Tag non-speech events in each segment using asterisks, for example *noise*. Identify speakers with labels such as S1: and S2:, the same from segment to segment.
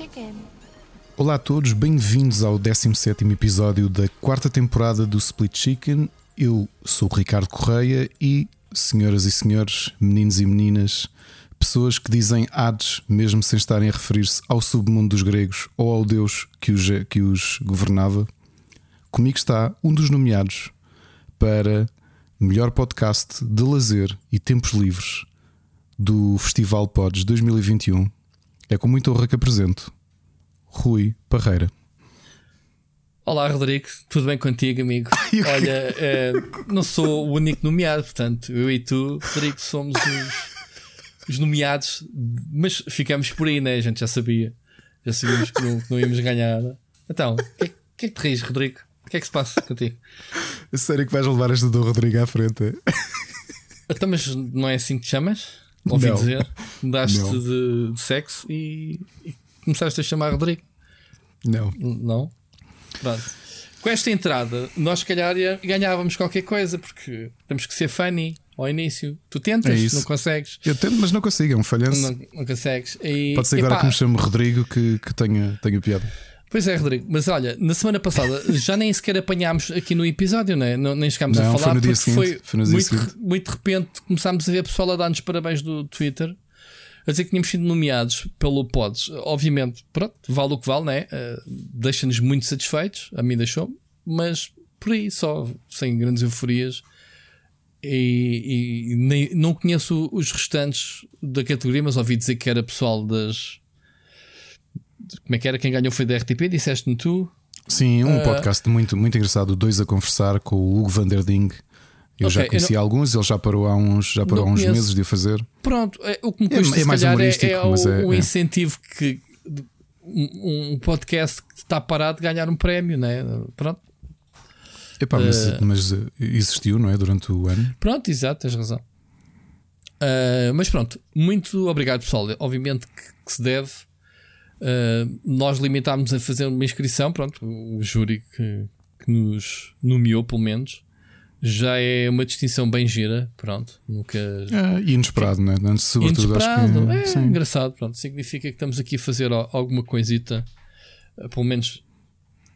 S1: Chicken.
S2: Olá a todos, bem-vindos ao 17 episódio da quarta temporada do Split Chicken. Eu sou o Ricardo Correia e, senhoras e senhores, meninos e meninas, pessoas que dizem Hades, mesmo sem estarem a referir-se ao submundo dos gregos ou ao deus que os, que os governava, comigo está um dos nomeados para melhor podcast de lazer e tempos livres do Festival Pods 2021. É com muita honra que apresento Rui Parreira.
S3: Olá, Rodrigo, tudo bem contigo, amigo? *laughs* Olha, eh, não sou o único nomeado, portanto, eu e tu, Rodrigo, somos os, os nomeados, mas ficamos por aí, né? A gente já sabia, já sabíamos que não, que não íamos ganhar. Então, o que, é que, é que te rires, Rodrigo? O que é que se passa contigo?
S2: Sério que vais levar esta do Rodrigo à frente?
S3: Então, mas não é assim que te chamas? Ouvi
S2: Não.
S3: dizer, mudaste de, de sexo e, e começaste a chamar Rodrigo.
S2: Não.
S3: Não? Pronto. Com esta entrada, nós se calhar ganhávamos qualquer coisa, porque temos que ser funny ao início. Tu tentas,
S2: É
S3: não consegues.
S2: Eu tento, mas não consigo, é um falhanço.
S3: Não, não consegues. E,
S2: Pode ser agora
S3: epá,
S2: que me chame Rodrigo que, que tenha, tenha piada.
S3: Pois é, Rodrigo. Mas olha, na semana passada já nem sequer apanhámos aqui no episódio, né? não, nem chegámos
S2: Não,
S3: a
S2: foi
S3: falar
S2: no dia
S3: porque
S2: seguinte,
S3: foi,
S2: foi no dia
S3: muito,
S2: seguinte.
S3: muito de repente começámos a ver pessoal a dar-nos parabéns do Twitter. A dizer que tínhamos sido nomeados pelo Pods. Obviamente, pronto, vale o que vale, né? Uh, Deixa-nos muito satisfeitos, a mim deixou, mas por aí só, sem grandes euforias. E, e nem, não conheço os restantes da categoria, mas ouvi dizer que era pessoal das. Como é que era? Quem ganhou foi da RTP, disseste-me tu.
S2: Sim, um
S3: Ah.
S2: podcast muito, muito engraçado, dois a conversar com o Hugo Van der Ding. Eu
S3: Ok,
S2: já
S3: eu
S2: conheci alguns, ele já parou há uns, já parou há
S3: Não
S2: uns
S3: conheço.
S2: meses de o fazer.
S3: Pronto, é, o que me
S2: É-
S3: custa
S2: é
S3: se
S2: mais humorístico,
S3: é, é
S2: mas
S3: o,
S2: é-
S3: o
S2: é.
S3: incentivo que um, um podcast que está parado de ganhar um prémio, né? Pronto,
S2: Epá, mas,
S3: Eh.
S2: mas, eh, existiu, não é? Durante o ano.
S3: pronto, exato, tens razão. Ah, mas pronto, muito obrigado, pessoal. Obviamente que, que se deve. Ah, nós limitámos a fazer uma inscrição, pronto, o júri que, que nos nomeou, pelo menos, já é uma distinção bem gira. Pronto, nunca.
S2: É, inesperado, não é? Sobretudo,
S3: Inesperado,
S2: acho que.
S3: é
S2: sim.
S3: engraçado. Pronto, significa que estamos aqui a fazer al- alguma coisita, eh, pelo menos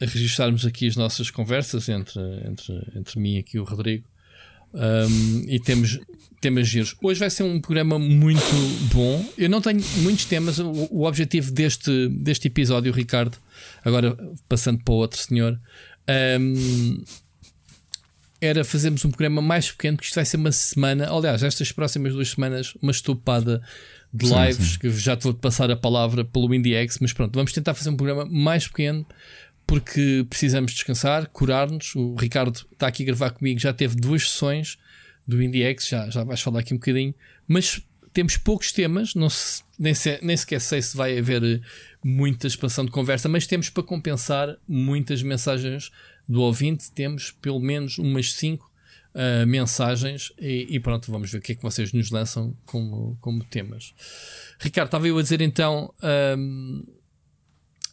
S3: a registarmos aqui as nossas conversas entre, entre, entre mim e aqui o Rodrigo. Um, e temos temas giros. Hoje vai ser um programa muito bom. Eu não tenho muitos temas. O, o objetivo deste, deste episódio, Ricardo, agora passando para o outro senhor, um, era fazermos um programa mais pequeno, que isto vai ser uma semana. Aliás, estas próximas duas semanas, uma estupada de
S2: Sim,
S3: lives,
S2: sim.
S3: que já te vou passar a palavra pelo IndieX, mas pronto, vamos tentar fazer um programa mais pequeno. Porque precisamos descansar, curar-nos. O Ricardo está aqui a gravar comigo, já teve duas sessões do IndieX, já, já vais falar aqui um bocadinho, mas temos poucos temas, não se- nem, se- nem sequer sei se vai haver eh, muita expansão de conversa, mas temos para compensar muitas mensagens do ouvinte, temos pelo menos umas 5 mensagens e, e pronto, vamos ver o que é que vocês nos lançam como, como temas. Ricardo, estava eu a dizer então. ahm,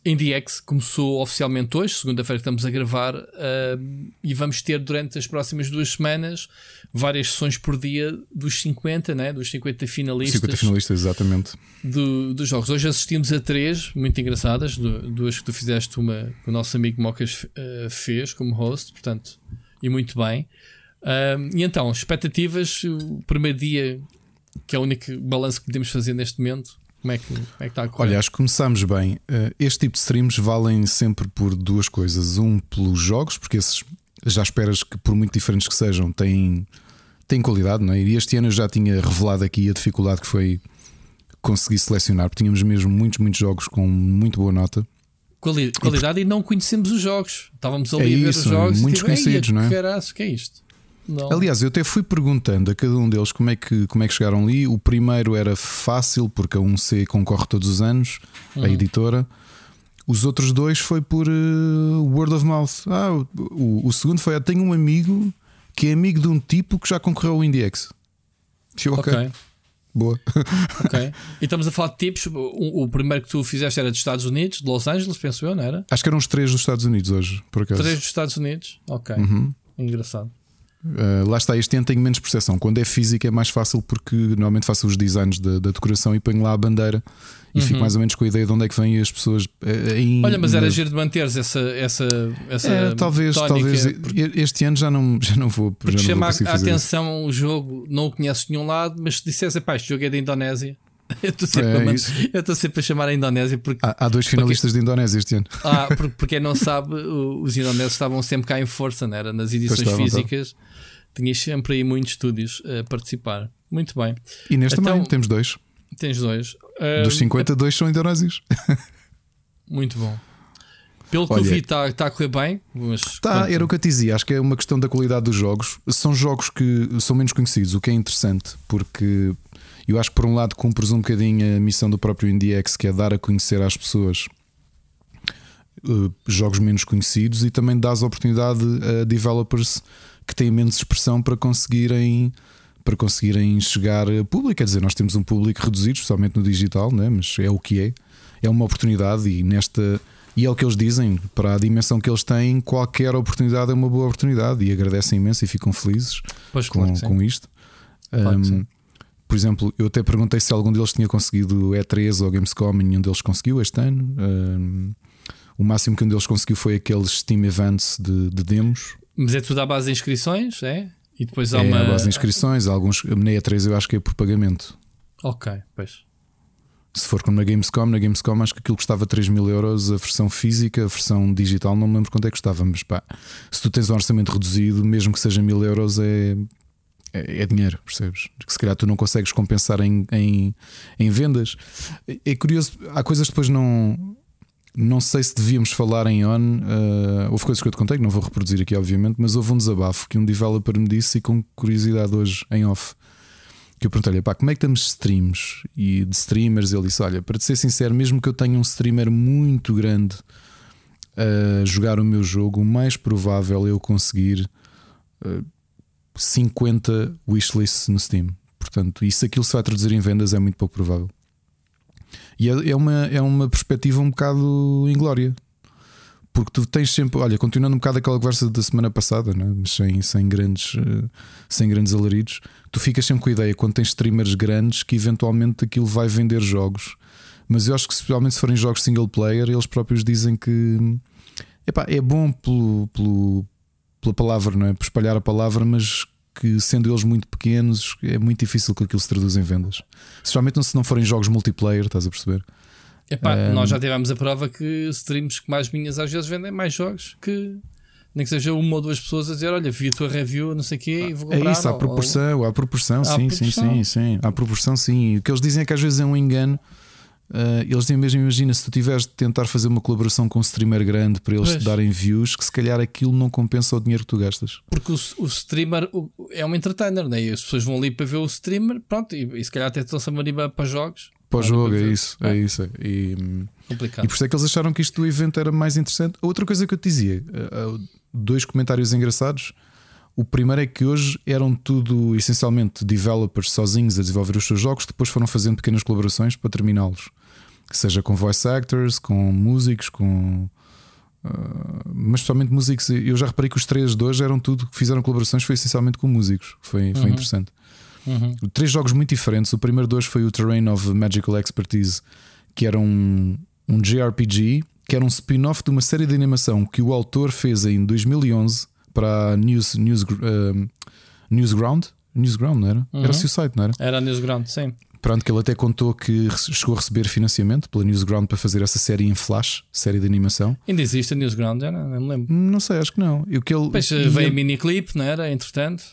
S3: IndieX começou oficialmente hoje, segunda-feira que estamos a gravar, ahm, e vamos ter durante as próximas duas semanas várias sessões por dia dos 50, né? dos 50 finalistas
S2: 50 finalistas, exatamente.
S3: do- dos jogos. Hoje assistimos a três muito engraçadas, du- duas que tu fizeste, uma que o nosso amigo Mocas eh, fez como host, portanto, e muito bem. Ahm, e então, expectativas, o primeiro dia, que é o único balanço que podemos fazer neste momento, como é que, como é que está a correr?
S2: Olha, acho que começámos bem. Eh, Este tipo de streams valem sempre por duas coisas. Um, pelos jogos, porque esses já esperas que, por muito diferentes que sejam, têm, têm qualidade, não é? E este ano eu já tinha revelado aqui a dificuldade que foi conseguir selecionar, porque tínhamos mesmo muitos, muitos jogos com muito boa nota.
S3: Quali- qualidade e não conhecemos os jogos. Estávamos ali
S2: É
S3: a ver
S2: isso,
S3: os jogos
S2: muitos
S3: e tipo, "Ei,
S2: conhecidos, não é?"
S3: Caraças, que é isto? Não.
S2: Aliás, eu até fui perguntando a cada um deles como é que, como é que chegaram ali. O primeiro era fácil, porque a 1C concorre todos os anos, a editora. Os outros dois foi por eh, word of mouth. Ah, o, o- o segundo foi: ah, tenho um amigo que é amigo de um tipo que já concorreu ao IndieX. Eu, ok,
S3: ok,
S2: boa. *laughs*
S3: ok. *laughs* E estamos a falar de tipos. O, o primeiro que tu fizeste era dos Estados Unidos, de Los Angeles, penso eu, não era?
S2: Acho que eram os três dos Estados Unidos hoje, por acaso.
S3: Três dos Estados Unidos. Ok.
S2: Uhum.
S3: Engraçado.
S2: Uh, lá está, este ano tenho menos percepção. Quando é físico é mais fácil porque normalmente faço os designs da, da decoração e ponho lá a bandeira e uhum. fico mais ou menos com a ideia de onde é que vêm as pessoas.
S3: Eh, em, Olha, mas era giro de manteres essa, essa, essa é,
S2: talvez, talvez este ano já não, *laughs* já não vou.
S3: Porque
S2: já
S3: chama a atenção o jogo, não o conheces de nenhum lado, mas se dissesse, pá, este jogo é da Indonésia. *laughs* Eu estou sempre, é sempre, a chamar a Indonésia porque
S2: há, há dois finalistas porque, de Indonésia este ano.
S3: Ah, porque, porque quem não sabe, os indonésios estavam sempre cá em força, não era? Nas edições estavam, físicas. Tinhas sempre aí muitos estúdios a participar. Muito bem.
S2: E neste então, também temos dois.
S3: Tens dois.
S2: Dos 50, dois são indonésios. *laughs*
S3: Muito bom. Pelo que Olha, eu vi, está tá a correr bem.
S2: Está, era o que eu te dizia. Acho que é uma questão da qualidade dos jogos. São jogos que são menos conhecidos, o que é interessante, porque eu acho que por um lado cumpres um bocadinho a missão do próprio IndieX, que é dar a conhecer às pessoas uh, jogos menos conhecidos e também dás oportunidade a developers que têm menos expressão para conseguirem para conseguirem chegar a público. Quer dizer, nós temos um público reduzido, especialmente no digital, né? mas é o que é. É uma oportunidade e nesta. E é o que eles dizem, para a dimensão que eles têm, qualquer oportunidade é uma boa oportunidade e agradecem imenso e ficam felizes pois, com, claro com isto. Claro um, por exemplo, eu até perguntei se algum deles tinha conseguido E3 ou Gamescom e nenhum deles conseguiu este ano. Um, o máximo que um deles conseguiu foi aqueles Steam Events de, de demos.
S3: Mas é tudo à base de inscrições, é? E depois há
S2: é,
S3: uma.
S2: a base de inscrições, alguns. Na E3 eu acho que é por pagamento.
S3: Ok, pois.
S2: Se for como na Gamescom, na Gamescom acho que aquilo custava 3 mil euros a versão física, a versão digital não me lembro quanto é que custava, mas pá, se tu tens um orçamento reduzido, mesmo que seja mil euros, é, é, é dinheiro, percebes? Que se calhar tu não consegues compensar em, em, em vendas. É, é curioso, há coisas que depois não não sei se devíamos falar em on. Uh, houve coisas que eu te contei que não vou reproduzir aqui, obviamente, mas houve um desabafo que um developer me disse e com curiosidade hoje em off. Que eu perguntei-lhe, pá, como é que estamos streams e de streamers? Ele disse: Olha, para te ser sincero, mesmo que eu tenha um streamer muito grande a jogar o meu jogo, o mais provável é eu conseguir uh, 50 wishlists no Steam. Portanto, isso aquilo se vai traduzir em vendas é muito pouco provável. E é, é, uma, é uma perspectiva um bocado inglória. Porque tu tens sempre, olha, continuando um bocado aquela conversa da semana passada, né? mas sem, sem, grandes, eh, sem grandes alaridos, tu ficas sempre com a ideia quando tens streamers grandes que eventualmente aquilo vai vender jogos. Mas eu acho que, especialmente se forem jogos single player, eles próprios dizem que epá, é bom pelo, pelo, pela palavra, não é? Por espalhar a palavra, mas que sendo eles muito pequenos é muito difícil que aquilo se traduza em vendas. Especialmente se não forem jogos multiplayer, estás a perceber?
S3: Epá, um... Nós já tivemos a prova que streams que mais minhas às vezes vendem mais jogos que nem que seja uma ou duas pessoas a dizer: Olha, vi a tua review, não sei o quê, e vou comprar.
S2: É isso, há proporção, ou... há proporção, sim, sim, sim, sim. Há proporção, sim. O que eles dizem é que às vezes é um engano Uh, eles dizem mesmo, imagina, se tu tiveres de tentar fazer uma colaboração com um streamer grande para eles pois. te darem views, que se calhar aquilo não compensa o dinheiro que tu gastas.
S3: Porque o, o streamer é um entertainer, né? e as pessoas vão ali para ver o streamer, pronto, e, e se calhar até estão-se a maribar para jogos.
S2: Para o jogo, é isso, é, é isso. E,
S3: Complicado.
S2: e por isso é que eles acharam que isto do evento era mais interessante. Outra coisa que eu te dizia, uh, dois comentários engraçados. O primeiro é que hoje eram tudo essencialmente developers sozinhos a desenvolver os seus jogos, depois foram fazendo pequenas colaborações para terminá-los seja com voice actors, com músicos, com. Uh, mas especialmente músicos. Eu já reparei que os três de hoje eram tudo que fizeram colaborações, foi essencialmente com músicos. Foi, foi uhum. interessante. Uhum. Três jogos muito diferentes. O primeiro de hoje foi o Terrain of Magical Expertise, que era um, um JRPG, que era um spin-off de uma série de animação que o autor fez em 2011 para a News, News, uh, Newsground. Newsground, não era? Uhum. Era o seu site, não era?
S3: Era Newsground, sim.
S2: Pronto, que ele até contou que chegou a receber financiamento pela Newsground para fazer essa série em Flash, série de animação.
S3: Ainda existe a Newsground, já não, não me lembro.
S2: Não sei, acho que não. E o que ele,
S3: Depois eh, veio ele... miniclip, não era? Entretanto,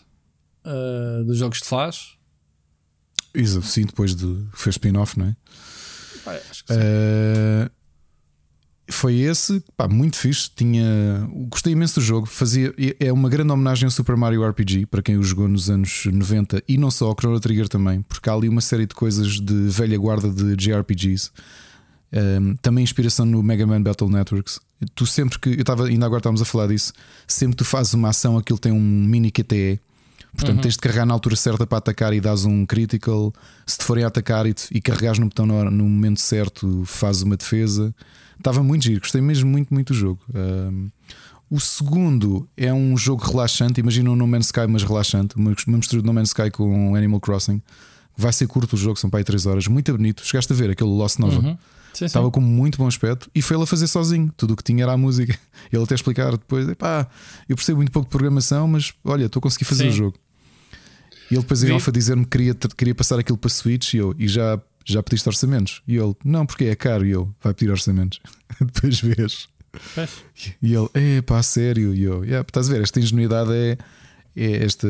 S3: uh, dos jogos de Flash.
S2: Isso, sim, depois de. fez spin-off, não é?
S3: Pai, acho que sim. Uh,
S2: foi esse, pá, muito fixe. Tinha, gostei imenso do jogo. Fazia, é uma grande homenagem ao Super Mario RPG para quem o jogou nos anos 90 e não só ao Chrono Trigger também, porque há ali uma série de coisas de velha guarda de JRPGs. Um, também inspiração no Mega Man Battle Networks. Tu sempre que eu estava, ainda agora estávamos a falar disso, sempre que tu fazes uma ação, aquilo tem um mini QTE. Portanto, uhum. tens de carregar na altura certa para atacar e dás um critical. Se te forem a atacar e, te, e carregares no botão no, no momento certo, fazes uma defesa. Estava muito giro, gostei mesmo muito, muito do jogo. Um, O segundo é um jogo relaxante. Imagina um No Man's Sky, mas relaxante. Uma mistura de No Man's Sky com Animal Crossing. Vai ser curto o jogo, são para aí 3 horas. Muito bonito. Chegaste a ver aquele Lost Nova. Uhum. Sim, Estava sim. com muito bom aspecto e foi ele a fazer sozinho. Tudo o que tinha era a música. *laughs* Ele até explicar depois: pá, eu percebo muito pouco de programação, mas olha, estou a conseguir fazer sim. o jogo. E ele depois em off a dizer-me que queria, queria passar aquilo para Switch e eu, e já, já pediste orçamentos? E ele, não, porque é caro. E eu, vai pedir orçamentos. *laughs* depois vês. E ele, é pá, sério. E eu, yeah, estás a ver, esta ingenuidade é, é esta,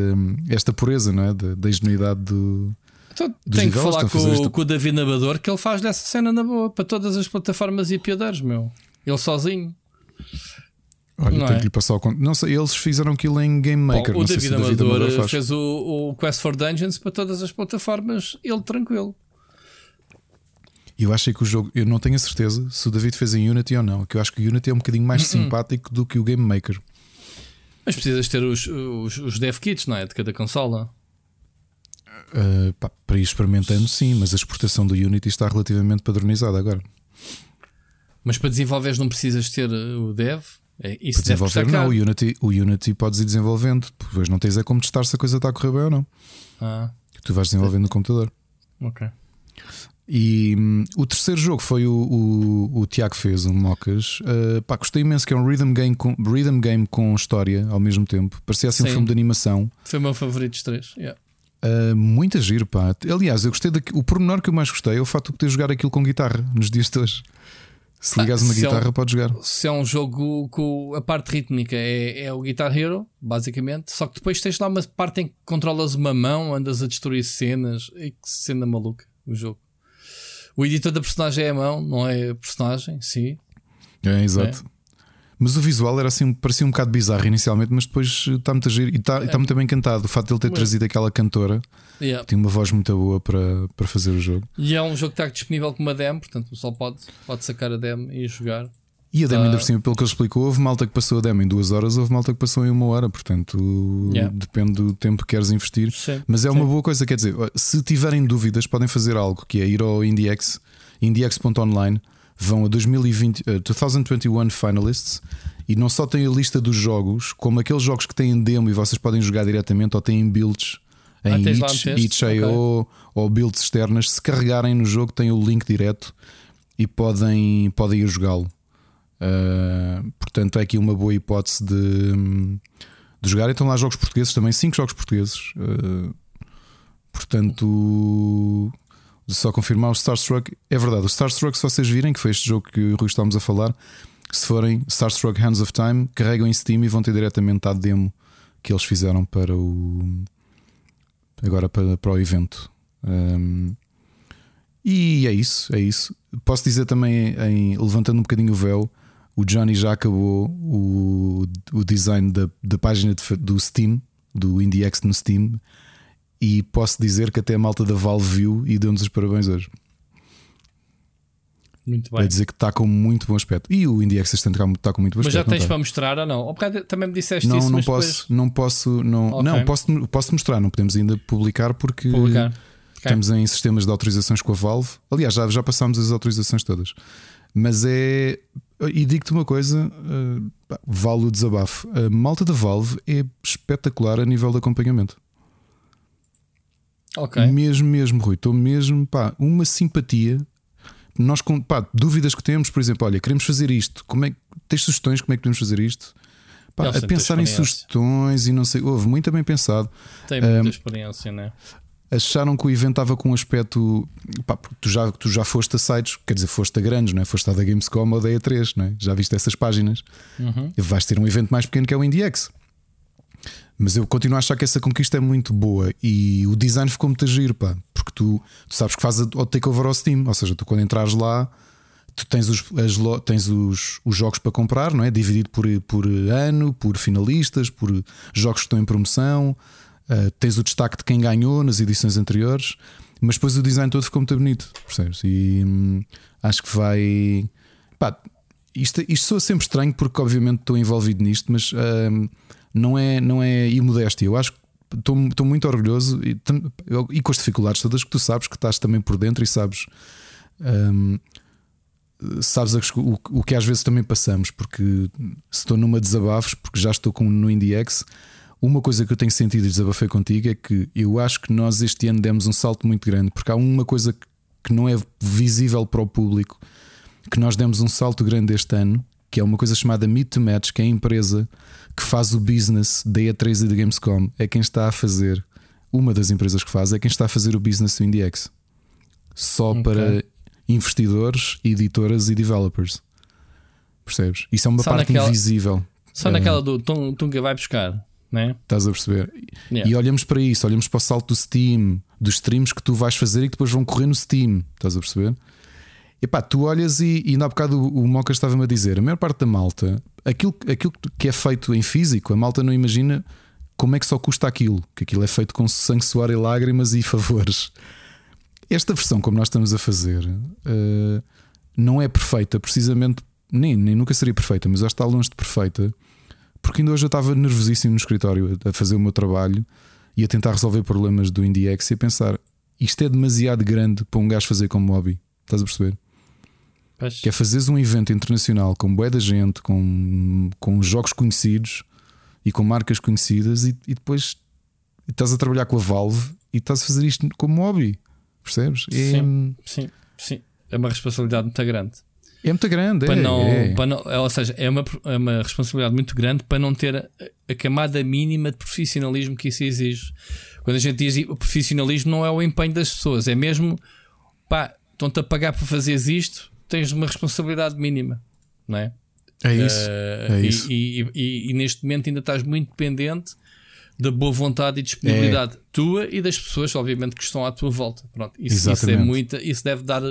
S2: esta pureza, não é? Da, da ingenuidade do
S3: então, tenho que falar com, o, com o David Nabador que ele faz dessa cena na boa para todas as plataformas e piadeiros, meu. Ele sozinho.
S2: Olha, não tenho é? que lhe passar o Não sei, eles fizeram aquilo em Game Maker.
S3: Bom, o David, David Amador, Amador fez o, o, Quest for Dungeons para todas as plataformas, ele tranquilo.
S2: Eu achei que o jogo, eu não tenho a certeza se o David fez em Unity ou não, que eu acho que o Unity é um bocadinho mais uh -uh. simpático do que o Game Maker.
S3: Mas precisas ter os, os, os dev kits, não é? De cada consola.
S2: Uh, pá, para ir experimentando, sim, mas a exportação do Unity está relativamente padronizada agora.
S3: Mas para desenvolver não precisas ter o dev? É,
S2: isso para desenvolver, não. O Unity, o Unity podes ir desenvolvendo, depois não tens é como testar se a coisa está a correr bem ou não.
S3: Ah.
S2: Tu vais desenvolvendo no computador.
S3: Ok.
S2: E um, o terceiro jogo foi o, o, o Tiago fez, o Mocas. Uh, pá, gostei imenso que é um rhythm game, com, rhythm game com história ao mesmo tempo. Parecia assim Sim. um filme de animação.
S3: Foi o meu favorito dos três. Yeah.
S2: Uh, muito giro, pá. Aliás, eu gostei daqui... O pormenor que eu mais gostei é o facto de poder jogar aquilo com guitarra nos dias de hoje. Se ligares uma guitarra, é um, podes jogar.
S3: Se é um jogo com a parte rítmica, é, é o Guitar Hero, basicamente. Só que depois tens lá uma parte em que controlas uma mão, andas a destruir cenas. E que cena maluca o jogo. O editor da personagem é a mão, não é a personagem, sim.
S2: É, exato. É. Mas o visual era assim, parecia um bocado bizarro inicialmente, mas depois está muito giro e está, é. muito bem encantado. O facto de ele ter trazido aquela cantora yeah. tinha uma voz muito boa para, para fazer o jogo.
S3: E é um jogo que está disponível com uma demo, portanto o pessoal pode, pode sacar a demo e jogar.
S2: E a demo, uh, ainda por cima, pelo que ele explicou, houve malta que passou a demo em duas horas, houve malta que passou em uma hora, portanto yeah. depende do tempo que queres investir. Sim, Mas é sim. uma boa coisa, quer dizer, se tiverem dúvidas, podem fazer algo que é ir ao IndieX, indiex.online vão a 2020, uh, 2021 finalists e não só tem a lista dos jogos, como aqueles jogos que têm demo e vocês podem jogar diretamente ou têm builds em ah, itch.io okay. ou builds externas. Se carregarem no jogo, tem o link direto e podem, podem ir jogá-lo. Uh, portanto, é aqui uma boa hipótese de, de jogar. Então, lá jogos portugueses também, 5 jogos portugueses. Uh, portanto, só confirmar o Starstruck. É verdade, o Starstruck, se vocês virem, que foi este jogo que o Rui estávamos a falar, se forem Starstruck Hands of Time, carregam em Steam e vão ter diretamente a demo que eles fizeram para o. agora para, para o evento. Um, e é isso, é isso. Posso dizer também, em, levantando um bocadinho o véu, o Johnny já acabou o, o design da, da página de, do Steam, do IndieX no Steam, e posso dizer que até a malta da Valve viu e deu-nos os parabéns hoje.
S3: Muito bem.
S2: Vai dizer que está com muito bom aspecto. E o IndieX está tá com muito bom
S3: mas
S2: aspecto. Mas já
S3: tens
S2: tá?
S3: para mostrar ou não? Ou também me disseste
S2: não,
S3: isso.
S2: Não, posso, depois... não posso, não, okay. não posso, posso mostrar, não podemos ainda publicar porque publicar. Okay. estamos em sistemas de autorizações com a Valve. Aliás, já, já passámos as autorizações todas. Mas é. E digo-te uma coisa, uh, vale o desabafo. A malta da Valve é espetacular a nível de acompanhamento.
S3: Ok.
S2: Mesmo, mesmo, Rui. Estou mesmo, pá, uma simpatia nós com pá, dúvidas que temos, por exemplo, olha, queremos fazer isto, como é, tens sugestões como é que podemos fazer isto? Pá, a pensar em sugestões e não sei, houve muito bem pensado.
S3: Tem muita um, experiência, né?
S2: Acharam que o evento estava com um aspecto. Pá, tu, já, tu já foste a sites, quer dizer, foste a grandes, não é? Foste a da Gamescom ou da E3, não é? Já viste essas páginas.
S3: Uhum.
S2: Vais ter um evento mais pequeno que é o IndieX. Mas eu continuo a achar que essa conquista é muito boa e o design ficou muito giro, pá, porque tu, tu sabes que faz o takeover ao Steam, ou seja, tu quando entras lá, tu tens os, as, tens os, os jogos para comprar, não é? Dividido por, por ano, por finalistas, por jogos que estão em promoção, uh, tens o destaque de quem ganhou nas edições anteriores, mas depois o design todo ficou muito bonito, percebes? E hum, acho que vai. Pá, isto, isto soa sempre estranho porque, obviamente, estou envolvido nisto, mas. Hum, não é, não é imodéstia. Eu acho que estou, muito orgulhoso e, e, com as dificuldades todas que tu sabes que estás também por dentro e sabes. Um, sabes o, o, que às vezes também passamos, porque se estou numa desabafos, porque já estou com, no IndieX, uma coisa que eu tenho sentido e desabafei contigo é que eu acho que nós este ano demos um salto muito grande, porque há uma coisa que não é visível para o público, que nós demos um salto grande este ano, que é uma coisa chamada Meet to Match, que é a empresa que faz o business da E3 e da Gamescom, é quem está a fazer, uma das empresas que faz, é quem está a fazer o business do IndieX. Só okay. para investidores, editoras e developers. Percebes? Isso é uma só parte naquela, invisível.
S3: Só é. naquela do Tunga vai buscar, né?
S2: Estás a perceber? Yeah. E olhamos para isso, olhamos para o salto do Steam, dos streams que tu vais fazer e que depois vão correr no Steam. Estás a perceber? Epá, tu olhas e, e há bocado o, o Moca estava-me a dizer: a maior parte da malta, aquilo, aquilo que é feito em físico, a malta não imagina como é que só custa aquilo, que aquilo é feito com sangue, suor e lágrimas e *laughs* favores. Esta versão, como nós estamos a fazer, uh, não é perfeita, precisamente, nem, nem nunca seria perfeita, mas já está longe de perfeita, porque ainda hoje eu estava nervosíssimo no escritório a fazer o meu trabalho e a tentar resolver problemas do IndieX e a pensar: isto é demasiado grande para um gajo fazer como hobby. Estás a perceber? Pois. Que é fazeres um evento internacional com boa da gente, com, com jogos conhecidos e com marcas conhecidas, e, e depois estás a trabalhar com a Valve e estás a fazer isto como hobby. Percebes?
S3: Sim, é... sim, sim. É uma responsabilidade muito grande.
S2: É muito grande,
S3: para
S2: é,
S3: não,
S2: é.
S3: Para não, ou seja, é uma, é uma responsabilidade muito grande para não ter a, a, camada mínima de profissionalismo que isso exige. Quando a gente diz o profissionalismo, não é o empenho das pessoas, é mesmo pá, estão-te a pagar para fazeres isto, tens uma responsabilidade mínima, não é?
S2: É isso. Uh, é isso.
S3: E, e, e, e, neste momento ainda estás muito dependente da boa vontade e disponibilidade é. tua e das pessoas, obviamente, que estão à tua volta. Pronto, isso, isso é muita, isso deve dar.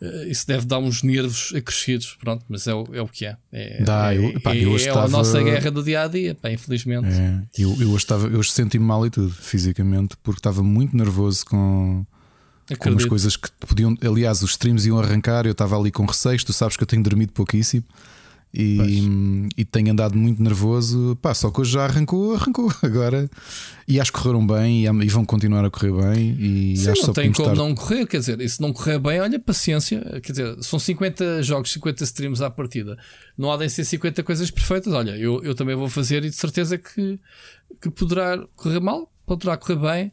S3: Uh, isso deve dar uns nervos acrescidos, pronto, mas é o, é o que é. É,
S2: Dá, eu, pá, eu
S3: é,
S2: estava...
S3: a nossa guerra do dia a dia, pá, infelizmente.
S2: É, eu, eu, estava, eu senti-me mal e tudo, fisicamente, porque estava muito nervoso com, com umas coisas que podiam. Aliás, os streams iam arrancar, eu estava ali com receios, tu sabes que eu tenho dormido pouquíssimo. E, e tenho andado muito nervoso. Pá, só que hoje já arrancou, arrancou *laughs* agora. E acho que correram bem e, vão continuar a correr bem. E
S3: Sim,
S2: acho
S3: não tem como estar... não correr, quer dizer, e se não correr bem, olha, paciência. Quer dizer, são 50 jogos, 50 streams à partida. Não há de ser 50 coisas perfeitas. Olha, eu, eu também vou fazer e de certeza que, que poderá correr mal, poderá correr bem.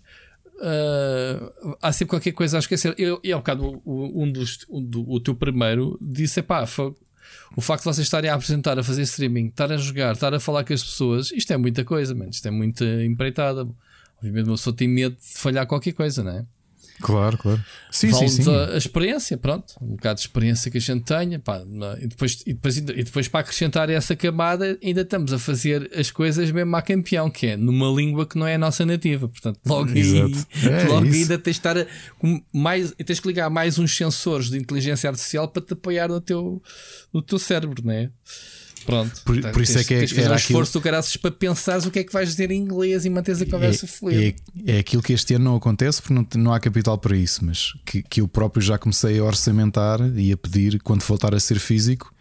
S3: Uh, há sempre qualquer coisa a esquecer. Eu, e ao bocado, um dos, um do, o teu primeiro disse: pá, o facto de vocês estarem a apresentar, a fazer streaming, estar a jogar, estar a falar com as pessoas, isto é muita coisa, man. isto é muita empreitada. Obviamente, uma pessoa tem medo de falhar qualquer coisa, não é?
S2: Claro, claro.
S3: Sim, sim, sim. A, a, experiência, pronto, um bocado de experiência que a gente tenha, pá, e, depois, e, depois, e depois para acrescentar essa camada, ainda estamos a fazer as coisas mesmo a campeão, que é numa língua que não é a nossa nativa. Portanto, logo aí, *laughs* é, logo ainda tens de estar a, mais, tens que ligar mais uns sensores de inteligência artificial para te apoiar no teu, no teu cérebro, não é? Pronto.
S2: Por, por isso é que é,
S3: tens um esforço do caraças para pensares o que é que vais dizer em inglês e manteres a conversa
S2: é,
S3: fluida.
S2: É, é, aquilo que este ano não acontece porque não, não há capital para isso, mas que, que eu próprio já comecei a orçamentar e a pedir quando voltar a ser físico.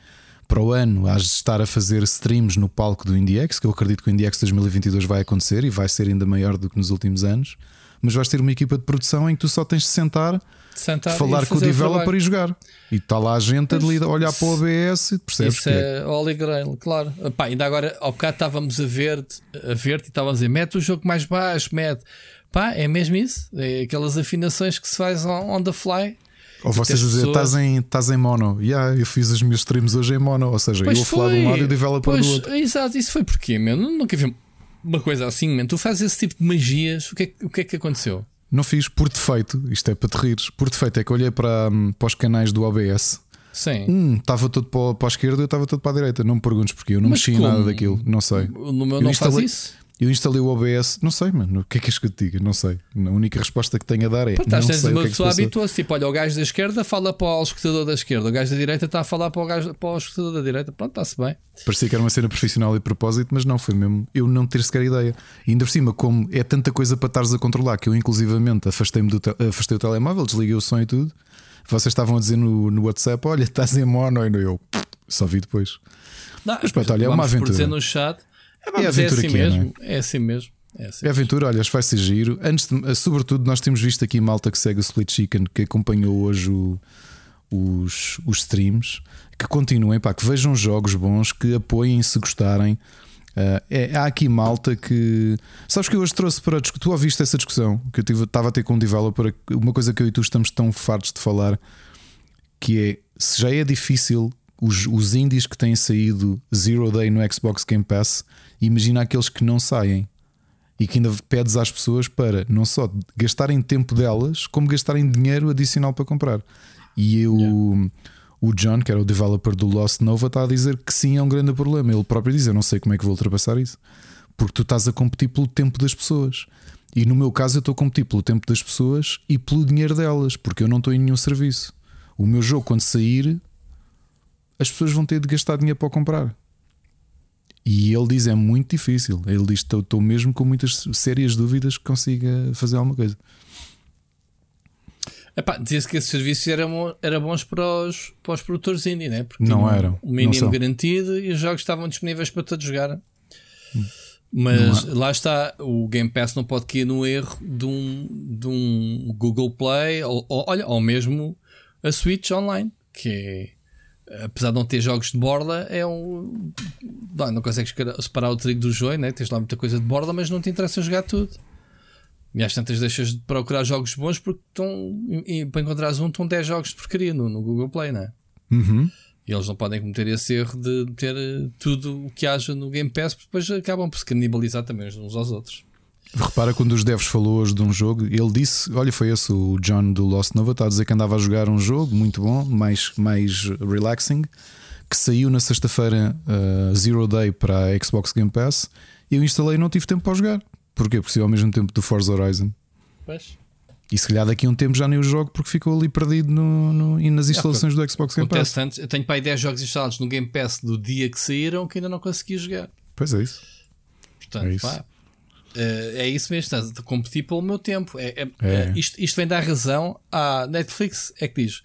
S2: Para o ano, has de estar a fazer streams no palco do IndieX, que eu acredito que o IndieX 2022 vai acontecer e vai ser ainda maior do que nos últimos anos. Mas vais ter uma equipa de produção em que tu só tens de sentar Sentar falar com o developer e jogar. E está lá a gente a olhar para o OBS e percebes
S3: Isso é, é Holy Grail, claro. Pá, ainda agora, ao bocado estávamos a ver, a ver e estávamos a dizer: mete o jogo mais baixo, mete. Pá, é mesmo isso. É aquelas afinações que se faz on, on the fly.
S2: Ou vocês a dizer, estás em, estás em mono. Yeah, eu fiz os meus streams hoje em mono. Ou seja, pois eu vou falar de um lado e o developer pois, do outro.
S3: Exato, isso foi porque, meu, nunca vi uma coisa assim, man. Tu fazes esse tipo de magias, o que é, o que, é que aconteceu?
S2: Não fiz por defeito, isto é para te rires. Por defeito é que olhei para, hum, para os canais do OBS.
S3: Sim.
S2: Um estava todo para, para a esquerda e eu estava todo para a direita. Não me perguntes porque eu não Mas mexi como? nada daquilo. Não sei.
S3: No meu eu não instalei... faz isso?
S2: Eu instalei o OBS, não sei, mano. O que é que és que eu te diga? Não sei. A única resposta que tenho a dar é.
S3: Pô, não sei uma pessoa habitua-se. Tipo, olha, o gajo da esquerda fala para o escutador da esquerda, o gajo da direita está a falar para o, gajo, para o escutador da direita. Pronto, está-se bem.
S2: Parecia que era uma cena profissional e propósito, mas não, foi mesmo eu não ter sequer ideia. E ainda por cima, como é tanta coisa para estares a controlar que eu, inclusivamente, afastei-me do te... afastei o telemóvel, desliguei o som e tudo. Vocês estavam a dizer no, no WhatsApp: olha, estás em mono, e eu só vi depois.
S3: Não, mas pronto, olha, é uma aventura. Por dizer no chat, é, é, aventura é assim mesmo. É, é assim mesmo.
S2: É, assim. é aventura, olha, vai ser giro. Antes de, sobretudo, nós temos visto aqui malta que segue o Split Chicken, que acompanhou hoje o, os, os streams, que continuem, pá, que vejam jogos bons, que apoiem se gostarem. Uh, é, há aqui malta que. Sabes que eu hoje trouxe para. Tu ouviste essa discussão que eu estava a ter com um developer, uma coisa que eu e tu estamos tão fartos de falar, que é se já é difícil os, os indies que têm saído Zero Day no Xbox Game Pass, imagina aqueles que não saem e que ainda pedes às pessoas para não só gastarem tempo delas, como gastarem dinheiro adicional para comprar. E eu. Yeah o John, que era o developer do Lost Nova, está a dizer que sim é um grande problema. Ele próprio diz: Eu não sei como é que vou ultrapassar isso, porque tu estás a competir pelo tempo das pessoas. E no meu caso, eu estou a competir pelo tempo das pessoas e pelo dinheiro delas, porque eu não estou em nenhum serviço. O meu jogo, quando sair, as pessoas vão ter de gastar dinheiro para o comprar. E ele diz: É muito difícil. Ele diz: Estou mesmo com muitas sérias dúvidas que consiga fazer alguma coisa.
S3: Epá, dizia-se que esses serviços eram, eram bons para os, para os produtores indie, né?
S2: porque não eram.
S3: O mínimo garantido e os jogos estavam disponíveis para todos jogar. Mas lá está, o Game Pass não pode cair no erro de um, de um Google Play ou, ou, olha, ou mesmo a Switch Online, que é, apesar de não ter jogos de borda, é um. Não, não consegues separar o trigo do joio, né? tens lá muita coisa de borda, mas não te interessa jogar tudo. E às tantas deixas de procurar jogos bons porque estão, e, para encontrares um estão 10 jogos de porcaria no, no Google Play, não é?
S2: Uhum.
S3: E eles não podem cometer esse erro de ter eh, tudo o que haja no Game Pass, porque depois acabam por se canibalizar também uns aos outros.
S2: Repara quando os devs falou hoje de um jogo, ele disse: Olha, foi esse o John do Lost Nova, está a dizer que andava a jogar um jogo muito bom, mais, mais relaxing, que saiu na sexta-feira uh, Zero Day para a Xbox Game Pass. E eu instalei e não tive tempo para jogar. Porquê? Porque saiu ao mesmo tempo do Forza Horizon.
S3: Pois.
S2: E se calhar daqui a um tempo já nem o jogo porque ficou ali perdido no, no e nas instalações do Xbox Game Pass.
S3: Antes, eu tenho para aí 10 jogos instalados no Game Pass do dia que saíram que ainda não consegui jogar.
S2: Pois é isso.
S3: Portanto, é isso, pá, é isso mesmo, estás a competir pelo meu tempo. É, é, é. Eh, isto, isto vem dar razão à Netflix, é que diz.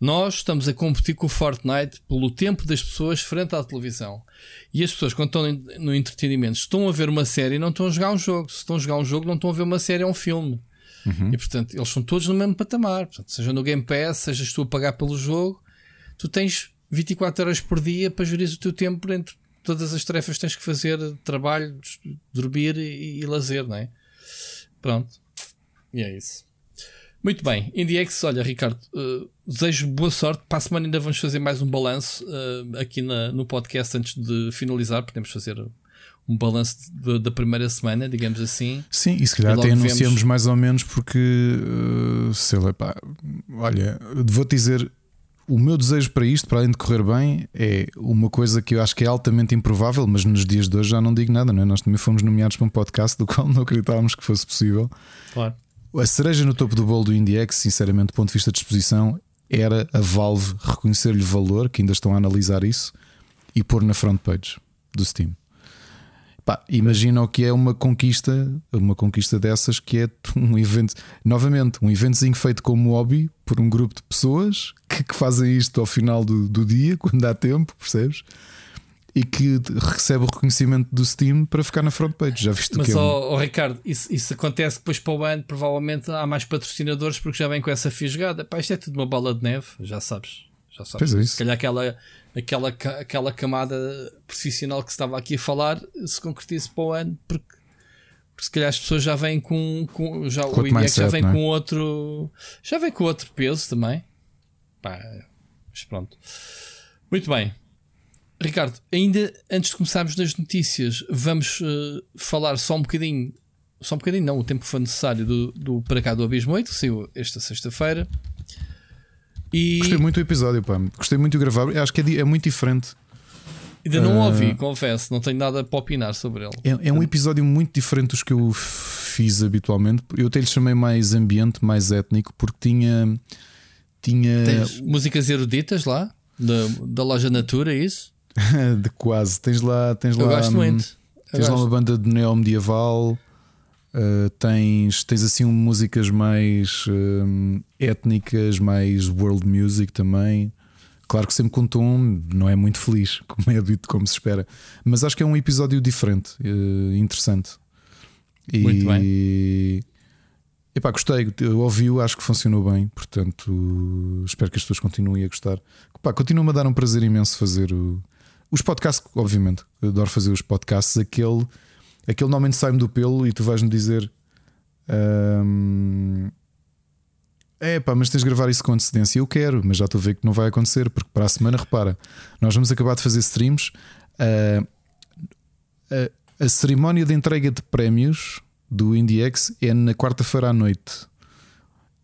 S3: Nós estamos a competir com o Fortnite pelo tempo das pessoas frente à televisão. E as pessoas, quando estão no entretenimento, estão a ver uma série e não estão a jogar um jogo. Se estão a jogar um jogo, não estão a ver uma série ou um filme. Uhum. E portanto, eles são todos no mesmo patamar. Portanto, seja no Game Pass, sejas tu a pagar pelo jogo, tu tens 24 horas por dia para gerir o teu tempo entre todas as tarefas que tens que fazer: trabalho, dormir e, e lazer, não é? Pronto. E é isso. Muito bem, IndieX, olha, Ricardo, uh, desejo boa sorte. Para a semana ainda vamos fazer mais um balanço uh, aqui na, no podcast antes de finalizar. Podemos fazer um balanço da primeira semana, digamos assim.
S2: Sim, e se calhar até anunciamos vemos... mais ou menos, porque uh, sei lá, pá, olha, vou-te dizer. O meu desejo para isto, para além de correr bem, é uma coisa que eu acho que é altamente improvável, mas nos dias de hoje já não digo nada, não é? Nós também fomos nomeados para um podcast do qual não acreditávamos que fosse possível.
S3: Claro
S2: a cereja no topo do bolo do IndieX, sinceramente, do ponto de vista de exposição, era a Valve reconhecer-lhe valor, que ainda estão a analisar isso, e pôr na front page do Steam. Pá, imagina o que é uma conquista, uma conquista dessas que é um evento, novamente, um eventozinho feito como hobby por um grupo de pessoas que, que fazem isto ao final do, do dia, quando dá tempo, percebes? e que recebe o reconhecimento do Steam para ficar na front page. Já viste
S3: Mas,
S2: que é
S3: oh, oh, Ricardo, isso, isso acontece depois para o ano, provavelmente há mais patrocinadores porque já vem com essa fisgada. Pá, isto é tudo uma bola de neve, já sabes. Já sabes.
S2: É
S3: se calhar aquela, aquela, aquela camada profissional que se estava aqui a falar se concretize para o ano porque, porque se calhar as pessoas já vêm com, com já, o IDEX já vem é? com outro já vem com outro peso também. Pá, mas pronto. Muito bem. Ricardo, ainda antes de começarmos nas notícias, vamos uh, falar só um bocadinho, só um bocadinho, não, o tempo foi necessário do, do Para Cá do Abismo 8, que saiu esta sexta-feira.
S2: E... Gostei muito do episódio, pá. Gostei muito de gravar. Acho que é, é muito diferente.
S3: Ainda não uh... ouvi, confesso, não tenho nada para opinar sobre ele.
S2: É, é, um episódio muito diferente dos que eu fiz habitualmente. Eu até lhe chamei mais ambiente, mais étnico, porque tinha. Tinha...
S3: Tens músicas eruditas lá? Da, da loja Natura, é isso? *laughs*
S2: de quase. Tens lá, tens
S3: Eu
S2: lá,
S3: gosto muito.
S2: Eu tens gosto. lá uma banda de neo medieval. Uh, tens, tens assim músicas mais uh, étnicas, mais world music também. Claro que sempre com tom não é muito feliz, *laughs* como é habitual, como se espera. Mas acho que é um episódio diferente, uh, interessante.
S3: Muito e, bem.
S2: Epá, gostei, ouvi-o, acho que funcionou bem, portanto espero que as pessoas continuem a gostar. continua-me a dar um prazer imenso fazer o, os podcasts, obviamente. Adoro fazer os podcasts. Aquele, aquele normalmente sai-me do pelo e tu vais-me dizer. Hum, é pá, mas tens de gravar isso com antecedência. Eu quero, mas já estou a ver que não vai acontecer, porque para a semana, repara, nós vamos acabar de fazer streams. Uh, a, a cerimónia de entrega de prémios do IndieX é na quarta-feira à noite.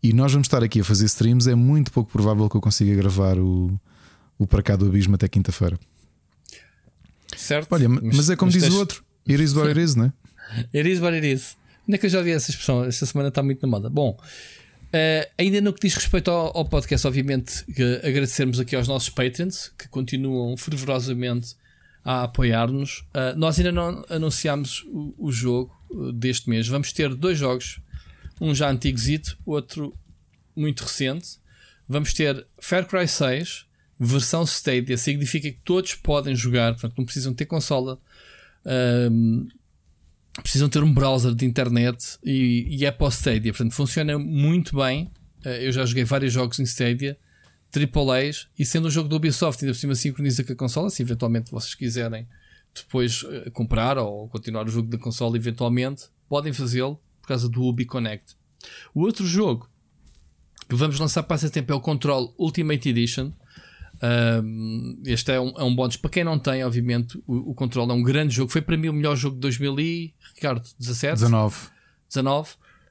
S2: E nós vamos estar aqui a fazer streams. É muito pouco provável que eu consiga gravar o, o Para Cá do Abismo até quinta-feira.
S3: Certo.
S2: Olha, mas, mas é como diz tens... o outro: It is what it is, né? *laughs*
S3: It is what it is. Onde é que eu já vi essa expressão? Esta semana está muito na moda. Bom, uh, ainda no que diz respeito ao, ao podcast, obviamente, agradecermos aqui aos nossos patrons que continuam fervorosamente a apoiar-nos. Uh, nós ainda não anunciámos o, o jogo deste mês. Vamos ter dois jogos, um já antigozito, outro muito recente. Vamos ter Far Cry 6, versão Stadia, significa que todos podem jogar, portanto, não precisam ter consola. Um, precisam ter um browser de internet e, e é para o Stadia, portanto funciona muito bem. Uh, eu já joguei vários jogos em Stadia, AAAs, e sendo um jogo do Ubisoft, ainda por cima sincroniza com a consola, se eventualmente vocês quiserem depois uh, comprar ou continuar o jogo da consola eventualmente, podem fazê-lo por causa do Ubi Connect. O outro jogo que vamos lançar para esse tempo é o Control Ultimate Edition. Uh, este é um, é um bónus para quem não tem, obviamente. O, o Control é um grande jogo. Foi para mim o melhor jogo de 2000 e Ricardo, 17?
S2: 19.
S3: 19.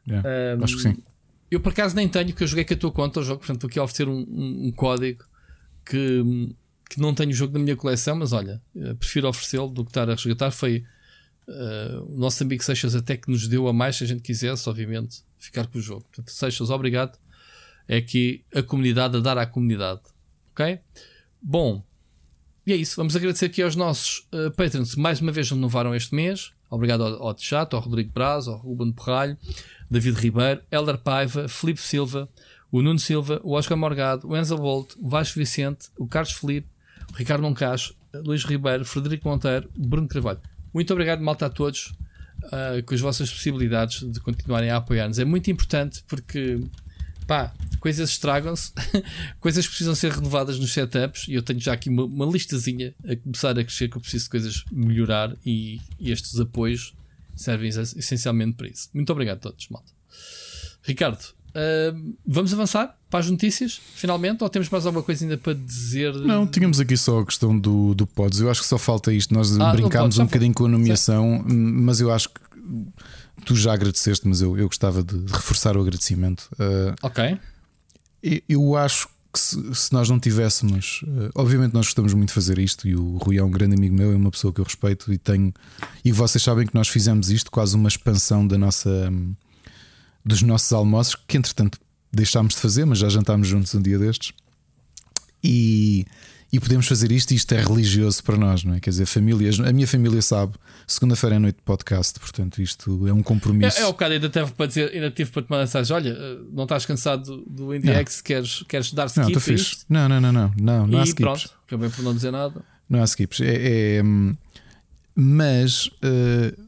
S2: Yeah, acho que sim.
S3: Eu por acaso nem tenho, porque eu joguei com a tua conta o jogo, portanto estou aqui a oferecer um, um, um código que que não tenho o jogo na minha coleção, mas olha, eh, prefiro oferecê-lo do que estar a resgatar. Foi uh, o nosso amigo Seixas até que nos deu a mais, se a gente quisesse, obviamente, ficar com o jogo. Portanto, Seixas, obrigado. É aqui a comunidade a dar à comunidade. Ok? Bom, e é isso. Vamos agradecer aqui aos nossos uh, patrons que mais uma vez renovaram este mês. Obrigado ao, ao Chat, ao Rodrigo Braz, ao Ruben Porralho, David Ribeiro, Elder Paiva, Felipe Silva, o Nuno Silva, o Oscar Morgado, o Enza Bolt, o Vasco Vicente, o Carlos Felipe, Ricardo Moncacho, Luís Ribeiro, Frederico Monteiro, Bruno Carvalho. Muito obrigado, malta, a todos, uh, com as vossas possibilidades de continuarem a apoiar-nos. É muito importante porque, pá, coisas estragam-se, *laughs* coisas precisam ser renovadas nos setups e eu tenho já aqui uma, uma listazinha a começar a crescer que eu preciso de coisas melhorar e, e estes apoios servem essencialmente para isso. Muito obrigado a todos, malta. Ricardo, Uh, vamos avançar para as notícias, finalmente? Ou temos mais alguma coisa ainda para dizer?
S2: Não, tínhamos aqui só a questão do, do pods. Eu acho que só falta isto. Nós ah, brincámos um bocadinho com a nomeação, mas eu acho que tu já agradeceste, mas eu, eu gostava de reforçar o agradecimento. Uh,
S3: ok.
S2: Eu acho que se, se nós não tivéssemos, uh, obviamente nós gostamos muito de fazer isto, e o Rui é um grande amigo meu, é uma pessoa que eu respeito e tenho. E vocês sabem que nós fizemos isto, quase uma expansão da nossa. Dos nossos almoços, que entretanto deixámos de fazer, mas já jantámos juntos um dia destes. E, e podemos fazer isto, e isto é religioso para nós, não é? Quer dizer, famílias, a minha família sabe, segunda-feira é noite de podcast, portanto, isto é um compromisso.
S3: É, é o bocado, ainda tive para dizer, ainda tive para te mandar mensagem: olha, não estás cansado do IndieX, queres, queres dar skip?
S2: Não,
S3: fixe.
S2: Não, não, não, não, não, não
S3: e
S2: há skips.
S3: pronto, acabei por não dizer nada.
S2: Não há skips. É, é mas uh,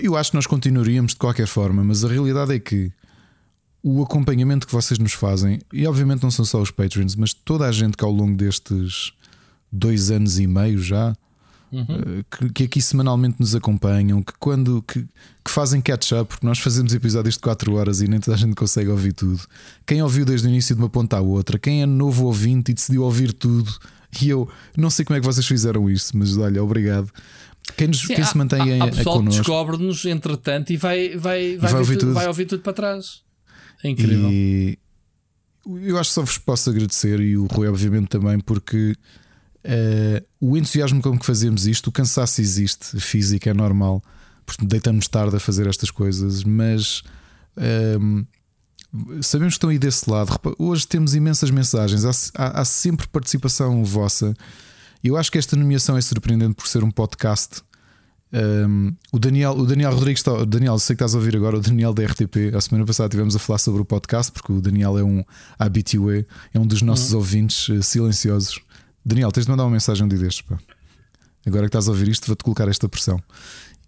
S2: eu acho que nós continuaríamos de qualquer forma, mas a realidade é que o acompanhamento que vocês nos fazem, e obviamente não são só os Patreons, mas toda a gente que ao longo destes dois anos e meio já, uhum. Eh, que, que, aqui semanalmente nos acompanham, que quando que, que fazem catch-up, porque nós fazemos episódios de 4 horas e nem toda a gente consegue ouvir tudo. Quem ouviu desde o início de uma ponta à outra, quem é novo ouvinte e decidiu ouvir tudo, e eu não sei como é que vocês fizeram isso, mas olha, obrigado. Quem, nos, Sim, quem há, se mantém há, há
S3: pessoal
S2: que
S3: descobre-nos entretanto e vai, vai, vai, vai, ouvir tudo, vai ouvir tudo para trás. É incrível.
S2: E eu acho que só vos posso agradecer e o Rui, obviamente, também, porque uh, o entusiasmo com que fazemos isto, o cansaço existe, físico é normal, porque deitamos tarde a fazer estas coisas, mas. Uh, sabemos que estão aí desse lado. Hoje temos imensas mensagens, há, há, há sempre participação vossa. Eu acho que esta nomeação é surpreendente por ser um podcast um, o, Daniel, o Daniel Rodrigues está, Daniel, sei que estás a ouvir agora, o Daniel da RTP. A semana passada estivemos a falar sobre o podcast, porque o Daniel é um habitué, é um dos nossos uhum. ouvintes uh, silenciosos. Daniel, tens de mandar uma mensagem um dia destes, pá. Agora que estás a ouvir isto, vou-te colocar esta pressão.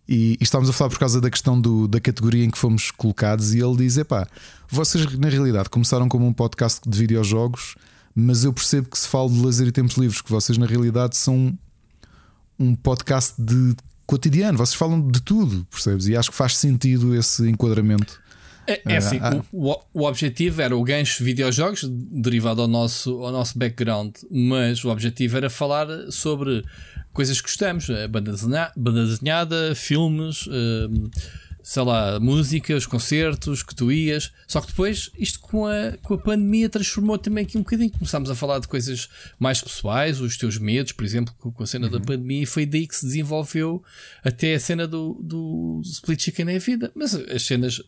S2: E, e estávamos a falar por causa da questão do, da categoria em que fomos colocados, e ele diz: epá, vocês na realidade começaram como um podcast de videojogos, mas eu percebo que se fala de lazer e tempos livres, que vocês na realidade são um podcast de cotidiano, vocês falam de tudo, percebes? E acho que faz sentido esse enquadramento.
S3: É, é assim, ah, ah. O, o, objetivo era o gancho de videojogos derivado ao nosso, ao nosso background, mas o objetivo era falar sobre coisas que gostamos, eh, banda desenhada, filmes, uh, sei lá, músicas, concertos que tu ias. Só que depois, isto com a, com a pandemia transformou também aqui um bocadinho. Começámos a falar de coisas mais pessoais, os teus medos, por exemplo, com a cena uhum. da pandemia, e foi daí que se desenvolveu até a cena do, do Split Chicken na vida. Mas as cenas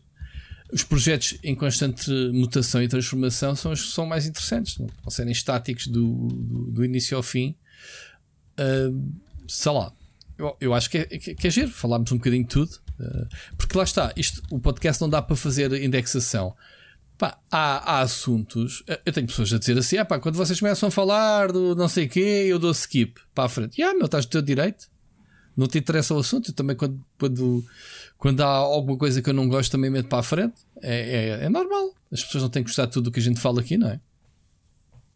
S3: os projetos em constante mutação e transformação são os que são mais interessantes, não serem estáticos do, do, do, início ao fim. Uh, sei lá, eu, eu acho que é, que, que é giro falarmos um bocadinho de tudo, porque lá está, isto, o podcast não dá para fazer indexação. Pá, há, há, assuntos. Ah, eu tenho pessoas a dizer assim: ah, pá, quando vocês começam a falar do não sei o quê, eu dou skip para a frente. E ah, meu, estás do teu direito. Não te interessa o assunto. Eu também, quando, quando quando há alguma coisa que eu não gosto, também meto para a frente. É, é, é normal. As pessoas não têm que gostar de tudo o que a gente fala aqui, não é?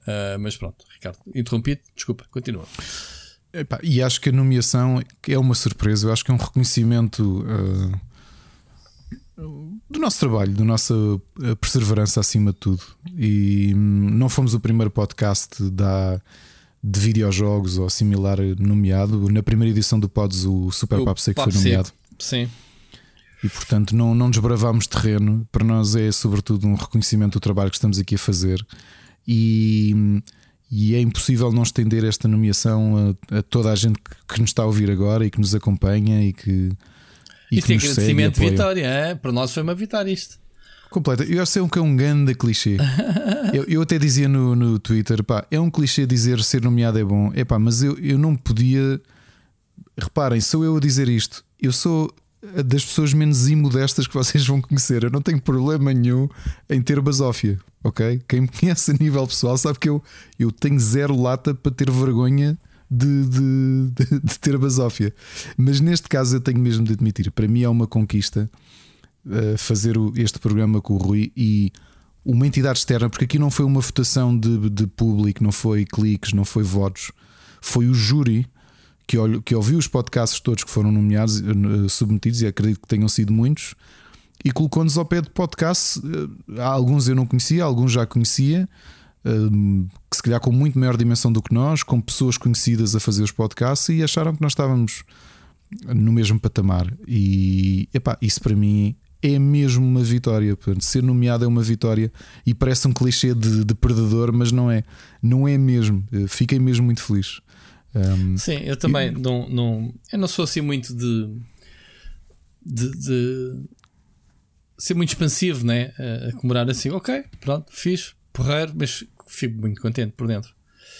S3: Uh, mas pronto, Ricardo, interrompi desculpa, continua.
S2: Epá, e acho que a nomeação é uma surpresa, eu acho que é um reconhecimento uh, do nosso trabalho, da nossa perseverança acima de tudo. E hum, não fomos o primeiro podcast da, de videojogos ou similar nomeado. Na primeira edição do Pods, o Super Papo Seco foi nomeado.
S3: Sim
S2: e portanto não, não desbravamos terreno. Para nós é sobretudo um reconhecimento do trabalho que estamos aqui a fazer e, e é impossível não estender esta nomeação a, a toda a gente que, que, nos está a ouvir agora e que nos acompanha e que.
S3: E, e que agradecimento de vitória, é? para nós foi uma vitória isto.
S2: Completa. Eu acho que é um grande clichê. *laughs* eu, eu até dizia no, no Twitter: pá, é um clichê dizer ser nomeado é bom. É pá, mas eu, eu não podia. Reparem, sou eu a dizer isto. Eu sou das pessoas menos imodestas que vocês vão conhecer. Eu não tenho problema nenhum em ter basófia, ok? Quem me conhece a nível pessoal sabe que eu, eu tenho zero lata para ter vergonha de, de, de, de ter basófia. Mas neste caso eu tenho mesmo de admitir, para mim é uma conquista uh, fazer o, este programa com o Rui e uma entidade externa, porque aqui não foi uma votação de, de público, não foi cliques, não foi votos, foi o júri que, que ouviu os podcasts todos que foram nomeados, eh, submetidos, e acredito que tenham sido muitos, e colocou-nos ao pé de podcast. Eh, alguns eu não conhecia, alguns já conhecia, eh, que se calhar com muito maior dimensão do que nós, com pessoas conhecidas a fazer os podcasts, e acharam que nós estávamos no mesmo patamar. E epá, isso para mim é mesmo uma vitória. Portanto, ser nomeado é uma vitória e parece um clichê de, de perdedor, mas não é. Não é mesmo. Fiquei mesmo muito feliz.
S3: Um, Sim, eu também e... não, não. Eu não sou assim muito de. de, de ser muito expansivo, né? A, a comemorar assim, ok, pronto, fiz, porreiro, mas fico muito contente por dentro.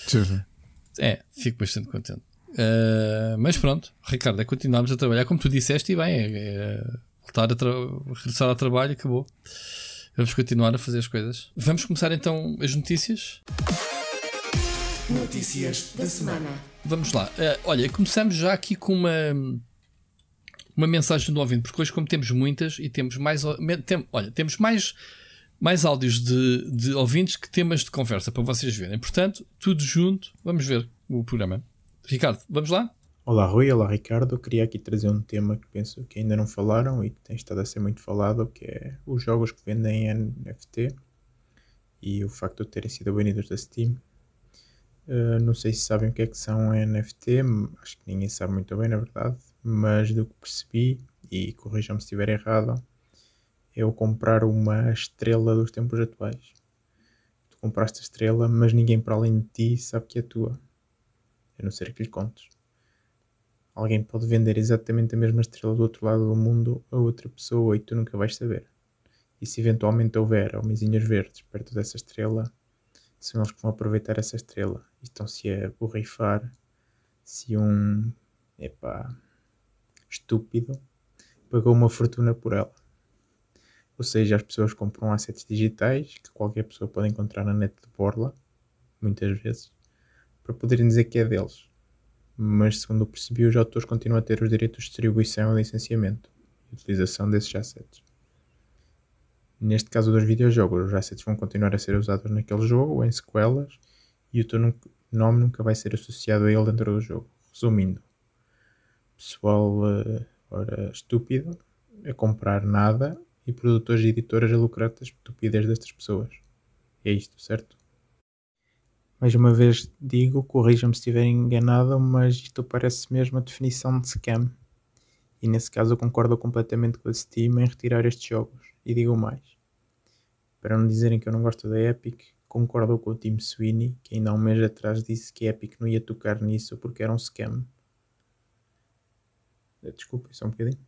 S2: Sim.
S3: É, fico bastante contente. Uh, mas pronto, Ricardo, é continuarmos a trabalhar como tu disseste, e bem, é, é voltar a regressar ao trabalho, acabou. Vamos continuar a fazer as coisas. Vamos começar então as notícias. Notícias da semana. Vamos lá. Uh, olha, começamos já aqui com uma uma mensagem do ouvinte, porque hoje, como temos muitas e temos mais. Tem, olha, temos mais, mais áudios de, de ouvintes que temas de conversa para vocês verem. Portanto, tudo junto, vamos ver o programa. Ricardo, vamos lá?
S1: Olá, Rui. Olá, Ricardo. Eu queria aqui trazer um tema que penso que ainda não falaram e que tem estado a ser muito falado, que é os jogos que vendem NFT e o facto de terem sido banidos da Steam Uh, não sei se sabem o que é que são NFT, acho que ninguém sabe muito bem, na verdade, mas do que percebi, e corrijam-me se estiver errado, é eu comprar uma estrela dos tempos atuais. Tu compraste a estrela, mas ninguém para além de ti sabe que é tua, a não ser que lhe contes. Alguém pode vender exatamente a mesma estrela do outro lado do mundo a outra pessoa e tu nunca vais saber. E se eventualmente houver homenzinhos verdes perto dessa estrela, são eles que vão aproveitar essa estrela e estão-se a borrifar se um epá, estúpido pagou uma fortuna por ela. Ou seja, as pessoas compram assets digitais que qualquer pessoa pode encontrar na net de borla, muitas vezes, para poderem dizer que é deles. mas segundo percebi, os autores continuam a ter os direitos de distribuição e licenciamento e utilização desses assets. Neste caso dos videojogos, os assets vão continuar a ser usados naquele jogo ou em sequelas e o teu nome nunca vai ser associado a ele dentro do jogo. Resumindo, pessoal uh, ora, estúpido a comprar nada e produtores e editoras a lucrar das estupidez destas pessoas. É isto, certo? Mais uma vez digo, corrijam-me se estiver enganado, mas isto parece mesmo a definição de scam. E nesse caso eu concordo completamente com a Steam em retirar estes jogos. E digo mais. Para não dizerem que eu não gosto da Epic, concordo com o Tim Sweeney, que ainda há um mês atrás disse que a Epic não ia tocar nisso porque era um scam. Eh, desculpa, só um bocadinho.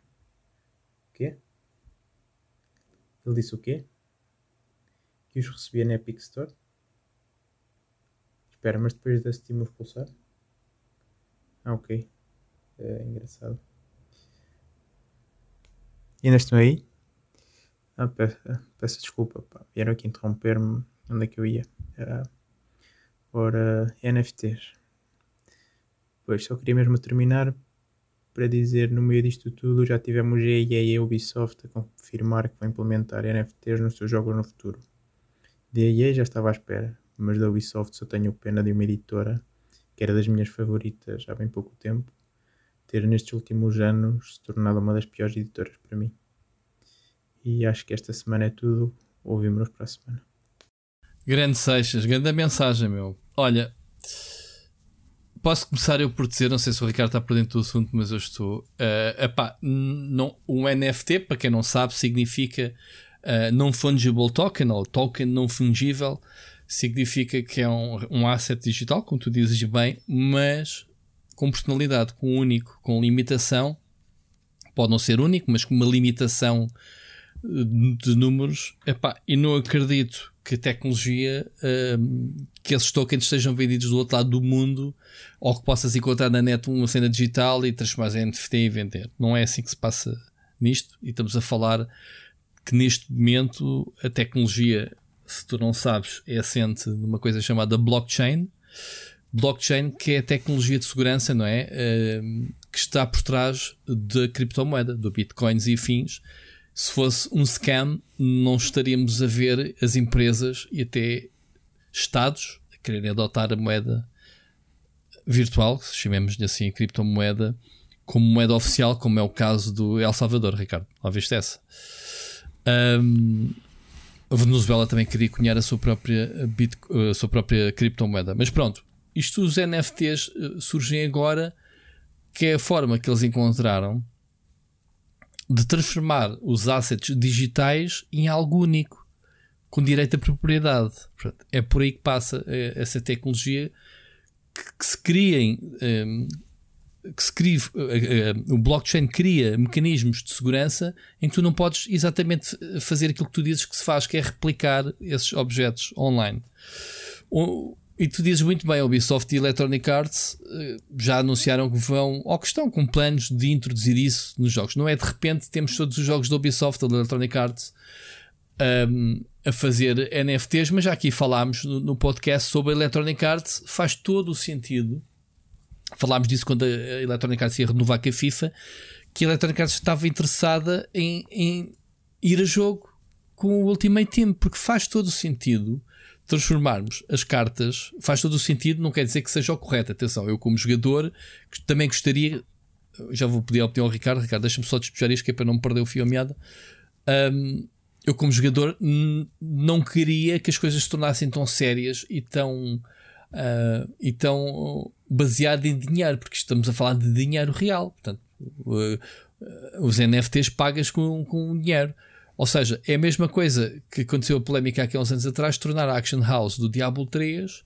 S1: O quê? Ele disse o quê? Que os recebia na Epic Store? Espera, mas depois da Steam os pulsar? Ah, ok. É engraçado. E ainda estão aí? Ah, peço, peço desculpa, pá. vieram aqui interromper-me. Onde é que eu ia? Uh, ora, NFTs. Pois, só queria mesmo terminar para dizer, no meio disto tudo, já tivemos a EA e a Ubisoft a confirmar que vão implementar NFTs nos seus jogos no futuro. Da EA já estava à espera, mas da Ubisoft só tenho pena de uma editora, que era das minhas favoritas há bem pouco tempo, ter nestes últimos anos se tornado uma das piores editoras para mim. E acho que esta semana é tudo. Ouvimos-nos para a semana.
S3: Grande Seixas, grande mensagem, meu. Olha, posso começar eu por dizer, não sei se o Ricardo está por dentro do assunto, mas eu estou. Uh, epá, não, um NFT, para quem não sabe, significa uh, non-fungible token ou token não fungível. Significa que é um, um asset digital, como tu dizes bem, mas com personalidade, com único, com limitação. Pode não ser único, mas com uma limitação eh, de números. Epá, e não acredito que tecnologia, um, que esses tokens estejam vendidos do outro lado do mundo ou que possas encontrar na net uma cena digital e transformar em NFT e vender. Não é assim que se passa nisto. E estamos a falar que neste momento a tecnologia, se tu não sabes, é assente numa coisa chamada blockchain blockchain, que é a tecnologia de segurança, não é? Uh, que está por trás da criptomoeda, do bitcoins e afins. Se fosse um scam, não estaríamos a ver as empresas e até estados a quererem adotar a moeda virtual, chamemos-lhe assim, a criptomoeda, como moeda oficial, como é o caso do El Salvador, Ricardo. Lá viste essa. Um, a Venezuela também queria cunhar a sua própria, a sua própria criptomoeda. Mas pronto, isto os NFTs eh, surgem agora, que é a forma que eles encontraram de transformar os assets digitais em algo único, com direito à propriedade. É por aí que passa eh, essa tecnologia que, que se criem. Um, eh, que se cria, o blockchain cria mecanismos de segurança em que tu não podes exatamente fazer aquilo que tu dizes que se faz, que é replicar esses objetos online. E tu dizes muito bem, a Ubisoft e Electronic Arts eh, já anunciaram que vão, ou que estão com planos de introduzir isso nos jogos. Não é de repente temos todos os jogos da Ubisoft da Electronic Arts um, a fazer NFTs, mas já aqui falámos no, no, podcast sobre a Electronic Arts, faz todo o sentido. Falámos disso quando a Electronic Arts ia renovar com a FIFA, que a Electronic Arts estava interessada em, em ir a jogo com o Ultimate Team, porque faz todo o sentido transformarmos as cartas faz todo o sentido, não quer dizer que seja o correto. Atenção, eu como jogador também gostaria, já vou pedir a opinião ao Ricardo, Ricardo, deixa-me só despejar isto que é para não perder o fio a meada. Um, eu como jogador não queria que as coisas se tornassem tão sérias e tão uh, e tão baseado em dinheiro, porque estamos a falar de dinheiro real. Portanto, uh, os NFTs pagas com, com dinheiro. Ou seja, é a mesma coisa que aconteceu a polémica aqui há uns anos atrás, tornar a Action House do Diablo 3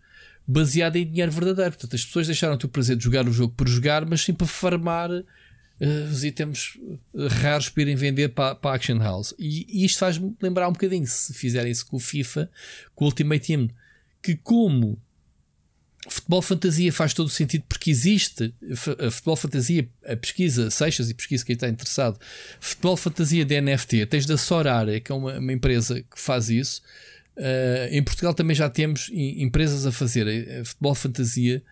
S3: baseada em dinheiro verdadeiro. Portanto, as pessoas deixaram-te o prazer de jogar o jogo por jogar, mas sim para farmar uh, os itens eh, raros para irem vender para, para a Action House. E, e isto faz-me lembrar um bocadinho, se fizerem isso com o FIFA, com o Ultimate Team, que como Futebol fantasia faz todo o sentido porque existe futebol fantasia, a pesquisa, Seixas e pesquisa quem está interessado. Futebol fantasia de NFT, tens da Sorare, que é uma, uma empresa que faz isso. Uh, em Portugal também já temos empresas a fazer uh, futebol fantasia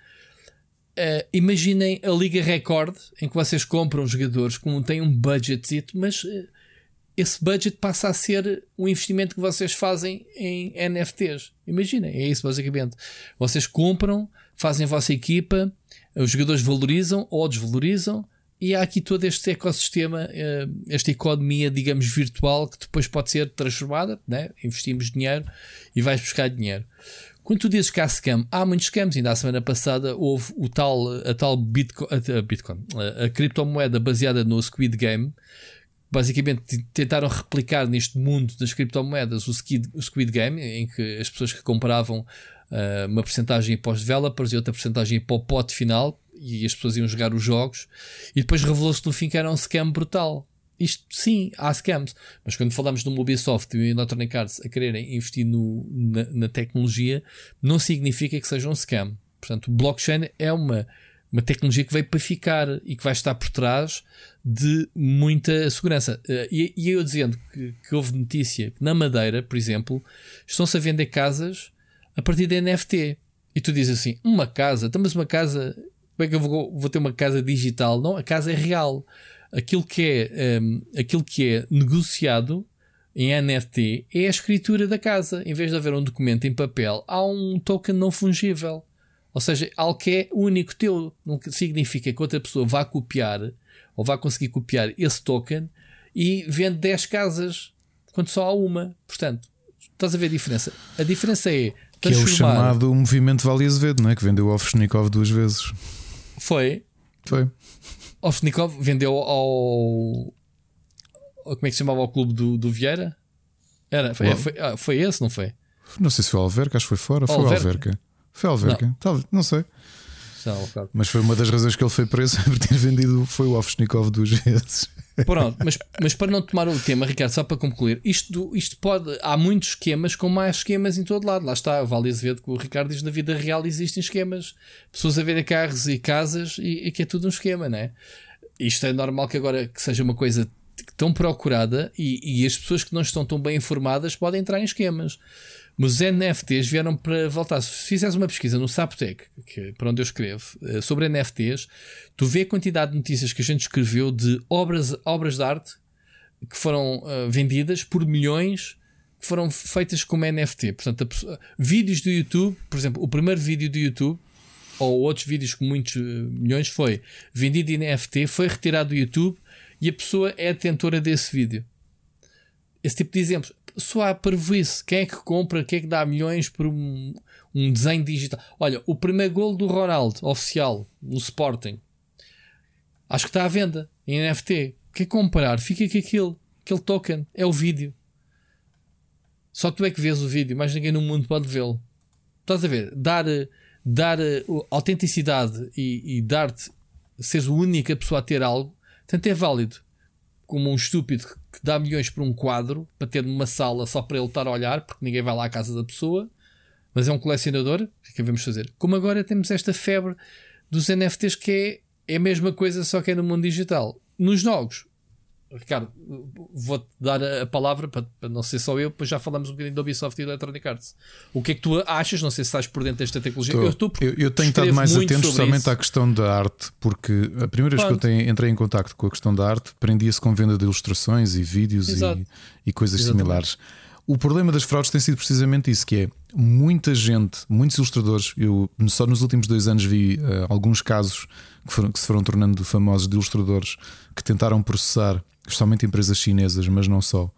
S3: Uh, imaginem a Liga Record em que vocês compram jogadores como têm um budget, mas uh, esse budget passa a ser o investimento que vocês fazem em NFTs. Imaginem, é isso basicamente. Vocês compram, fazem a vossa equipa, os jogadores valorizam ou desvalorizam, e há aqui todo este ecossistema, uh, esta economia, digamos, virtual que depois pode ser transformada. Né? Investimos dinheiro e vais buscar dinheiro. Quando tu dizes que há scam, há muitos scams. Ainda a semana passada houve o tal, a tal Bitcoin, a, Bitcoin, a, a criptomoeda baseada no Squid Game. Basicamente tentaram replicar neste mundo das criptomoedas o Squid, o Squid Game, em que as pessoas que compravam uh, uma porcentagem para os developers e outra porcentagem para o pote final, e as pessoas iam jogar os jogos, e depois revelou-se no fim que era um scam brutal isto sim, há scams, mas quando falamos uma Ubisoft e uma Electronic Arts a quererem investir no, na, na, tecnologia, não significa que seja um scam. Portanto, blockchain é uma, uma tecnologia que veio para ficar e que vai estar por trás de muita segurança. Uh, e, e, eu dizendo que, que, houve notícia que na Madeira, por exemplo, estão-se a vender casas a partir de NFT. E tu dizes assim: uma casa, então, mas uma casa, como é que eu vou, vou ter uma casa digital? Não, a casa é real aquilo que é, um, aquilo que é negociado em NFT é a escritura da casa. Em vez de haver um documento em papel, há um token não fungível. Ou seja, algo que é único teu. Não significa que outra pessoa vá copiar ou vá conseguir copiar esse token e vende 10 casas quando só há uma. Portanto, estás a ver a diferença? A diferença é.
S2: Que é o chamado movimento Vale Azevedo, não é? Que vendeu o Ofshnikov duas vezes.
S3: Foi.
S2: Foi.
S3: Ofsnikov vendeu ao. Como é que se chamava o clube do, do Vieira? Era, foi, foi, ah, foi esse, não foi?
S2: Não sei se foi Alverca, acho que foi fora. Foi Alverca. Foi Alverca, não, Talvez, não sei. Mas foi uma das razões que ele foi preso *laughs* por ter vendido foi o Ofsnikov duas vezes.
S3: Pronto, mas, mas para não tomar o tema, Ricardo, só para concluir, isto, isto pode. Há muitos esquemas com mais esquemas em todo lado. Lá está, vale Azevedo que o Ricardo diz na vida real existem esquemas, pessoas a verem carros e casas e, e, que é tudo um esquema, não é? Isto é normal que agora que seja uma coisa tão procurada e, e as pessoas que não estão tão bem informadas podem entrar em esquemas. Mas os NFTs vieram para voltar. Se fizeres uma pesquisa no Saptec, que é para onde eu escrevo, eh, sobre NFTs, tu vê a quantidade de notícias que a gente escreveu de obras, obras de arte que foram uh, vendidas por milhões que foram feitas como NFT. Portanto, pessoa, vídeos do YouTube, por exemplo, o primeiro vídeo do YouTube, ou outros vídeos com muitos uh, milhões, foi vendido em NFT, foi retirado do YouTube e a pessoa é detentora desse vídeo. Esse tipo de exemplos só há parvoíce. Quem é que compra? Quem é que dá milhões por um, um desenho digital? Olha, o primeiro gol do Ronaldo, oficial, no Sporting, acho que está à venda em NFT. Quer comprar? Fica com aquele, aquele token. É o vídeo. Só tu é que vês o vídeo, mais ninguém no mundo pode vê-lo. Estás a ver? Dar, dar uh, autenticidade e, e dar-te, seres a única pessoa a ter algo, tanto é válido como um estúpido que dá milhões por um quadro para ter numa sala só para ele estar a olhar, porque ninguém vai lá à casa da pessoa, mas é um colecionador, o que é devemos fazer? Como agora temos esta febre dos NFTs que é, é a mesma coisa, só que é no mundo digital. Nos jogos, Ricardo, vou-te dar a palavra para, para, não ser só eu, depois já falamos um bocadinho da Ubisoft e da Electronic Arts. O que é que tu achas? Não sei se estás por dentro desta tecnologia.
S2: Tô, eu, estou eu, eu, tenho estado mais atento especialmente à questão da arte, porque a primeira vez que eu tenho, entrei em contato com a questão da arte, prendia-se com venda de ilustrações e vídeos e, e, coisas Exatamente. similares. O problema das fraudes tem sido precisamente isso: que é muita gente, muitos ilustradores. Eu só nos últimos dois anos vi uh, alguns casos que, foram, que se foram tornando famosos de ilustradores que tentaram processar especialmente empresas chinesas, mas não só,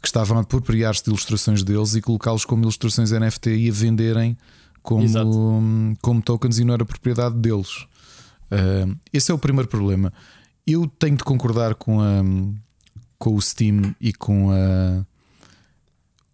S2: que estavam a apropriar-se de ilustrações deles e colocá-los como ilustrações NFT e a venderem como, como tokens e não era propriedade deles. Uh, esse é o primeiro problema. Eu tenho de concordar com, a, com o Steam e com a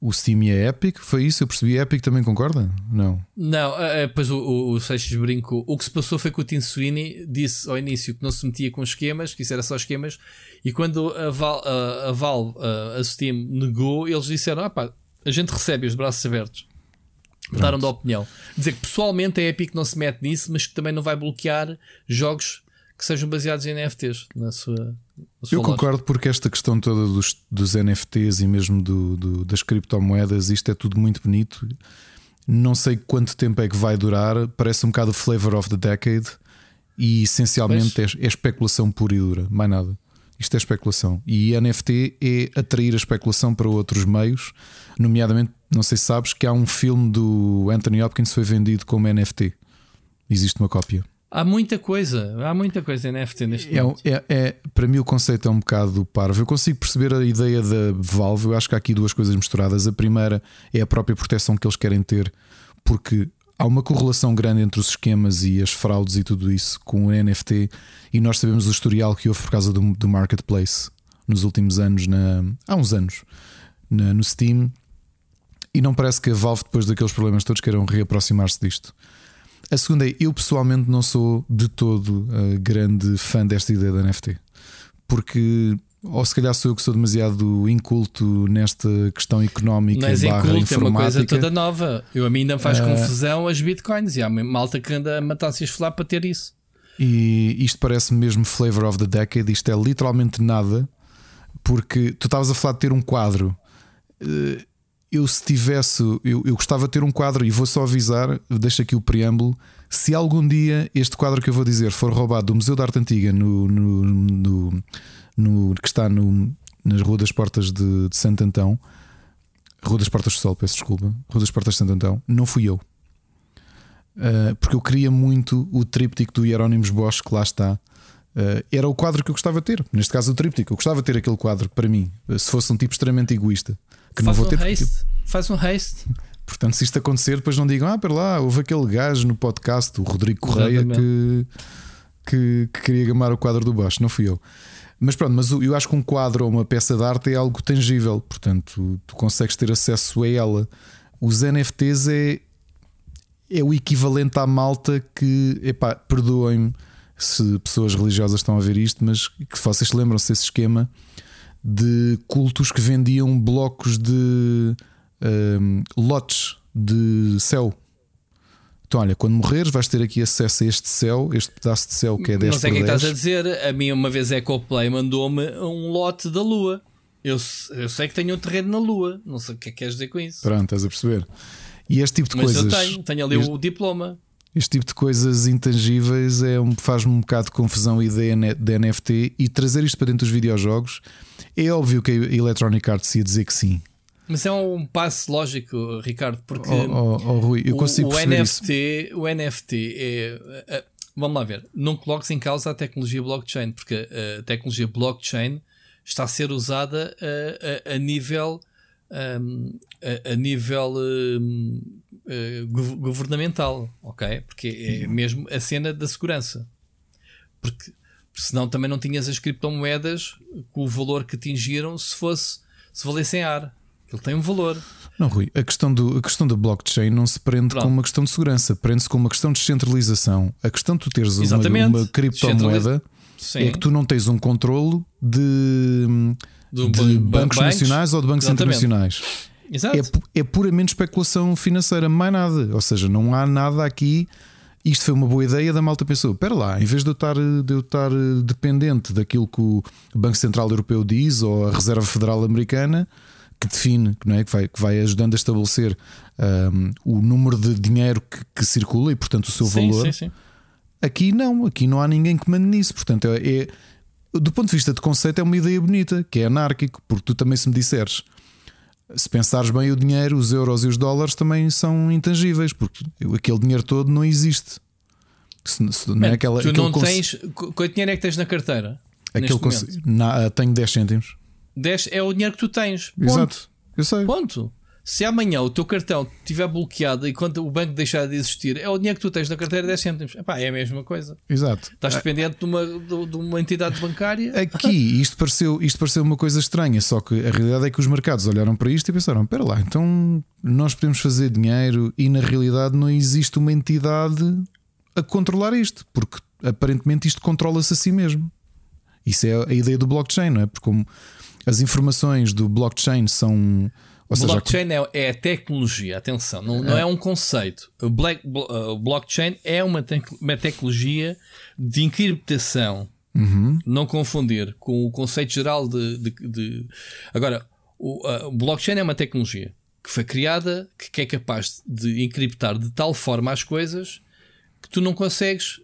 S2: o Steam e a Epic, foi isso? Eu percebi. A Epic também concorda? Não.
S3: Não, é, pois o, o, o Seixas brincou. O que se passou foi que o Tim Sweeney disse ao início que não se metia com esquemas, que isso era só esquemas, e quando a, Val, a, a Valve, a, a, Steam, negou, eles disseram: ah pá, a gente recebe os braços abertos. Mudaram de opinião. Dizer que pessoalmente a Epic não se mete nisso, mas que também não vai bloquear jogos que sejam baseados em NFTs na sua. Na sua
S2: Eu concordo porque esta questão toda dos, dos NFTs e mesmo do, do, das criptomoedas, isto é tudo muito bonito. Não sei quanto tempo é que vai durar. Parece um bocado o flavor of the decade. E essencialmente é, é, especulação pura e dura, mais nada. Isto é especulação. E NFT é atrair a especulação para outros meios, nomeadamente, não sei se sabes, que há um filme do Anthony Hopkins que foi vendido como NFT. Existe uma cópia.
S3: Há muita coisa, há muita coisa em NFT neste
S2: é,
S3: momento.
S2: É, é, para mim o conceito é um bocado parvo. Eu consigo perceber a ideia da Valve. Eu acho que há aqui duas coisas misturadas. A primeira é a própria proteção que eles querem ter, porque há uma correlação grande entre os esquemas e as fraudes e tudo isso com o NFT. E nós sabemos o historial que houve por causa do, do marketplace nos últimos anos, na, há uns anos, na, no Steam. E não parece que a Valve, depois daqueles problemas todos, queiram reaproximar-se disto. A segunda é: eu pessoalmente não sou de todo uh, grande fã desta ideia da NFT, porque ou se calhar sou eu que sou demasiado inculto nesta questão económica
S3: Mas
S2: barra
S3: inculto
S2: informática.
S3: é uma coisa toda nova. Eu a mim ainda me faz uh, confusão as bitcoins e há malta que anda a matar-se a para ter isso.
S2: E isto parece mesmo flavor of the decade. Isto é literalmente nada, porque tu estavas a falar de ter um quadro. Uh, eu se tivesse, eu, eu gostava de ter um quadro e vou só avisar, deixo aqui o preâmbulo. Se algum dia este quadro que eu vou dizer for roubado do Museu da Arte Antiga, no, no, no, no que está no, nas Rua das Portas de, de Santo Antão, Rua das Portas do Sol, peço desculpa, Rua das Portas de Santo Antão, não fui eu. Uh, porque eu queria muito o tríptico do Hieronymus Bosch que lá está. Uh, era o quadro que eu gostava de ter. Neste caso, o tríptico. Eu gostava de ter aquele quadro para mim, se fosse um tipo extremamente egoísta
S3: que faz não vou um ter. Haste, porque... Faz um haste.
S2: Portanto, se isto acontecer, depois não digam, ah, para lá, houve aquele gajo no podcast, o Rodrigo Correia, que, que, que, queria gamar o quadro do Bosch, não fui eu. Mas pronto, mas eu acho que um quadro ou uma peça de arte é algo tangível, portanto, tu consegues ter acesso a ela. Os NFTs é, é o equivalente à malta que, epá, perdoem-me se pessoas religiosas estão a ver isto, mas que vocês lembram-se desse esquema de cultos que vendiam blocos de um, lotes de céu. Então, olha, quando morreres, vais ter aqui acesso a este céu, este pedaço de céu que é 10 Não sei
S3: o
S2: que
S3: estás a dizer. A mim, uma vez, a Coplay mandou-me um lote da Lua. Eu, eu sei que tenho um terreno na Lua. Não sei o que é que queres dizer com isso.
S2: Pronto, estás a perceber. E este tipo de
S3: Mas
S2: coisas.
S3: eu tenho, tenho ali este, o diploma.
S2: Este tipo de coisas intangíveis é um, faz-me um bocado de confusão a ideia de NFT e trazer isto para dentro dos videojogos. É óbvio que a Electronic Arts ia dizer que sim.
S3: Mas é um passo lógico, Ricardo, porque
S2: oh, oh, oh, Rui, eu consigo
S3: o,
S2: o
S3: NFT,
S2: isso.
S3: o NFT é. Vamos lá ver, não coloques em causa a tecnologia blockchain, porque a tecnologia blockchain está a ser usada a, a, a nível um, a, a, nível um, uh, governamental, ok? Porque é mesmo a cena da segurança. Porque senão também não tinhas as criptomoedas com o valor que atingiram se fosse se valessem ar. Ele tem um valor.
S2: Não, Rui, a questão, do, a questão da blockchain não se prende Pronto. com uma questão de segurança, prende-se com uma questão de descentralização. A questão de tu teres uma, uma criptomoeda é que tu não tens um controlo de, de, de bancos, bancos, nacionais ou de bancos Exatamente. internacionais.
S3: Exato.
S2: É, é puramente especulação financeira, mais nada. Ou seja, não há nada aqui. Isto foi uma boa ideia da malta pensou: espera lá, em vez de eu, estar, de eu estar dependente daquilo que o Banco Central Europeu diz ou a Reserva Federal Americana, que define, não é? que, vai, que vai ajudando a estabelecer um, o número de dinheiro que, que, circula e, portanto, o seu
S3: sim,
S2: valor.
S3: Sim, sim.
S2: Aqui não, aqui não há ninguém que mande nisso. Portanto, é, é, do ponto de vista de conceito, é uma ideia bonita, que é anárquico, porque tu também, se me disseres se pensares bem, o dinheiro, os euros e os dólares também são intangíveis, porque aquele dinheiro todo não existe.
S3: Se, se, não é aquela, tu não tens. Quanto dinheiro é que tens na carteira?
S2: Aquele na, tenho 10 cêntimos.
S3: 10 é o dinheiro que tu tens.
S2: Ponto. Exato, eu sei.
S3: Ponto. Se amanhã o teu cartão estiver bloqueado e quando o banco deixar de existir, é o dinheiro que tu tens na carteira 10 cêntimos. Epá, é a mesma coisa.
S2: Exato.
S3: Estás dependente de uma, de uma entidade bancária.
S2: Aqui isto pareceu, isto pareceu uma coisa estranha, só que a realidade é que os mercados olharam para isto e pensaram: espera lá, então nós podemos fazer dinheiro e na realidade não existe uma entidade a controlar isto, porque aparentemente isto controla-se a si mesmo. Isso é a ideia do blockchain, não é? Porque como as informações do blockchain são
S3: ou blockchain seja, é, é, a tecnologia, atenção, não, não é, é um conceito. O, black, o blockchain é uma, te uma tecnologia de encriptação.
S2: Uhum.
S3: Não confundir com o conceito geral de. de, de... Agora, o, o, blockchain é uma tecnologia que foi criada que é capaz de encriptar de tal forma as coisas que tu não consegues uh,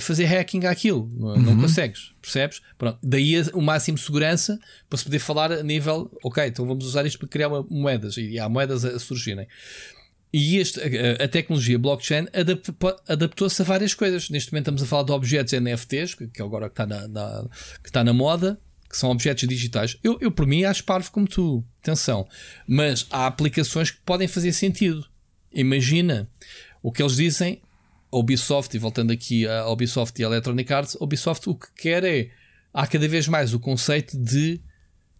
S3: fazer hacking àquilo. Não, não consegues, percebes? Pronto. Daí o máximo de segurança para se poder falar a nível, ok, então vamos usar isto para criar uma, moedas e há moedas a, surgirem. E este, a, a tecnologia blockchain adaptou-se a várias coisas. Neste momento estamos a falar de objetos NFTs, que, agora está na, na, que está na moda, que são objetos digitais. Eu, eu por mim, acho parvo como tu. Atenção. Mas há aplicações que podem fazer sentido. Imagina o que eles dizem, Ubisoft, e voltando aqui a Ubisoft e a Electronic Arts, Ubisoft o que quer é. Há cada vez mais o conceito de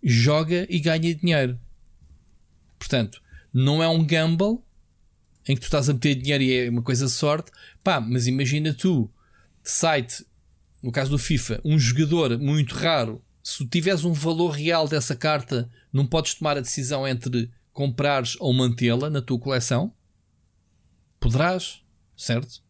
S3: joga e ganha dinheiro. Portanto, não é um gamble em que tu estás a meter dinheiro e é uma coisa de sorte. Pá, mas imagina tu, site, no caso do FIFA, um jogador muito raro. Se tu tiveres um valor real dessa carta, não podes tomar a decisão entre comprares ou mantê-la na tua coleção poderás, certo?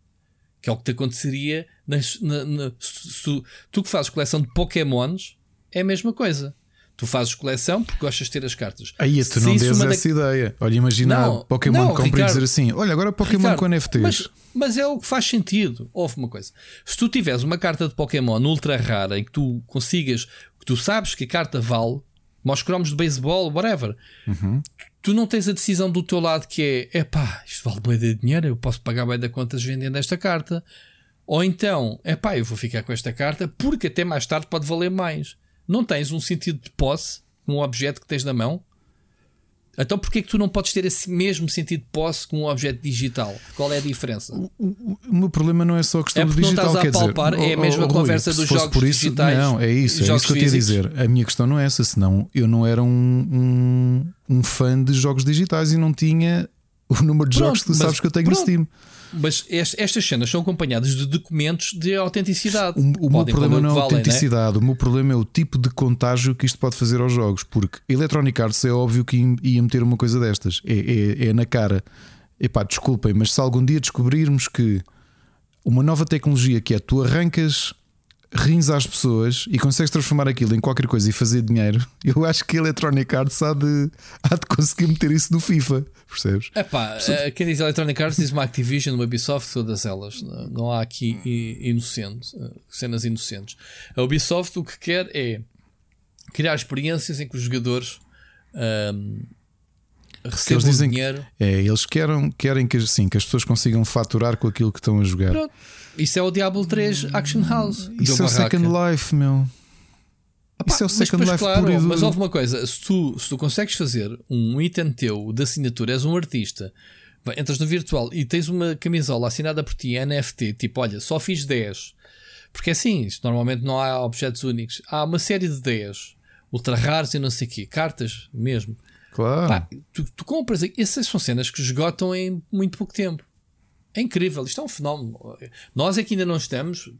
S3: Que é o que te aconteceria nas, na, na, se, tu que fazes coleção de Pokémons, é a mesma coisa. Tu fazes coleção porque gostas de ter as cartas.
S2: Aí tu não dês essa da... ideia. Olha, imagina não, Pokémon não, compra e dizer assim: Olha, agora Pokémon Ricardo, com NFTs.
S3: Mas, mas, é o que faz sentido. Houve uma coisa. Se tu tiveres uma carta de Pokémon ultra rara em que tu consigas, que tu sabes que a carta vale, como cromos de beisebol, whatever,
S2: uhum
S3: tu não tens a decisão do teu lado que é epá, isto vale bem de dinheiro, eu posso pagar bem da contas vendendo esta carta. Ou então, epá, eu vou ficar com esta carta porque até mais tarde pode valer mais. Não tens um sentido de posse um objeto que tens na mão? Então porquê que tu não podes ter esse mesmo sentido de posse com um objeto digital? Qual é a diferença?
S2: O, o, o meu problema não é só a questão é do digital, não estás a palpar,
S3: dizer, é a mesma oh, oh, conversa Rui, dos jogos
S2: por isso,
S3: digitais.
S2: Não, é isso, é isso que eu tinha a dizer. A minha questão não é essa, senão eu não era um, um, um fã de jogos digitais e não tinha o número de pronto, jogos que tu sabes que eu tenho pronto. no Steam.
S3: Mas estas cenas são acompanhadas de documentos de autenticidade.
S2: O, o meu problema não é a autenticidade, né? o meu problema é o tipo de contágio que isto pode fazer aos jogos. Porque Electronic Arts é óbvio que ia meter uma coisa destas, é, é, é na cara. Epá, desculpem, mas se algum dia descobrirmos que uma nova tecnologia que é tu arrancas rins às pessoas e consegues transformar aquilo em qualquer coisa e fazer dinheiro, *laughs* eu acho que a Electronic Arts há de, *laughs* há de conseguir meter isso no FIFA, percebes?
S3: É pá, quem diz Electronic Arts diz uma Activision, uma Ubisoft, todas elas. Não há aqui inocentes, cenas inocentes. A Ubisoft o que quer é criar experiências em que os jogadores. Um, recebam eles dizem dinheiro.
S2: Que, é, eles querem, querem que, assim, que as pessoas consigam faturar com aquilo que estão a jogar. Pronto.
S3: Isso é o Diablo 3 Action House.
S2: Isso é o Second Life, meu. Isso é o Second Life
S3: claro, puro Mas houve uma coisa: se tu, se tu consegues fazer um item teu de assinatura, és um artista, entras no virtual e tens uma camisola assinada por ti, NFT, tipo, olha, só fiz 10. Porque é assim, normalmente não há objetos únicos. Há uma série de 10, ultra raros e não sei o quê, cartas mesmo.
S2: Claro. Pá,
S3: tu, tu compras, essas são cenas que esgotam em muito pouco tempo. É incrível, isto é um fenómeno. Nós é que ainda não estamos.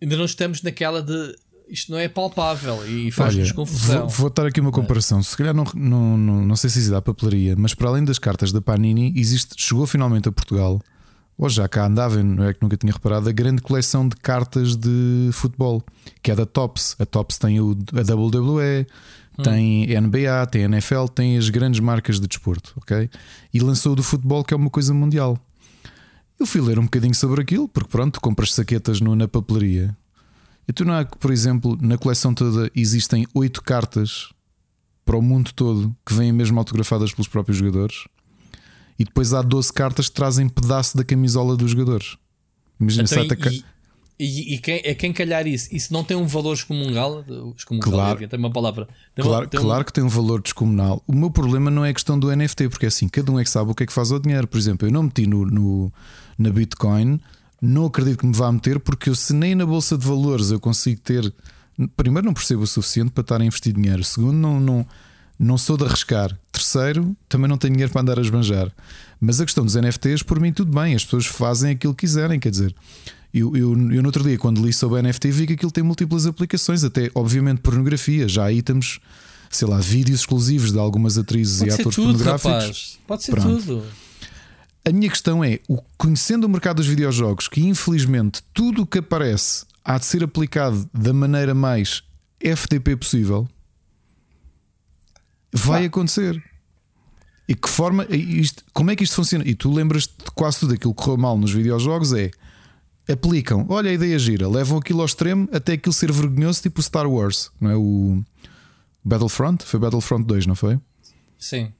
S3: Ainda não estamos naquela de isto não é palpável e faz-nos confusão.
S2: Vou, vou dar aqui uma comparação. Se calhar não, não, não, não sei se existe a papelaria, mas para além das cartas da Panini, existe, chegou finalmente a Portugal, ou já cá andava, não é que nunca tinha reparado, a grande coleção de cartas de futebol, que é da Tops. A Tops tem o, a WWE, Hum. Tem NBA, tem NFL, tem as grandes marcas de desporto, ok? E lançou do futebol, que é uma coisa mundial. Eu fui ler um bocadinho sobre aquilo, porque pronto, compras saquetas no, na papelaria. E tu não há, por exemplo, na coleção toda existem oito cartas para o mundo todo que vêm mesmo autografadas pelos próprios jogadores. E depois há 12 cartas que trazem pedaço da camisola dos jogadores. Imagina então,
S3: se e, e quem, é quem calhar isso, isso não tem um valor excomunal? excomunal
S2: claro,
S3: tem uma palavra.
S2: Tem claro, uma, tem claro um... que tem um valor descomunal. O meu problema não é a questão do NFT, porque é assim, cada um é que sabe o que é que faz ao dinheiro. Por exemplo, eu não meti no, no na Bitcoin, não acredito que me vá meter, porque eu, se nem na bolsa de valores eu consigo ter. Primeiro, não percebo o suficiente para estar a investir dinheiro. Segundo, não, não, não sou de arriscar. Terceiro, também não tenho dinheiro para andar a esbanjar. Mas a questão dos NFTs, por mim, tudo bem. As pessoas fazem aquilo que quiserem, quer dizer. Eu, eu, eu no outro dia, quando li sobre NFT, vi que aquilo tem múltiplas aplicações, até obviamente pornografia. Já aí temos, sei lá, vídeos exclusivos de algumas atrizes Pode e atores tudo, pornográficos. Rapaz.
S3: Pode ser Pronto. tudo.
S2: A minha questão é: o, conhecendo o mercado dos videojogos, que infelizmente tudo o que aparece há de ser aplicado da maneira mais FTP possível, vai acontecer. E que forma, isto, como é que isto funciona? E tu lembras de quase tudo aquilo que correu mal nos videojogos é aplicam, olha a ideia gira, levam aquilo ao extremo até aquilo ser vergonhoso, tipo o Star Wars, não é? O Battlefront, foi Battlefront 2, não foi?
S3: Sim.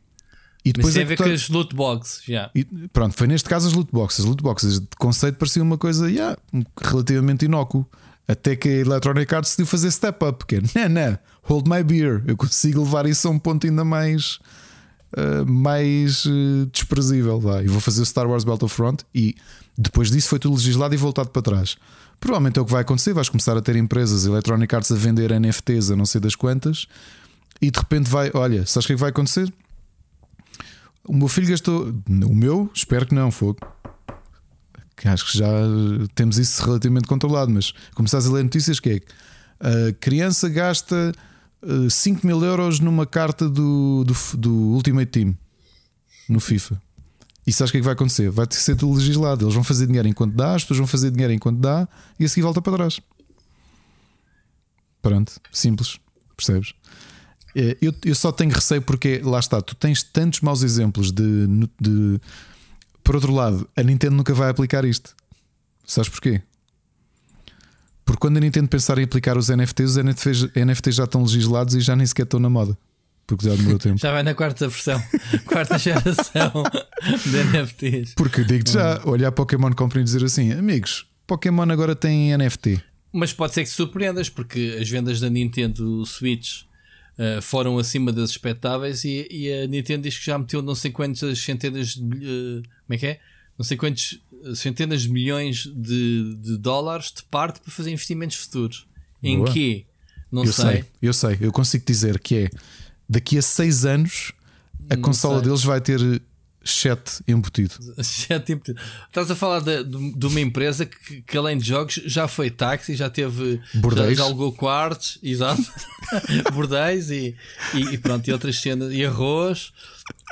S2: E depois
S3: Mas tem
S2: é
S3: a ver
S2: que
S3: com as loot boxes, já.
S2: pronto, foi neste caso as loot boxes. As loot boxes de conceito parecia uma coisa yeah, relativamente inócuo. Até que a Electronic Arts decidiu fazer step up, que é não, não, hold my beer. Eu consigo levar isso a um ponto ainda mais, ah, mais ah, desprezível. Vá. E vou fazer o Star Wars Battlefront. E depois disso foi tudo legislado e voltado para trás. Provavelmente é o que vai acontecer. Vais começar a ter empresas Electronic Arts a vender NFTs a não sei das quantas. E de repente vai, olha, sabes o que é que vai acontecer? O meu filho gastou. O meu, espero que não, fogo. Acho que já temos isso relativamente controlado, mas começares a ler notícias que é que a criança gasta eh, 5 mil euros numa carta do, do, do Ultimate Team no FIFA. E sabes o que é que vai acontecer? Vai ter que ser tudo legislado. Eles vão fazer dinheiro enquanto dá, as pessoas vão fazer dinheiro enquanto dá e a seguir volta para trás. Pronto, simples, percebes? Eh, Eu, eu só tenho receio porque lá está, tu tens tantos maus exemplos de, de. Por outro lado, a Nintendo nunca vai aplicar isto. Sabes porquê? Porque quando a Nintendo pensar em aplicar os NFTs, os NFTs já estão legislados e já nem sequer estão na moda. Porque já demorou tempo. *laughs*
S3: Já vai na quarta versão, *laughs* quarta geração *laughs* de NFTs.
S2: Porque digo-te já, olhar Pokémon Company e dizer assim: amigos, Pokémon agora tem NFT.
S3: Mas pode ser que te surpreendas, porque as vendas da Nintendo Switch eh, foram acima das expectáveis e, e a Nintendo diz que já meteu não sei quantas centenas de. eh, como é que é? Não sei quantos eh, centenas de milhões de, de dólares de parte para fazer investimentos futuros. Em
S2: Boa.
S3: quê? Não
S2: eu
S3: sei.
S2: sei. eu sei, eu consigo dizer que é daqui a seis anos a
S3: Não
S2: consola
S3: sei.
S2: deles vai ter chat embutido.
S3: Já, tipo, estás a falar de, de- uma empresa que, que além de jogos já foi táxi, já teve já,
S2: Bordéis.
S3: já alugou quartos, *laughs* exato, bordéis e, e, e pronto, e outras cenas, e arroz.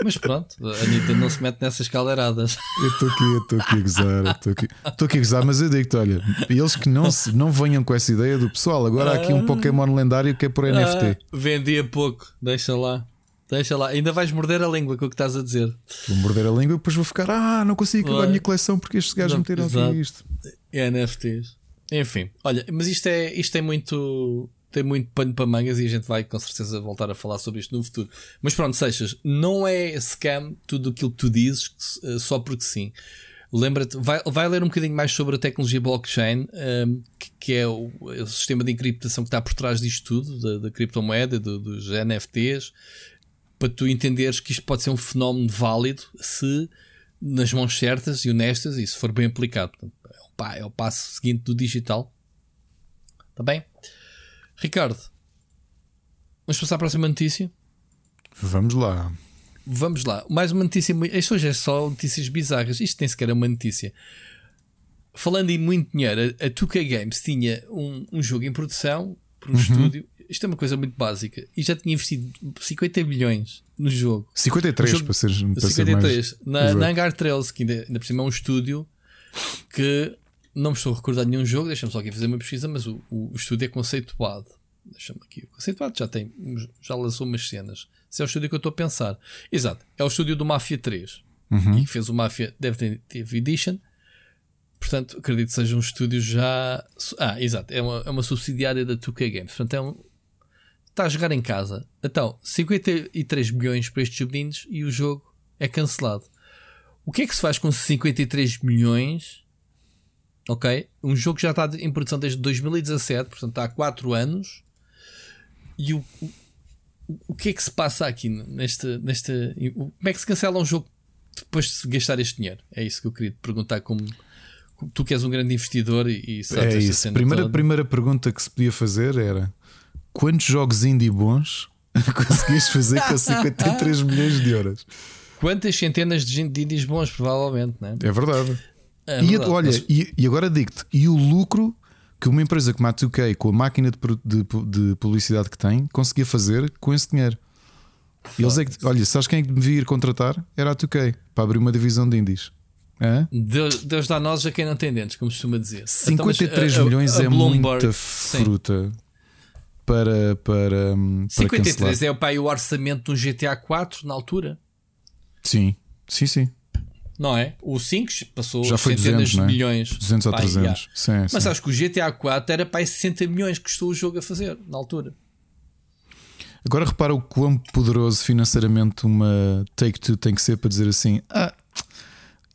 S3: Mas pronto, a Anitta não se mete nessas caldeiradas.
S2: Eu estou aqui, estou aqui a gozar, estou aqui, aqui a gozar, mas eu digo-te: olha, eles que não, se, não venham com essa ideia do pessoal, agora há aqui um Pokémon lendário que é por NFT.
S3: Ah, vendia pouco, deixa lá, deixa lá. Ainda vais morder a língua com o que estás a dizer.
S2: Vou morder a língua e depois vou ficar, ah, não consigo acabar a minha coleção porque estes gajos meteram aqui isto.
S3: NFTs. Enfim, olha, mas isto é, isto é muito. Tem muito pano para mangas e a gente vai com certeza voltar a falar sobre isto no futuro. Mas pronto, Seixas, não é scam tudo aquilo que tu dizes eh, só porque sim. Lembra-te, vai, vai ler um bocadinho mais sobre a tecnologia blockchain, ehm, que, que é o, é o sistema de encriptação que está por trás disto tudo, da, da criptomoeda, do- dos NFTs, para tu entenderes que isto pode ser um fenómeno válido se nas mãos certas e honestas e se for bem aplicado. É, o, é o passo seguinte do digital. Está bem? Ricardo, vamos passar à próxima notícia?
S2: Vamos lá.
S3: Vamos lá. Mais uma notícia. Isto hoje é só notícias bizarras. Isto nem sequer é uma notícia. Falando em muito dinheiro, a a 2K Games tinha um, um jogo em produção por um estúdio. Isto é uma coisa muito básica. E já tinha investido 50 milhões no jogo.
S2: 53
S3: O jogo-
S2: para ser, para ser
S3: 53.
S2: mais.
S3: na, na Hangar 13, que ainda, ainda por cima é um estúdio que não me estou a recordar de nenhum jogo. Deixa-me só aqui fazer uma pesquisa, mas o, o, estúdio é conceituado. Deixa-me aqui. O conceituado já tem, já lançou umas cenas. Esse é o estúdio que eu estou a pensar. Exato, é o estúdio do Mafia 3
S2: Uhum.
S3: e que fez o Mafia teve Edition. Portanto, acredito que seja um estúdio já. Ah, exato, é uma, é uma subsidiária da 2K Games. Portanto, é um, está a jogar em casa. Então, 53 milhões para estes meninos e o jogo é cancelado. O que é que se faz com 53 milhões? Ok, um jogo que já está em produção desde 2017, portanto está há 4 anos. E o, o, o que é que se passa aqui nesta, nesta. Como é que se cancela um jogo depois de se gastar este dinheiro? É isso que eu queria te perguntar. Como, como tu que és um grande investidor e, e sabes
S2: É isso. Primeira,
S3: toda.
S2: primeira pergunta que se podia fazer era: quantos jogos indie bons *laughs* conseguiste fazer com 53 milhões de euros?
S3: Quantas centenas de indies bons, provavelmente, né?
S2: É verdade.
S3: É
S2: e,
S3: verdade,
S2: olha,
S3: mas-
S2: e, e agora digo-te: e o lucro que uma empresa como a 2K, com a máquina de, de, de publicidade que tem, conseguia fazer com esse dinheiro? Eles é que, olha, sabes quem é que devia ir contratar? Era a 2K para abrir uma divisão de indies. Hã?
S3: Deus, Deus dá nós a quem não tem dentes, como costuma dizer. Então, mas
S2: 53
S3: a- a-
S2: milhões
S3: a
S2: é muita
S3: sim.
S2: fruta para, para, hum, para
S3: 53
S2: cancelar.
S3: é o pai o orçamento de um GTA 4 na altura.
S2: Sim, sim, sim.
S3: Não é? O 5 passou
S2: Já foi
S3: centenas
S2: 200,
S3: de
S2: é?
S3: milhões.
S2: 200 ou
S3: Pá,
S2: 300.
S3: yeah.
S2: Sim,
S3: Mas
S2: sim.
S3: acho que o GTA 4 era para aí 60 milhões que custou o jogo a fazer na altura.
S2: Agora repara o quão poderoso financeiramente uma Take-Two tem que ser para dizer assim: Ah,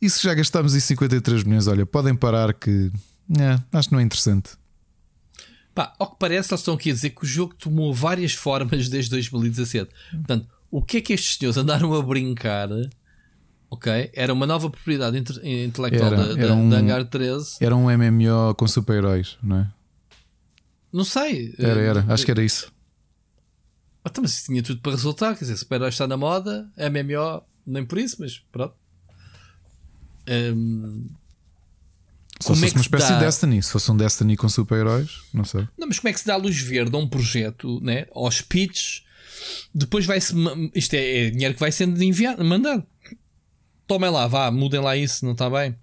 S2: isso já gastámos em 53 milhões. Olha, podem parar que. É, acho que não é interessante.
S3: Pá, ao que parece, eles estão aqui a dizer que o jogo tomou várias formas *laughs* desde 2017. Portanto, o que é que estes senhores andaram a brincar? Ok? Era uma nova propriedade inte- intelectual
S2: Era-
S3: da,
S2: era um-
S3: da Hangar 13.
S2: Era um MMO com super-heróis, não é?
S3: Não sei.
S2: Era, era. Acho que era isso.
S3: Ah, então, mas isso tinha tudo para resultar. Quer dizer, super está na moda, MMO, nem por isso, mas pronto. Hum,
S2: Só se
S3: é
S2: fosse
S3: que
S2: uma espécie
S3: dá?
S2: de Destiny. Se fosse um Destiny com super-heróis, não sei.
S3: Não, mas como é que se dá luz verde a um projeto, né? aos pitches, depois vai-se. Isto é, é dinheiro que vai sendo enviado, mandado. Tomem lá, vá, mudem lá isso, não está bem?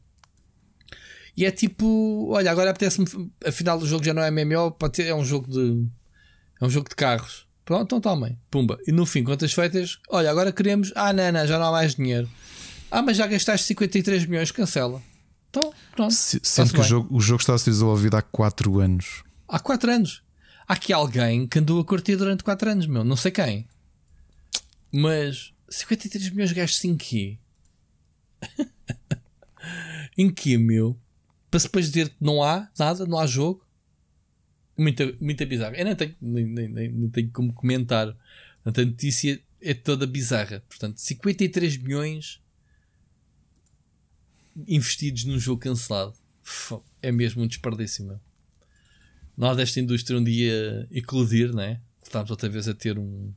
S3: E é tipo, olha, agora apetece-me. Afinal, o jogo já não é MMO, é um jogo de. É um jogo de carros. Pronto, então tomem, pumba. E no fim, contas feitas, olha, agora queremos. Ah, não, não, já não há mais dinheiro. Ah, mas já gastaste 53 milhões, cancela. Então, pronto.
S2: Se- Sendo que o jogo, o jogo está a ser desenvolvido há 4 anos.
S3: Há 4 anos. Há aqui alguém que andou a curtir durante 4 anos, meu. Não sei quem. Mas 53 milhões gastos em quê? *laughs* em quê, meu? Para depois dizer que não há nada, não há jogo. Muita, muita bizarra. Eu nem tenho, nem, nem, nem, tenho como comentar. Portanto, a notícia é toda bizarra. Portanto, 53 milhões investidos num jogo cancelado. É mesmo um desperdício, meu. Nós desta indústria um dia eclodir, né? Estamos outra vez a ter um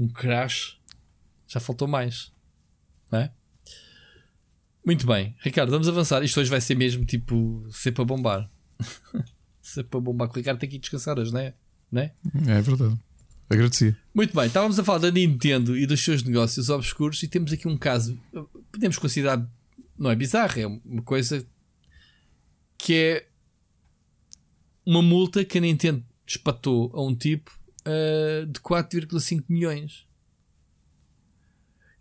S3: um crash. Já faltou mais, não é? Muito bem, Ricardo, vamos avançar. Isto hoje vai ser mesmo tipo ser para bombar. *laughs* ser para bombar. O Ricardo tem que ir descansar hoje, não é? Não é?
S2: É verdade. Agradecia.
S3: Muito bem, estávamos a falar da Nintendo e dos seus negócios obscuros e temos aqui um caso, podemos considerar, não é bizarro, é uma coisa que é uma multa que a Nintendo despatou a um tipo ah, de 4,5 milhões.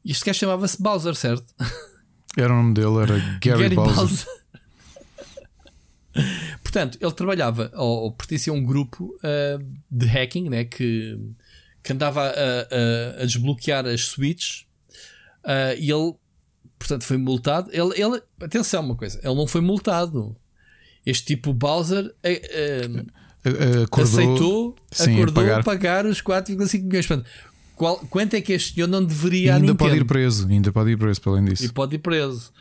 S3: Isto que chamava-se Bowser, certo? *laughs*
S2: Era o nome dele, era Gary, Bowser.
S3: Portanto, ele trabalhava ou, ou pertencia a um grupo ah, de hacking né, que, que andava a, a- a desbloquear as switches ah, e ele, portanto, foi multado. Ele, ele, atenção, uma coisa, ele não foi multado. Este tipo Bowser
S2: A- a- Acordou,
S3: aceitou,
S2: sim, a
S3: acordou
S2: pagar.
S3: pagar. os 4,5 milhões. Portanto, qual- quanto é que este senhor não deveria à
S2: ainda pode ir preso. Ainda pode ir preso, além disso.
S3: E pode ir preso.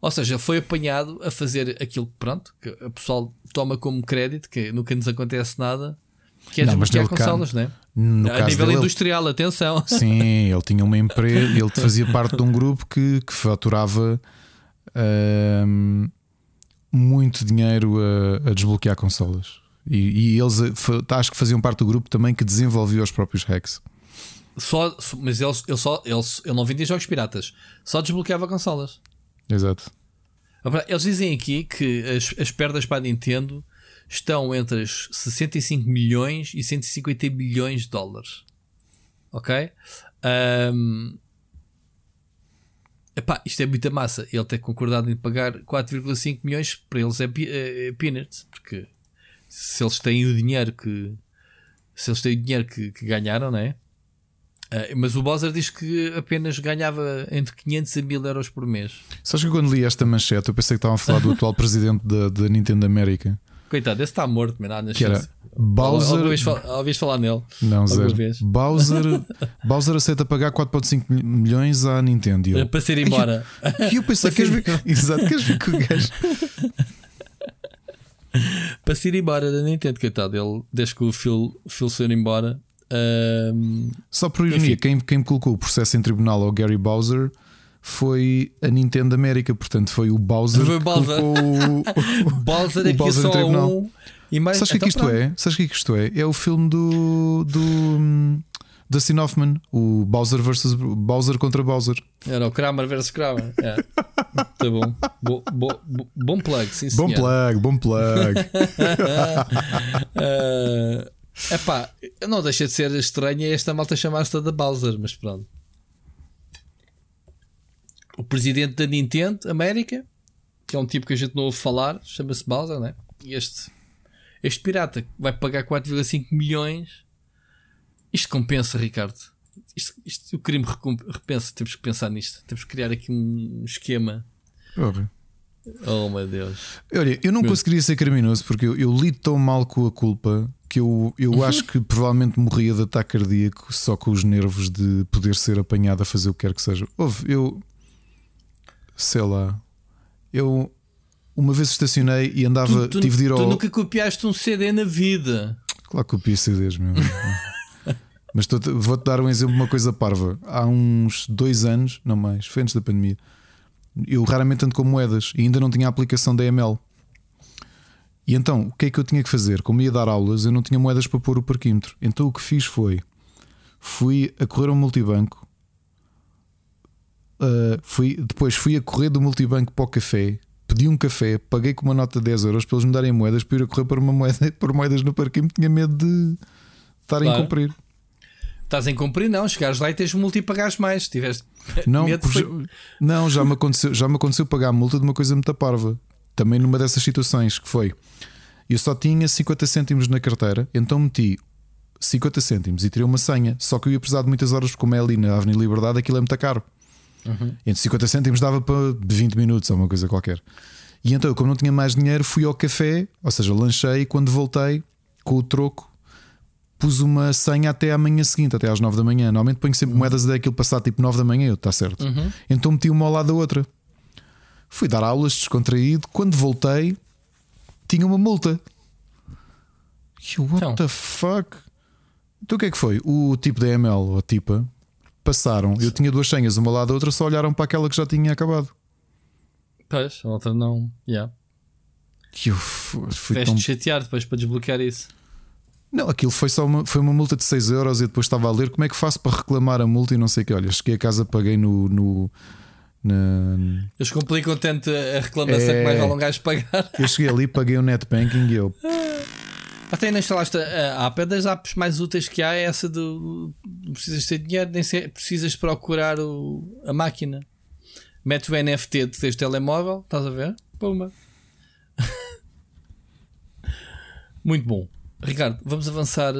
S3: Ou seja, foi apanhado a fazer aquilo que, pronto, que o pessoal toma como crédito, que nunca nos acontece nada, que é
S2: Não,
S3: desbloquear consolas, né?
S2: No
S3: A nível
S2: dele, ele-
S3: industrial, atenção. *laughs*
S2: Sim, ele tinha uma empresa, ele fazia parte de um grupo que, que faturava ahm, muito dinheiro a, a desbloquear consolas. E, e eles acho que faziam parte do grupo também que desenvolvia os próprios hacks.
S3: Só, mas ele, ele, só, ele, ele não vendia jogos piratas, só desbloqueava consolas.
S2: Exato.
S3: Eles dizem aqui que as, as perdas para a Nintendo estão entre os 65 milhões e 150 milhões de dólares. Ok? Ahm, epá, isto é muita massa. Ele ter concordado em pagar 4,5 milhões para eles é, é, é peanuts, porque se eles têm o dinheiro que se eles têm o dinheiro que, que ganharam, não é? Ah, mas o Bowser diz que apenas ganhava entre 500 a 1000 euros por mês.
S2: Sabes que quando li esta manchete eu pensei que estavam a falar do *laughs* atual presidente da, da Nintendo América,
S3: Coitado, esse está morto, man, nada
S2: que era Bowser.
S3: Ouviste falar, nele?
S2: Não, zero.
S3: vez?
S2: Bowser, *laughs* Bowser aceita pagar 4,5 mil- milhões à Nintendo. E eu,
S3: Para ser embora.
S2: e eu pensei, *laughs* queres ver? Exato, queres ver que o gajo.
S3: para se ir embora da Nintendo, coitado. Ele, desde que o Phil, Phil se ir embora. Ahm,
S2: Só por ironia, quem, quem colocou o processo em tribunal ao Gary Bowser foi a Nintendo América, portanto foi o Bowser
S3: Foi o
S2: que
S3: Bowser.
S2: colocou o. *laughs*
S3: Bowser
S2: O
S3: aqui
S2: Bowser em
S3: só
S2: tribunal.
S3: um. E mais,
S2: Sabes o que é que
S3: então
S2: isto
S3: pronto.
S2: é? Sabes o que é que isto é? É o filme do. do Dustin Hoffman, o Bowser versus Bowser contra Bowser.
S3: Era o Kramer versus Kramer. É. Tá bom. Bo, bo, bo- bom plug, sim
S2: Bom plug, bom plug.
S3: É *laughs* epá, não deixa de ser estranha esta malta chamar-se toda Bowser, mas pronto. o presidente da Nintendo América, que é um tipo que a gente não ouve falar, chama-se Bowser, né? E este, este pirata vai pagar 4,5 milhões. Isto compensa, Ricardo. Isto, isto, o crime repensa. Temos que pensar nisto. Temos que criar aqui um esquema.
S2: Óbvio.
S3: Oh meu Deus.
S2: Olha, eu não meu... conseguiria ser criminoso porque eu, eu lido tão mal com a culpa que eu, eu uhum. acho que provavelmente morria de ataque cardíaco só com os nervos de poder ser apanhado a fazer o que quer que seja. Houve, eu sei lá, eu uma vez estacionei e andava,
S3: tu, tu,
S2: tive de ir ao.
S3: Tu nunca copiaste um CD na vida.
S2: Claro que copiei CDs, meu. *laughs* Mas vou-te dar um exemplo, uma coisa parva. Há uns dois anos, não mais, foi antes da pandemia eu raramente ando com moedas e ainda não tinha a aplicação da ML. E então, o que é que eu tinha que fazer? Como ia dar aulas, eu não tinha moedas para pôr o parquímetro. Então o que fiz foi: fui a correr ao multibanco, uh, fui, depois fui a correr do multibanco para o café, pedi um café, paguei com uma nota de 10 euros para eles me darem moedas para ir a correr para uma moeda, *laughs* por moedas no parquímetro, tinha medo de estarem claro. a cumprir.
S3: Estás em cumprir, não. Chegares lá e tens multa e pagares mais. Tiveste
S2: não, *laughs* foi... não já, me aconteceu, já me aconteceu pagar a multa de uma coisa muito parva. Também numa dessas situações que foi. Eu só tinha 50 cêntimos na carteira, então meti 50 cêntimos e tirei uma senha. Só que eu ia precisar de muitas horas, como é ali na Avenida Liberdade, aquilo é muito caro. Uhum. Entre 50 cêntimos dava para 20 minutos ou uma coisa qualquer. E então, como não tinha mais dinheiro, fui ao café, ou seja, lanchei e quando voltei com o troco pus uma senha até à manhã seguinte, até às 9 da manhã. Normalmente ponho sempre moedas até aquilo passar tipo 9 da manhã, eu, está certo. Uhum. Então meti uma ao lado da outra. Fui dar aulas descontraído. Quando voltei, tinha uma multa. Eu, what então. the fuck? Então o que é que foi? O tipo da ML ou a tipa passaram. Eu tinha duas senhas, uma lado da outra, só olharam para aquela que já tinha acabado.
S3: Pois, a outra não. Yeah.
S2: Eu fui
S3: tão... chatear depois para desbloquear isso.
S2: Não, aquilo foi só uma, foi uma multa de 6 euros e depois estava a ler como é que faço para reclamar a multa e não sei o que. Olha, cheguei a casa, paguei no. no na...
S3: Eles complicam tanto a reclamação é... que mais vale um gajo pagar.
S2: Eu cheguei ali, paguei o net banking e eu.
S3: Até ainda instalaste a app, é das apps mais úteis que há é essa do. Não precisas ter dinheiro, nem ser, precisas procurar o, a máquina. Mete o NFT do teu telemóvel, estás a ver? Puma. *laughs* Muito bom. Ricardo, vamos avançar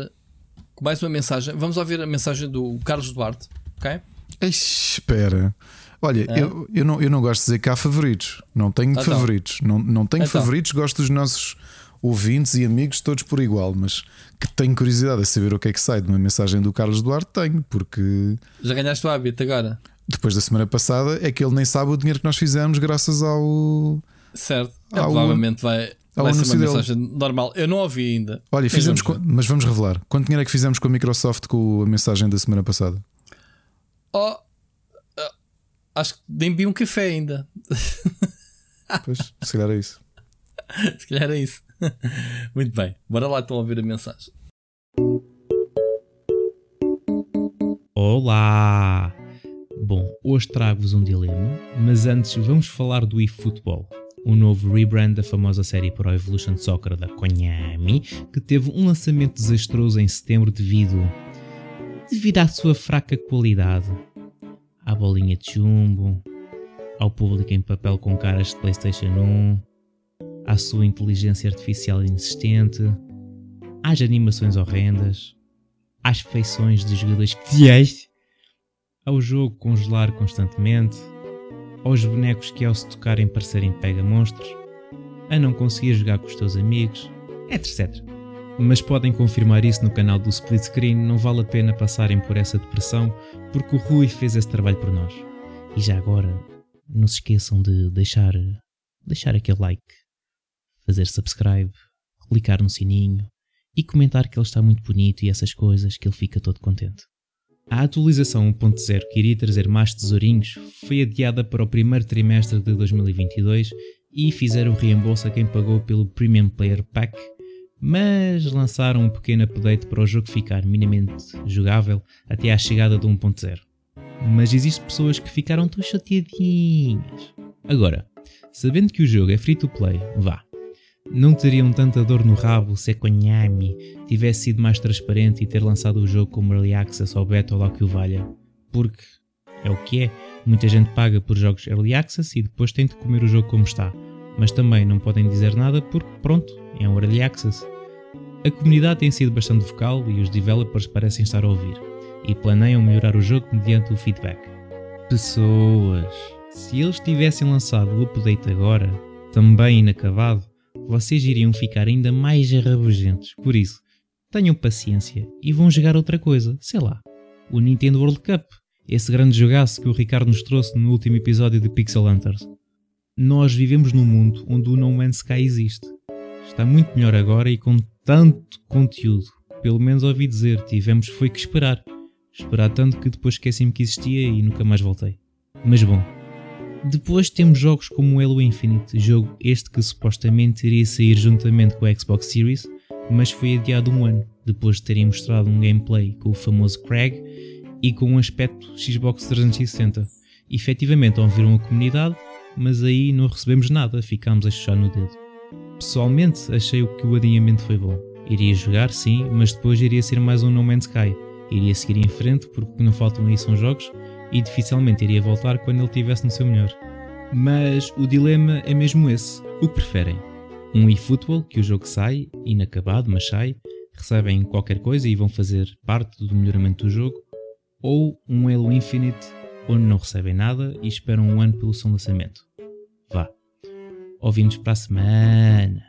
S3: com mais uma mensagem. Vamos ouvir a mensagem do Carlos Duarte, ok?
S2: Espera. Olha, é. eu, eu, não, eu não gosto de dizer que há favoritos. Não tenho então. favoritos. Não, não tenho então. favoritos. Gosto dos nossos ouvintes e amigos todos por igual. Mas que tenho curiosidade a saber o que é que sai de uma mensagem do Carlos Duarte, tenho, porque.
S3: Já ganhaste o hábito agora?
S2: Depois da semana passada, é que ele nem sabe o dinheiro que nós fizemos graças ao.
S3: Certo. Ao... provavelmente vai, Há Vai ser uma mensagem normal. Eu não ouvi ainda.
S2: Olha, fizemos com, mas vamos revelar. Quanto dinheiro é que fizemos com a Microsoft com a mensagem da semana passada?
S3: Oh, acho que nem vi um café ainda. *laughs*
S2: Pois, se calhar é isso.
S3: se calhar é isso. *laughs* Muito bem, bora lá então ouvir a mensagem.
S4: Olá! Bom, hoje trago-vos um dilema, mas antes vamos falar do eFootball o novo rebrand da famosa série Pro Evolution Soccer da Konami, que teve um lançamento desastroso em setembro devido, devido à sua fraca qualidade, à bolinha de chumbo, ao público em papel com caras de PlayStation 1, à sua inteligência artificial inexistente, às animações horrendas, às feições de jogadores especiais, ao jogo congelar constantemente aos bonecos que ao se tocarem parecerem pega monstros, a não conseguir jogar com os teus amigos, etc. Mas podem confirmar isso no canal do Split Screen, não vale a pena passarem por essa depressão, porque o Rui fez esse trabalho por nós. E já agora, não se esqueçam de deixar, deixar aquele like, fazer subscribe, clicar no sininho e comentar que ele está muito bonito e essas coisas, que ele fica todo contente. A atualização 1.0 que iria trazer mais tesourinhos foi adiada para o primeiro trimestre de 2022 e fizeram reembolso a quem pagou pelo Premium Player Pack, mas lançaram um pequeno update para o jogo ficar minimamente jogável até à chegada do 1.0. Mas existem pessoas que ficaram tão chateadinhas. Agora, sabendo que o jogo é free to play, vá, não teriam tanta dor no rabo se a Konami tivesse sido mais transparente e ter lançado o jogo como Early Access ou Beta ou lá que o valha. Porque é o que é. Muita gente paga por jogos Early Access e depois tem de comer o jogo como está, mas também não podem dizer nada porque, pronto, é um Early Access. A comunidade tem sido bastante vocal e os developers parecem estar a ouvir, e planeiam melhorar o jogo mediante o feedback. Pessoas, se eles tivessem lançado o update agora, também inacabado, vocês iriam ficar ainda mais rabugentos. Por isso, tenham paciência e vão jogar outra coisa, sei lá, o Nintendo World Cup, esse grande jogaço que o Ricardo nos trouxe no último episódio de Pixel Hunters. Nós vivemos num mundo onde o No Man's Sky existe. Está muito melhor agora e com tanto conteúdo. Pelo menos ouvi dizer, tivemos foi que esperar. Esperar tanto que depois esqueci-me que existia e nunca mais voltei. Mas bom. Depois temos jogos como Halo Infinite, jogo este que supostamente iria sair juntamente com a Xbox Series, mas foi adiado um ano, depois de terem mostrado um gameplay com o famoso Craig e com um aspecto Xbox 360. Efetivamente ouviram a comunidade, mas aí não recebemos nada, ficámos a chuchar no dedo. Pessoalmente, achei que o adiamento foi bom. Iria jogar, sim, mas depois iria ser mais um No Man's Sky. Iria seguir em frente, porque não faltam aí são jogos, e dificilmente iria voltar quando ele estivesse no seu melhor. Mas o dilema é mesmo esse. O que preferem? Um eFootball, que o jogo sai, inacabado, mas sai, recebem qualquer coisa e vão fazer parte do melhoramento do jogo, ou um Halo Infinite, onde não recebem nada e esperam um ano pelo seu lançamento. Ouvimos para a semana.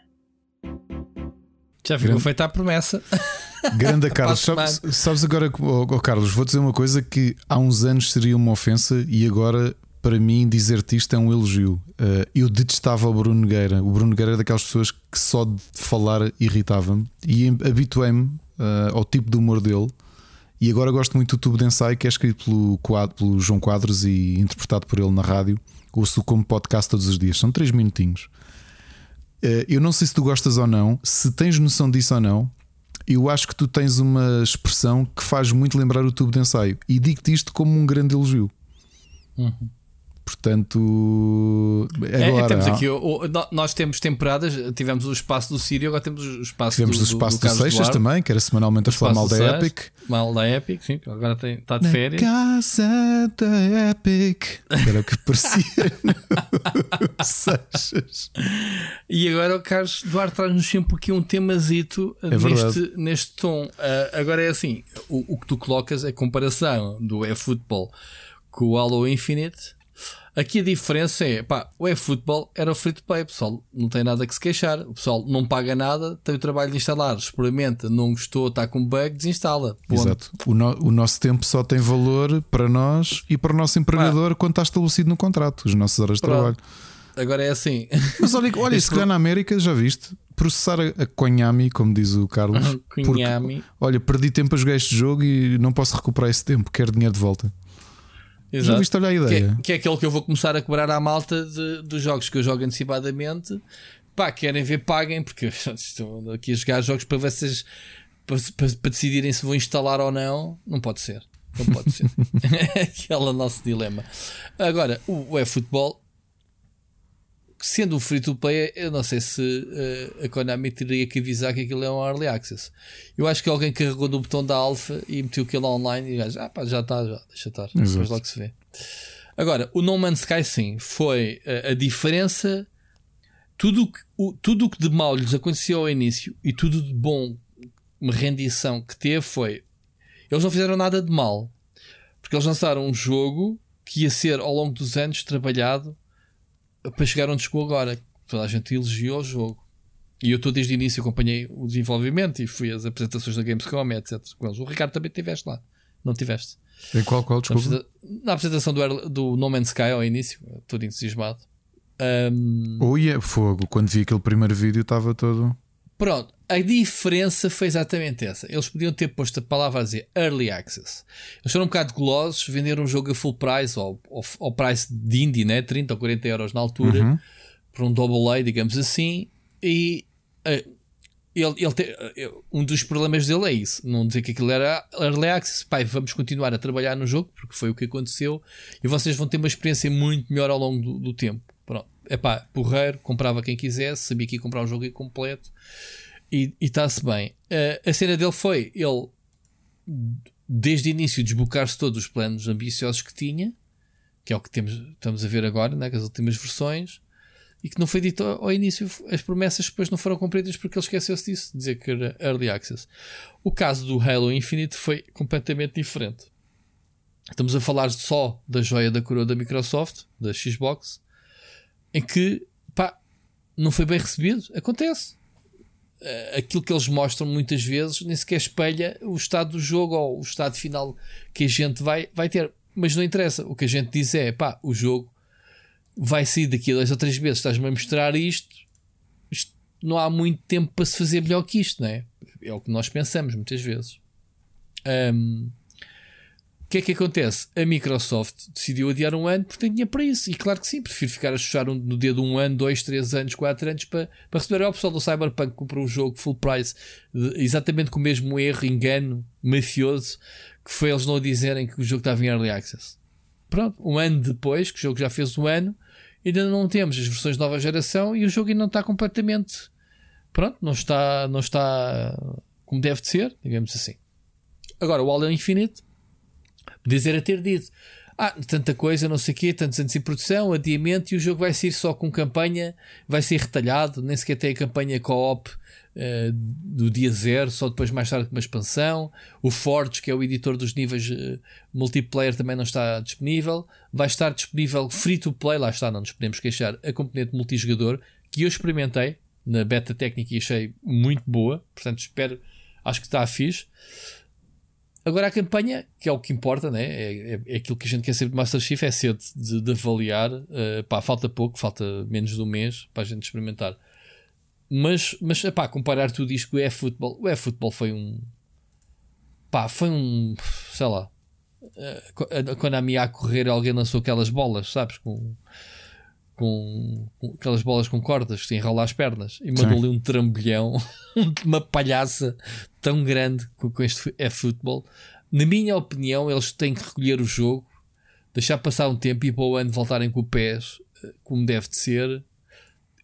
S3: Já ficou Grande... feita a promessa. *laughs*
S2: Grande Carlos, sabes, sabes, agora, oh, oh, Carlos, vou dizer uma coisa que há uns anos seria uma ofensa e agora para mim dizer-te isto é um elogio. Uh, eu detestava o Bruno Nogueira. O Bruno Nogueira é daquelas pessoas que só de falar irritava-me e habituei-me uh, ao tipo de humor dele. E agora gosto muito do tubo de ensaio que é escrito pelo, pelo João Quadros e interpretado por ele na rádio. Ouço como podcast todos os dias, são 3 minutinhos. Uh, eu não sei se tu gostas ou não, se tens noção disso ou não. Eu acho que tu tens uma expressão que faz muito lembrar o tubo de ensaio e digo-te isto como um grande elogio. Uhum. Portanto,
S3: é, agora, é, temos aqui, o, o, nós temos temporadas, tivemos o espaço do Sírio, agora temos o espaço
S2: tivemos
S3: do,
S2: o espaço do, do, do Seixas também, que era semanalmente a falar mal da Epic.
S3: Mal da Epic, sim, agora tem, está de
S2: Na
S3: férias.
S2: Casa da Epic, era o que parecia *laughs* *laughs* Seixas.
S3: E agora o Carlos Duarte traz-nos sempre aqui um temazito é neste, neste tom. Uh, agora é assim: o, o que tu colocas é a comparação do eFootball com o Halo Infinite Aqui a diferença é, pá, o eFootball era free to play, pessoal não tem nada que se queixar. O pessoal não paga nada, tem o trabalho de instalar, experimenta, não gostou, está com bug, desinstala.
S2: Ponto. Exato. O, no, o, nosso tempo só tem valor para nós e para o nosso empregador pá. quando está estabelecido no contrato, as nossas horas de Pronto. trabalho.
S3: Agora é assim.
S2: Mas olha, olha *laughs* se calhar na América, já viste? Processar a, Konami, como diz o Carlos. *laughs*
S3: Konami.
S2: olha, perdi tempo a jogar este jogo e não posso recuperar esse tempo, quero dinheiro de volta.
S3: Exato. Já viste olhar a ideia? Que é, que é aquele que eu vou começar a cobrar à malta de, dos jogos que eu jogo antecipadamente. Pá, querem ver, paguem, porque *laughs* estou aqui a jogar jogos para vocês para, para, para decidirem se vou instalar ou não. Não pode ser. Não pode ser. *laughs* *laughs* é aquele nosso dilema. Agora, o, o eFootball sendo um free to play, eu não sei se uh, a Konami teria que avisar que aquilo é um early access. Eu acho que alguém carregou no botão da alpha e meteu aquilo online e gajo, ah pá, já está, já, deixa estar, depois logo se vê. Agora, o No Man's Sky sim, foi uh, a diferença, tudo que, o, tudo que de mal lhes aconteceu ao início e tudo de bom, uma rendição que teve foi, eles não fizeram nada de mal, porque eles lançaram um jogo que ia ser ao longo dos anos trabalhado para chegar onde chegou agora. Toda a gente elogiou o jogo. E eu estou desde o início, acompanhei o desenvolvimento e fui às apresentações da Gamescom, etc. Com eles. O Ricardo também estiveste lá. Não tiveste?
S2: Em qual, qual, desculpa?
S3: Na apresentação do, do No Man's Sky ao início, todo entusiasmado. Um...
S2: Ui, é fogo. Quando vi aquele primeiro vídeo estava todo.
S3: Pronto, a diferença foi exatamente essa. Eles podiam ter posto a palavra a dizer Early Access. Eles foram um bocado golosos, venderam um jogo a full price, ou ao price de indie, né? 30 ou 40 euros na altura, uhum. por um double A, digamos assim. E uh, ele, ele te, uh, um dos problemas dele é isso: não dizer que aquilo era Early Access. Pai, vamos continuar a trabalhar no jogo, porque foi o que aconteceu, e vocês vão ter uma experiência muito melhor ao longo do, do tempo. Pronto, é pá, porreiro, comprava quem quisesse, sabia que ia comprar um jogo completo e está-se bem. Uh, a cena dele foi ele, desde o início, desbocar-se todos os planos ambiciosos que tinha que é o que temos, estamos a ver agora, né, com as últimas versões, e que não foi dito ao início, as promessas depois não foram cumpridas porque ele esqueceu-se disso, dizer que era Early Access. O caso do Halo Infinite foi completamente diferente. Estamos a falar só da joia da coroa da Microsoft, da Xbox, em que pá, não foi bem recebido. Acontece. Eh, aquilo que eles mostram muitas vezes nem sequer espelha o estado do jogo ou o estado final que a gente vai, vai ter. Mas não interessa. O que a gente diz é pá, o jogo vai sair daqui a dois ou três meses. Estás-me a mostrar isto, isto. Não há muito tempo para se fazer melhor que isto, não é? É o que nós pensamos muitas vezes. Um, que é que acontece? A Microsoft decidiu adiar um ano porque tem dinheiro para isso. E claro que sim, prefiro ficar a chuchar no dedo um ano, dois, três anos, quatro anos para, para receber. O pessoal do Cyberpunk que comprou o jogo full price, exatamente com o mesmo erro, engano mafioso, que foi eles não dizerem que o jogo estava em early access. Pronto, um ano depois, que o jogo já fez um ano, ainda não temos as versões de nova geração e o jogo ainda não está completamente. Pronto, não está, não está como deve de ser, digamos assim. Agora, o Halo Infinite Podia a ter dito: ah, tanta coisa, não sei o quê, tantos anos em produção, adiamento, e o jogo vai ser só com campanha, vai ser retalhado, nem sequer tem a campanha co-op uh, do dia zero, só depois mais tarde com uma expansão. O Forge, que é o editor dos níveis uh, multiplayer, também não está disponível. Vai estar disponível free to play, lá está, não nos podemos queixar, a componente multijogador, que eu experimentei na beta técnica e achei muito boa, portanto espero, acho que está fixe. Agora a campanha, que é o que importa, né? é, é, é aquilo que a gente quer saber de Master Chief, é cedo de, de avaliar. Uh, pá, falta pouco, falta menos de um mês para a gente experimentar. Mas, mas pá, comparar tudo isto com o eFootball, o eFootball foi um. pá, foi um. sei lá. Uh, quando a Mia a correr, alguém lançou aquelas bolas, sabes? Com com, com, aquelas bolas com cordas que se enrola as pernas e mandou-lhe um trambolhão, *laughs* uma palhaça tão grande com, com este é futebol. Na minha opinião, eles têm que recolher o jogo, deixar passar um tempo e para o ano voltarem com o pés eh, como deve de ser.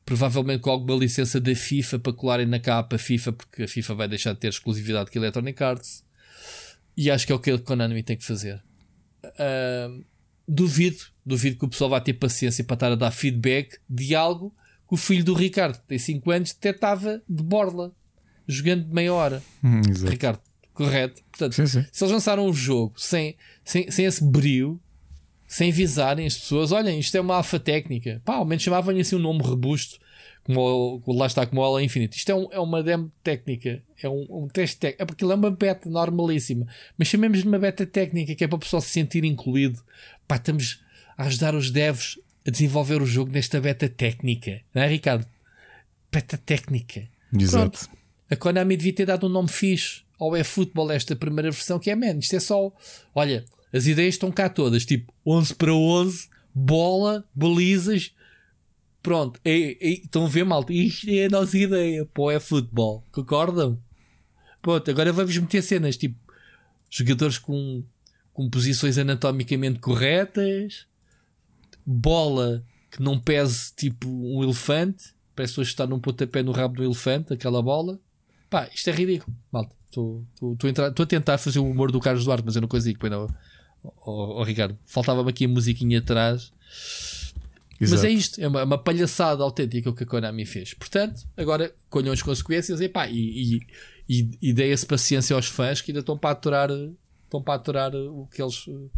S3: Provavelmente com alguma licença da FIFA para colarem na capa FIFA, porque a FIFA vai deixar de ter exclusividade com a Electronic Arts. E acho que é o que a Konami tem que fazer. Uh, duvido, duvido que o pessoal vá ter paciência para estar a dar feedback de algo que o filho do Ricardo, que tem 5 anos, até estava de borla, jogando de meia hora.
S2: Hum,
S3: Ricardo, correto? Portanto,
S2: sim, sim.
S3: se eles lançaram o jogo sem, sem, sem esse brilho, sem avisarem as pessoas, olhem, isto é uma alfa técnica, pá, ao menos chamavam-lhe assim um nome robusto como lá está como ela infinito. Isto é, um, é uma demo técnica, é um, um teste técnico, é porque ele é uma beta normalíssima, mas chamemos de uma beta técnica que é para o pessoal se sentir incluído. Pá, estamos a ajudar os devs a desenvolver o jogo nesta beta técnica, não é, Ricardo? Beta técnica.
S2: Exato. Pronto.
S3: A Konami devia ter dado um nome fixe ao eFootball, esta primeira versão, que é, man, isto é só. Olha, as ideias estão cá todas, tipo 11 para 11, bola, balizas, Pronto, é, é, estão a ver, malta? Isto é a nossa ideia. Pô, é futebol. Concordam? Pronto, agora vamos meter cenas tipo jogadores com, com posições anatomicamente corretas, bola que não pese tipo um elefante, parece que está num pontapé no rabo do elefante, aquela bola. Pá, isto é ridículo, malta. Estou a tentar fazer o humor do Carlos Duarte, mas eu não consigo. Pois não. Oh, oh, Ricardo, faltava-me aqui a musiquinha atrás. Exato. Mas é isto, é uma, uma, palhaçada autêntica o que a Konami fez. Portanto, agora colham as consequências e, e, e, e dê essa paciência aos fãs que ainda estão para aturar, estão para aturar o, que eles, o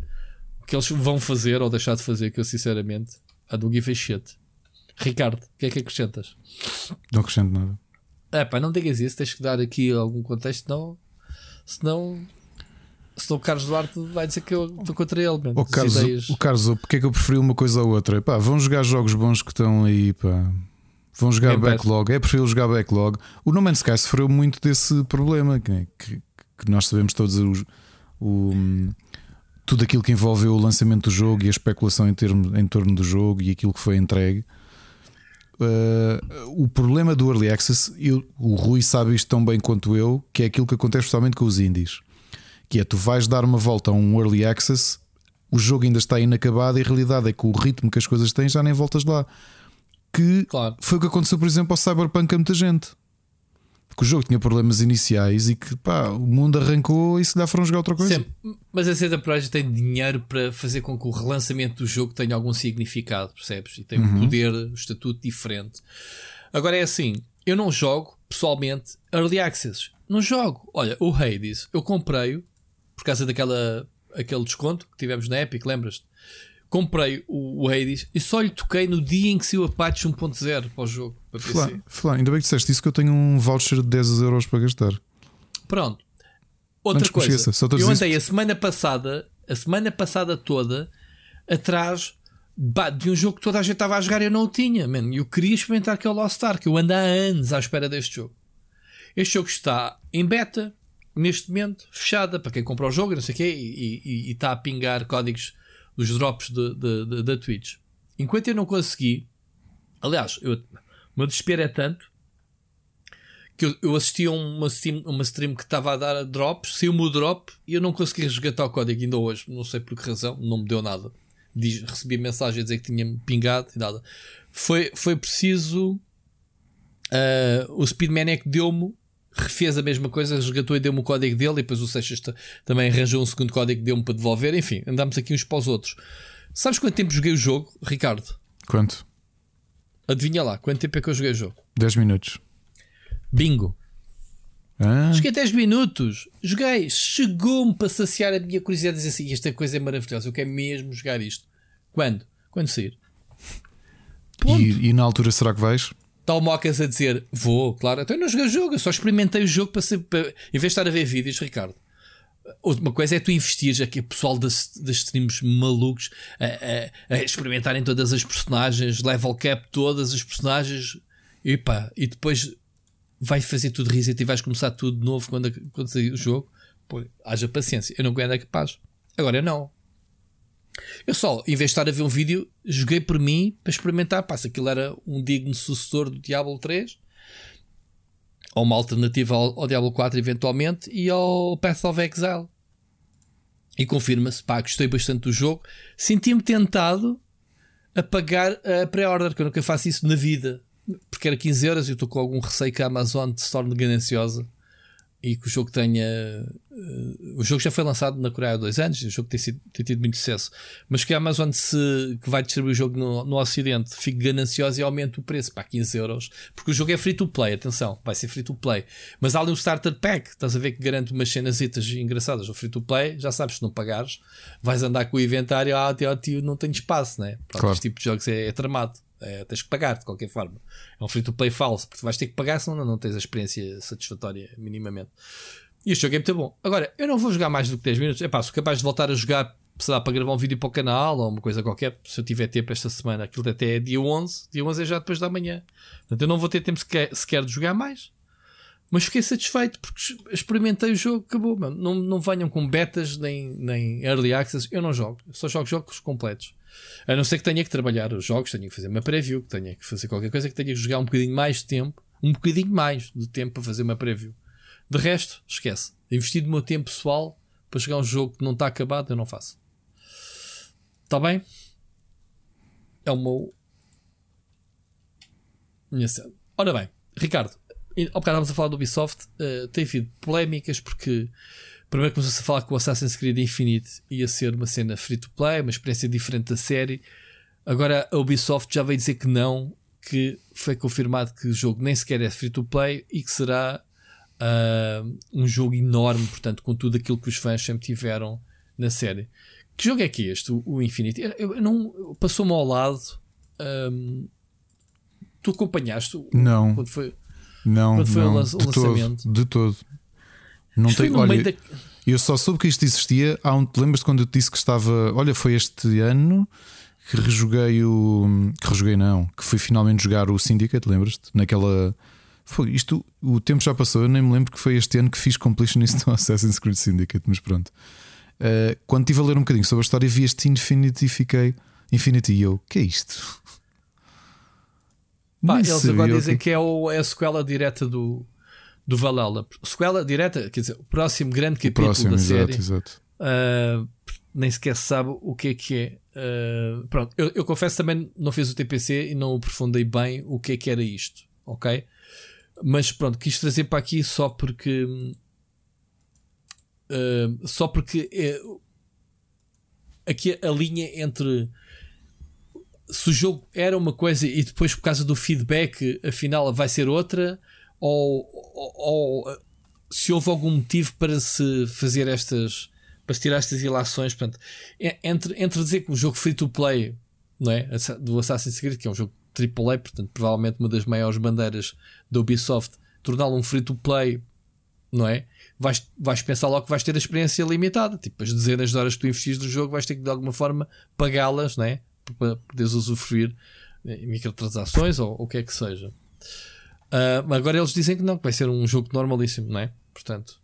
S3: que eles vão fazer ou deixar de fazer, que eu sinceramente a do give a shit. Ricardo, o que é que acrescentas?
S2: Não acrescento nada.
S3: É pá, não digas isso, tens que dar aqui algum contexto, senão, senão Senão o Carlos Duarte vai dizer que eu estou contra ele.
S2: O Carlos, ideias... o Carlos, porque é que eu preferi uma coisa ou outra? Pá, vão jogar jogos bons que estão aí, pá. Vão jogar Game backlog. É preferível jogar backlog. O No Man's Sky sofreu muito desse problema que, que, que nós sabemos todos o, o, tudo aquilo que envolveu o lançamento do jogo e a especulação em, termo, em torno do jogo e aquilo que foi entregue. Uh, o problema do Early Access, eu, o Rui sabe isto tão bem quanto eu, que é aquilo que acontece especialmente com os indies que é tu vais dar uma volta a um early access, o jogo ainda está inacabado e a realidade é que o ritmo que as coisas têm já nem voltas lá. Que
S3: claro.
S2: foi o que aconteceu, por exemplo, ao Cyberpunk a muita gente. que o jogo tinha problemas iniciais e que pá, o mundo arrancou e se lhe foram jogar outra coisa.
S3: Mas a CD Projekt tem dinheiro para fazer com que o relançamento do jogo tenha algum significado, percebes? E tem um uhum. poder, um estatuto diferente. Agora é assim, eu não jogo pessoalmente Early Access. Não jogo. Olha, o Hades, eu comprei-o por causa daquela aquele desconto que tivemos na Epic, lembras-te? comprei o, o Hades e só lhe toquei no dia em que saiu a patch 1.0 para o jogo. Para.
S2: Flá, ainda bem que disseste isso que eu tenho um voucher de 10 euros para gastar.
S3: Pronto. Outra coisa, esqueça, eu andei a semana passada, a semana passada toda, atrás de um jogo que toda a gente estava a jogar e eu não o tinha, E Eu queria experimentar aquele Lost Ark, eu ando há anos à espera deste jogo. Este jogo está em beta, neste momento, fechada para quem comprou o jogo, não sei o quê, e, e, está a pingar códigos dos drops da Twitch. Enquanto eu não consegui, aliás, eu, o meu desespero é tanto que eu, eu assisti a uma stream, uma stream que estava a dar drops, saiu-me o drop e eu não consegui resgatar o código ainda hoje. Não sei por que razão, não me deu nada. Diz, recebi mensagem a dizer que tinha pingado e nada. Foi, foi preciso. Uh, o Speedman é que deu-me refez a mesma coisa, resgatou e deu-me o código dele, e depois o Seixas também arranjou um segundo código deu-me para devolver. Enfim, andámos aqui uns para os outros. Sabes quanto tempo joguei o jogo, Ricardo?
S2: Quanto?
S3: Adivinha lá, quanto tempo é que eu joguei o jogo?
S2: 10 minutos.
S3: Bingo. Ah. Joguei 10 minutos. Joguei. Chegou-me para saciar a minha curiosidade dizer assim: esta coisa é maravilhosa, eu quero mesmo jogar isto. Quando? Quando sair.
S2: E, e, na altura será que vais?
S3: Está o Mocas a dizer: Vou, claro. Então eu não joguei o jogo, eu só experimentei o jogo para ser. Para... Em vez de estar a ver vídeos, Ricardo. Uma coisa é tu investires aqui, pessoal das, das streams malucos a, a, a, experimentarem todas as personagens, level cap todas as personagens, e pá, e depois vai fazer tudo reset e vais começar tudo de novo quando, quando sair o jogo. Pô, haja paciência, eu não aguento é capaz. Agora eu não. Eu só, em vez de estar a ver um vídeo, joguei por mim para experimentar. Pá, se aquilo era um digno sucessor do Diablo 3 ou uma alternativa ao, ao Diablo 4, eventualmente, e ao Path of Exile. E confirma-se, pá, gostei bastante do jogo. Senti-me tentado a pagar a pré-order, que eu nunca faço isso na vida, porque era 15 euros e eu estou com algum receio que a Amazon se torne gananciosa e que o jogo tenha. Uh, o jogo já foi lançado na Coreia há dois anos, o jogo tem, sido, tem tido muito sucesso, mas que a Amazon se, que vai distribuir o jogo no, no Ocidente fique gananciosa e aumente o preço para 15 euros, porque o jogo é free to play, atenção, vai ser free to play. Mas há ali um starter pack, estás a ver que garante umas cenas engraçadas. O free to play, já sabes, se não pagares, vais andar com o inventário, ah, tio, tio não tem espaço, né? Pronto, claro. Este tipo de jogos é, é tramado. É, tens que pagar de qualquer forma. É um free to play falso, porque vais ter que pagar, senão não tens a experiência satisfatória minimamente. E este jogo é muito bom. Agora, eu não vou jogar mais do que 10 minutos. É pá, sou capaz de voltar a jogar, precisar para gravar um vídeo para o canal ou uma coisa qualquer, se eu tiver tempo esta semana. Aquilo até é dia 11. Dia 11 é já depois da manhã. Portanto, eu não vou ter tempo sequer, sequer de jogar mais. Mas fiquei satisfeito porque experimentei o jogo, acabou. Mano. Não, não venham com betas nem, nem early access. Eu não jogo. Eu só jogo jogos completos. A não ser que tenha que trabalhar os jogos, tenha que fazer uma preview, que tenha que fazer qualquer coisa, que tenha que jogar um bocadinho mais de tempo, um bocadinho mais de tempo para fazer uma preview. De resto, esquece. Investir do meu tempo pessoal para jogar um jogo que não está acabado, eu não faço. Está bem? É o meu. Ora bem, Ricardo, ao bocado estávamos a falar do Ubisoft, uh, tem havido polémicas porque Primeiro começou-se a falar que o Assassin's Creed Infinite ia ser uma cena free to play, uma experiência diferente da série. Agora a Ubisoft já veio dizer que não, que foi confirmado que o jogo nem sequer é free to play e que será uh, um jogo enorme, portanto, com tudo aquilo que os fãs sempre tiveram na série. Que jogo é que é este, o, Infinite? Eu, eu não passou-me ao lado. Um, tu acompanhaste?
S2: Não.
S3: Quando foi,
S2: não,
S3: quando foi
S2: não,
S3: o, lançamento?
S2: Todo, de todo. Não olha, da... eu só soube que isto existia. Há um, te lembras quando eu te disse que estava. Olha, foi este ano que rejoguei o. Que rejoguei, não. Que fui finalmente jogar o Syndicate, lembras-te? Naquela. Foi isto, o tempo já passou, eu nem me lembro que foi este ano que fiz completionist no *laughs* Assassin's Creed Syndicate, mas pronto. Uh, quando estive a ler um bocadinho sobre a história, vi este Infinity e fiquei. Infinity e eu, que é isto?
S3: Pá, eles agora dizem que, que é, o, é a sequela direta do, do Valhalla. Sequela direta, quer dizer, o próximo grande capítulo próximo, da série. Exato. Uh, nem sequer se sabe o que é que é. Uh, pronto, eu, eu, confesso também não fiz o TPC e não aprofundei bem o que é que era isto, ok? mas pronto, quis trazer para aqui só porque. Uh, só porque é, aqui a linha entre se o jogo era uma coisa e depois por causa do feedback afinal vai ser outra ou, ou, ou se houve algum motivo para se fazer estas para se tirar estas ilações portanto, entre, entre dizer que um jogo free to play não é? do Assassin's Creed que é um jogo AAA, portanto provavelmente uma das maiores bandeiras da Ubisoft torná-lo um free to play não é? Vais, vais pensar logo que vais ter a experiência limitada, tipo as dezenas de horas que tu investis no jogo vais ter que de alguma forma pagá-las, não é? para poderes usufruir microtransações ou o que é que seja. Uh, agora eles dizem que não, que vai ser um jogo normalíssimo, não é? Portanto,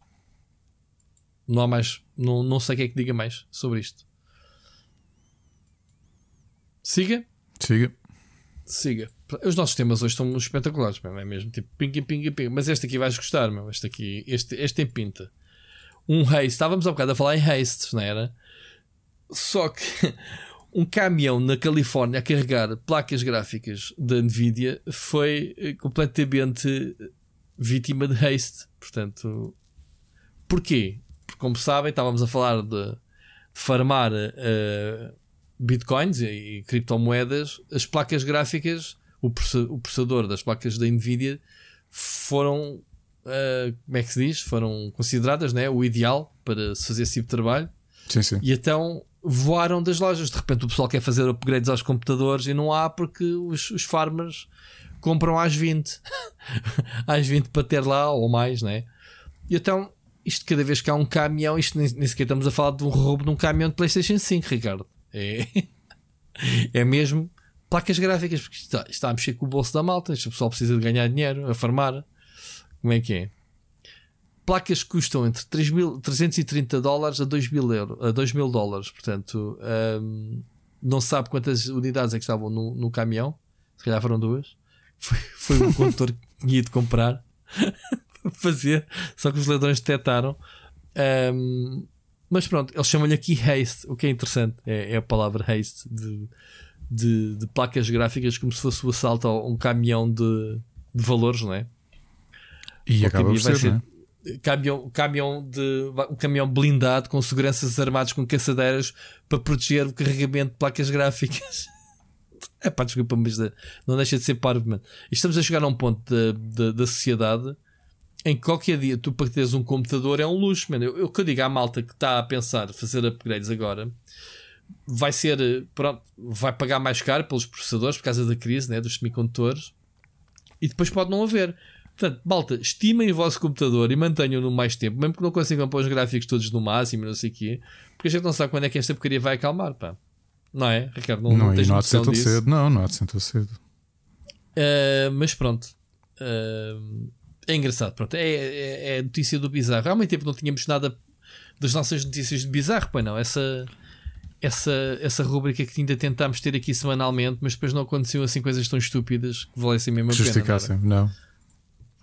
S3: não há mais, não, não sei o que é que diga mais sobre isto. Siga?
S2: Siga.
S3: Siga. Os nossos temas hoje estão espetaculares, é mesmo tipo pinga, pinga, pinga. Mas este aqui vais gostar, meu. Este aqui, este, este tem pinta. Um haste, estávamos há bocado a falar em hastes, não era? Só que um caminhão na Califórnia a carregar placas gráficas da Nvidia foi eh, completamente vítima de haste. Portanto, porquê? Porque, como sabem, estávamos a falar de, de farmar uh, bitcoins e, e, criptomoedas. As placas gráficas, o, o processador das placas da Nvidia foram, uh, como é que se diz? Foram consideradas né, o ideal para se fazer esse tipo de trabalho.
S2: Sim, sim.
S3: E então voaram das lojas. De repente o pessoal quer fazer upgrades aos computadores e não há porque os, os farmers compram às 20. *laughs* às 20 para ter lá ou mais, né? E então, isto cada vez que há um caminhão, isto nem, nem sequer estamos a falar de um roubo de um caminhão de PlayStation 5, Ricardo. É, *laughs* é mesmo placas gráficas, porque está, está a mexer com o bolso da malta. Este pessoal precisa de ganhar dinheiro, a farmar. Como é que é? Placas que custam entre 3 mil, 330 dólares a 2 mil, euro, a 2 mil dólares. Portanto, um, não se sabe quantas unidades é que estavam no, no caminhão. Se calhar foram duas. Foi, foi um condutor que tinha ido comprar *laughs* fazer, só que os ladrões detectaram. Um, mas pronto, eles chamam-lhe aqui haste, o que é interessante é, é a palavra haste de, de, de, placas gráficas, como se fosse o assalto a um caminhão de, de valores, não é?
S2: E o acaba por ser, ser,
S3: caminhão, caminhão de, um caminhão blindado com seguranças armados com caçadeiras para proteger o carregamento de placas gráficas. *laughs* é pá, desculpa, mas não deixa de ser parvo. Estamos a chegar a um ponto da sociedade em que qualquer dia tu para teres um computador é um luxo, mano. Eu, eu que eu digo à malta que está a pensar fazer upgrades agora vai ser, pronto, vai pagar mais caro pelos processadores por causa da crise né, dos semicondutores e depois pode não haver. Portanto, malta, estimem o vosso computador e mantenham-no mais tempo, mesmo que não consigam pôr os gráficos todos no máximo, não sei o quê, porque a gente não sabe quando é que esta porcaria vai acalmar, pá. Não é, Ricardo? Não,
S2: não,
S3: não tens
S2: não há de ser
S3: tão
S2: cedo. Não, não há de ser tão cedo.
S3: Uh, mas pronto. Uh, é engraçado, pronto. É, é, é, notícia do bizarro. Há muito tempo não tínhamos nada das nossas notícias de bizarro, pois não. Essa, essa, essa rubrica que ainda tentámos ter aqui semanalmente, mas depois não aconteciam assim coisas tão estúpidas que valessem mesmo a pena.
S2: Justificassem, não. É?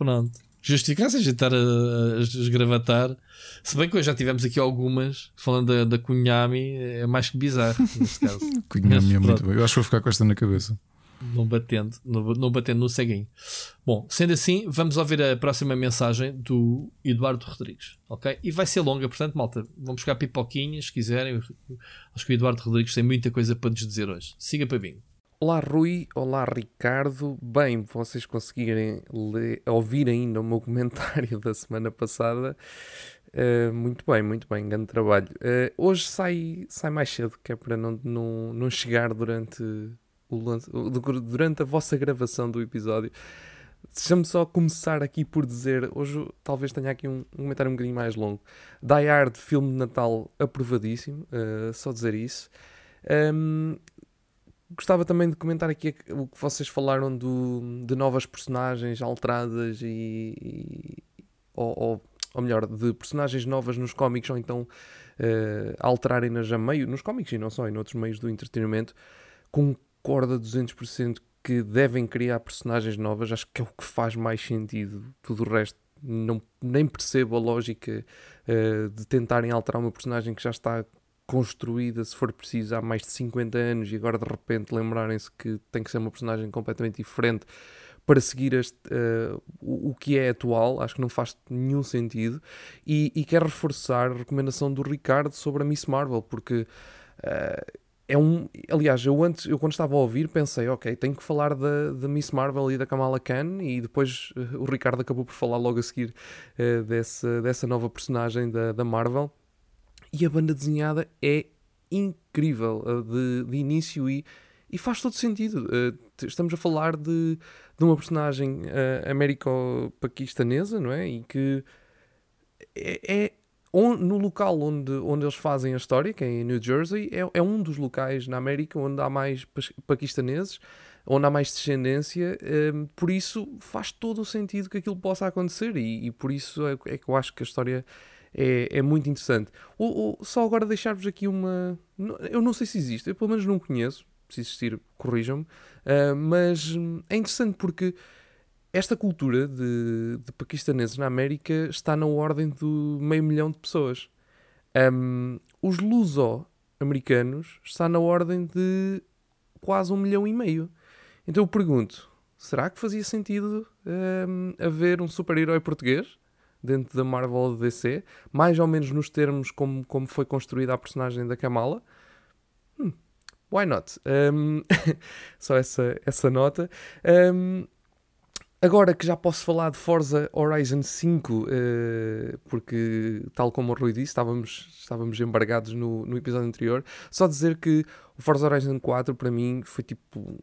S3: Pronto. Justificar-se a gente estar a, a, esgravatar. Se bem que hoje já tivemos aqui algumas, falando da, da Cunhami, é mais que bizarro nesse caso. *laughs* *laughs*
S2: Cunhami é muito bem. Eu acho que vou ficar com esta na cabeça.
S3: Não batendo, não, não batendo no ceguinho. Bom, sendo assim, vamos ouvir a próxima mensagem do Eduardo Rodrigues, ok? E vai ser longa, portanto, malta, vamos buscar pipoquinhas se quiserem. Acho que o Eduardo Rodrigues tem muita coisa para nos dizer hoje. Siga para mim.
S5: Olá Rui, olá Ricardo. Bem, vocês conseguirem ler, ouvir ainda o meu *laughs* comentário da semana passada. Uh, muito bem, muito bem, grande trabalho. Uh, hoje sai, sai mais cedo, que é para não, não, não chegar durante, o durante a vossa gravação do episódio. Deixa-me só começar aqui por dizer, hoje talvez tenha aqui um, um comentário um bocadinho mais longo. Die Hard, filme de Natal aprovadíssimo, uh, só dizer isso. Um, gostava também de comentar aqui o que vocês falaram do, de novas personagens alteradas e, e ou, ou, ou, melhor, de personagens novas nos cómics ou então uh, alterarem-nas a meio, nos cómics e não só, em outros meios do entretenimento, concorda 200% que devem criar personagens novas, acho que é o que faz mais sentido, tudo o resto não, nem percebo a lógica uh, de tentarem alterar uma personagem que já está construída, se for preciso, há mais de 50 anos e agora de repente lembrarem-se que tem que ser uma personagem completamente diferente para seguir este, uh, o, o, que é atual, acho que não faz nenhum sentido. E, e quero reforçar a recomendação do Ricardo sobre a Miss Marvel, porque uh, é um. Aliás, eu antes, eu quando estava a ouvir, pensei, ok, tenho que falar da, da Miss Marvel e da Kamala Khan, e depois uh, o Ricardo acabou por falar logo a seguir dessa, dessa nova personagem da, da Marvel. E a banda desenhada é incrível de, de início e e faz todo sentido. Uh, estamos a falar de, de uma personagem uh, américo-paquistanesa, não é? E que é, é no local onde, onde eles fazem a história, que é em New Jersey, é, é um dos locais na América onde há mais paquistaneses, onde há mais descendência. Uh, por isso faz todo o sentido que aquilo possa acontecer e, e por isso é, é, que eu acho que a história. É, é muito interessante. Ou, ou só agora deixar-vos aqui uma. Eu não sei se existe, eu pelo menos não conheço, se existir, corrijam-me, uh, mas é interessante porque esta cultura de, de, paquistaneses na América está na ordem do meio milhão de pessoas. Um, os luso-americanos está na ordem de quase um milhão e meio. Então eu pergunto, será que fazia sentido um, haver um super-herói português dentro da Marvel DC? Mais ou menos nos termos como, como foi construída a personagem da Kamala? Hum, why not? Um, *laughs* só essa, essa nota. Um, agora que já posso falar de Forza Horizon 5, uh, eh, porque, tal como o Rui disse, estávamos, estávamos embargados no, no episódio anterior, só dizer que o Forza Horizon 4 para mim foi tipo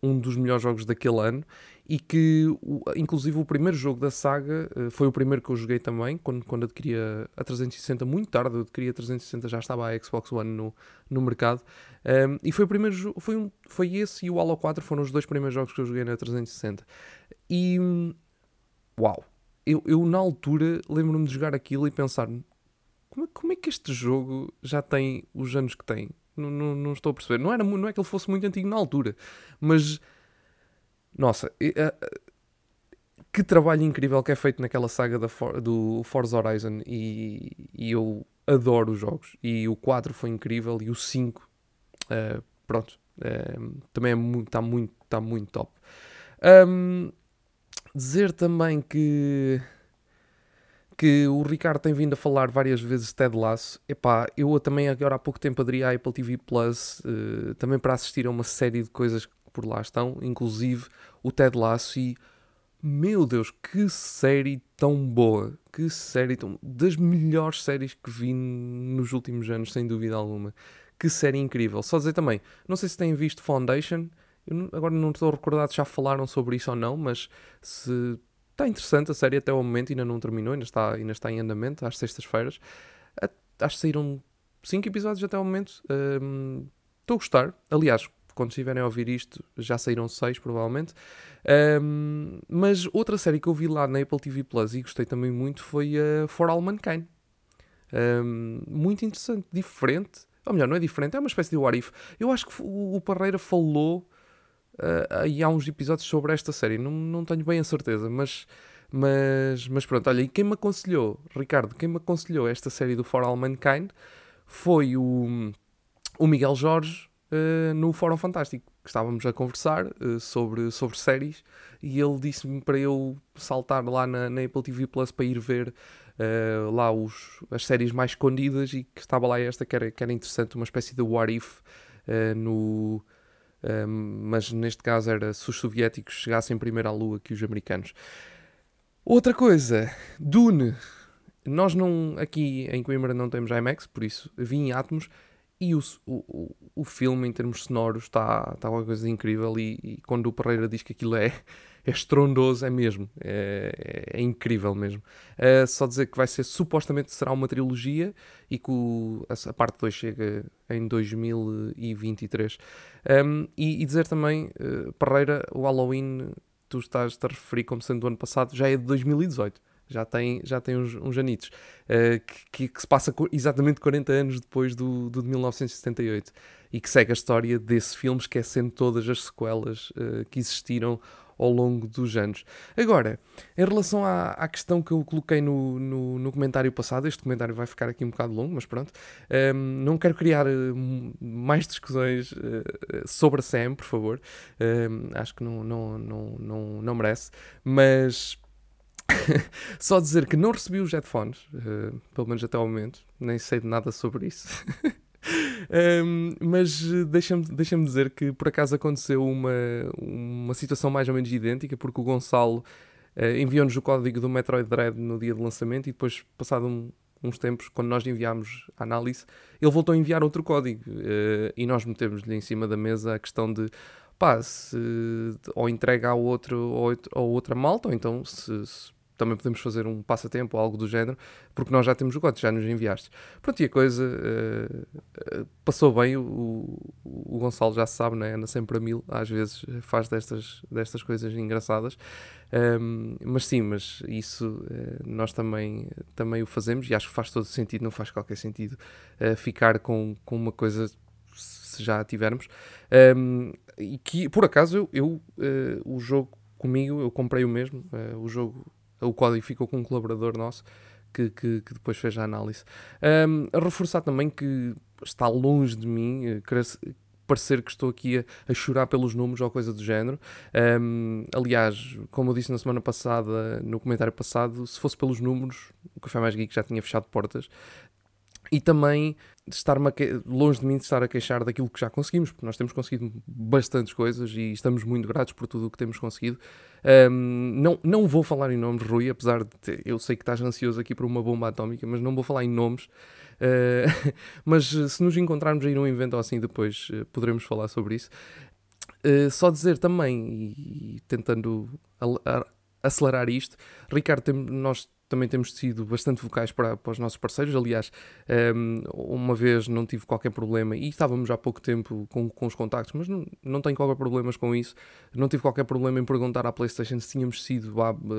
S5: um dos melhores jogos daquele ano e que, inclusive, o primeiro jogo da saga uh, foi o primeiro que eu joguei também, quando, quando adquiri a, a 360, muito tarde, eu adquiri a 360, já estava a Xbox One no, no mercado, um, e foi o primeiro foi, um, foi esse e o Halo 4 foram os dois primeiros jogos que eu joguei na 360. E, uau, eu, eu na altura lembro-me de jogar aquilo e pensar, como, é, como é que este jogo já tem os anos que tem? Não, não, não estou a perceber. Não, era, não é que ele fosse muito antigo na altura, mas nossa, que trabalho incrível que é feito naquela saga For do Forza Horizon e, e, eu adoro os jogos. E o 4 foi incrível e o 5, uh, eh, pronto, uh, também está é muito, tá muito, tá muito top. Um, dizer também que que o Ricardo tem vindo a falar várias vezes de Ted Lasso. Epá, eu também agora há pouco tempo aderi à Apple TV Plus uh, também para assistir a uma série de coisas que por lá estão, inclusive o Ted Lasso e meu Deus, que série tão boa, que série tão das melhores séries que vi nos últimos anos, sem dúvida alguma. Que série incrível. Só dizer também, não sei se têm visto Foundation, agora não estou recordado se já falaram sobre isso ou não, mas se está interessante a série até o momento, ainda não terminou, ainda está, ainda está em andamento, às sextas-feiras. Acho que saíram 5 episódios até o momento. Um, estou a gostar. Aliás, quando estiverem a ouvir isto, já saíram seis, provavelmente. Um, mas outra série que eu vi lá na Apple TV Plus e gostei também muito foi a For All Mankind. Um, muito interessante, diferente. Ou melhor, não é diferente, é uma espécie de what if. Eu acho que o Parreira falou uh, aí há uns episódios sobre esta série. Não, não tenho bem a certeza, mas, mas, mas pronto. Olha, e quem me aconselhou, Ricardo, quem me aconselhou esta série do For All Mankind foi o, o Miguel Jorge uh, no Fórum Fantástico, que estávamos a conversar uh, sobre, sobre séries e ele disse-me para eu saltar lá na, na, Apple TV Plus para ir ver uh, lá os, as séries mais escondidas e que estava lá esta que era, que era interessante, uma espécie de what if no. mas neste caso era se os soviéticos chegassem primeiro à Lua que os americanos. Outra coisa, Dune. Nós não, aqui em Coimbra não temos IMAX, por isso vi em Atmos e o, o, o filme, em termos sonoros, está tá uma coisa incrível. E, e, quando o Pereira diz que aquilo é, *laughs* é estrondoso, é mesmo. É, é, é incrível mesmo. É só dizer que vai ser, supostamente, será uma trilogia e que o, a, a, parte 2 chega em 2023. Um, e, e, dizer também, uh, Pereira, o Halloween, tu estás-te a referir como sendo do ano passado, já é de 2018 já tem, já tem uns, uns anitos, uh, que, que, se passa exatamente 40 anos depois do, do de 1978 e que segue a história desse filme, esquecendo todas as sequelas uh, que existiram ao longo dos anos. Agora, em relação à, à questão que eu coloquei no, no, no, comentário passado, este comentário vai ficar aqui um bocado longo, mas pronto, um, não quero criar uh, mais discussões uh, sobre a Sam, por favor, um, acho que não, não, não, não, não merece, mas. *laughs* Só dizer que não recebi os headphones, uh, pelo menos até ao momento, nem sei de nada sobre isso. *laughs* um, mas deixa-me deixa dizer que por acaso aconteceu uma, uma situação mais ou menos idêntica, porque o Gonçalo uh, enviou-nos o código do Metroid Dread no dia de lançamento e depois, passado um, uns tempos, quando nós enviámos a análise, ele voltou a enviar outro código uh, e nós metemos-lhe em cima da mesa a questão de pá, se, ou entrega ao outro ou, ou outra malta, ou então se, se também podemos fazer um passatempo ou algo do género, porque nós já temos o código, já nos enviaste. Pronto, e a coisa uh, passou bem, o, o, Gonçalo já sabe, né? anda sempre a mil, às vezes faz destas, destas coisas engraçadas. Um, mas sim, mas isso uh, nós também, também o fazemos e acho que faz todo sentido, não faz qualquer sentido uh, ficar com, com uma coisa se já a tivermos. Um, e que por acaso eu, eu o jogo comigo, eu comprei o mesmo, o jogo o código ficou com um colaborador nosso que, que, que depois fez a análise. Um, a reforçar também que está longe de mim eh, parecer que estou aqui a, a, chorar pelos números ou coisa do género. Um, aliás, como eu disse na semana passada, no comentário passado, se fosse pelos números, o Café Mais Geek já tinha fechado portas. E também estar longe de mim de estar a queixar daquilo que já conseguimos, porque nós temos conseguido bastantes coisas e estamos muito gratos por tudo o que temos conseguido. Um, não, não vou falar em nomes, Rui, apesar de ter, eu sei que estás ansioso aqui por uma bomba atómica, mas não vou falar em nomes. Uh, *laughs* mas se nos encontrarmos aí num evento assim, depois uh, poderemos falar sobre isso. Uh, só dizer também, e, e tentando acelerar isto, Ricardo, tem, nós também temos sido bastante vocais para, para os nossos parceiros. Aliás, um, uma vez não tive qualquer problema e estávamos há pouco tempo com, com os contactos, mas não, não tenho qualquer problemas com isso. Não tive qualquer problema em perguntar à PlayStation se tínhamos sido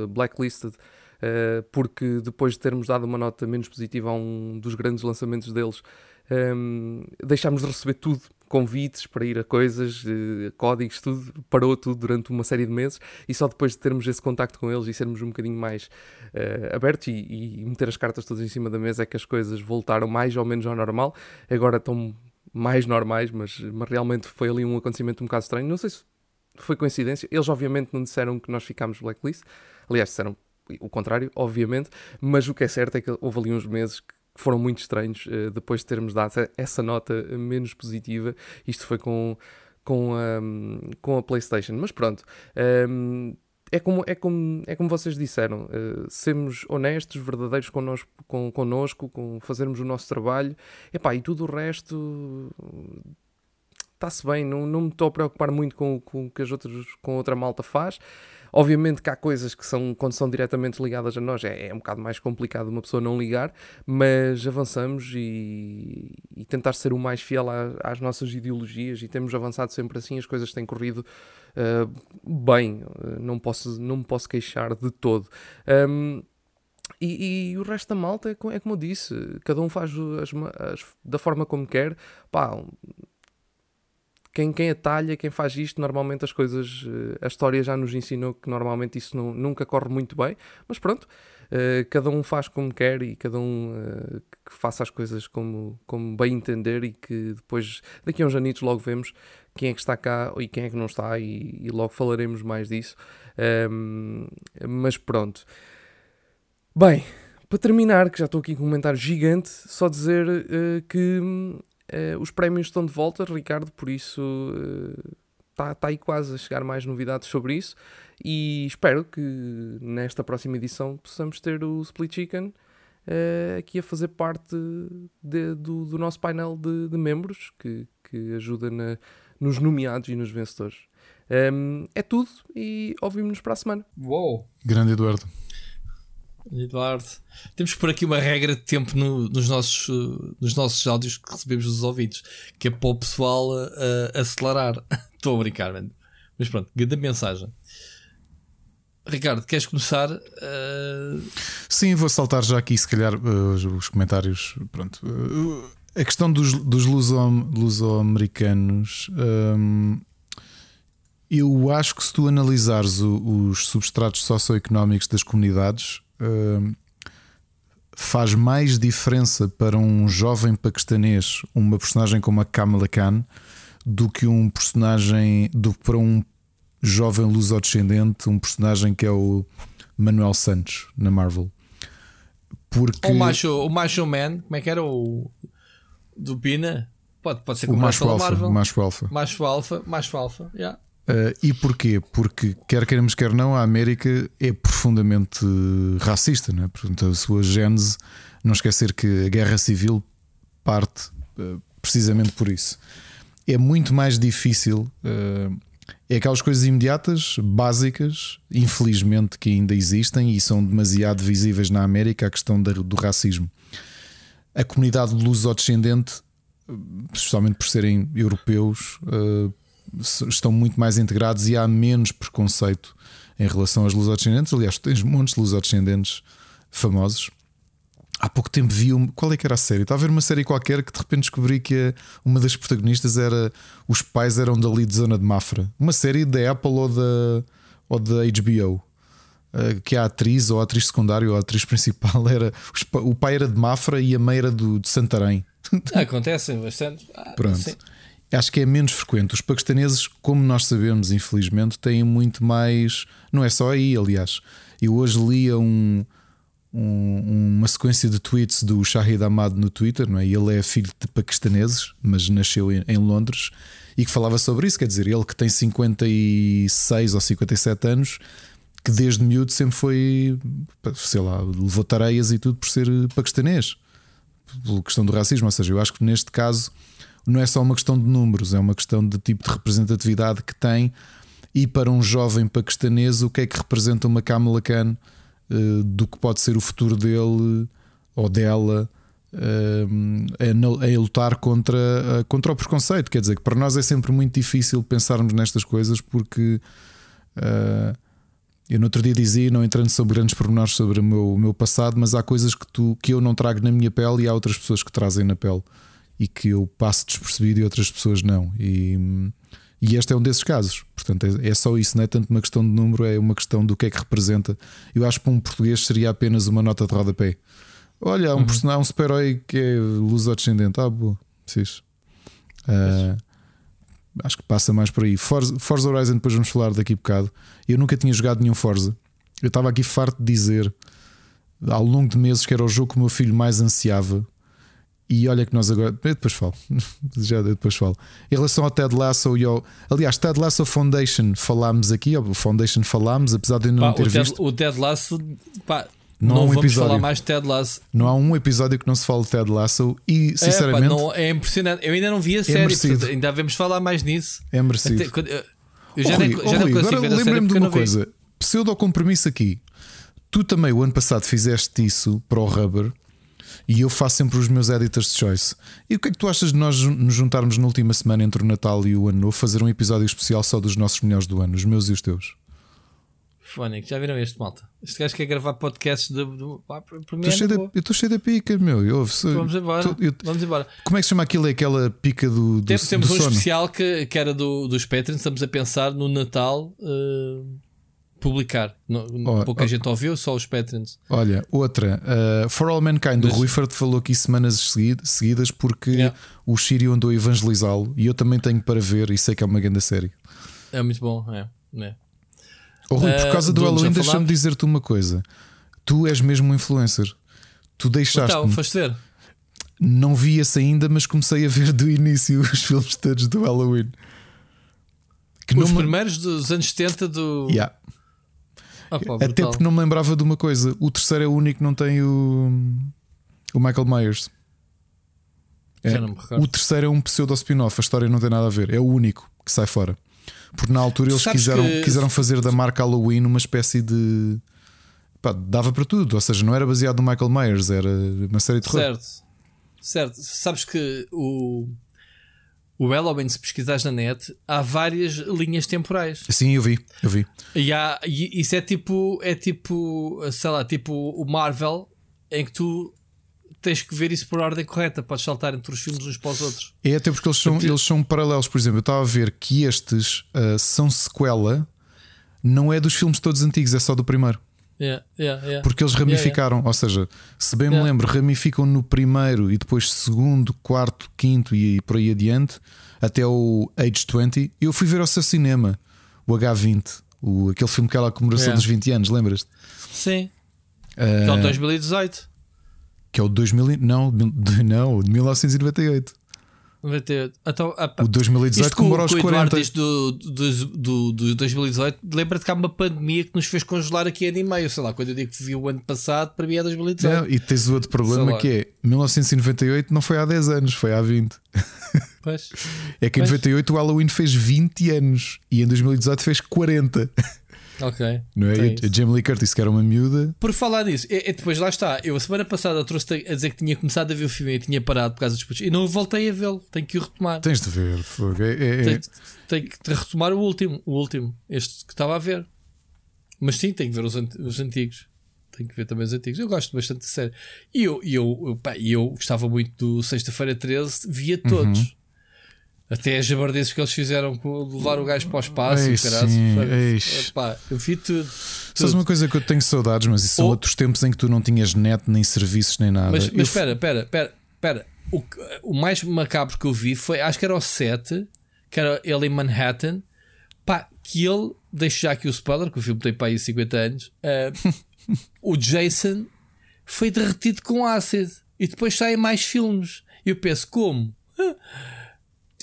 S5: blacklisted. Uh, porque depois de termos dado uma nota menos positiva a um dos grandes lançamentos deles, um, deixámos de receber tudo convites para ir a coisas, eh, códigos, tudo, parou tudo durante uma série de meses e só depois de termos esse contacto com eles e sermos um bocadinho mais uh, abertos e, e, meter as cartas todas em cima da mesa é que as coisas voltaram mais ou menos ao normal. Agora estão mais normais, mas, mas realmente foi ali um acontecimento um bocado estranho. Não sei se foi coincidência. Eles obviamente não disseram que nós ficámos blacklist. Aliás, disseram o contrário, obviamente, mas o que é certo é que houve ali uns meses que foram muito estranhos uh, depois de termos dado essa nota menos positiva. Isto foi com, com, um, com a PlayStation. Mas pronto. Um, é como, é, como, é como vocês disseram, uh, sermos honestos, verdadeiros connosco, com, connosco, com fazermos o nosso trabalho, Epá, e tudo o resto está-se bem, não, não me estou a preocupar muito com, o que as outras, com a outra malta faz. Obviamente que há coisas que são, quando são diretamente ligadas a nós, é, é um bocado mais complicado uma pessoa não ligar, mas avançamos e, e tentar ser o mais fiel às nossas ideologias e temos avançado sempre assim, as coisas têm corrido uh, bem, uh, não, posso, não me posso queixar de todo. Um, e, e, o resto da malta é, é, como eu disse, cada um faz as, as, da forma como quer. Pá, quem, quem atalha, quem faz isto, normalmente as coisas, eh, a história já nos ensinou que normalmente isso não, nunca corre muito bem, mas pronto, uh, cada um faz como quer e cada um uh, que faça as coisas como, como bem entender e que depois, daqui a uns anitos, logo vemos quem é que está cá e quem é que não está e, e logo falaremos mais disso. Um, mas pronto. Bem, para terminar, que já estou aqui com um comentário gigante, só dizer uh, que Uh, os prémios estão de volta, Ricardo, por isso está uh, tá aí quase a chegar mais novidades sobre isso. E espero que nesta próxima edição possamos ter o Split Chicken uh, aqui a fazer parte de, do, do, nosso painel de, de membros que, que ajuda na, nos nomeados e nos vencedores. Um, é tudo e ouvimos-nos para a semana.
S3: Uou!
S2: Grande Eduardo.
S3: Eduardo, temos por aqui uma regra de tempo no, nos, nossos, uh, nos nossos áudios que recebemos dos ouvidos, que é para o pessoal uh, acelerar. *laughs* Estou a brincar, mano. Mas pronto, grande mensagem. Ricardo, queres começar? Uh...
S2: Sim, vou saltar já aqui, se calhar, os, os comentários. Pronto. a questão dos, dos luso-americanos. Um, Eu acho que se tu analisares o, os substratos socioeconómicos das comunidades, uh, faz mais diferença para um jovem paquistanês, uma personagem como a Kamala Khan, do que um personagem do para um jovem luso-descendente, um personagem que é o Manuel Santos na Marvel.
S3: Porque... O macho, o macho Man, como é que era o do Pina? Pode, pode ser
S2: o macho alfa,
S3: Marvel.
S2: macho alfa.
S3: Macho alfa, macho alfa, yeah.
S2: Uh, e porquê? Porque, quer queremos, quer não, a América é profundamente racista, não é? Portanto, a sua gênese, não esquecer que a guerra civil parte uh, precisamente por isso. É muito mais difícil, uh, é aquelas coisas imediatas, básicas, infelizmente, que ainda existem e são demasiado visíveis na América a questão do racismo. A comunidade luso-descendente, especialmente por serem europeus, estão muito mais integrados e há menos preconceito em relação aos lusodescendentes. Aliás, tens montes de lusodescendentes famosos. Há pouco tempo vi um, qual é que era a série? Estava a ver uma série qualquer que de repente descobri que uma das protagonistas era os pais eram dali de zona de Mafra. Uma série da Apple ou da, ou da HBO. Eh, que a atriz ou a atriz secundária ou a atriz principal *laughs* era o pai era de Mafra e a mãe era do, de Santarém.
S3: Acontece bastante.
S2: Ah, Pronto. Sim acho que é menos frequente. Os paquistaneses, como nós sabemos, infelizmente, têm muito mais. Não é só aí, aliás. Eu hoje lia um, um, uma sequência de tweets do Shahid Ahmad no Twitter, não é? Ele é filho de paquistaneses, mas nasceu em, em Londres e que falava sobre isso. Quer dizer, ele que tem 56 ou 57 anos, que desde miúdo sempre foi, sei lá, levou tareias e tudo por ser paquistanês, pela questão do racismo. Ou seja, eu acho que neste caso não é só uma questão de números, é uma questão de tipo de representatividade que tem. E para um jovem paquistanês, o que é que representa uma Kamala Khan uh, do que pode ser o futuro dele ou dela uh, a, lutar contra, uh, contra o preconceito? Quer dizer, que para nós é sempre muito difícil pensarmos nestas coisas porque. Eu no outro dia dizia, não entrando sobre grandes pormenores sobre o meu, o meu passado, mas há coisas que, tu, que eu não trago na minha pele e há outras pessoas que trazem na pele e que eu passo despercebido e outras pessoas não. E, e este é um desses casos. Portanto, é, é, só isso, não é tanto uma questão de número, é uma questão do que é que representa. Eu acho que para um português seria apenas uma nota de rodapé. Olha, há um, uhum. um super-herói que é luso-descendente. Ah, boa, fixe. Uh, acho que passa mais por aí. Forza, Forza Horizon, depois vamos falar daqui a bocado. Eu nunca tinha jogado nenhum Forza. Eu estava aqui farto de dizer ao longo de meses que era o jogo que o meu filho mais ansiava e olha que nós agora. Eu depois falo. *laughs* Já depois falo. Em relação ao Ted Lasso e ao. Aliás, Ted Lasso Foundation falámos aqui, o Foundation falámos, apesar de eu não pá, ter
S3: o
S2: visto.
S3: Ted, o Ted Lasso. Pá, não, não um vamos episódio. falar mais de Ted Lasso.
S2: Não há um episódio que não se fale de Ted Lasso e sinceramente. É,
S3: pá, não, é impressionante. Eu ainda não vi a é série, portanto, ainda devemos falar mais nisso.
S2: É merecido.
S3: Até, eu já oh, nem, já oh,
S2: Rui, agora lembrei-me de uma coisa: pseudo compromisso aqui. Tu também, o ano passado, fizeste isso para o Rubber e eu faço sempre os meus editors de choice. E o que é que tu achas de nós nos juntarmos na última semana entre o Natal e o Ano Novo, fazer um episódio especial só dos nossos melhores do ano, os meus e os teus?
S3: Fónico, já viram este malta? Este gajo quer gravar podcasts pá,
S2: é cheio de, eu estou cheio de pica, meu. Eu,
S3: vamos embora. Tô, eu, vamos embora.
S2: Como é que se chama aquilo? É aquela pica do. do
S3: temos, temos
S2: do
S3: um
S2: sono.
S3: especial que, que era do, dos Patreons. Estamos a pensar no Natal. Uh publicar. Não, oh, pouca oh, gente ouviu, só os Patreons.
S2: Olha, outra. Uh, For All Mankind, Mas... o Ruifert falou aqui semanas seguidas porque yeah. o Shiryu andou a evangelizá-lo e eu também tenho para ver e sei que é uma grande série.
S3: É muito bom, é. é.
S2: Oh, Rui, por causa uh, do Halloween, deixa-me dizer-te uma coisa. Tu és mesmo um influencer. Tu deixaste. Então,
S3: foste ver?
S2: Não vi esse ainda, mas comecei a ver do início *laughs* os filmes todos do Halloween.
S3: Que os primeiros dos anos 70 do.
S2: Yeah. Ah, pá, Até porque não me lembrava de uma coisa: o terceiro é o único que não tem o, o Michael Myers. É, o terceiro é um pseudo spin-off, a história não tem nada a ver, é o único que sai fora. Porque na altura eles quiseram, que... quiseram fazer da marca Halloween uma espécie de. Pá, dava para tudo, ou seja, não era baseado no Michael Myers, era uma série de terror.
S3: Certo, certo. Sabes que o o Halloween, se pesquisares na net, há várias linhas temporais.
S2: Sim, eu vi, eu vi.
S3: E, há, e isso é tipo, é tipo, sei lá, tipo o Marvel, em que tu tens que ver isso por ordem correta, podes saltar entre os filmes uns para os outros.
S2: É até porque eles são, eles são paralelos. Por exemplo, eu estava a ver que estes uh, são sequela, não é dos filmes todos antigos, é só do primeiro.
S3: Yeah, yeah, yeah.
S2: Porque eles ramificaram, ou seja, se bem me lembro, ramificam no primeiro e depois segundo, quarto, quinto e, e por aí adiante, até o Age 20. Eu fui ver ao seu cinema, o H20, o, aquele filme que era a comemoração dos 20 anos, lembras-te?
S3: Sim. Uh, que é o 2018.
S2: Que é o 2000, não, *laughs* não, de 1998.
S3: 98. Então,
S2: o 2018 comemorou os 40.
S3: Isto do, do, do, do 2018, lembra-te que há uma pandemia que nos fez congelar aqui ano e meio. Sei lá, quando eu digo que vi o ano passado, para mim é 2018. Não,
S2: e tens o outro problema que é 1998 não foi há 10 anos, foi há 20.
S3: Pois. *laughs*
S2: é que em 98 o Halloween fez 20 anos e em 2018 fez 40.
S3: Ok.
S2: Não é? A Jamie Lee Curtis, que era uma miúda.
S3: Por falar nisso, e, e depois lá está. Eu a semana passada trouxe a dizer que tinha começado a ver o filme e tinha parado por causa dos putos. E não voltei a vê-lo. Tenho que o retomar.
S2: Tens de ver, fogo. É, é,
S3: tenho, é. tenho, que retomar o último. O último. Este que estava a ver. Mas sim, tenho que ver os, os antigos. Tenho que ver também os antigos. Eu gosto bastante de série. E eu, eu, eu, eu gostava muito do Sexta-feira 13, via todos. Uhum. Até as jabardices que eles fizeram com levar o gajo para o espaço
S2: Ei, sim,
S3: Epá, eu vi tudo.
S2: Sabes uma coisa que eu tenho saudades, mas isso são Ou... outros tempos em que tu não tinhas net, nem serviços, nem nada.
S3: Mas, mas espera, espera, espera, espera. O, o mais macabro que eu vi foi, acho que era o 7, que era ele em Manhattan. Pá, que ele, deixo já aqui o spoiler, que o filme tem para aí 50 anos. Uh, o Jason foi derretido com ácido e depois saem mais filmes. E eu penso, como?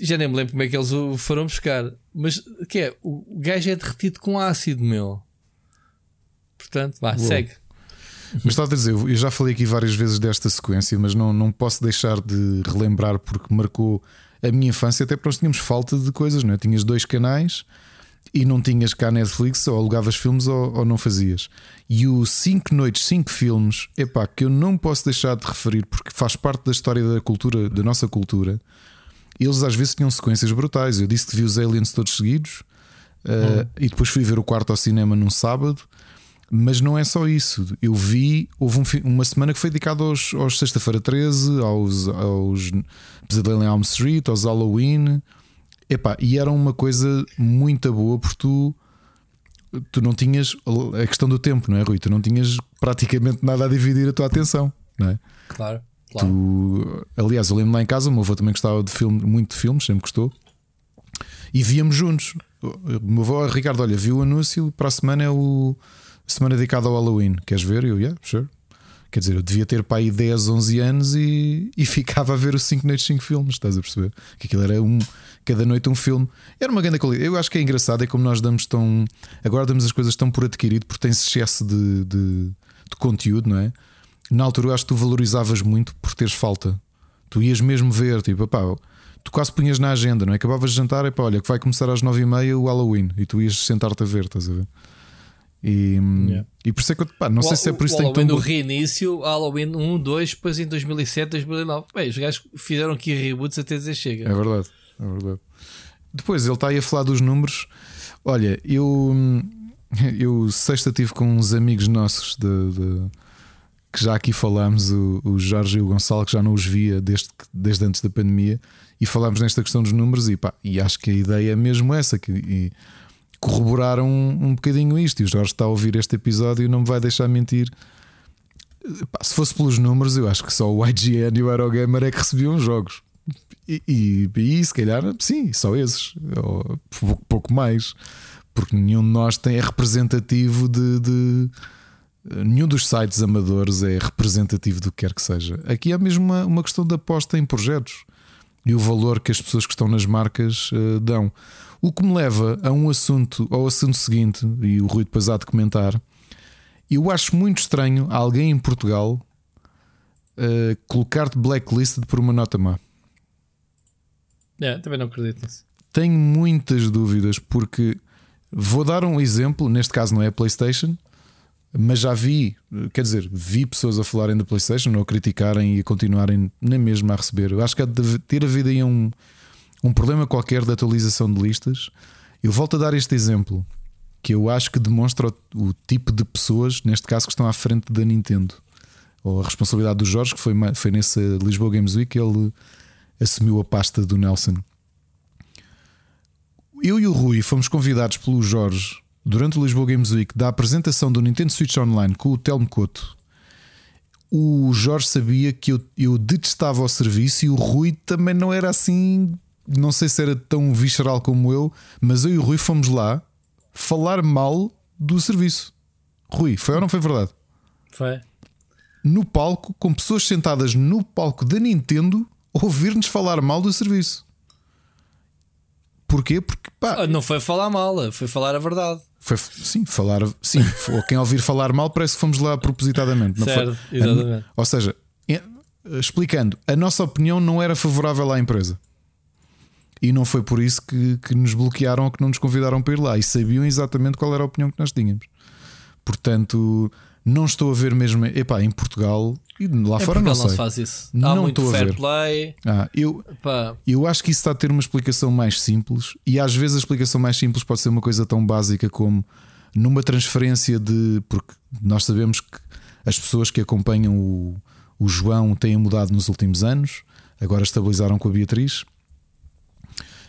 S3: Já nem me lembro como é que eles o foram buscar. Mas que é? O gajo é derretido com ácido, meu. Portanto, vá, Uou. segue.
S2: Mas estava a dizer, eu já falei aqui várias vezes desta sequência, mas não, não posso deixar de relembrar porque marcou a minha infância, até porque nós tínhamos falta de coisas, não é? Tinhas dois canais e não tinhas cá Netflix, ou alugavas filmes ou, ou não fazias. E o 5 noites, 5 filmes, epá, que eu não posso deixar de referir porque faz parte da história da cultura, da nossa cultura eles às vezes tinham sequências brutais. Eu disse que vi os Aliens todos seguidos uh, e depois fui ver o quarto ao cinema num sábado. Mas não é só isso. Eu vi, houve um, uma semana que foi dedicada aos, aos Sexta-feira 13, aos, aos Pesadelo em Elm Street, aos Halloween. Epá, e era uma coisa muito boa porque tu, tu não tinhas a questão do tempo, não é, Rui? Tu não tinhas praticamente nada a dividir a tua atenção, não é?
S3: Claro. Claro.
S2: Tu, aliás, eu lembro lá em casa, o meu avô também gostava de filme, muito de filmes, sempre gostou. E víamos juntos. O meu avô, Ricardo, olha, viu o anúncio, para a semana é o semana dedicada ao Halloween. Queres ver? Eu, yeah, sure. Quer dizer, eu devia ter para aí 10, 11 anos e, e ficava a ver os 5 noites, 5 filmes, estás a perceber? Que aquilo era um, cada noite um filme. Era uma grande qualidade. Eu acho que é engraçado, é como nós damos tão. Agora damos as coisas tão por adquirido, porque tem excesso de, de, de conteúdo, não é? Na altura eu acho que tu valorizavas muito por teres falta. Tu ias mesmo ver, tipo, pá, tu quase punhas na agenda, não é? Acabavas de jantar, e pá, olha, que vai começar às nove e meia o Halloween e tu ias sentar-te a ver, estás a ver? E, yeah. e por isso é que eu, pá, não o, sei se é por isso
S3: que
S2: tem
S3: tão. no reinício, Halloween 1, 2, depois em 2007, 2009. Bem, os gajos fizeram aqui reboots até dizer chega.
S2: É verdade, é verdade. Depois ele está aí a falar dos números. Olha, eu, eu sexta tive com uns amigos nossos de, de que já aqui falámos, o, o Jorge e o Gonçalo, que já não os via desde, desde antes da pandemia, e falámos nesta questão dos números, e, pá, e acho que a ideia é mesmo essa, que corroboraram um, um bocadinho isto. E o Jorge está a ouvir este episódio e não me vai deixar mentir. Pá, se fosse pelos números, eu acho que só o IGN e o Eurogamer é que recebiam jogos. E, e, e se calhar, sim, só esses, ou pouco, pouco mais, porque nenhum de nós tem, é representativo de, de nenhum dos sites amadores é representativo do que quer que seja. Aqui é mesmo uma, uma questão de aposta em projetos e o valor que as pessoas que estão nas marcas uh, dão. O que me leva a um assunto, ao assunto seguinte, e o Rui depois há de comentar. Eu acho muito estranho alguém em Portugal uh, colocar-te blacklisted por uma nota má.
S3: É, também não acredito nisso.
S2: Tenho muitas dúvidas porque vou dar um exemplo, neste caso não é a PlayStation, mas já vi, quer dizer, vi pessoas a falarem da PlayStation ou a criticarem e a continuarem nem mesmo a receber. Eu acho que há de ter havido aí um, um problema qualquer de atualização de listas. Eu volto a dar este exemplo que eu acho que demonstra o, o tipo de pessoas, neste caso, que estão à frente da Nintendo ou a responsabilidade do Jorge, que foi, foi nessa Lisboa Games Week que ele assumiu a pasta do Nelson. Eu e o Rui fomos convidados pelo Jorge durante o Lisboa Games Week da apresentação do Nintendo Switch Online com o Telmo Couto. O Jorge sabia que eu, eu detestava o serviço e o Rui também não era assim, não sei se era tão visceral como eu, mas eu e o Rui fomos lá falar mal do serviço. Rui, foi ou não foi verdade?
S3: Foi.
S2: No palco, com pessoas sentadas no palco da Nintendo, ouvir-nos falar mal do serviço. Porquê? Porque pá,
S3: ah, não foi falar mal, foi falar a verdade.
S2: Foi, sim, falar. Sim, quem ouvir falar mal parece que fomos lá propositadamente. Não
S3: certo,
S2: foi,
S3: exatamente.
S2: ou seja, explicando, a nossa opinião não era favorável à empresa. E não foi por isso que, que nos bloquearam ou que não nos convidaram para ir lá. E sabiam exatamente qual era a opinião que nós tínhamos. Portanto, não estou a ver mesmo. Epá, em Portugal e lá
S3: em
S2: fora
S3: não,
S2: não sei.
S3: se faz isso. Há não muito fair play.
S2: Ah, eu, eu acho que isso está a ter uma explicação mais simples. E às vezes a explicação mais simples pode ser uma coisa tão básica como numa transferência de. Porque nós sabemos que as pessoas que acompanham o, o João têm mudado nos últimos anos, agora estabilizaram com a Beatriz.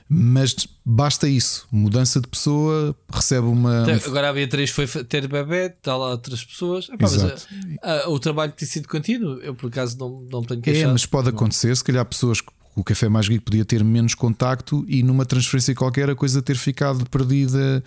S2: Mas basta isso, mudança de pessoa, recebe uma.
S3: Agora a Beatriz foi ter bebê, está lá outras pessoas. Mas, a, a, o trabalho tem sido contínuo, eu por acaso não, não tenho que
S2: É, mas pode acontecer, se calhar pessoas que o Café Mais Geek podia ter menos contacto e numa transferência qualquer a coisa ter ficado perdida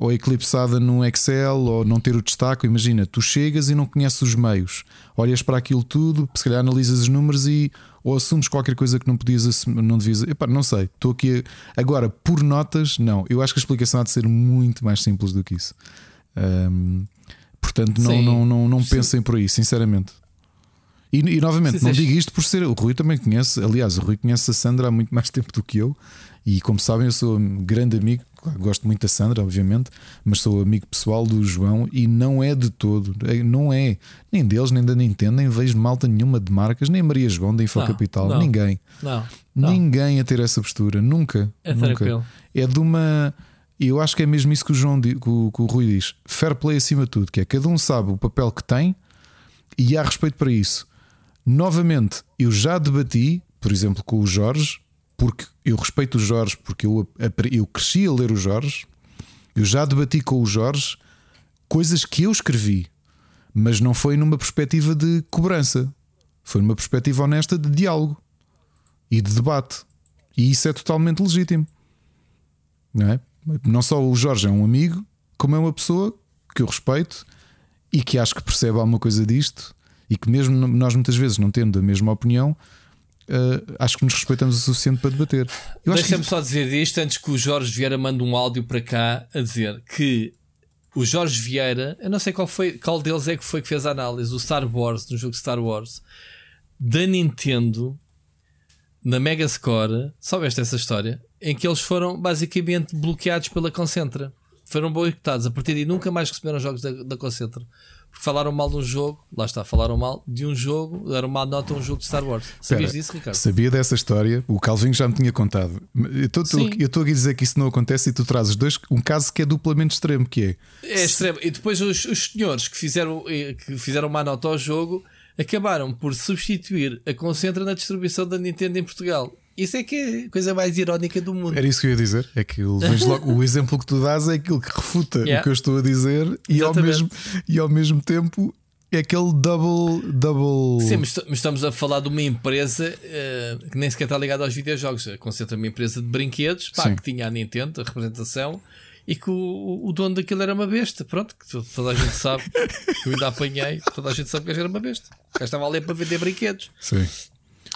S2: ou eclipsada no Excel ou não ter o destaque. Imagina, tu chegas e não conheces os meios, olhas para aquilo tudo, se calhar analisas os números e ou assumes qualquer coisa que não podias assumir, não devias. Epá, não sei, estou aqui. A... Agora, por notas, não. Eu acho que a explicação há de ser muito mais simples do que isso. Um, portanto, não, não, não, não pensem por aí, sinceramente. E, e novamente, Sim, não digo isto por ser. O Rui também conhece, aliás, o Rui conhece a Sandra há muito mais tempo do que eu. E como sabem, eu sou um grande amigo, gosto muito da Sandra, obviamente, mas sou amigo pessoal do João e não é de todo, é, não é nem deles, nem da Nintendo, nem vejo malta nenhuma de marcas, nem Maria João da Infocapital,
S3: não,
S2: ninguém.
S3: Não, não,
S2: Ninguém a ter essa postura, nunca.
S3: É
S2: nunca.
S3: tranquilo.
S2: É de uma. Eu acho que é mesmo isso que o João que o, que o Rui diz: fair play acima de tudo, que é cada um sabe o papel que tem e há respeito para isso. Novamente, eu já debati, por exemplo, com o Jorge, porque eu respeito o Jorge, porque eu, eu cresci a ler o Jorge, eu já debati com o Jorge coisas que eu escrevi, mas não foi numa perspectiva de cobrança, foi numa perspectiva honesta de diálogo e de debate. E isso é totalmente legítimo. Não é? Não só o Jorge é um amigo, como é uma pessoa que eu respeito e que acho que percebe alguma coisa disto e que, mesmo nós muitas vezes não tendo a mesma opinião, uh, acho que nos respeitamos o suficiente para debater.
S3: Deixa-me que... só dizer isto antes que o Jorge Vieira mande um áudio para cá a dizer que o Jorge Vieira, eu não sei qual, foi, qual deles é que foi que fez a análise, o Star Wars, no jogo Star Wars, da Nintendo, na Mega Score, soubeste essa história? Em que eles foram basicamente bloqueados pela Concentra. Foram boicotados. A partir daí nunca mais receberam jogos da, da Concentra porque falaram mal de um jogo, lá está, falaram mal de um jogo, deram uma nota a um jogo de Star Wars. Sabias disso, Ricardo?
S2: Sabia dessa história, o Calvinho já me tinha contado. Eu estou aqui a dizer que isso não acontece e tu trazes dois, um caso que é duplamente extremo, que é.
S3: É extremo. E depois os, os senhores que fizeram, eh, que fizeram uma nota ao jogo acabaram por substituir a Concentra na distribuição da Nintendo em Portugal. Isso é que é a coisa mais irónica do mundo.
S2: Era isso que eu ia dizer. É que logo, o exemplo que tu dás é aquilo que refuta yeah. o que eu estou a dizer e ao, mesmo, e ao mesmo tempo é aquele double. double...
S3: Sim, mas estamos a falar de uma empresa uh, que nem sequer está ligada aos videojogos. Concentra uma empresa de brinquedos pá, que tinha a Nintendo, a representação, e que o, o dono daquilo era uma besta. Pronto, que toda a gente sabe. que eu ainda apanhei, toda a gente sabe que era uma besta. O estava ali para vender brinquedos.
S2: Sim.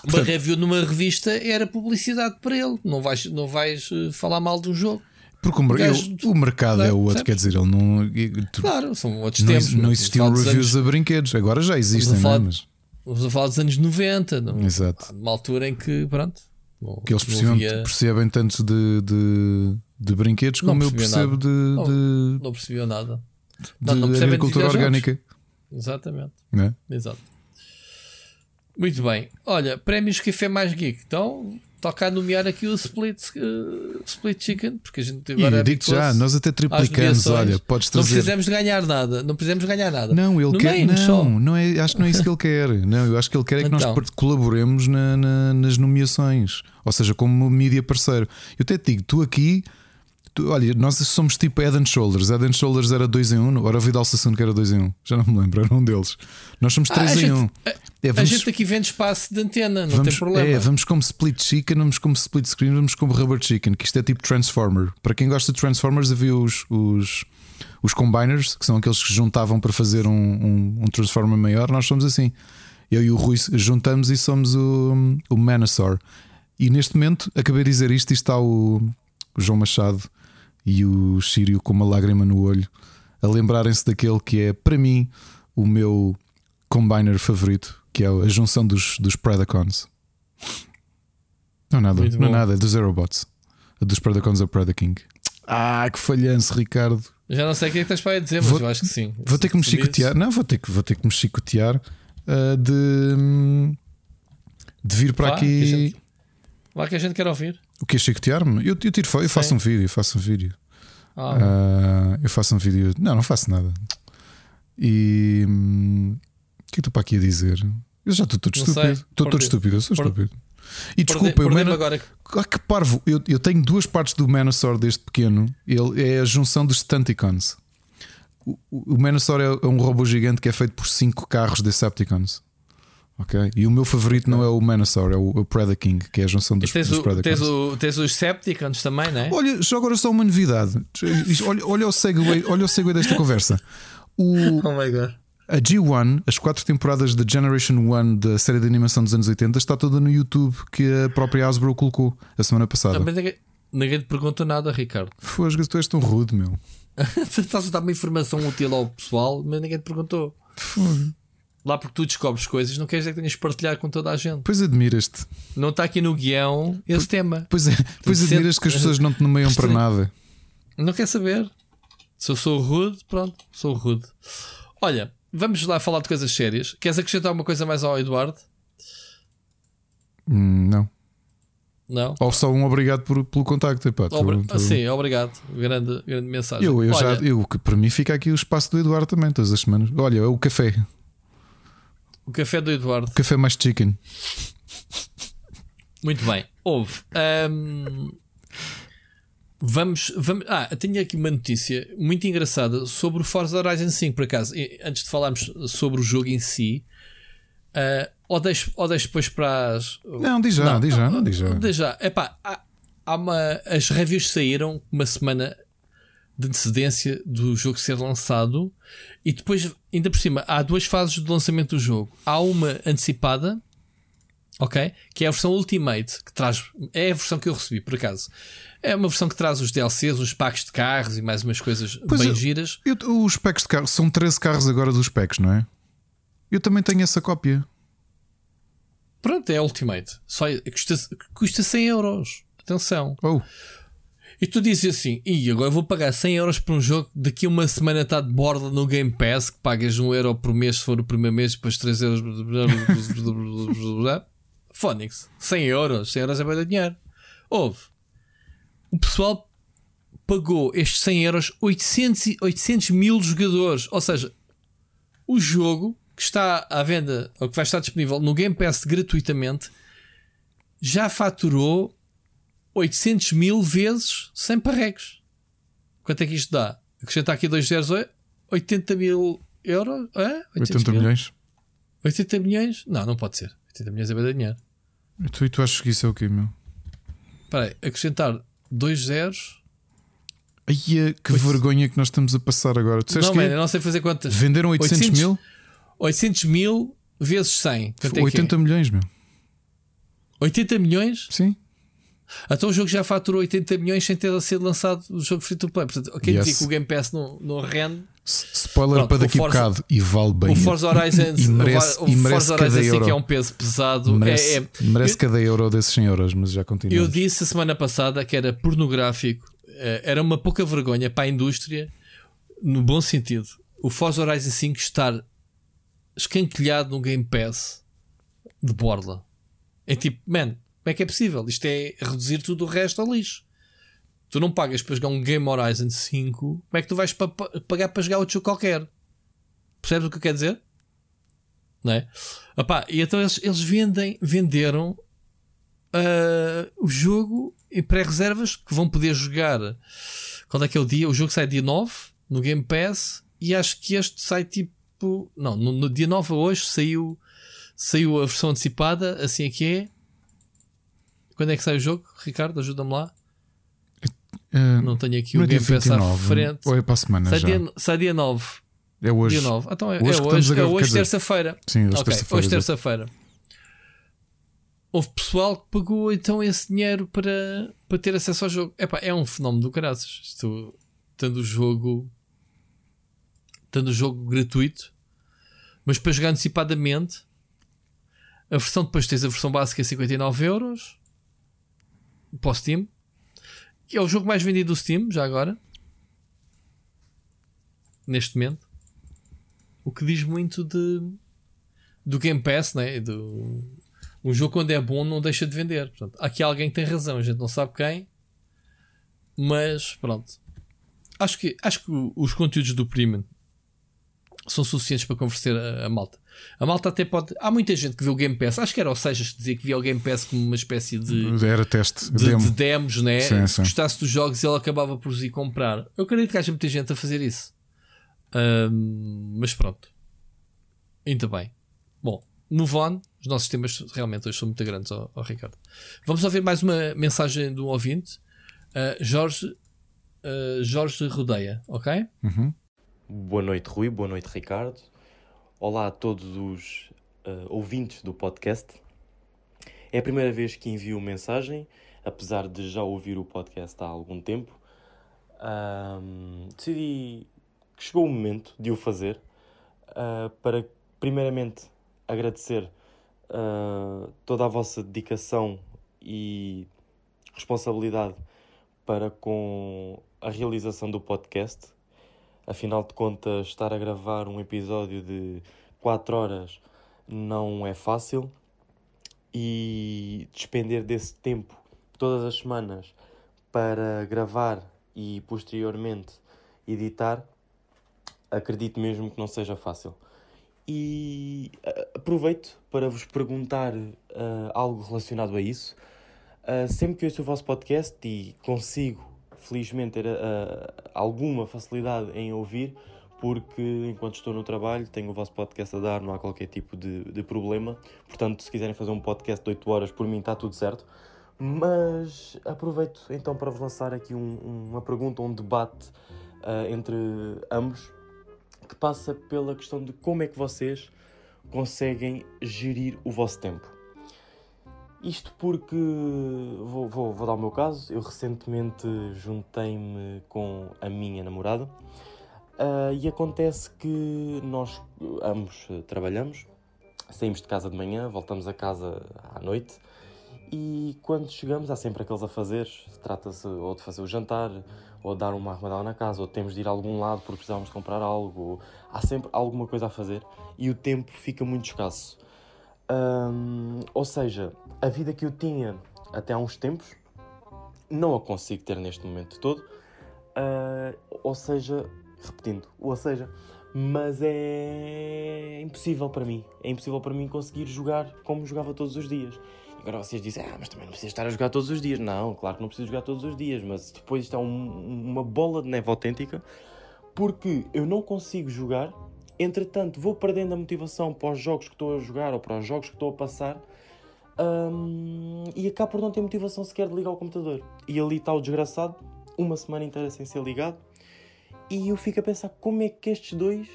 S3: Uma review numa revista era publicidade para ele. Não vais, não vais eh, falar mal um jogo.
S2: Porque o, gajo, o mercado é o outro, quer dizer, ele não.
S3: Tu, claro, são outros
S2: não,
S3: tempos.
S2: Não existiam reviews anos, a brinquedos, agora já existem, não é? Mas...
S3: Vamos a falar dos anos 90, não?
S2: Exato.
S3: Uma altura em que, pronto.
S2: Não, que eles percebem, havia... percebem tanto de, de, de brinquedos como eu percebo de,
S3: não,
S2: de.
S3: Não percebiam nada.
S2: De não, não agricultura orgânica.
S3: Exatamente.
S2: É?
S3: Exato. Muito bem. Olha, prémios Café Mais Geek. Então, toca a nomear aqui o Split, uh, split Chicken, porque a gente agora.
S2: E eu digo já, nós até triplicamos. Olha, podes trazer.
S3: Não precisamos ganhar nada. Não precisamos ganhar nada.
S2: Não, ele quer. Não, não é, acho que não é isso que ele quer. Não, eu acho que ele quer é que então. nós colaboremos na, na, nas nomeações. Ou seja, como mídia parceiro. Eu até te digo, tu aqui Tu, olha, nós somos tipo Head and Shoulders. Head and Shoulders era 2 em 1, um, ora o Vidal Sassoon que era 2 em 1. Um. Já não me lembro, era um deles. Nós somos 3 ah, em 1. Um.
S3: É, vamos, a gente aqui vende espaço de antena, não
S2: vamos,
S3: tem problema.
S2: É, vamos como split chicken, vamos como split screen, vamos como rubber chicken, que isto é tipo Transformer. Para quem gosta de Transformers, havia os, os, os combiners, que são aqueles que juntavam para fazer um, um, um Transformer maior. Nós somos assim. Eu e o Rui juntamos e somos o, o Manasaur. E neste momento, acabei de dizer isto, e está o, o João Machado e o Sírio com uma lágrima no olho, a lembrarem-se daquele que é, para mim, o meu combiner favorito, que é a junção dos, dos Predacons. Não é nada, Muito não é nada, é dos Aerobots. A dos Predacons é Predaking. Ah, que falhanço, Ricardo.
S3: Já não sei o que é que estás para dizer, mas vou, eu acho que sim.
S2: Vou ter que me chicotear. Não, vou ter que, vou ter que me chicotear uh, de, de vir para Vá, aqui.
S3: Que gente, lá que a gente quer ouvir.
S2: O que é chicotear-me? Eu, eu, tiro, eu faço um vídeo, faço um vídeo. Ah. Uh, eu faço um vídeo. Não, não faço nada. E hum, o que é que estou para aqui a dizer? Eu já estou todo estúpido. Estou todo estúpido, eu sou Por... estúpido. E desculpa, eu agora... ah, que parvo! Eu, eu tenho duas partes do Manosaur deste pequeno. Ele é a junção dos Stunticons. O, o Manosaur é, é um robô gigante que é feito por cinco carros Decepticons. Ok? E o meu favorito não é o Manosaur, é o, o Predaking, que é a junção dos, tens dos Predacons.
S3: Tens, o, tens os Septicons também, não é?
S2: Olha, já agora só uma novidade. Olha, olha, o, segue, olha o segue desta conversa. O,
S3: oh my god.
S2: A G1, as quatro temporadas da Generation 1 da série de animação dos anos 80, está toda no YouTube que a própria Hasbro colocou a semana passada.
S3: Também ninguém, ninguém te pergunta nada, Ricardo.
S2: Fosga, tu és tão rude, meu. *laughs*
S3: Estás a dar uma informação útil ao pessoal, mas ninguém te perguntou.
S2: Fogo.
S3: Lá porque tu descobres coisas, não quer dizer que tenhas de partilhar com toda a gente.
S2: Pois admiras-te.
S3: Não está aqui no guião esse pois, tema.
S2: Pois é, pois admiras que as pessoas *laughs* não te nomeiam para nada.
S3: Não quer saber. Se eu sou rude, pronto, sou rude. Olha, vamos lá falar de coisas sérias. Queres acrescentar alguma coisa mais ao Eduardo?
S2: Hum, não.
S3: Não?
S2: Ou só um obrigado por, pelo contacto. Epá,
S3: Obri tô... Sim, obrigado. Grande, grande mensagem.
S2: Eu, eu já, eu, para mim fica aqui o espaço do Eduardo também, todas as semanas. Olha, o café.
S3: O café do Eduardo. O
S2: café mais chicken.
S3: Muito bem. Houve. Um, vamos, vamos. Ah, tenho aqui uma notícia muito engraçada sobre o Forza Horizon 5, por acaso. Antes de falarmos sobre o jogo em si, uh, ou, deixo, ou deixo depois para as.
S2: Não, diz já, não, diz já, não, diz já.
S3: Diz já. Epá, há, há uma, as reviews saíram uma semana de antecedência do jogo ser lançado e depois, ainda por cima, há duas fases de lançamento do jogo. Há uma antecipada, ok? Que é a versão Ultimate, que traz. É a versão que eu recebi, por acaso. É uma versão que traz os DLCs, os packs de carros e mais umas coisas pois bem eu, giras.
S2: Eu, os packs de carros são 13 carros agora dos packs, não é? Eu também tenho essa cópia.
S3: Pronto, é Ultimate. Só custa, custa 100 euros. Atenção.
S2: Oh.
S3: E tu dizes assim, e agora vou pagar 100 euros por um jogo daqui a uma semana está de borda no Game Pass, que pagas 1 euro por mês se for o primeiro mês, depois 3 euros. Phonics, 100 euros, 100 euros é bem de dinheiro. Houve. O pessoal pagou estes 100 euros 800, 800 mil jogadores. Ou seja, o jogo que está à venda, ou que vai estar disponível no Game Pass gratuitamente, já faturou 800 mil vezes 100 parregos. Quanto é que isto dá? Acrescentar aqui 2 zeros, 80 mil euros? É?
S2: 80 mil? milhões?
S3: 80 milhões? Não, não pode ser. 80 milhões é bem dinheiro.
S2: E tu, e tu achas que isso é o quê, meu?
S3: Espera aí, acrescentar 2 zeros.
S2: Ai, é, que 8... vergonha que nós estamos a passar agora. Tu
S3: não, man, não sei fazer quantas.
S2: Venderam 800, 800 mil?
S3: 800 mil vezes 100.
S2: Quanto 80 é é? milhões, meu.
S3: 80 milhões?
S2: Sim.
S3: Então o jogo já faturou 80 milhões sem ter sido lançado o jogo free to play. Portanto, quem yes. diz que o Game Pass não, não rende.
S2: Spoiler Pronto, para daqui a bocado e vale bem.
S3: O Forza Horizon, *laughs* e merece, o, o merece Forza Horizon euro. que é um peso pesado.
S2: Merece,
S3: é, é,
S2: merece eu, cada euro desses 100 euros, mas já continua.
S3: Eu disse a semana passada que era pornográfico, eh, era uma pouca vergonha para a indústria, no bom sentido. O Forza Horizon 5 estar escanquilhado no Game Pass de borla. É tipo, man, como é que é possível? Isto é reduzir tudo o resto a lixo. Tu não pagas para jogar um Game Horizon 5, como é que tu vais pa pagar para jogar outro jogo qualquer? Percebes o que eu quero dizer? Não é? Epá, e então eles, eles vendem, venderam uh, o jogo em pré-reservas que vão poder jogar. Quando é que é o dia? O jogo sai dia 9 no Game Pass e acho que este sai tipo. Não, no, no dia 9 hoje saiu, saiu a versão antecipada, assim é que é. Quando é que sai o jogo, Ricardo? Ajuda-me lá.
S2: Uh,
S3: não tenho aqui o Game Pass à frente.
S2: Ou é para a semana
S3: sai
S2: já?
S3: Dia, sai dia 9.
S2: É hoje.
S3: Dia 9. Então é
S2: Hoje
S3: é hoje, é hoje terça-feira.
S2: Sim, hoje
S3: Ok,
S2: terça-feira.
S3: hoje terça-feira. Houve pessoal que pagou então esse dinheiro para, para ter acesso ao jogo. Epá, é um fenómeno do caraças. Isto, tendo o jogo tendo o jogo gratuito, mas para jogar antecipadamente, a versão depois tens a versão básica a 59 euros para o Steam, que é o jogo mais vendido do Steam, já agora, neste momento. O que diz muito de do Game Pass, né? Do, um jogo quando é bom não deixa de vender. Portanto, aqui alguém tem razão, a gente não sabe quem, mas pronto. Acho que, acho que os conteúdos do Premium são suficientes para convencer a, a malta. A malta até pode. Há muita gente que vê o Game Pass, acho que era o Sejas que dizia que via o Game Pass como uma espécie de,
S2: Era teste.
S3: de,
S2: demo.
S3: de demos, né?
S2: Sim,
S3: Se gostasse dos jogos ele acabava por os ir comprar. Eu acredito que haja muita gente a fazer isso. Ahm, mas pronto. Ainda bem. Bom, move on. Os nossos temas realmente hoje são muito grandes, ó, ó Ricardo. Vamos ouvir mais uma mensagem de um ouvinte. Ah, Jorge, ah, Jorge Rodeia, ok?
S2: Uhum.
S6: Boa noite, Rui. Boa noite, Ricardo. Olá a todos os eh, ouvintes do podcast. É a primeira vez que envio mensagem, apesar de já ouvir o podcast há algum tempo. Ahm, decidi que chegou o momento de o fazer ah, para, primeiramente, agradecer ah, toda a vossa dedicação e responsabilidade para com a realização do podcast. Afinal de contas, estar a gravar um episódio de 4 horas não é fácil e despender desse tempo todas as semanas para gravar e posteriormente editar, acredito mesmo que não seja fácil. E ah, aproveito para vos perguntar ah, algo relacionado a isso. Ah, sempre que ouço o vosso podcast e consigo, felizmente, ter ah, alguma facilidade em ouvir, porque enquanto estou no trabalho tenho o vosso podcast a dar, não há qualquer tipo de, de problema. Portanto, se quiserem fazer um podcast de 8 horas, por mim está tudo certo. Mas aproveito então para vos lançar aqui um- uma pergunta, um debate ah, entre ambos, que passa pela questão de como é que vocês conseguem gerir o vosso tempo. Isto porque, vou, vou, vou dar o meu caso, eu recentemente juntei-me com a minha namorada ah, e acontece que nós ambos trabalhamos, saímos de casa de manhã, voltamos a casa à noite e quando chegamos há sempre aqueles afazeres, trata-se ou de fazer o jantar, ou de dar uma arrumadela na casa, ou temos de ir a algum lado porque precisamos de comprar algo, há sempre alguma coisa a fazer e o tempo fica muito escasso. Ou seja, a vida que eu tinha até há uns tempos não a consigo ter neste momento todo. Ah, ou seja, repetindo, ou seja, mas é impossível para mim. É impossível para mim conseguir jogar como jogava todos os dias. Agora vocês dizem, ah, mas também não precisas estar a jogar todos os dias. Não, claro que não preciso jogar todos os dias, mas depois isto é um- uma bola de neve autêntica porque eu não consigo jogar. Entretanto, vou perdendo a motivação para os jogos que estou a jogar ou para os jogos que estou a passar hum, e acabo por não ter motivação sequer de ligar o computador. E ali está o desgraçado, uma semana inteira sem ser ligado, e eu fico a pensar como é que estes dois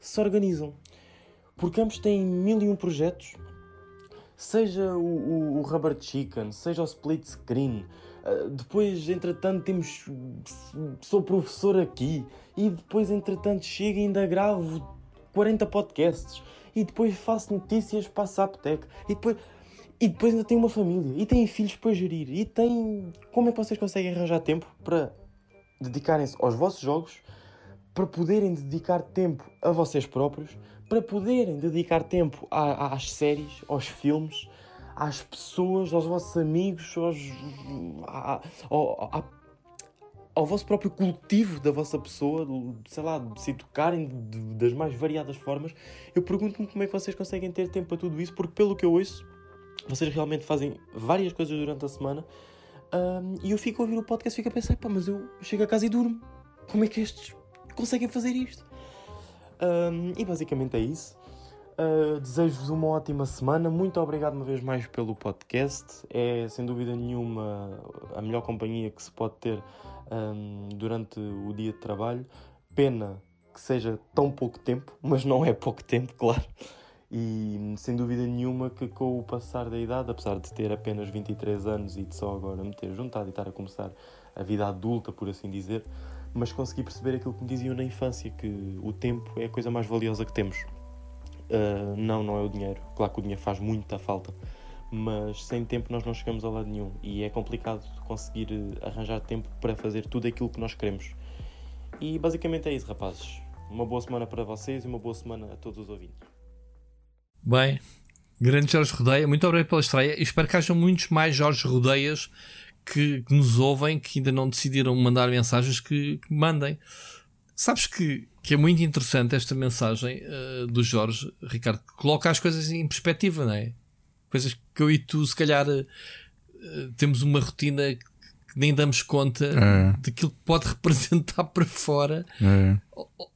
S6: se organizam. Porque ambos têm mil e um projetos, seja o, o, o Rubber Chicken, seja o Split Screen. ah, depois, entretanto, temos. Sou professor aqui, e depois, entretanto, chego e ainda gravo 40 podcasts, e depois faço notícias para a Saptec, e depois. E depois ainda tem uma família, e têm filhos para gerir, e tem. Como é que vocês conseguem arranjar tempo para dedicarem-se aos vossos jogos, para poderem dedicar tempo a vocês próprios, para poderem dedicar tempo às séries, aos filmes, às pessoas, aos vossos amigos, aos, à, ao, ao vosso próprio cultivo da vossa pessoa, sei lá, de se educarem de, das mais variadas formas. Eu pergunto-me como é que vocês conseguem ter tempo para tudo isso, porque pelo que eu ouço, vocês realmente fazem várias coisas durante a semana um, e eu fico a ouvir o podcast e fico a pensar, pá, mas eu chego a casa e durmo. Como é que estes conseguem fazer isto? Um, e basicamente é isso. Uh, Desejo-vos uma ótima semana. Muito obrigado uma vez mais pelo podcast. É sem dúvida nenhuma a melhor companhia que se pode ter um, durante o dia de trabalho. Pena que seja tão pouco tempo, mas não é pouco tempo, *laughs* claro. E sem dúvida nenhuma que com o passar da idade, apesar de ter apenas 23 anos e de só agora me ter juntado e estar a começar a vida adulta, por assim dizer, mas consegui perceber aquilo que me diziam na infância, que o tempo é a coisa mais valiosa que temos. Uh, não, não é o dinheiro. Claro que o dinheiro faz muita falta, mas sem tempo nós não chegamos a lado nenhum e é complicado conseguir eh, arranjar tempo para fazer tudo aquilo que nós queremos. E basicamente é isso, rapazes. Uma boa semana para vocês e uma boa semana a todos os ouvintes.
S3: Bem, grande Jorge Rodeia, muito obrigado pela estreia e espero que haja muitos mais Jorge Rodeias que, que nos ouvem, que ainda não decidiram mandar mensagens, que, que mandem. Sabes que, que é muito interessante esta mensagem uh, do Jorge, Ricardo, que coloca as coisas em perspectiva, não é? Coisas que eu e tu, se calhar, uh, temos uma rotina que nem damos conta é. daquilo que pode *laughs* representar para fora. É.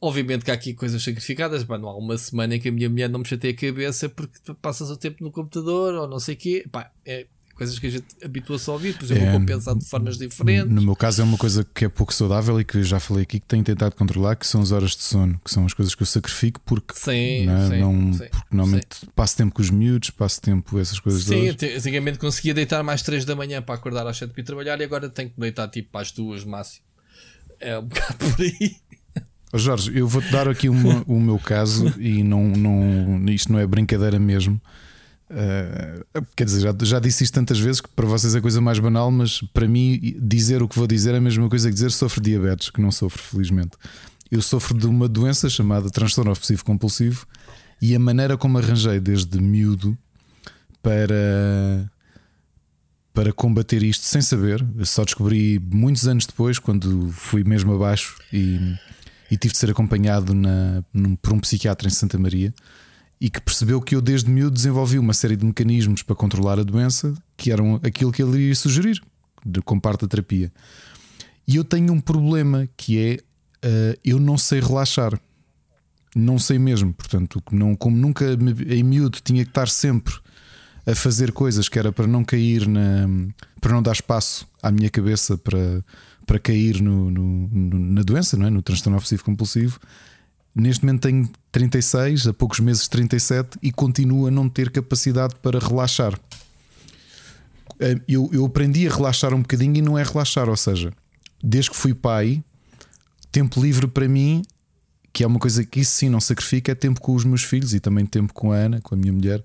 S3: Obviamente que há aqui coisas sacrificadas. Pá, não há uma semana em que a minha mulher não me chateia a cabeça porque passas o tempo no computador ou não sei o quê. Pá, é, coisas que a gente habitua-se a ouvir, depois eu é, vou compensar de formas diferentes.
S2: No meu caso é uma coisa que é pouco saudável e que já falei aqui que tenho tentado controlar, que são as horas de sono, que são as coisas que eu sacrifico porque,
S3: sim, não, é? sim,
S2: não
S3: sim,
S2: porque normalmente sim. passo tempo com os miúdos, passo tempo essas coisas
S3: Sim, antigamente conseguia deitar mais 3 da manhã para acordar às 7 para ir trabalhar e agora tenho que deitar tipo às 2 máximo. É um *laughs* bocado por aí.
S2: Jorge, eu vou-te dar aqui uma, o meu caso e não, não, isto não é brincadeira mesmo. Uh, quer dizer, já, já disse isto tantas vezes que para vocês é coisa mais banal, mas para mim dizer o que vou dizer é a mesma coisa que dizer sofro diabetes, que não sofro, felizmente. Eu sofro de uma doença chamada transtorno obsessivo compulsivo e a maneira como arranjei desde miúdo para para combater isto sem saber, só descobri muitos anos depois, quando fui mesmo abaixo e, e tive de ser acompanhado na, num, por um psiquiatra em Santa Maria e que percebeu que eu desde miúdo desenvolvi uma série de mecanismos para controlar a doença que eram aquilo que ele iria sugerir de, com parte da terapia. E eu tenho um problema que é uh, eu não sei relaxar. Não sei mesmo, portanto, não, como nunca em miúdo tinha que estar sempre a fazer coisas que era para não cair na para não dar espaço à minha cabeça para, para cair no, no, no na doença, não é? no transtorno obsessivo compulsivo. Neste momento tenho 36, a poucos meses 37 e continuo a não ter capacidade para relaxar. Eh, eu, eu aprendi a relaxar um bocadinho e não é relaxar, ou seja, desde que fui pai, tempo livre para mim, que é uma coisa que isso sim não sacrifica, é tempo com os meus filhos e também tempo com a Ana, com a minha mulher.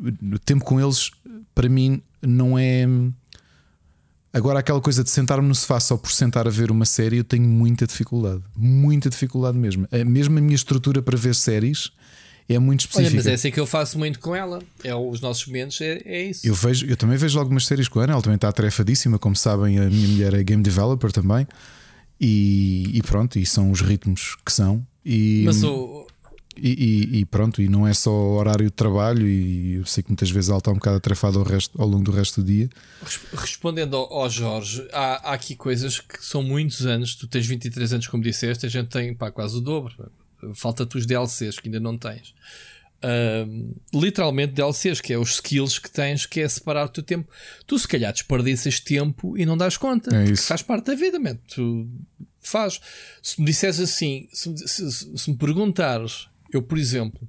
S2: O tempo com eles, para mim, não é Agora, aquela coisa de sentar-me no sofá só por sentar a ver uma série, eu tenho muita dificuldade. Muita dificuldade mesmo. Mesmo a minha estrutura para ver séries é muito específica. Olha,
S3: mas é assim que eu faço muito com ela. É os nossos momentos, é, é isso.
S2: Eu, vejo, eu também vejo algumas séries com a Ana, ela também está atarefadíssima. Como sabem, a minha mulher é game developer também. E, e pronto, e são os ritmos que são. E,
S3: mas o,
S2: e, e, e, pronto, e não é só horário de trabalho, e eu sei que muitas vezes ela está um bocado atrefada ao, resto, ao longo do resto do dia.
S3: Respondendo ao, Jorge, há, há, aqui coisas que são muitos anos. Tu tens 23 anos, como disseste, a gente tem pá, quase o dobro. Falta-te os DLCs que ainda não tens. Uh, literalmente DLCs, que é os skills que tens, que é separar o teu tempo. Tu, se calhar, desperdiças tempo e não dás conta.
S2: É isso.
S3: Faz parte da vida, man. tu faz. Se me disseres assim, se, se, se me perguntares eu, por exemplo,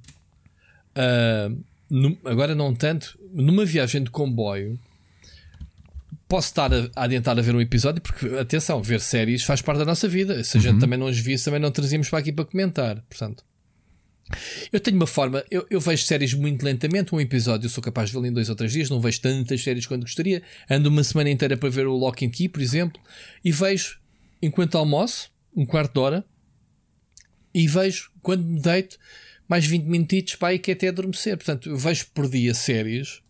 S3: uh, agora não tanto, numa viagem de comboio, posso estar a, a adentrar a ver um episódio, porque, atenção, ver séries faz parte da nossa vida. Se a uhum. gente também não as visse, também não trazíamos para aqui para comentar. Portanto, eu tenho uma forma, eu, eu, vejo séries muito lentamente. Um episódio eu sou capaz de vê-lo em dois ou três dias, não vejo tantas séries quanto gostaria. Ando uma semana inteira para ver o Lock and Key, por exemplo, e vejo enquanto almoço, um quarto de hora, e vejo quando me deito mais 20 minutitos para aí que é até adormecer. Portanto, eu vejo por dia séries.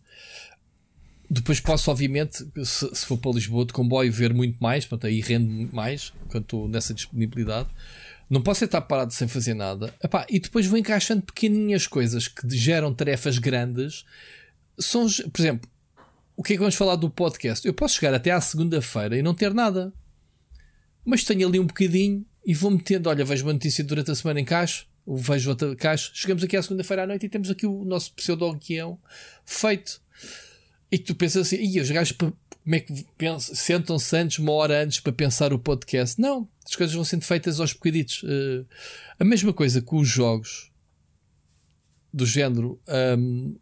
S3: Depois posso, obviamente, se, se for para Lisboa de comboio, ver muito mais, portanto, aí rende mais quando estou nessa disponibilidade. Não posso estar parado sem fazer nada. Epá, e depois vou encaixando pequenininhas coisas que geram tarefas grandes. São, por exemplo, o que é que vamos falar do podcast? Eu posso chegar até à segunda-feira e não ter nada. Mas tenho ali um bocadinho e vou metendo. Olha, vejo uma notícia durante a semana em caixa, vejo outra caixa. Chegamos aqui à segunda-feira à noite e temos aqui o nosso pseudo-guião feito. E tu pensas assim, e os gajos como é que sentam-se antes, uma hora antes para pensar o podcast? Não, as coisas vão sendo feitas aos bocaditos. Uh, a mesma coisa com os jogos do género. Um,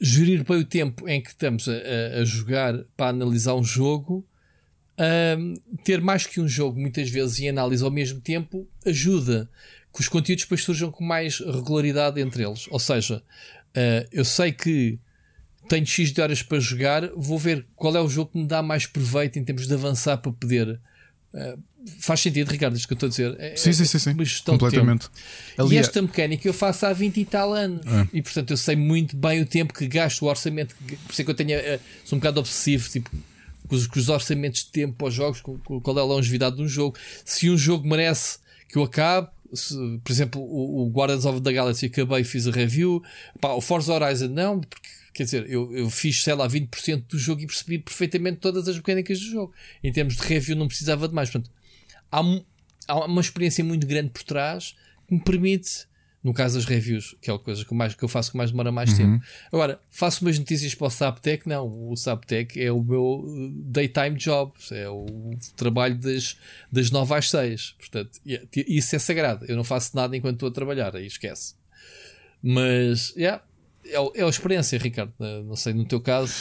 S3: gerir bem o tempo em que estamos a, a jogar para analisar um jogo, um, ter mais que um jogo muitas vezes e análise ao mesmo tempo ajuda que os conteúdos depois surjam com mais regularidade entre eles. Ou seja, uh, eu sei que tenho X de horas para jogar, vou ver qual é o jogo que me dá mais proveito em termos de avançar para poder. Uh, faz sentido, Ricardo, isto que eu estou a dizer.
S2: É, sim, sim, sim, sim. completamente.
S3: E esta mecânica eu faço há 20 e tal anos. É. E portanto eu sei muito bem o tempo que gasto, o orçamento. Por isso é que eu tenho, uh, sou um bocado obsessivo tipo, os, com os orçamentos de tempo para os jogos, com, com, qual é a longevidade de um jogo. Se um jogo merece que eu acabe, se, por exemplo, o, o, Guardians of the Galaxy acabei e fiz a review. Pá, o Forza Horizon não, porque Quer dizer, eu, eu fiz, sei lá, 20% do jogo e percebi perfeitamente todas as mecânicas do jogo. Em termos de review, não precisava de mais. Portanto, há, há uma experiência muito grande por trás que me permite, no caso das reviews, que é a coisa que, mais, que eu faço que mais demora mais uhum. tempo. Agora, faço umas notícias para o Saptec? Não, o Saptec é o meu uh, daytime job, é o trabalho das, das 9 às 6. Portanto, isso é sagrado. Eu não faço nada enquanto estou a trabalhar, aí esquece. Mas, yeah, é, é a experiência, Ricardo. Eh, não sei, no teu caso.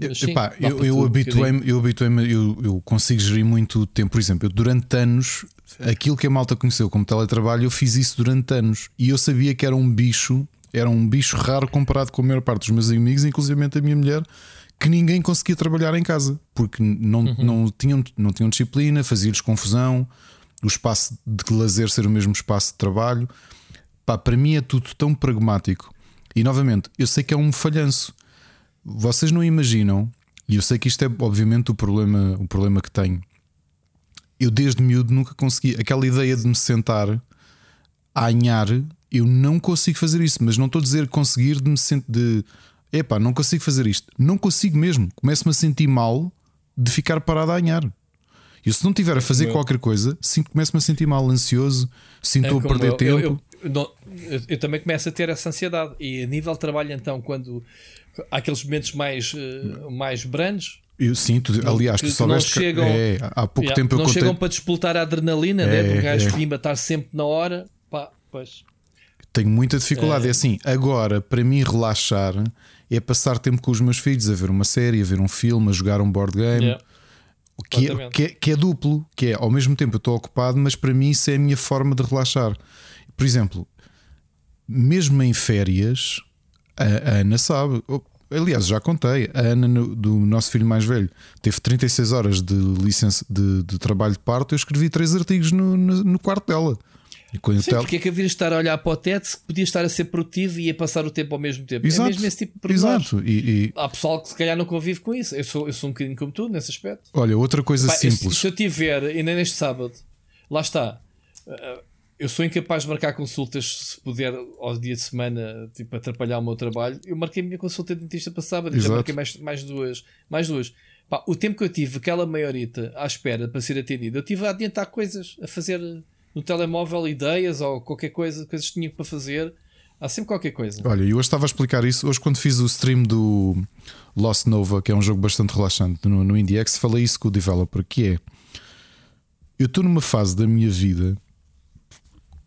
S2: Eh, sim, Epá, eu, eu habituei-me, eu, habituei eu, eu consigo gerir muito tempo. Por exemplo, eu durante anos, aquilo que a malta conheceu como teletrabalho, eu fiz isso durante anos e eu sabia que era um bicho, era um bicho raro comparado com a maior parte dos meus amigos, inclusive a minha mulher, que ninguém conseguia trabalhar em casa porque não, uhum. não, tinham, não tinham disciplina, fazia-lhes confusão, o espaço de lazer ser o mesmo espaço de trabalho. Pá, para mim é tudo tão pragmático e novamente, eu sei que é um falhanço. Vocês não imaginam, e eu sei que isto é obviamente o problema, o problema que tenho. Eu desde miúdo nunca consegui aquela ideia de me sentar a anhar, eu não consigo fazer isso, mas não estou a dizer conseguir de me sentir de epá, não consigo fazer isto. Não consigo mesmo. Começo-me a sentir mal de ficar parado a anhar. E se não tiver a fazer qualquer coisa, sinto começo-me a sentir mal, ansioso, sinto é a perder eu, tempo. Eu,
S3: eu, não, eu, também começo a ter essa ansiedade. E a nível de trabalho, então, quando há aqueles momentos mais, uh, mais brandos.
S2: Eu sinto, aliás, que, tu soubeste
S3: que chegam,
S2: é, há pouco yeah, tempo
S3: não
S2: eu contei...
S3: chegam para disputar a adrenalina, né? é, né? porque o gajo é. pimba estar sempre na hora. Pá, pois.
S2: Tenho muita dificuldade. É. é assim, agora, para mim relaxar é passar tempo com os meus filhos, a ver uma série, a ver um filme, a jogar um board game. Yeah. Que é, que, é, que é duplo, que é ao mesmo tempo eu estou ocupado, mas para mim isso é a minha forma de relaxar. Por exemplo, mesmo em férias, a Ana sabe. Aliás, já contei. A Ana, do nosso filho mais velho, teve 36 horas de licença de, de trabalho de parto. Eu escrevi três artigos no, no, no quarto dela.
S3: E Sim, porque é que havia estar a olhar para o teto se podia estar a ser produtivo e a passar o tempo ao mesmo tempo?
S2: Exato,
S3: é mesmo esse tipo de.
S2: Exato. E, e...
S3: Há pessoal que se calhar não convive com isso. Eu sou, eu sou um bocadinho como tu nesse aspecto.
S2: Olha, outra coisa Pá, simples.
S3: Eu, se eu tiver, ainda neste sábado, lá está. Uh, eu sou incapaz de marcar consultas se puder ao dia de semana, tipo, atrapalhar o meu trabalho. Eu marquei a minha consulta de dentista para sábado, já marquei mais, mais duas. Mais duas. Pá, o tempo que eu tive, aquela maiorita à espera para ser atendido, eu tive a adiantar coisas, a fazer no telemóvel ideias ou qualquer coisa, coisas que tinha para fazer. Há sempre qualquer coisa.
S2: Olha, eu hoje estava a explicar isso. Hoje, quando fiz o stream do Lost Nova, que é um jogo bastante relaxante no, no IndieX, falei isso com o developer, que é eu estou numa fase da minha vida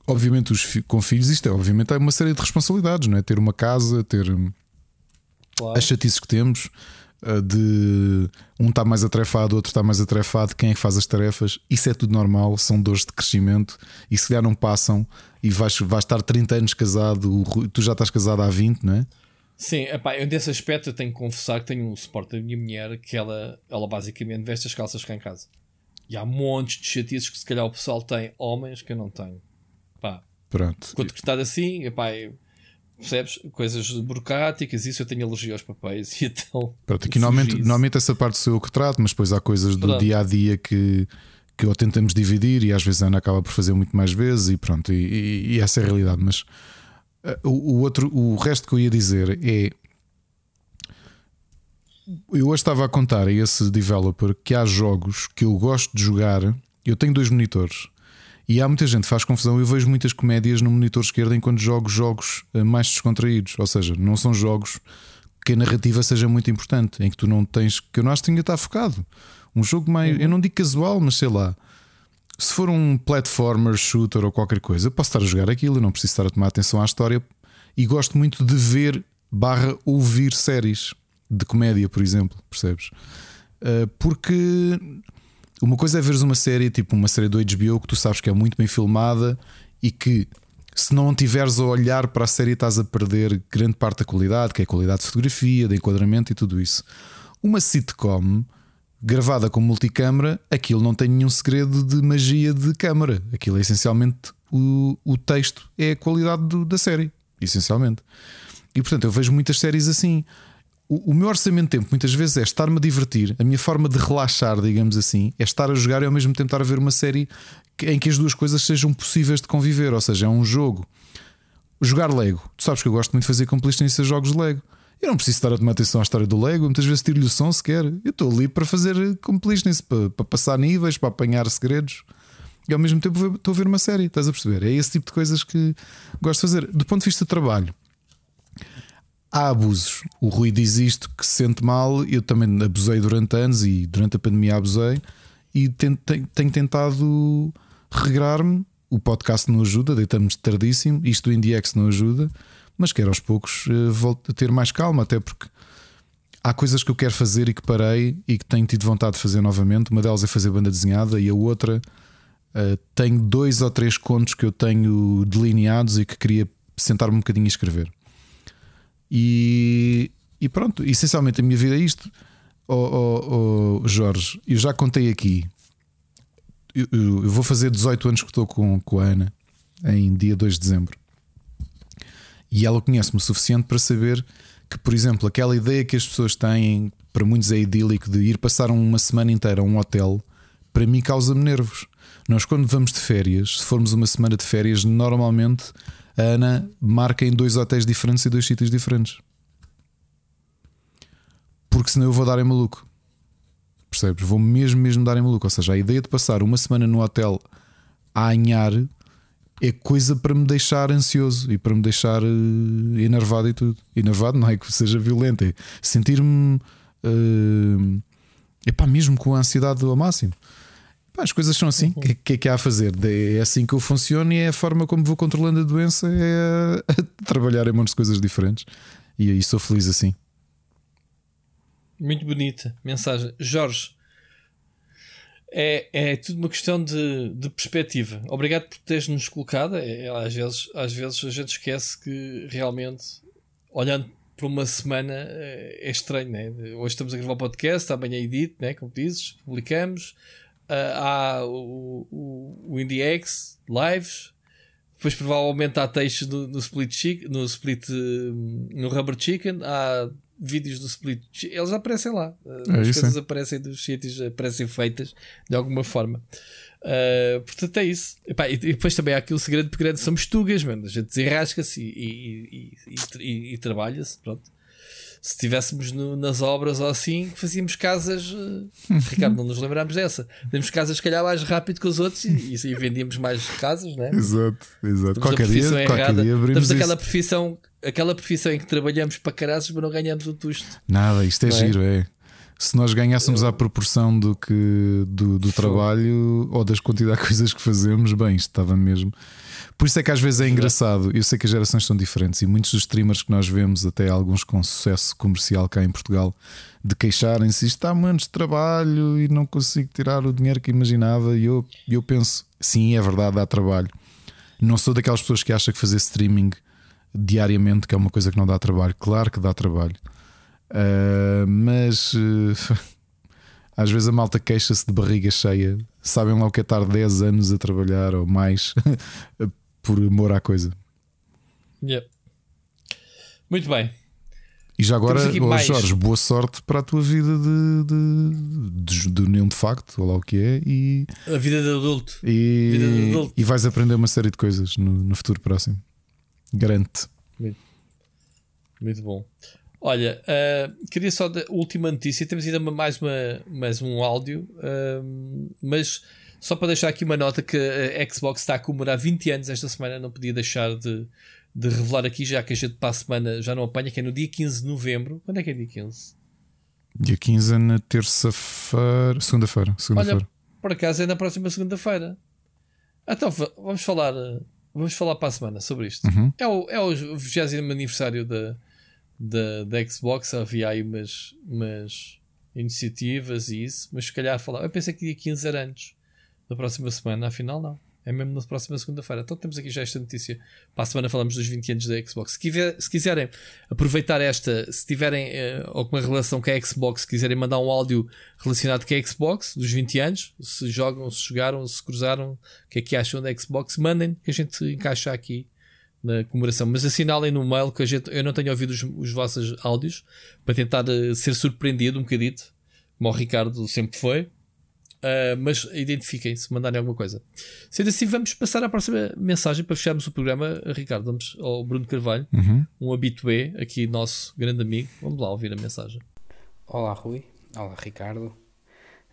S2: obviamente, os, com filhos, isto é, obviamente, é uma série de responsabilidades, não é? Ter uma casa, ter hum, claro. as chatices que temos, eh, de um está mais atrefado, o outro está mais atrefado, quem é que faz as tarefas, isso é tudo normal, são dores de crescimento e se calhar não passam e vais, vais estar 30 anos casado, tu já estás casado há 20, não é?
S3: Sim, epá, eu nesse aspecto eu tenho que confessar que tenho um suporte da minha mulher que ela, ela basicamente veste as calças cá em casa. E há montes de chatices que se calhar o pessoal tem, homens que eu não tenho. Pá,
S2: Pronto.
S3: Quando decretado assim, epá, percebes? Coisas burocráticas, isso eu tenho alergia aos papéis. E então.
S2: Pronto, aqui normalmente, normalmente essa parte sou eu que trato, mas depois há coisas do pronto. dia a dia que, que ou tentamos dividir e às vezes a Ana acaba por fazer muito mais vezes e pronto, e, e, e essa é a realidade. Mas uh, o, o, outro, o resto que eu ia dizer é. Eu hoje estava a contar a esse developer que há jogos que eu gosto de jogar. Eu tenho dois monitores e há muita gente que faz confusão. Eu vejo muitas comédias no monitor esquerdo enquanto jogo jogos eh, mais descontraídos. Ou seja, não são jogos que a narrativa seja muito importante, em que tu não tens. que eu não acho que tenha estar focado. Um jogo mais. Uhum. Eu não digo casual, mas sei lá. Se for um platformer, shooter ou qualquer coisa, eu posso estar a jogar aquilo, eu não preciso estar a tomar atenção à história. E gosto muito de ver barra ouvir séries de comédia, por exemplo, percebes? Eh, porque uma coisa é veres uma série, tipo uma série do HBO, que tu sabes que é muito bem filmada e que se não tiveres a olhar para a série estás a perder grande parte da qualidade, que é a qualidade de fotografia, de enquadramento e tudo isso. Uma sitcom gravada com multicâmara, aquilo não tem nenhum segredo de magia de câmara. Aquilo é essencialmente o, o texto, é a qualidade do, da série, essencialmente. E portanto eu vejo muitas séries assim o, meu orçamento de tempo muitas vezes é estar-me a divertir, a minha forma de relaxar, digamos assim, é estar a jogar e ao mesmo tempo estar a ver uma série em que as duas coisas sejam possíveis de conviver, ou seja, é um jogo. Jogar Lego, tu sabes que eu gosto muito de fazer completionista jogos de Lego. Eu não preciso estar a tomar atenção à história do Lego, muitas vezes tiro-lhe o som sequer. Eu estou ali para fazer completionist, para, para passar níveis, para apanhar segredos e ao mesmo tempo estou a ver uma série, estás a perceber? É esse tipo de coisas que gosto de fazer. Do ponto de vista de trabalho, há abusos. O Rui diz isto que se sente mal. Eu também abusei durante anos e durante a pandemia abusei e tenho, tenho tentado regrar-me. O podcast não ajuda, deitamos tardíssimo. Isto do IndieX não ajuda, mas quero aos poucos uh, volto a ter mais calma, até porque há coisas que eu quero fazer e que parei e que tenho tido vontade de fazer novamente. Uma delas é fazer banda desenhada e a outra uh, tenho dois ou três contos que eu tenho delineados e que queria sentar-me um bocadinho e escrever. E, e pronto, essencialmente a minha vida é isto. Oh, oh, oh Jorge, eu já contei aqui. Eu, eu, vou fazer 18 anos que estou com, com a Ana em dia 2 de dezembro. E ela conhece-me o suficiente para saber que, por exemplo, aquela ideia que as pessoas têm, para muitos é idílico, de ir passar uma semana inteira a um hotel, para mim causa-me nervos. Nós, quando vamos de férias, se formos uma semana de férias, normalmente a Ana marca em dois hotéis diferentes e dois sítios diferentes. Porque senão eu vou dar em maluco. Percebes? Vou mesmo, mesmo dar em maluco. Ou seja, a ideia de passar uma semana no hotel a anhar é coisa para me deixar ansioso e para me deixar uh, enervado e tudo. Enervado não é que seja violento, é sentir-me. Uh, epá, mesmo com a ansiedade ao máximo. Pá, as coisas são assim. O que, que, é que há a fazer? É assim que eu funciono e é a forma como vou controlando a doença é *laughs* trabalhar em montes de coisas diferentes. E aí sou feliz assim.
S3: Muito bonita mensagem. Jorge, é, é tudo uma questão de, de perspectiva. Obrigado por teres nos colocado. É, é, às, vezes, às vezes a gente esquece que realmente, olhando para uma semana, é, é estranho. Né? Hoje estamos a gravar o podcast, amanhã edito, né? como dizes, publicamos uh, há o, o, o IndieX lives, depois provavelmente há textos no, no Split Chicken, no Split no Rubber Chicken, há vídeos do Split Chicken, eles aparecem lá. É As coisas aparecem dos sítios, aparecem feitas de alguma forma. Uh, portanto é isso. E, e, depois também há aqui o segredo grande somos tugas, mano. A gente desenrasca-se e, e, e trabalha-se. Pronto se estivéssemos nas obras ou assim, fazíamos casas. Uh, *laughs* Ricardo, não nos lembramos dessa. Temos casas, se calhar, mais rápido que os outros e, e vendíamos mais casas, né?
S2: Exato, exato. qualquer dia, qualquer dia
S3: abrimos aquela profissão, aquela profissão em que trabalhamos para caraças, mas não ganhamos o tusto.
S2: Nada, isto é, é? giro, é. Se nós ganhássemos Eu... à proporção do que do, do trabalho ou das quantidades de *laughs* coisas que fazemos, bem, isto estava mesmo. Por isso é que às vezes é engraçado. Eu sei que as gerações são diferentes e muitos dos streamers que nós vemos, até alguns com sucesso comercial cá em Portugal, de queixarem-se: isto está de trabalho e não consigo tirar o dinheiro que imaginava. E eu, eu penso: sim, é verdade, dá trabalho. Não sou daquelas pessoas que acham que fazer streaming diariamente que é uma coisa que não dá trabalho. Claro que dá trabalho. Uh, mas uh, *laughs* às vezes a malta queixa-se de barriga cheia. Sabem lá o que é estar 10 anos a trabalhar ou mais *laughs* por amor à coisa.
S3: Yep. Muito bem.
S2: E já agora, oh. Jorge, boa sorte para a tua vida de, de, de, de união de facto, ou lá o que é. E,
S3: a vida de adulto.
S2: E,
S3: vida de adulto.
S2: e vais aprender uma série de coisas no, no futuro próximo. Garante.
S3: Muito, muito bom. Olha, uh, queria só da última notícia. Temos ainda mais, uma, mais um áudio, uh, mas só para deixar aqui uma nota que a Xbox está a comemorar 20 anos esta semana, não podia deixar de, de revelar aqui, já que a gente para a semana já não apanha, que é no dia 15 de novembro. Quando é que é dia 15?
S2: Dia 15 é na terça-feira, segunda-feira. Segunda
S3: Olha, por acaso é na próxima segunda-feira. Então vamos falar, vamos falar para a semana sobre isto.
S2: Uhum.
S3: É, o, é o 20 aniversário da, da, da Xbox. Havia aí umas, umas iniciativas e isso, mas se calhar falar. Eu pensei que dia 15 era antes da próxima semana, afinal não. É mesmo na próxima segunda-feira. Então temos aqui já esta notícia. Para a semana falamos dos 20 anos da Xbox. Se, se quiserem aproveitar esta, se tiverem uh, alguma relação com a Xbox, se quiserem mandar um áudio relacionado com a Xbox dos 20 anos, se jogam, se jogaram, se cruzaram, o que é que acham da Xbox, mandem que a gente encaixa aqui na comemoração. Mas assinalem no mail que a gente, eu não tenho ouvido os, os vossos áudios para tentar uh, ser surpreendido um bocadito, como o Ricardo sempre foi. Uh, mas identifiquem se mandarem alguma coisa. Sendo assim, vamos passar à próxima mensagem para fecharmos o programa. Ricardo, vamos ao Bruno Carvalho,
S2: uhum.
S3: um habitué, aqui nosso grande amigo. Vamos lá ouvir a mensagem.
S7: Olá, Rui. Olá, Ricardo.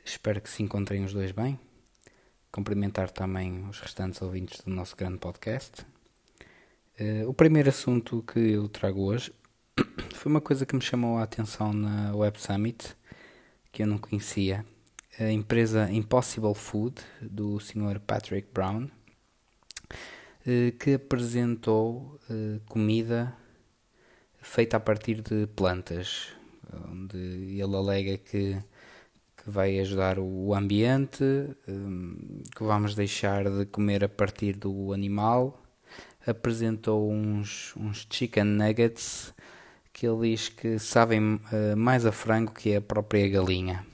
S7: Espero que se encontrem os dois bem. Cumprimentar também os restantes ouvintes do nosso grande podcast. Uh, o primeiro assunto que eu trago hoje *coughs* foi uma coisa que me chamou a atenção na Web Summit, que eu não conhecia a empresa Impossible Food do Sr. Patrick Brown, eh, que apresentou eh, comida feita a partir de plantas, onde ele alega que, que vai ajudar o ambiente, eh, que vamos deixar de comer a partir do animal. Apresentou uns, uns chicken nuggets que ele diz que sabem mais a frango que a própria galinha.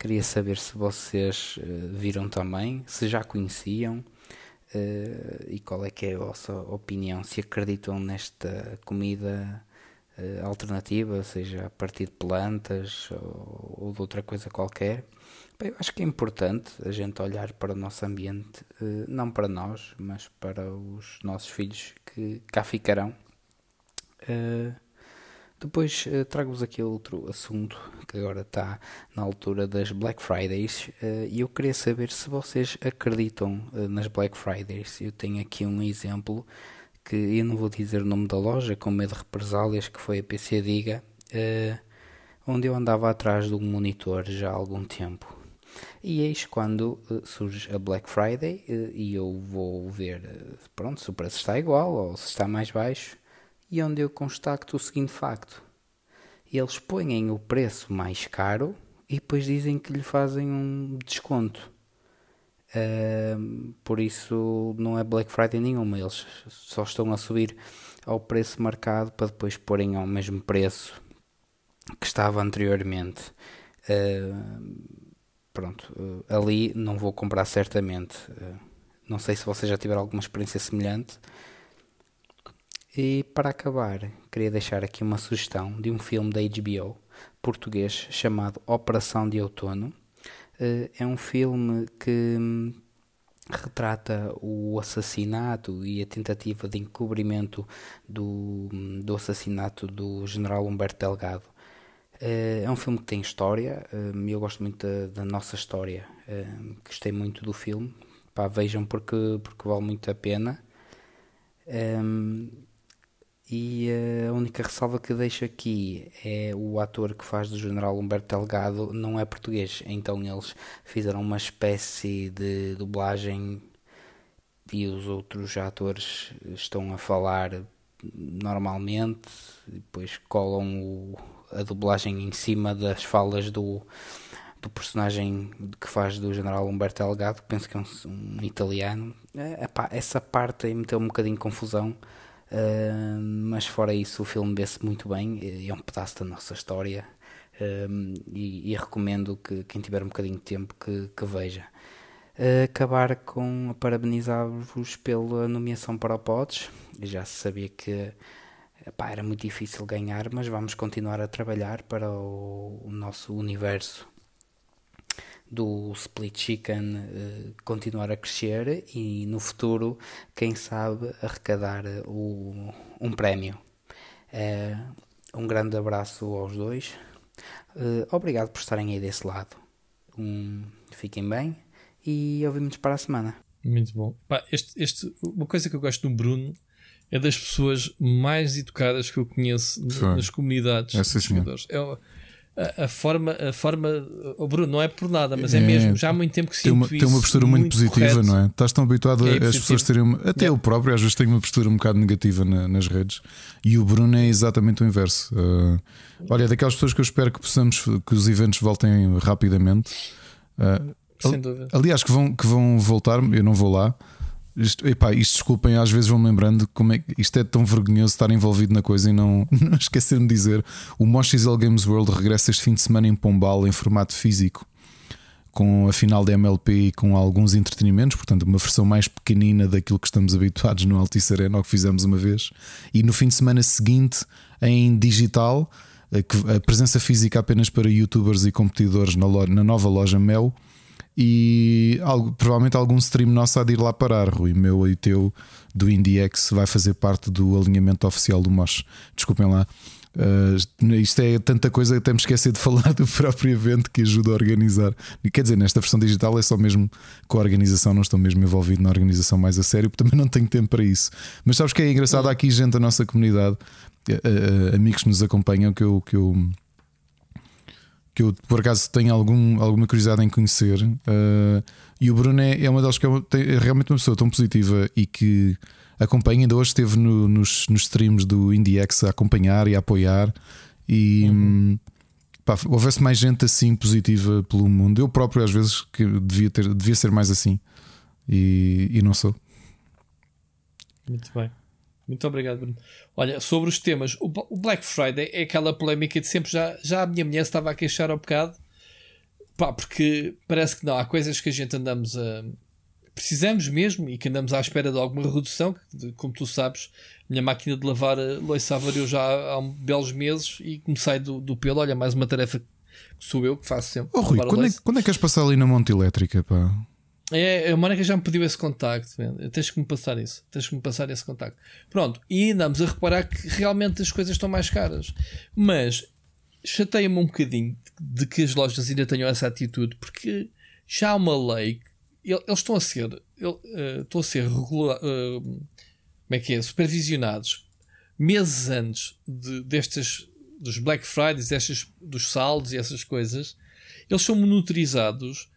S7: Queria saber se vocês uh, viram também, se já conheciam uh, e qual é que é a vossa opinião, se acreditam nesta comida uh, alternativa, seja a partir de plantas ou, ou de outra coisa qualquer. Bem, eu acho que é importante a gente olhar para o nosso ambiente, não para nós, mas para os nossos filhos que cá ficarão. Depois uh, trago-vos aqui outro assunto que agora está na altura das Black Fridays uh, e eu queria saber se vocês acreditam uh, nas Black Fridays. Eu tenho aqui um exemplo que eu não vou dizer o nome da loja com medo de represálias, que foi a PC Diga, onde eu andava atrás de um monitor já há algum tempo. E eis quando surge a Black Friday e eu vou ver pronto, se o preço está igual ou se está mais baixo e onde eu constato o seguinte facto: eles põem o preço mais caro e depois dizem que lhe fazem um desconto. Uh, por isso não é Black Friday nenhuma, eles só estão a subir ao preço marcado para depois porem ao mesmo preço que estava anteriormente. Uh, pronto, uh, ali não vou comprar certamente. não sei se vocês já tiveram alguma experiência semelhante. E para acabar, queria deixar aqui uma sugestão de um filme da HBO português chamado Operação de Outono. Eh, é um filme que hum, retrata o assassinato e a tentativa de encobrimento do, hum, do assassinato do general Humberto Delgado. Eh, é um filme que tem história hum, eu gosto muito da, da nossa história. Gostei muito do filme. Pá, vejam porque, porque vale muito a pena. E eh, a única ressalva que deixo aqui é o ator que faz do general Humberto Delgado não é português, então eles fizeram uma espécie de dublagem e os outros atores estão a falar normalmente, depois colam o, a dublagem em cima das falas do, do personagem que faz do general Humberto Delgado, penso que é um, um italiano. É, epá, essa parte aí meteu um bocadinho de confusão Uh, mas fora isso, o filme vê-se muito bem, é um pedaço da nossa história uh, e, e, recomendo que quem tiver um bocadinho de tempo que, que veja. acabar com parabenizar-vos pela nomeação para o Pods. Já se sabia que epá, era muito difícil ganhar, mas vamos continuar a trabalhar para o, o nosso universo do Split Chicken uh, continuar a crescer e no futuro, quem sabe, arrecadar o, um prémio. Uh, um grande abraço aos dois. Uh, obrigado por estarem aí desse lado. Um, fiquem bem e ouvimos para a semana.
S3: Muito bom. Pá, este, este, uma coisa que eu gosto do Bruno é das pessoas mais educadas que eu conheço Foi. nas comunidades. É, a, a, forma, a forma, o Bruno, não é por nada, mas é, é mesmo já há muito tempo que sinto
S2: tem uma,
S3: isso.
S2: Tem uma postura muito, muito positiva,
S3: correto.
S2: não é? Estás tão habituado é a as pessoas terem. Uma, até eu próprio, às vezes, tenho uma postura um bocado negativa na, nas redes e o Bruno é exatamente o inverso. Uh, olha, é daquelas pessoas que eu espero que possamos que os eventos voltem rapidamente. Uh,
S3: Sem dúvida.
S2: Aliás, que vão, que vão voltar, eu não vou lá. Isto, epá, isto desculpem, às vezes vão lembrando como é isto é tão vergonhoso estar envolvido na coisa e não, *laughs* não esquecer-me de dizer: o Mosh XL Games World regressa este fim de semana em Pombal em formato físico, com a final da MLP e com alguns entretenimentos, portanto, uma versão mais pequenina daquilo que estamos habituados no Altice Arena, ou que fizemos uma vez. E no fim de semana seguinte, em digital, a presença física apenas para youtubers e competidores na, loja, na nova loja Mel e algo, provavelmente algum stream nosso há de ir lá parar, Rui, meu e teu do IndieX vai fazer parte do alinhamento oficial do MOS. Desculpem lá. Uh, isto é tanta coisa que até me esqueci de falar do próprio evento que ajuda a organizar. Quer dizer, nesta versão digital é só mesmo com a organização, não estou mesmo envolvido na organização mais a sério, porque também não tenho tempo para isso. Mas sabes que é engraçado? Há aqui gente da nossa comunidade, uh, uh, amigos que nos acompanham, que eu, que eu que eu por acaso tenho algum, alguma curiosidade em conhecer. Uh, e o Bruno é, é uma delas que é, é, realmente uma pessoa tão positiva e que acompanha. Ainda hoje esteve no, nos, nos streams do IndieX a acompanhar e a apoiar. E uhum. pá, houvesse mais gente assim positiva pelo mundo. Eu próprio, às vezes, que devia, ter, devia ser mais assim e, e não sou.
S3: Muito bem. Muito obrigado, Bruno. Olha, sobre os temas, o Black Friday é aquela polémica de sempre. Já, já a minha mulher estava a queixar ao bocado, pá, porque parece que não. Há coisas que a gente andamos a. Precisamos mesmo e que andamos à espera de alguma redução. Que, como tu sabes, a minha máquina de lavar a louça avariou já há, há belos meses e comecei do, do pelo. Olha, mais uma tarefa que sou eu que faço sempre.
S2: Oh, Rui, quando é, quando é que queres passar ali na Monte Elétrica? Pá?
S3: É, a Mónica já me pediu esse contacto. Tens que me passar isso. Tens que me passar esse contacto. Pronto. E andamos a reparar que realmente as coisas estão mais caras. Mas chateia-me um bocadinho de que as lojas ainda tenham essa atitude, porque já há uma lei eles estão a ser, uh, estão a ser regular, uh, como é que é, supervisionados meses antes de, dos Black Fridays, destas, dos saldos e essas coisas. Eles são monitorizados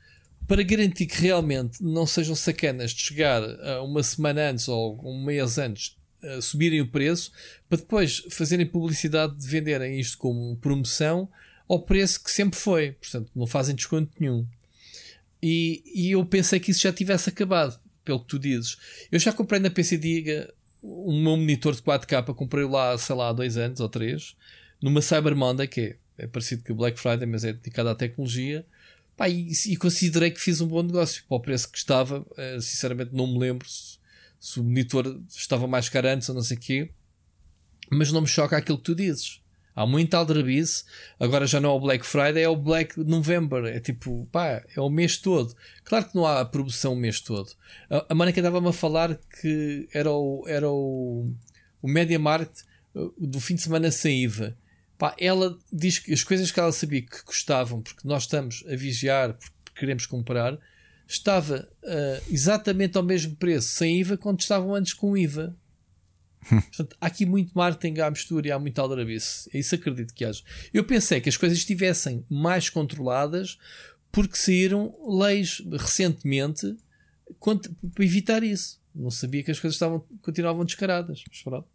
S3: para garantir que realmente não sejam sacanas de chegar uma semana antes ou um mês antes a subirem o preço para depois fazerem publicidade de venderem isto como promoção ao preço que sempre foi. Portanto, não fazem desconto nenhum. E, e eu pensei que isso já tivesse acabado, pelo que tu dizes. Eu já comprei na PC Diga um meu monitor de 4K, comprei lá, sei lá, há dois anos ou três, numa Cyber Monday, que é, é parecido com o Black Friday, mas é dedicado à tecnologia Pá, e, e, considerei que fiz um bom negócio para o preço que estava. Uh, sinceramente, não me lembro se, se, o monitor estava mais caro antes ou não sei o quê, mas não me choca aquilo que tu dizes. Há muita aldrabice. Agora já não é o Black Friday, é o Black November. É tipo, pá, é o mês todo. Claro que não há promoção o mês todo. A, a Mónica estava-me a falar que era o, era o, o Media Market eh, do fim de semana sem IVA. Pá, ela diz que as coisas que ela sabia que custavam, porque nós estamos a vigiar, porque queremos comprar, estava uh, exatamente ao mesmo preço sem IVA quando estavam antes com IVA. *laughs* Portanto, há aqui muito marketing à mistura e há muito aldrabice. É isso acredito que haja. Eu pensei que as coisas estivessem mais controladas porque saíram leis recentemente para evitar isso. Não sabia que as coisas estavam, continuavam descaradas. Mas pronto.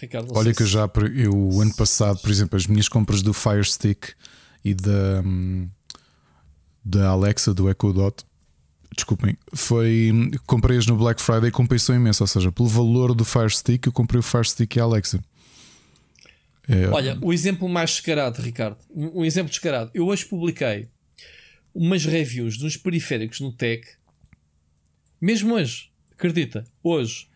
S3: Ricardo,
S2: Olha que já eu o ano passado, por exemplo, as minhas compras do Fire Stick e da, hum, da Alexa, do Echo Dot, desculpem, foi comprei-as no Black Friday e compensou imenso. Ou seja, pelo valor do Fire Stick, eu comprei o Fire Stick e a Alexa.
S3: É... Olha, o exemplo mais descarado, Ricardo, um exemplo descarado. Eu hoje publiquei umas reviews dos periféricos no Tech Mesmo hoje, acredita, hoje,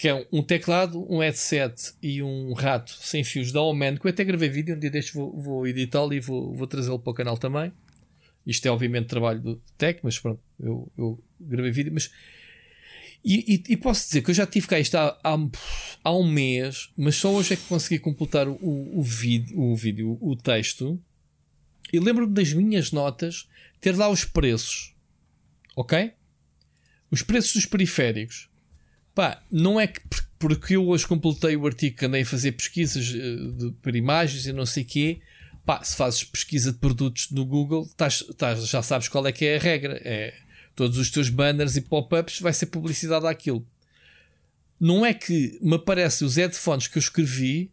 S3: que é um teclado, um headset e um rato sem fios da Oman, que eu até gravei vídeo, um dia deste vou, vou editá-lo e vou, vou trazê-lo para o canal também. Isto é obviamente trabalho do Tech, mas pronto, eu, eu gravei vídeo, mas e, e, e, posso dizer que eu já tive cá isto há, há, há, um mês, mas só hoje é que consegui completar o, o, vídeo, o vídeo, o texto. E lembro-me das minhas notas ter lá os preços, ok? Os preços dos periféricos. Pá, não é que porque eu hoje completei o artigo que andei a fazer pesquisas eh, de, para imagens e não sei o quê. Pá, se fazes pesquisa de produtos no Google, tás, tás, já sabes qual é que é a regra. É todos os teus banners e pop-ups vai ser publicidade àquilo. Não é que me aparecem os headphones que eu escrevi,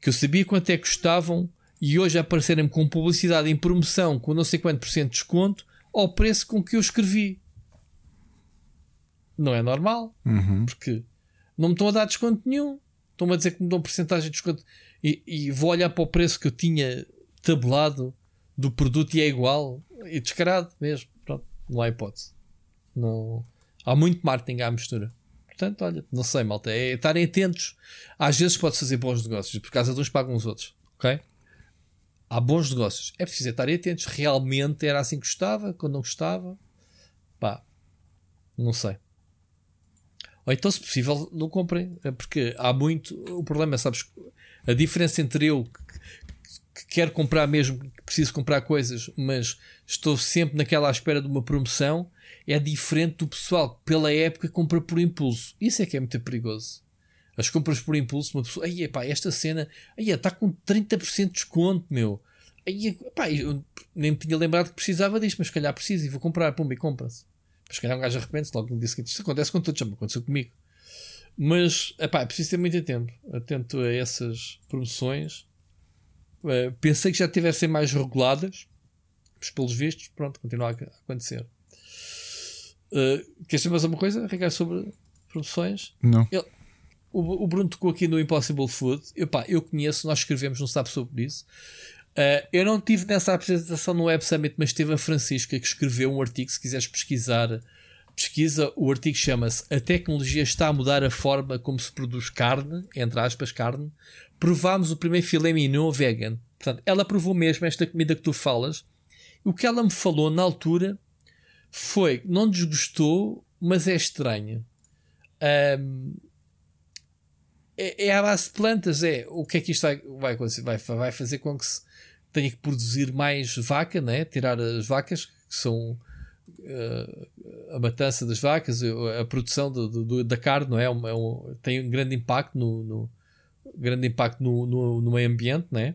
S3: que eu sabia quanto é que custavam, e hoje aparecerem com publicidade em promoção com não sei quanto por cento de desconto ao preço com que eu escrevi. Não é normal,
S2: uhum.
S3: porque não me estão a dar desconto nenhum. Estão-me a dizer que me dão porcentagem de desconto. E, e, vou olhar para o preço que eu tinha tabulado do produto e é igual. E descarado mesmo. Não há hipótese. Não... Há muito marketing à mistura. Portanto, olha, não sei, malta. É estarem atentos. Às vezes pode fazer bons negócios. Por causa de uns pagam os outros. Ok? Há bons negócios. É preciso estarem atentos. Realmente era assim que gostava, quando não gostava. Pá, não sei. Ou então, se possível, não comprem. É porque há muito. O problema é, sabes, a diferença entre eu que quero comprar mesmo, que preciso comprar coisas, mas estou sempre naquela à espera de uma promoção, é diferente do pessoal que pela época compra por impulso. Isso é que é muito perigoso. As compras por impulso, uma pessoa, aí pá, esta cena, aí está com 30% de desconto, meu. Aí, pá, eu nem me tinha lembrado que precisava disto, mas se calhar preciso e vou comprar, pumba, e compra-se. Mas se calhar um gajo arrepende-se logo no dia seguinte. Isto acontece com todos, já me aconteceu comigo. Mas, epá, é preciso ter muito tempo atento a essas promoções Uh, pensei que já tivessem mais reguladas, mas pelos vistos, pronto, continua a acontecer. Uh, queres saber mais alguma coisa, Ricardo, sobre produções?
S2: Não.
S3: Ele, o, o, Bruno tocou aqui no Impossible Food. Eu, pá, eu conheço, nós escrevemos não Sabe sobre isso. Uh, eu não tive nessa apresentação no Web Summit, mas teve a Francisca que escreveu um artigo. Se quiseres pesquisar, pesquisa. O artigo chama-se A tecnologia está a mudar a forma como se produz carne, entre aspas, carne, provámos o primeiro filé mignon vegan. Portanto, ela provou mesmo esta comida que tu falas. O que ela me falou na altura foi não desgostou, mas é estranho. Um, é, é à base de plantas, é. O que é que isto vai, vai, vai, vai fazer com que se tenha que produzir mais vaca, né? tirar as vacas, que são uh, a matança das vacas, a produção do, do, da carne, não é? é um, é um, tem um grande impacto no, no grande impacto no, no, no meio ambiente, né?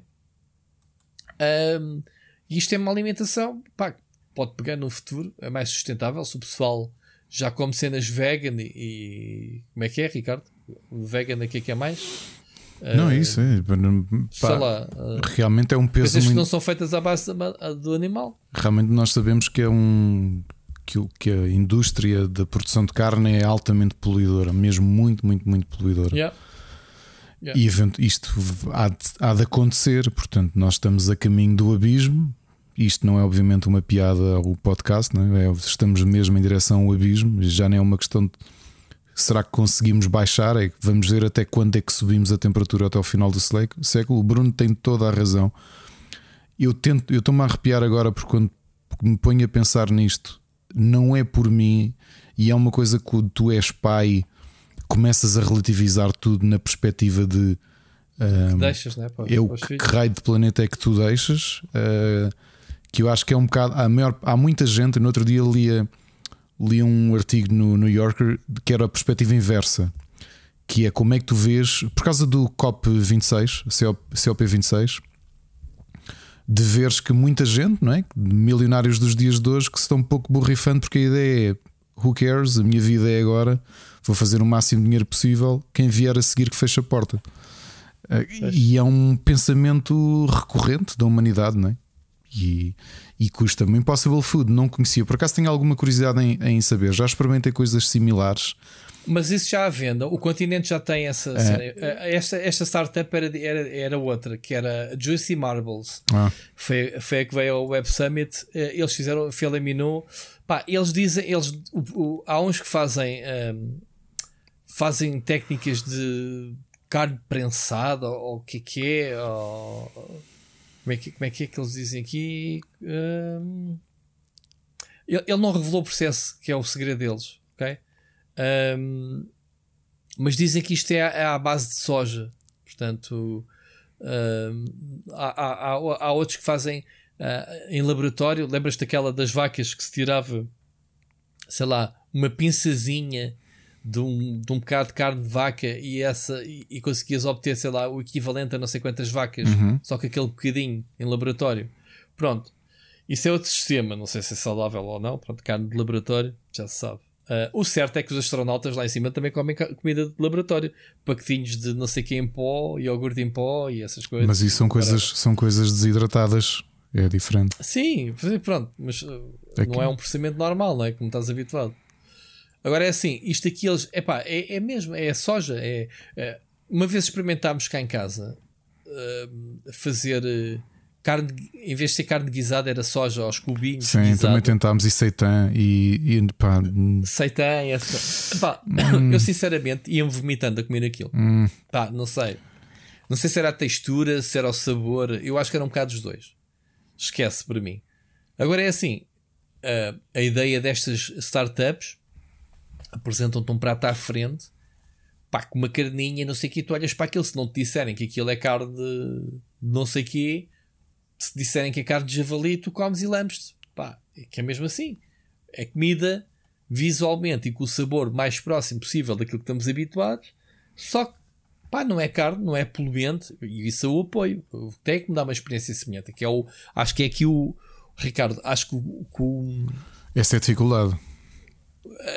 S3: Um, isto é uma alimentação, pá, pode pegar no futuro, é mais sustentável. Se o pessoal já come cenas vegan e, e como é que é, Ricardo? Vegan aqui é que é mais?
S2: Não, uh, isso é. Pá, lá, uh, realmente é um peso.
S3: Coisas muito... que não são feitas à base do animal.
S2: Realmente nós sabemos que é um. Que, que a indústria da produção de carne é altamente poluidora, mesmo muito, muito, muito poluidora.
S3: Yeah.
S2: Yeah. E isto há de, há de acontecer, portanto, nós estamos a caminho do abismo. Isto não é, obviamente, uma piada ao podcast, não é? é estamos mesmo em direção ao abismo. Já não é uma questão de será que conseguimos baixar? É, vamos ver até quando é que subimos a temperatura até ao final do século. O Bruno tem toda a razão. Eu tento, eu estou-me a arrepiar agora porque quando me ponho a pensar nisto, não é por mim, e é uma coisa que tu és pai começas a relativizar tudo na perspectiva de
S3: um, deixas, né? Para,
S2: eu, que, que raio de planeta é que tu deixas? Uh, que eu acho que é um bocado. Há, maior, há muita gente. No outro dia lia, li um artigo no New Yorker que era a perspectiva inversa, que é como é que tu vês, por causa do COP26, COP26, de veres que muita gente, não é? Milionários dos dias de hoje que se estão um pouco borrifando porque a ideia é who cares, a minha vida é agora vou fazer o máximo de dinheiro possível, quem vier a seguir que feche a porta. Uh, e é um pensamento recorrente da humanidade, não é? e, e custa-me. Impossible Food não conhecia, por acaso tenho alguma curiosidade em, em saber. Já experimentei coisas similares.
S3: Mas isso já à venda, o continente já tem essa. É. Esta, esta startup era, era, era outra, que era Juicy Marbles. Ah. Foi, foi a que veio ao Web Summit. Eh, eles fizeram, Filaminou. Pá, eles dizem, eles, o, o, há uns que fazem, um, ehm, fazem técnicas de carne prensada, ou o que é que é, ou, como, é que, como é que é que eles dizem aqui? Um, ele, ele não revelou o processo, que é o segredo deles, ok? Um, mas dizem que isto é, é à base de soja. Portanto, um, há, há, há, outros que fazem uh, em laboratório. Lembras-te daquela das vacas que se tirava, sei lá, uma pinçazinha de um, de um bocado de carne de vaca e, essa, e, e conseguias obter, sei lá, o equivalente a não sei quantas vacas, uhum. só que aquele bocadinho em laboratório. Pronto. Isso é outro sistema, não sei se é saudável ou não. Pronto, carne de laboratório, já se sabe. Uh, o certo é que os astronautas lá em cima também comem comida de laboratório, paquetinhos de não sei que em pó, iogurte em pó e essas coisas.
S2: Mas isso são coisas, são coisas desidratadas, é diferente.
S3: Sim, pronto, mas é não é um procedimento normal, não é? Como estás habituado. Agora é assim, isto aqui eles, epá, é, é mesmo, é soja. É, é, uma vez experimentámos cá em casa uh, fazer. Uh, carne, em vez de ser carne guisada, era soja aos cubinhos.
S2: Sim, guisado. também tentámos e seitan e, e pá.
S3: Seitan, essa... pá, hum. eu sinceramente ia-me vomitando a comer aquilo.
S2: Hum.
S3: Pá, não sei. Não sei se era a textura, se era o sabor. Eu acho que era um bocado dos dois. Esquece para mim. Agora é assim: a, a ideia destas startups apresentam-te um prato à frente, pá, com uma carninha, não sei o que, tu olhas para aquilo. Se não te disserem que aquilo é carne de não sei o que, se disserem que é carne de javali, tu comes e lambes-te. Pá, é que é mesmo assim. É comida visualmente e com o sabor mais próximo possível daquilo que estamos habituados, só que pá, não é carne, não é poluente, e isso eu apoio. Tem que me dar uma experiência semelhante. Que é o, acho que é aqui o Ricardo, acho que o.
S2: Essa é a dificuldade.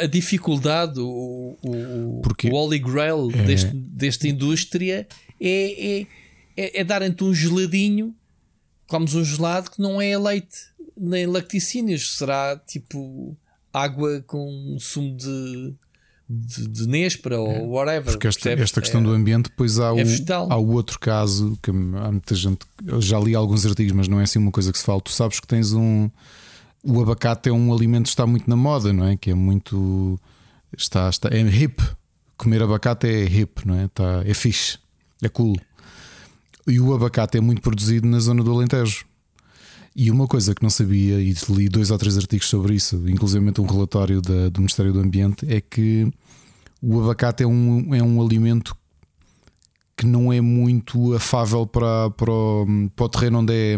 S3: A dificuldade, o, o, o Holy Grail é... deste, desta indústria é, é, é, é darem-te um geladinho comes um gelado que não é leite nem lacticínios, será tipo água com sumo de, de, de Nespra ou é, whatever.
S2: Porque esta, esta questão é, do ambiente, depois há, é o, há o outro caso que há muita gente. Já li alguns artigos, mas não é assim uma coisa que se fala. Tu sabes que tens um. O abacate é um alimento que está muito na moda, não é? Que é muito. Está, está, é hip. Comer abacate é hip, não é? Está, é fixe. É cool. E o abacate é muito produzido na zona do Alentejo. E uma coisa que não sabia, e li dois ou três artigos sobre isso, inclusive um relatório da, do Ministério do Ambiente, é que o abacate é um, é um alimento que não é muito afável para, para, o, para o terreno onde é,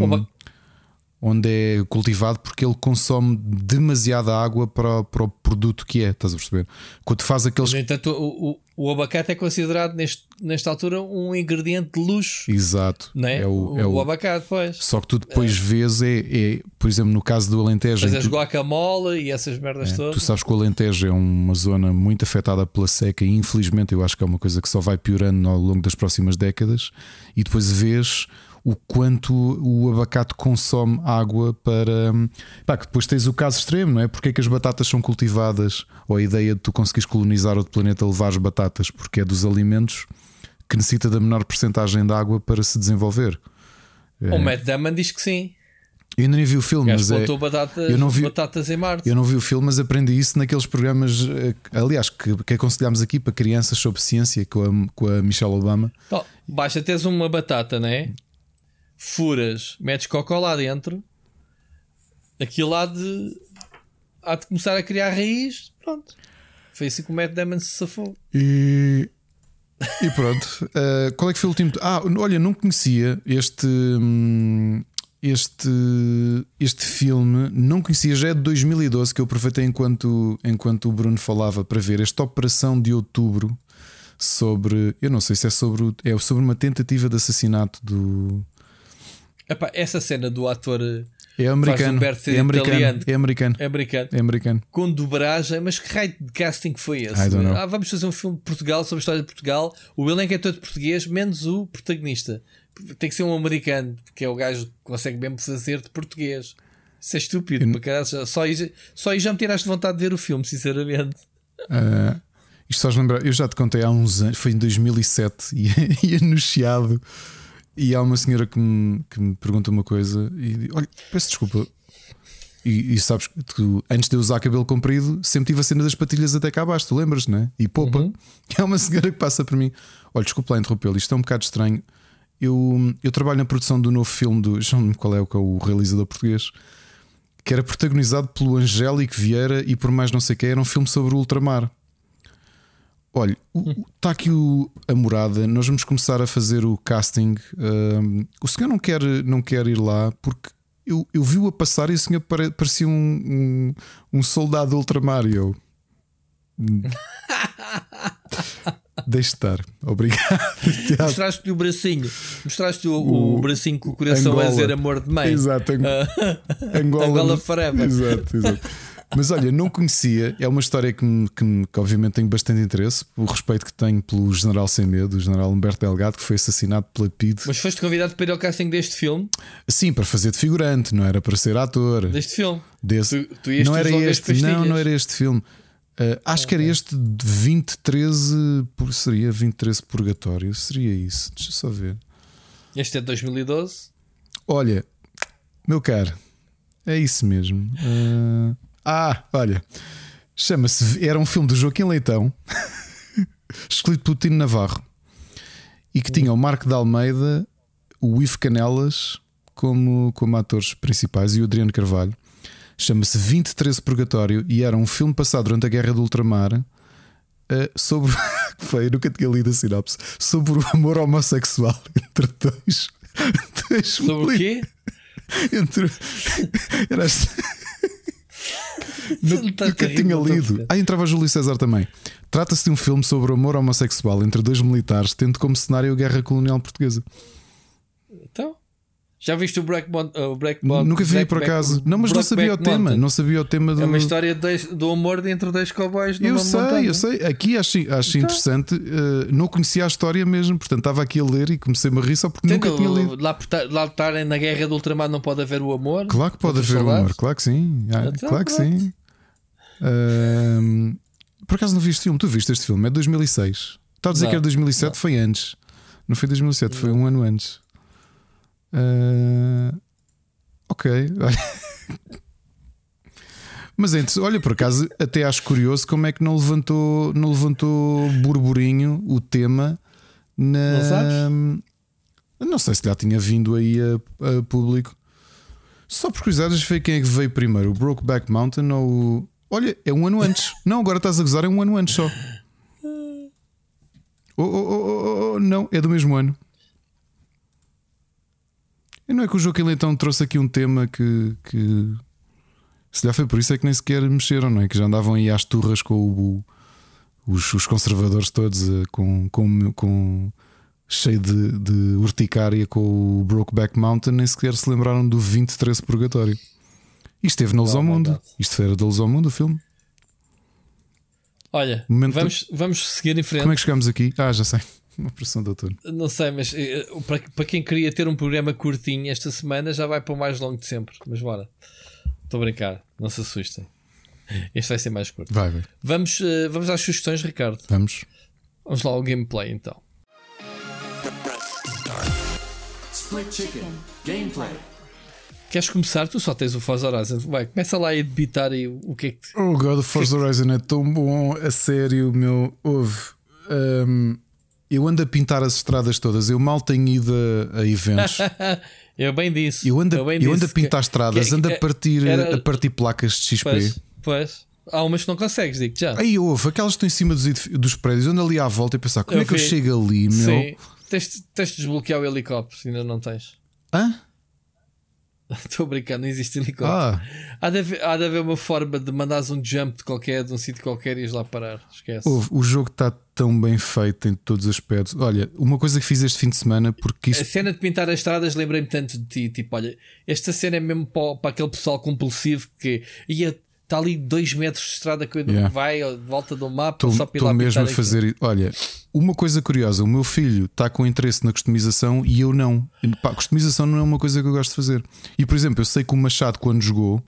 S2: onde é cultivado, porque ele consome demasiada água para, para o produto que é, estás a perceber? Quando faz aqueles.
S3: No entanto, o, o abacate é considerado neste, nesta altura um ingrediente de luxo.
S2: Exato.
S3: Não é? É o, é o, o abacate, pois.
S2: Só que tu depois é. vês, é, é, por exemplo, no caso do Alentejo.
S3: Mas as tu, guacamole e essas merdas
S2: é,
S3: todas.
S2: Tu sabes que o Alentejo é uma zona muito afetada pela seca e infelizmente eu acho que é uma coisa que só vai piorando ao longo das próximas décadas. E depois vês o quanto o abacate consome água para. Pá, que depois tens o caso extremo, não é? Porque é que as batatas são cultivadas? Ou a ideia de tu conseguires colonizar outro planeta levar as batatas, porque é dos alimentos que necessita da menor porcentagem de água para se desenvolver.
S3: O é... Matt Damon diz que sim.
S2: Eu ainda nem vi o filme, mas é,
S3: batatas,
S2: eu não vi,
S3: batatas em Marte.
S2: Eu não vi o filme, mas aprendi isso naqueles programas, eh, aliás, que, que aconselhámos aqui para crianças sobre ciência com a, com a Michelle Obama.
S3: Então, basta teres uma batata, não é? Furas, metes cocó lá dentro, aquilo há de, há de começar a criar raiz. Pronto. Foi assim que o Matt Damon se safou.
S2: E, e pronto. uh, *laughs* qual é que foi o último? Ah, olha, não conhecia este. Hum, este, este filme não conhecia, já é de 2012 que eu aproveitei enquanto, enquanto o Bruno falava para ver esta operação de outubro sobre, eu não sei se é sobre, é sobre uma tentativa de assassinato do,
S3: Epá, essa cena do ator
S2: é americano, é americano, é americano,
S3: é americano,
S2: é americano,
S3: com dobragem. Mas que raio de casting foi esse? Ah, vamos fazer um filme de Portugal sobre a história de Portugal. O elenco é todo português, menos o protagonista. tem que ser um americano, porque é o gajo que consegue mesmo fazer de português. Isso é estúpido, eu... caralho, só, aí, só aí já me tiraste vontade de ver o filme, sinceramente.
S2: Uh, isto faz lembrar, eu já te contei há uns anos, foi em 2007 *laughs* e, e anunciado. E há uma senhora que me, que me pergunta uma coisa e olha, peço desculpa. E, e sabes que tu, antes de eu usar cabelo comprido, sempre tive a cena das patilhas até cá abaixo, tu lembras, não é? E poupa. Uhum. *laughs* É uma senhora que passa para mim. Olha, desculpa lá interrompê-lo, isto é um bocado estranho. Eu, eu trabalho na produção do novo filme do. *laughs* Não qual é o, que é o realizador português que era protagonizado pelo Angélico Vieira e por mais não sei quem, era um filme sobre o ultramar. Olha, está aqui o, a morada. Nós vamos começar a fazer o casting. Um, o senhor não quer, não quer ir lá porque eu, eu vi-o a passar e o senhor parecia um, um, um soldado ultramar. *laughs* Eu. Deixe estar, obrigado. *laughs*
S3: Mostraste-lhe o bracinho, mostraste o, o, o, bracinho com o coração Angola. a dizer amor de mãe.
S2: Exato, *laughs*
S3: Angola, Angola forever.
S2: Exato, exato. Mas olha, não conhecia, é uma história que, me, que, me, que, obviamente tenho bastante interesse, o respeito que tenho pelo general sem medo, o general Humberto Delgado, que foi assassinado pela PID.
S3: Mas foste convidado para ir ao casting deste filme?
S2: Sim, para fazer de figurante, não era para ser ator.
S3: Deste filme?
S2: Desse. Tu, tu não era este, não, não era este filme. Uh, acho que era este de 2013, por, seria 2013 Purgatório, seria isso. Deixa eu só ver.
S3: Este é de 2012?
S2: Olha, meu caro, é isso mesmo. Uh, ah, olha, chama-se. Era um filme do Joaquim Leitão, *laughs* escolhido por Tino Navarro, e que tinha o Marco de Almeida, o Ivo Canelas como, como atores principais e o Adriano Carvalho. Chama-se 2013 Purgatório e era um filme passado durante a Guerra do Ultramar uh, sobre. *laughs* Foi, nunca tinha lido a sinopse. Sobre o amor homossexual *laughs* entre dois.
S3: dois sobre o quê?
S2: Entre. Era assim. Nunca tinha lido. Ah, entrava Júlio César também. Trata-se de um filme sobre o amor homossexual entre dois militares, tendo como cenário a Guerra Colonial Portuguesa.
S3: Então? Já viste o Black, Mon uh, Black
S2: Nunca vi por acaso. Não, mas não sabia o tema. Não sabia o tema do.
S3: É uma história de, do amor entre dois cowboys
S2: Eu sei,
S3: montanha.
S2: eu sei. Aqui acho, acho então. interessante. Uh, não conhecia a história mesmo. Portanto, estava aqui a ler e comecei-me a rir só porque Entendo, nunca tinha lido.
S3: Lá, lá estarem na guerra do ultramar não pode haver o amor.
S2: Claro que pode haver o amor. Claro que sim. Ah, então, claro que sim. Uh, por acaso não vi este filme? Tu viste este filme? É de 2006. Está a dizer não, que era 2007? Não. Foi antes. Não foi 2007, foi um ano antes. Uh, Ok. *laughs* Mas antes, olha, por acaso, até acho curioso como é que não levantou, não levantou burburinho o tema na.
S3: Não sabes?
S2: Não sei se já tinha vindo aí a, a público. Só por curiosidades, foi quem é que veio primeiro, o Brokeback Mountain ou o. Olha, é um ano antes. não, agora estás a gozar, é um ano antes só. *laughs* Oh, oh, oh, oh, oh não, é do mesmo ano. E não é que o Joaquim Leitão trouxe aqui um tema que, que se já foi por isso é que nem sequer mexeram, não é? Que já andavam aí às turras com o, os, os, conservadores todos eh, com, com, com cheio de, de urticária com o Brokeback Mountain, nem sequer se lembraram do 2013 Purgatório. Isto esteve na Luz ao Mundo. Isto era da Luz ao Mundo o filme.
S3: Olha, vamos, vamos seguir em frente.
S2: Como é que chegamos aqui? Ah, já sei. Uma pressão de
S3: Não sei, mas eh, para, para quem queria ter um programa curtinho esta semana já vai para o mais longo de sempre. Mas bora, estou a brincar, não se assustem. Este vai ser mais curto.
S2: Vai, vai.
S3: Vamos, uh, vamos às sugestões, Ricardo.
S2: Vamos.
S3: Vamos lá ao gameplay então.
S8: Split Chicken Gameplay.
S3: Queres começar? Tu só tens o Forza Horizon. Vai, começa lá a debitar aí o que é que.
S2: Oh God, o Forza Horizon é tão bom, a sério, meu. Houve. Um, eu ando a pintar as estradas todas, eu mal tenho ido a, a eventos. *laughs*
S3: eu bem disse.
S2: Eu ando,
S3: eu
S2: eu ando a pintar que, estradas, que, ando a partir, era, a partir placas de XP.
S3: Pois, pois. Há umas que não consegues, digo já.
S2: Aí houve, aquelas que estão em cima dos, dos prédios, ando ali à volta e pensar, como eu é que vi. eu chego ali, meu? Sim.
S3: Tens, tens de desbloquear o helicóptero, ainda não tens.
S2: Hã? *laughs*
S3: Estou brincando, não existe helicóptero. Ah. Há, de haver, há de haver uma forma de mandares um jump de qualquer, de um sítio qualquer e ir lá parar. Esquece.
S2: O jogo está tão bem feito em todos os aspectos. Olha, uma coisa que fiz este fim de semana, porque
S3: isto... A cena de pintar as estradas lembrei-me tanto de ti. Tipo, olha, esta cena é mesmo para, para aquele pessoal compulsivo que ia está ali 2 metros de estrada que
S2: Yeah.
S3: vai, de volta do mapa, só
S2: Estou
S3: lá
S2: mesmo a fazer. Olha, uma coisa curiosa: o meu filho está com interesse na customização e eu não. Pá, customização não é uma coisa que eu gosto de fazer. E por exemplo, eu sei que o Machado, quando jogou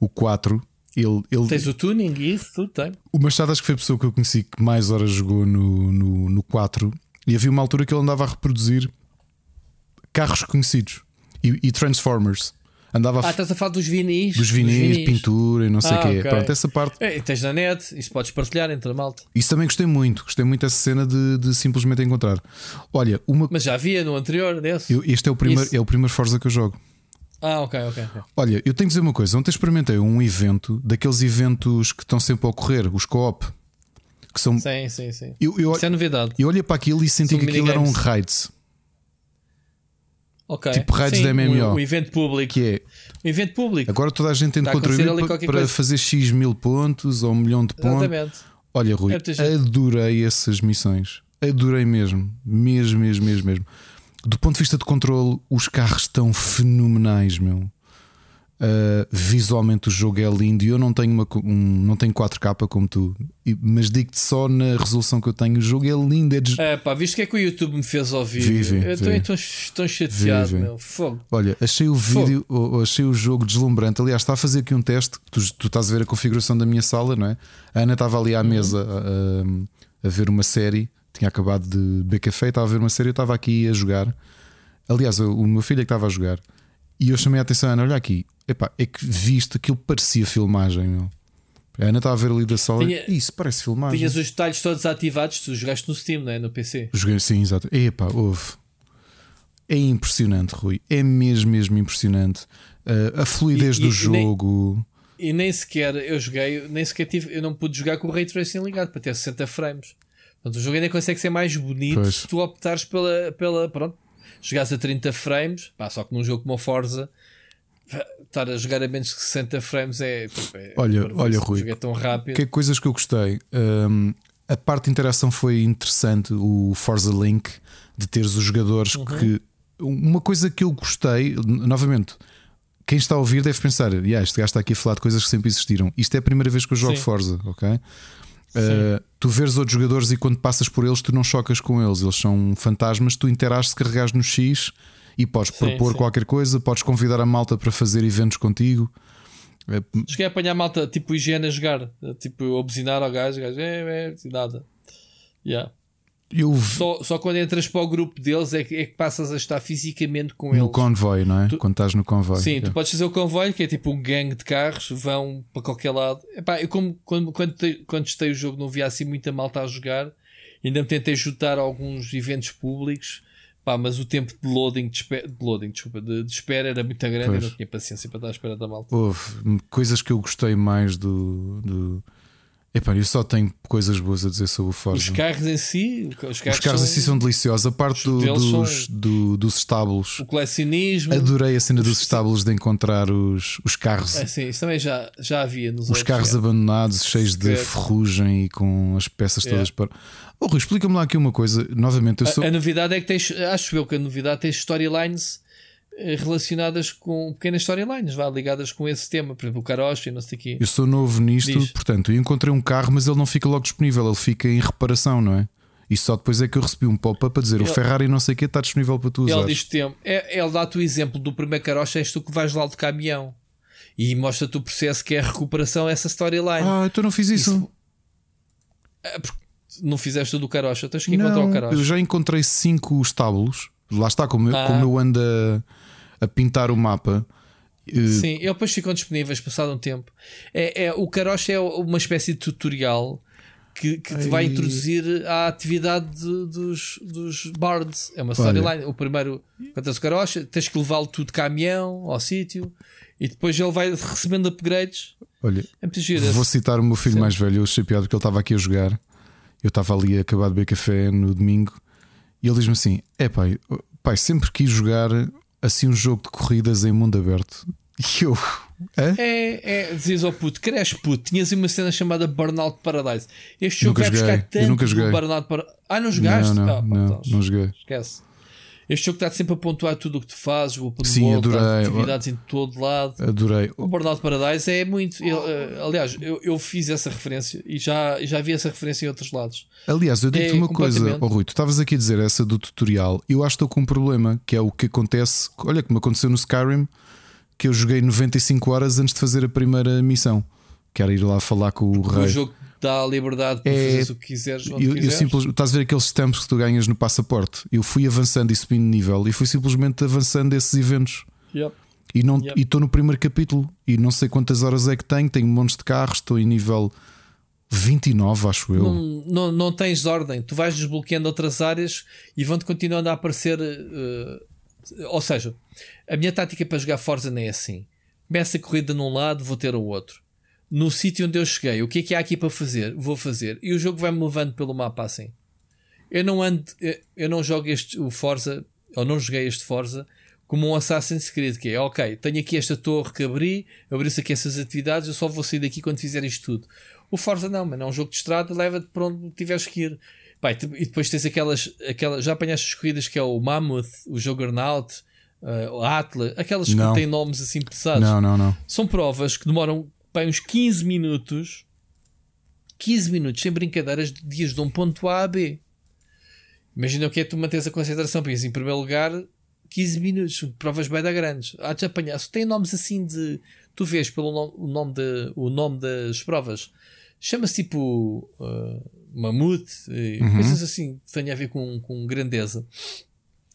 S2: o 4, ele. ele
S3: Tens o tuning e isso, tudo tem.
S2: O Machado acho que foi a pessoa que eu conheci que mais horas jogou no, no, no 4 e havia uma altura que ele andava a reproduzir carros conhecidos e, e Transformers. Andava
S3: Ah, estás a falar dos vinis.
S2: dos vinis, pintura e não sei o
S3: Ah,
S2: quê.
S3: ok.
S2: Pronto, essa parte.
S3: É, e tens na net, isso podes partilhar entre a malta.
S2: Isso também gostei muito. Gostei muito dessa cena de, de simplesmente encontrar. Olha, uma,
S3: Mas já havia no anterior desse.
S2: eu- este é o, primeiro,
S3: Isso.
S2: é o primeiro Forza que eu jogo.
S3: Ah, ok, ok.
S2: Olha, eu tenho que dizer uma coisa. Ontem experimentei um evento, daqueles eventos que estão sempre a ocorrer, os co-op. Que são.
S3: Sim, sim, sim.
S2: Eu, eu,
S3: Isso é novidade.
S2: eu olhei para aquilo e senti
S3: São
S2: que aquilo eram
S3: minigames.
S2: raids.
S3: Ok.
S2: Tipo raids
S3: Sim,
S2: da MMO.
S3: Um, um evento público.
S2: Que é
S3: Um evento público.
S2: Agora toda a gente tem de
S3: Está a acontecer
S2: contribuir
S3: ali
S2: pa-
S3: qualquer
S2: para
S3: coisa.
S2: fazer X mil pontos ou um milhão de pontos.
S3: Exatamente.
S2: Olha, Rui,
S3: É muita gente.
S2: adorei essas missões. Adorei mesmo. Mesmo, mesmo, mesmo, mesmo. Do ponto de vista de controle, os carros estão fenomenais, meu. Uh, visualmente o jogo é lindo e eu não tenho, uma, um, não tenho 4K como tu, mas digo-te só na resolução que eu tenho: o jogo é lindo. É
S3: É pá, viste o que é que o YouTube me fez ao vídeo?
S2: Vive,
S3: eu estou tão, tão chateado, meu. Fogo.
S2: Olha, achei o vídeo, achei o jogo deslumbrante. Aliás, está a fazer aqui um teste. Tu, tu estás a ver a configuração da minha sala, não é? A Ana estava ali à mesa a, a- a ver uma série, tinha acabado de beber café, estava a ver uma série, eu estava aqui a jogar. Aliás, o, o meu filho é que estava a jogar. E eu chamei a atenção, Ana, olha aqui, Epá, é que viste aquilo parecia filmagem, meu. A Ana estava a ver ali da sala.
S3: Tinha-
S2: Isso parece filmagem.
S3: Tinhas os detalhes todos ativados, tu jogaste no Steam, não é? No PC.
S2: Joguei, sim, exato. Epá, houve. É impressionante, Rui. É mesmo, mesmo impressionante. Uh, a fluidez
S3: E-
S2: do
S3: e- e nem-
S2: jogo.
S3: E nem sequer eu joguei, nem sequer tive, eu não pude jogar com o Ray Tracing ligado para ter 60 frames. Portanto, o jogo ainda consegue ser mais bonito
S2: Pois.
S3: se tu optares pela, pela pronto, jogares a 30 frames, pá, só que num jogo como o Forza, estar a jogar a menos que 60 frames é. tipo, é
S2: Olha, olha,
S3: O
S2: Rui,
S3: é tão rápido.
S2: Que coisas que eu gostei. Um, a parte de interação foi interessante. O Forza Link de teres os jogadores
S3: Uhum.
S2: que. Uma coisa que eu gostei, novamente, quem está a ouvir deve pensar: yeah, este gajo está aqui a falar de coisas que sempre existiram. Isto é a primeira vez que eu jogo
S3: Sim.
S2: Forza, ok? Uh, tu vês outros jogadores e quando passas por eles, tu não chocas com eles, eles são fantasmas. Tu interages se carregares no X e podes
S3: Sim,
S2: propor
S3: sim.
S2: qualquer coisa, podes convidar a malta para fazer eventos contigo. É,
S3: Cheguei a apanhar malta tipo higiene a jogar, tipo eu a ao gajo, gajo é, é, nada. Yeah.
S2: Eu
S3: Só, só quando entras para o grupo deles é que, é que passas a estar fisicamente com
S2: no
S3: eles.
S2: convoy, não é?
S3: Tu-
S2: Quando estás no convoy.
S3: Sim,
S2: Yeah.
S3: tu podes fazer o convoio, que é tipo um gangue de carros, vão para qualquer lado. Epá, eu como, quando, quando, te- quando testei o jogo não via assim muita malta a jogar, ainda me tentei juntar a alguns eventos públicos, pá, mas o tempo de loading, de espera, de loading, desculpa, de, de espera era muito grande
S2: Pois.
S3: e não tinha paciência para estar à espera da malta.
S2: Houve coisas que eu gostei mais do. do... Epá, eu só tenho coisas boas a dizer sobre o Forza.
S3: Os carros em si, os carros,
S2: Os carros assim são deliciosos. A parte do- dos,
S3: são-
S2: do- dos estábulos.
S3: o colecionismo.
S2: Adorei a cena dos
S3: Os-
S2: estábulos de encontrar os, os carros.
S3: É, sim, isso também já, já havia nos
S2: Os carros
S3: é.
S2: abandonados, cheios de ferrugem e com as peças
S3: É.
S2: todas para. Oh, Rui, explica-me lá aqui uma coisa. Novamente, eu sou.
S3: A, a novidade é que tens, acho eu que a novidade tens storylines relacionadas com pequenas storylines, vá, ligadas com esse tema, por exemplo, o Karoshi e não sei o quê.
S2: Eu sou novo nisto,
S3: Diz.
S2: portanto, eu encontrei um carro, mas ele não fica logo disponível, ele fica em reparação, não é? E só depois é que eu recebi um pop-up a dizer o
S3: Ele-
S2: Ferrari não sei o que está disponível para tu
S3: Ele
S2: usar.
S3: diz tempo. É, ele dá-te o exemplo do primeiro Karoshi, és tu que vais lá de caminhão e mostra-te o processo que é a recuperação essa storyline.
S2: Ah, então não fiz isso.
S3: Isso- É porque não fizeste o do Karoshi, tens que encontrar o Karoshi.
S2: eu já encontrei cinco estábulos. Lá está, como, eu,
S3: Ah.
S2: como eu ando a, a pintar o mapa. eh,
S3: Sim, e depois ficam disponíveis passado um tempo. É, é, o Karoshi é uma espécie de tutorial que, que te vai
S2: Ai.
S3: introduzir à atividade de- dos, dos bards. É uma storyline. O primeiro, quando o Karoshi, tens que levá-lo tudo de caminhão ao sítio e depois ele vai recebendo upgrades.
S2: Olha,
S3: É
S2: vou citar o meu filho
S3: Sim.
S2: mais velho. Eu achei piada porque ele estava aqui a jogar. Eu estava ali a acabar de beber café no domingo. E ele diz-me assim: É pai, pai, sempre quis jogar assim um jogo de corridas em mundo aberto. E eu, hã?
S3: É, é, dizias ao puto, cresce puto, tinhas uma cena chamada Burnout Paradise. Este jogo
S2: Nunca
S3: vai buscar
S2: joguei, eu
S3: tanto
S2: nunca
S3: do
S2: joguei.
S3: Burnout Paradise. Ah, não jogaste?
S2: Não, não,
S3: Ah,
S2: não,
S3: então,
S2: não joguei.
S3: Esquece. Este jogo está sempre a pontuar tudo o que tu fazes, o open
S2: Sim,
S3: world,
S2: adorei.
S3: atividades em todo lado.
S2: Adorei.
S3: O Burnout Paradise é muito. eu, eh, aliás, eu, eu fiz essa referência e já, já vi essa referência em outros lados.
S2: Aliás, eu digo-te
S3: É
S2: uma coisa, oh, Rui, tu estavas aqui a dizer essa do tutorial. Eu acho que estou com um problema, que é o que acontece. Olha, como aconteceu no Skyrim, que eu joguei 95 horas antes de fazer a primeira missão. Quero ir lá falar com o
S3: O
S2: rei.
S3: jogo dá a liberdade para
S2: É-
S3: fazeres o que quiseres. Onde
S2: Eu, eu
S3: quiseres.
S2: simples, estás a ver aqueles stamps que tu ganhas no passaporte? Eu fui avançando e subindo nível e fui simplesmente avançando esses eventos.
S3: Yep.
S2: E não
S3: Yep.
S2: e estou no primeiro capítulo e não sei quantas horas é que tenho. Tenho montes de carros, estou em nível 29, acho eu.
S3: Não, não, não tens ordem, tu vais desbloqueando outras áreas e vão-te continuando a aparecer. eh, ou seja, a minha tática para jogar Forza não é assim. Começa a corrida num lado, vou ter o outro. No sítio onde eu cheguei, o que é que há aqui para fazer? Vou fazer. E o jogo vai-me levando pelo mapa assim. Eu não ando, eu- eu não jogo este, o Forza, ou não joguei este Forza como um Assassin's Creed, que é ok, tenho aqui esta torre que abri, abri-se aqui essas atividades, eu só vou sair daqui quando fizer isto tudo. O Forza não, mas é um jogo de estrada, leva-te para onde tiveres que ir. Pá, e e depois tens aquelas, aquelas. Já apanhaste as corridas que é o Mammoth, o Juggernaut, eh, o Atlas, aquelas que
S2: Não.
S3: têm nomes assim pesados.
S2: Não, não, não.
S3: São provas que demoram pá, uns 15 minutos. 15 minutos, sem brincadeiras, de dias de um ponto A a B. Imagina o que é tu manteres a concentração ir em primeiro lugar 15 minutos, provas bem da grandes. Há de apanhar. Se tem nomes assim de. Tu vês pelo nome, o, nome de, o nome das provas, chama-se tipo uh, Mamute, e coisas assim que tenham a ver com, com grandeza.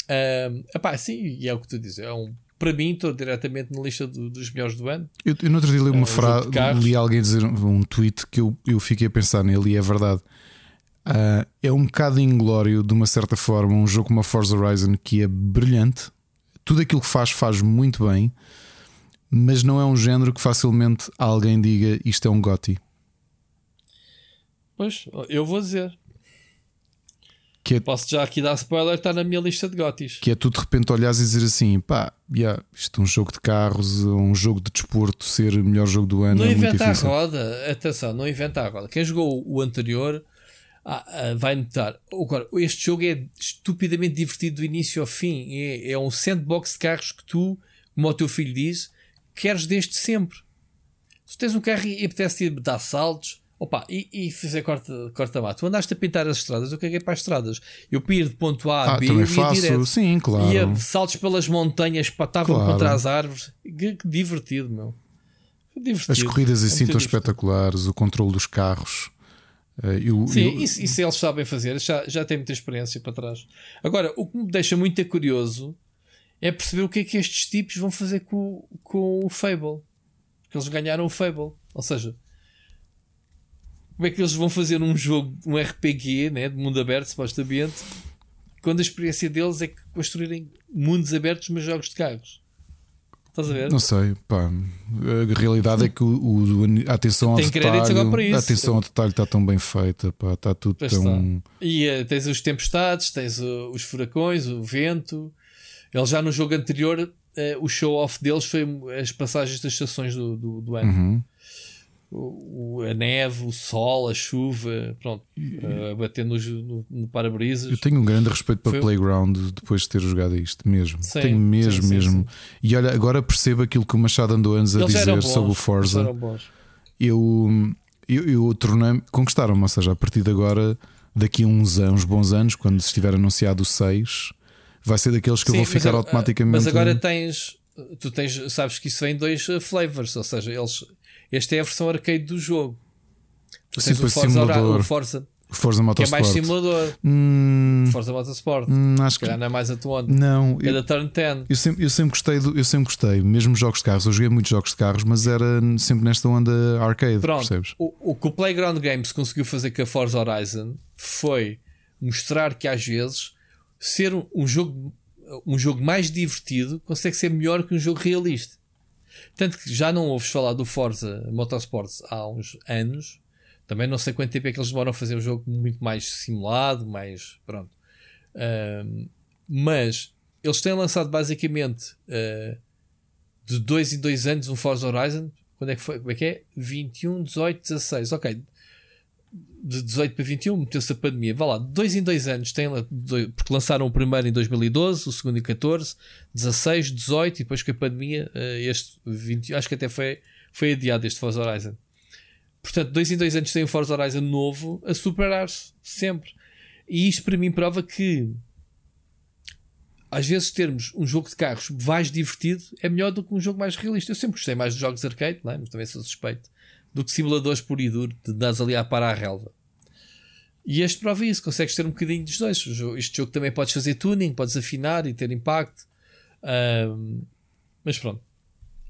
S3: Uh, epá, sim, e é o que tu dizes. É um, para mim, estou diretamente na lista do- dos melhores do ano.
S2: Eu, eu no outro dia li uma
S3: jogo
S2: frase,
S3: de carros.
S2: li alguém dizer um, tweet que eu, eu fiquei a pensar nele e é verdade. Ah, é um bocado inglório, de uma certa forma, um jogo como a Forza Horizon que é brilhante. Tudo aquilo que faz, faz muito bem, mas não é um género que facilmente alguém diga isto é um GOTY.
S3: Pois, eu vou dizer.
S2: Que é,
S3: Posso já aqui dar spoiler, está na minha lista de gotis.
S2: que é tu de repente olhares e dizer assim: pá, yeah, isto é um jogo de carros, um jogo de desporto, ser o melhor jogo do ano
S3: Não
S2: é
S3: inventa a roda, atenção, não inventa a roda. Quem jogou o anterior ah, ah, vai notar. Agora, este jogo é estupidamente divertido do início ao fim. É, é um sandbox de carros que tu, como o teu filho diz, queres desde sempre. Se tens um carro e apetece ir dar saltos. Opa, e, e fazer corta, corta. Tu andaste a pintar as estradas, eu caguei para as estradas. Eu ir de ponto A a
S2: Ah,
S3: B
S2: também
S3: ia
S2: faço,
S3: direto.
S2: sim, claro.
S3: Ia saltos pelas montanhas, patavam
S2: Claro.
S3: contra as árvores. Que, que divertido, meu. Que divertido.
S2: As corridas
S3: É
S2: assim
S3: muito
S2: tão
S3: divertido.
S2: espetaculares, o controle dos carros. Eh, eu-
S3: Sim,
S2: eu-
S3: isso, isso eles sabem fazer, já, já têm muita experiência para trás. Agora, o que me deixa muito curioso é perceber o que é que estes tipos vão fazer com, com o Fable. Porque eles ganharam o Fable. Ou seja, como é que eles vão fazer um jogo, um RPG né, de mundo aberto, supostamente, quando a experiência deles é que construírem mundos abertos, mas jogos de carros. Estás a ver?
S2: Não sei, pá. A realidade é que o, o- a atenção ao
S3: Tem
S2: detalhe, a atenção ao detalhe está tão bem feita, pá, está tudo
S3: Pois
S2: tão.
S3: E eh, tens os tempestades, tens uh, os furacões, o vento. Ele já no jogo anterior, eh, o show-off deles foi as passagens das estações do, do, do ano.
S2: Uhum.
S3: O, a neve, o sol, a chuva, pronto, eh, a bater nos- no, no para-brisas.
S2: Eu tenho um grande respeito para
S3: Foi-
S2: Playground depois de ter jogado isto, mesmo.
S3: Sim,
S2: tenho mesmo,
S3: sim,
S2: mesmo.
S3: sim.
S2: E olha, agora percebo aquilo que o Machado andou antes a
S3: Eles
S2: dizer
S3: bons,
S2: sobre o Forza. eu, eu, eu tornei-me, conquistaram-me, ou seja, a partir de agora, daqui a uns anos, bons anos, quando estiver anunciado o 6, vai ser daqueles que eu vou ficar
S3: a-
S2: automaticamente.
S3: Mas agora tens, tu tens, sabes que isso vem em dois eh, flavors, ou seja, eles, esta é a versão arcade do jogo. Tu tens o Forza,
S2: simulador.
S3: o Forza
S2: Forza
S3: que é mais
S2: Motorsport.
S3: simulador.
S2: Hum,
S3: Forza Motorsport.
S2: hum, acho que
S3: não é mais a tua onda.
S2: não.
S3: É
S2: Eu,
S3: da Turn 10.
S2: eu sempre, eu sempre gostei do, eu sempre gostei, mesmo jogos de carros. Eu joguei muitos jogos de carros, mas era sempre nesta onda arcade,
S3: Pronto.
S2: percebes?
S3: O, o que o Playground Games conseguiu fazer com a Forza Horizon foi mostrar que às vezes ser um, um jogo um jogo mais divertido consegue ser melhor que um jogo realista. Tanto que já não ouves falar do Forza Motorsports há uns anos. Também não sei quanto tempo é que eles demoram a fazer um jogo muito mais simulado, mais pronto. Mas eles têm lançado basicamente ah, de dois em dois anos um Forza Horizon. Quando é que foi? Como é que é? 21, 18, 16. Ok. De 18 para 21, meteu-se a pandemia. Vá lá, dois em dois anos, tem, porque lançaram o primeiro em 2012, o segundo em 14, 16, 18 e depois com a pandemia, eh, este 20, acho que até foi, foi adiado este Forza Horizon. Portanto, dois em dois anos tem o Forza Horizon novo a superar-se sempre. E isto para mim prova que às vezes termos um jogo de carros mais divertido é melhor do que um jogo mais realista. Eu sempre gostei mais de jogos arcade, não é? mas também sou suspeito, do que simuladores por e duro de dares ali a parar a relva. E este prova isso, consegues ter um bocadinho dos dois. Este jogo também podes fazer tuning, podes afinar e ter impacto. Um, mas pronto,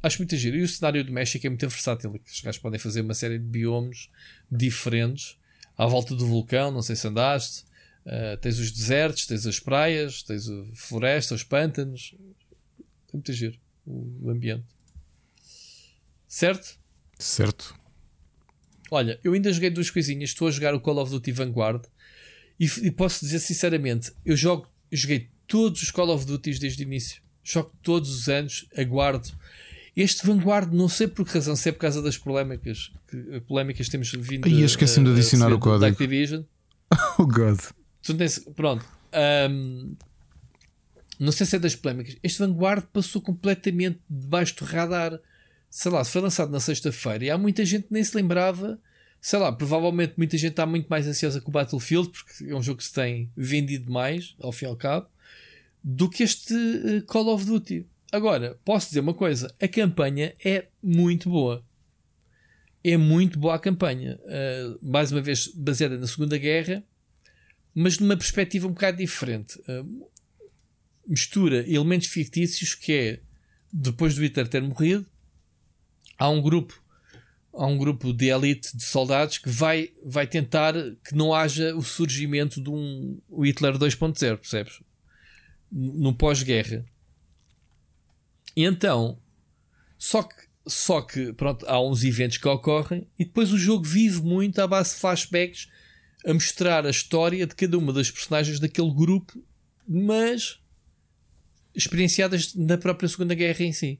S3: acho muito giro. E o cenário do México é muito versátil. Os gajos podem fazer uma série de biomes diferentes à volta do vulcão. Não sei se andaste. Uh, tens os desertos, tens as praias, tens a floresta, os pântanos. É muito giro o ambiente. Certo?
S2: Certo.
S3: Olha, eu ainda joguei duas coisinhas. Estou a jogar o Call of Duty Vanguard e, e posso dizer sinceramente, eu jogo, joguei todos os Call of Duty desde o início. Jogo todos os anos, aguardo. Este Vanguard, não sei por que razão, se é por causa das polémicas que polémicas temos vindo.
S2: E esqueci-me de adicionar o código.
S3: Activision. *laughs*
S2: oh God.
S3: Pronto. Um, não sei se é das polémicas. Este Vanguard passou completamente debaixo do radar. Sei lá, foi lançado na sexta-feira e há muita gente que nem se lembrava. Sei lá, provavelmente muita gente está muito mais ansiosa com o Battlefield, porque é um jogo que se tem vendido mais, ao fim e ao cabo, do que este uh, Call of Duty. Agora, posso dizer uma coisa: a campanha é muito boa. É muito boa a campanha. Uh, mais uma vez, baseada na Segunda Guerra mas numa perspectiva um bocado diferente. Uh, mistura elementos fictícios que é depois do Hitler ter morrido, há um grupo há um grupo de elite de soldados que vai, vai tentar que não haja o surgimento de um Hitler 2.0, percebes? No pós-guerra. E então, só que, só que pronto, há uns eventos que ocorrem e depois o jogo vive muito à base de flashbacks a mostrar a história de cada uma das personagens daquele grupo, mas experienciadas na própria Segunda Guerra em si.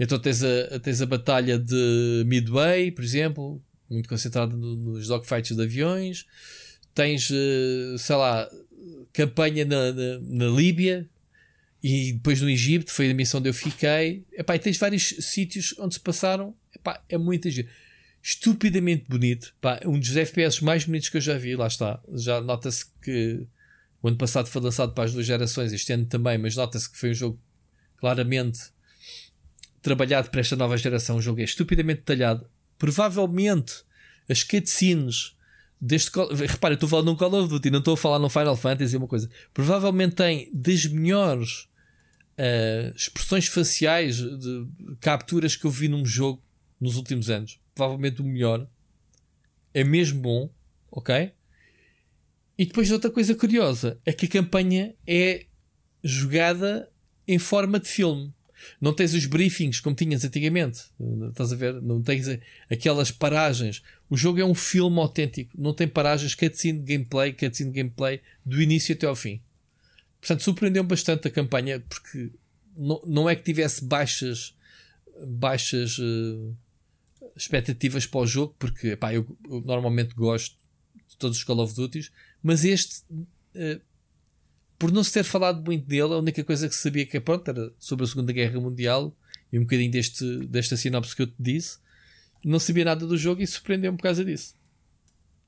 S3: Então tens a, tens a batalha de Midway, por exemplo, muito concentrada nos dogfights de aviões. Tens, eh, sei lá, campanha na, na, na Líbia e depois no Egito, foi a missão onde eu fiquei. Epá, e tens vários sítios onde se passaram. Epá, é muita gente estupidamente bonito. Pá, um dos FPS mais bonitos que eu já vi, lá está. Já nota-se que o ano passado foi lançado para as duas gerações, este ano também, mas nota-se que foi um jogo claramente trabalhado para esta nova geração. O jogo é estupidamente detalhado. Provavelmente as cutscenes deste Call... repara, estou a falar num Call of Duty, não estou a falar num Final Fantasy, uma coisa. Provavelmente tem das melhores uh, expressões faciais de capturas que eu vi num jogo nos últimos anos provavelmente o melhor. É mesmo bom, ok? E depois outra coisa curiosa é que a campanha é jogada em forma de filme. Não tens os briefings como tinhas antigamente. Estás a ver? Não tens aquelas paragens. O jogo é um filme autêntico. Não tem paragens, cutscene de gameplay, cutscene de gameplay, do início até ao fim. Portanto, surpreendeu bastante a campanha porque não, não é que tivesse baixas, baixas uh, expectativas para o jogo, porque pá, eu, eu, normalmente gosto de todos os Call of Duty, mas este, uh, por não se ter falado muito dele, a única coisa que sabia que pronto, era sobre a Segunda Guerra Mundial e um bocadinho deste, desta sinopse que eu te disse, não sabia nada do jogo e surpreendeu-me por causa disso.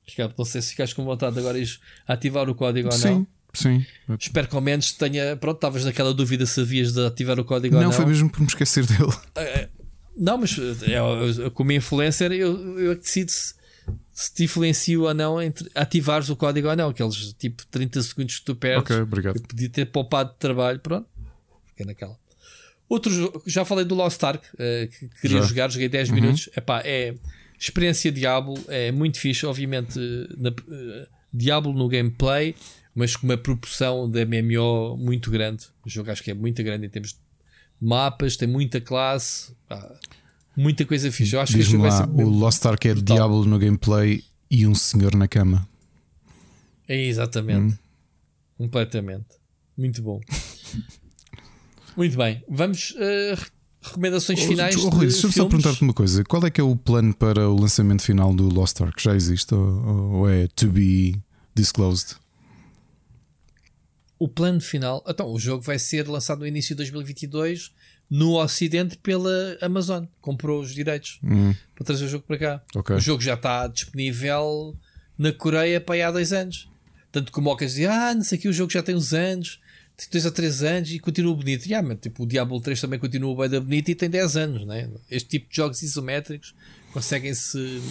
S3: Ricardo, não sei se ficaste com vontade agora de ativar o código
S2: sim,
S3: ou não.
S2: Sim.
S3: Espero que ao menos tenha. Pronto, estavas naquela dúvida se havias de ativar o código
S2: não,
S3: ou não.
S2: Não, foi mesmo por me esquecer dele.
S3: Uh, não, mas eu, eu, como influencer, eu, eu decido se, se te influencio ou não entre ativares o código ou não. Aqueles tipo 30 segundos que tu perdes.
S2: Ok, obrigado.
S3: Eu podia ter poupado de trabalho, pronto. Fiquei naquela. Outro jogo, já falei do Lost Ark, uh, que queria já. jogar, joguei 10 uhum. minutos. Epá, é experiência Diablo, é muito fixe, obviamente, na, uh, Diablo no gameplay, mas com uma proporção de MMO muito grande. O jogo acho que é muito grande em termos de mapas, tem muita classe, muita coisa fixe. Eu acho
S2: Diz
S3: que
S2: lá, vai ser o Lost Ark é brutal. Diablo no gameplay e um senhor na cama.
S3: É exatamente, hum. completamente. Muito bom. Muito bem, vamos uh, recomendações
S2: Oh,
S3: finais.
S2: oh, Rui,
S3: de
S2: deixa-me só perguntar-te uma coisa: qual é que é o plano para o lançamento final do Lost Ark? Já existe ou, ou é to be disclosed?
S3: O plano final. Então, o jogo vai ser lançado no início de 2022 no Ocidente pela Amazon. Comprou os direitos
S2: Hum,
S3: para trazer o jogo para cá.
S2: ok.
S3: O jogo já está disponível na Coreia para aí há dois anos. Tanto que o Mocas dizia: Ah, não sei que o jogo já tem uns anos, tem dois ou três anos e continua bonito. E, ah, mas, tipo, o Diablo 3 também continua bem da bonito e tem 10 anos. Né? Este tipo de jogos isométricos conseguem-se.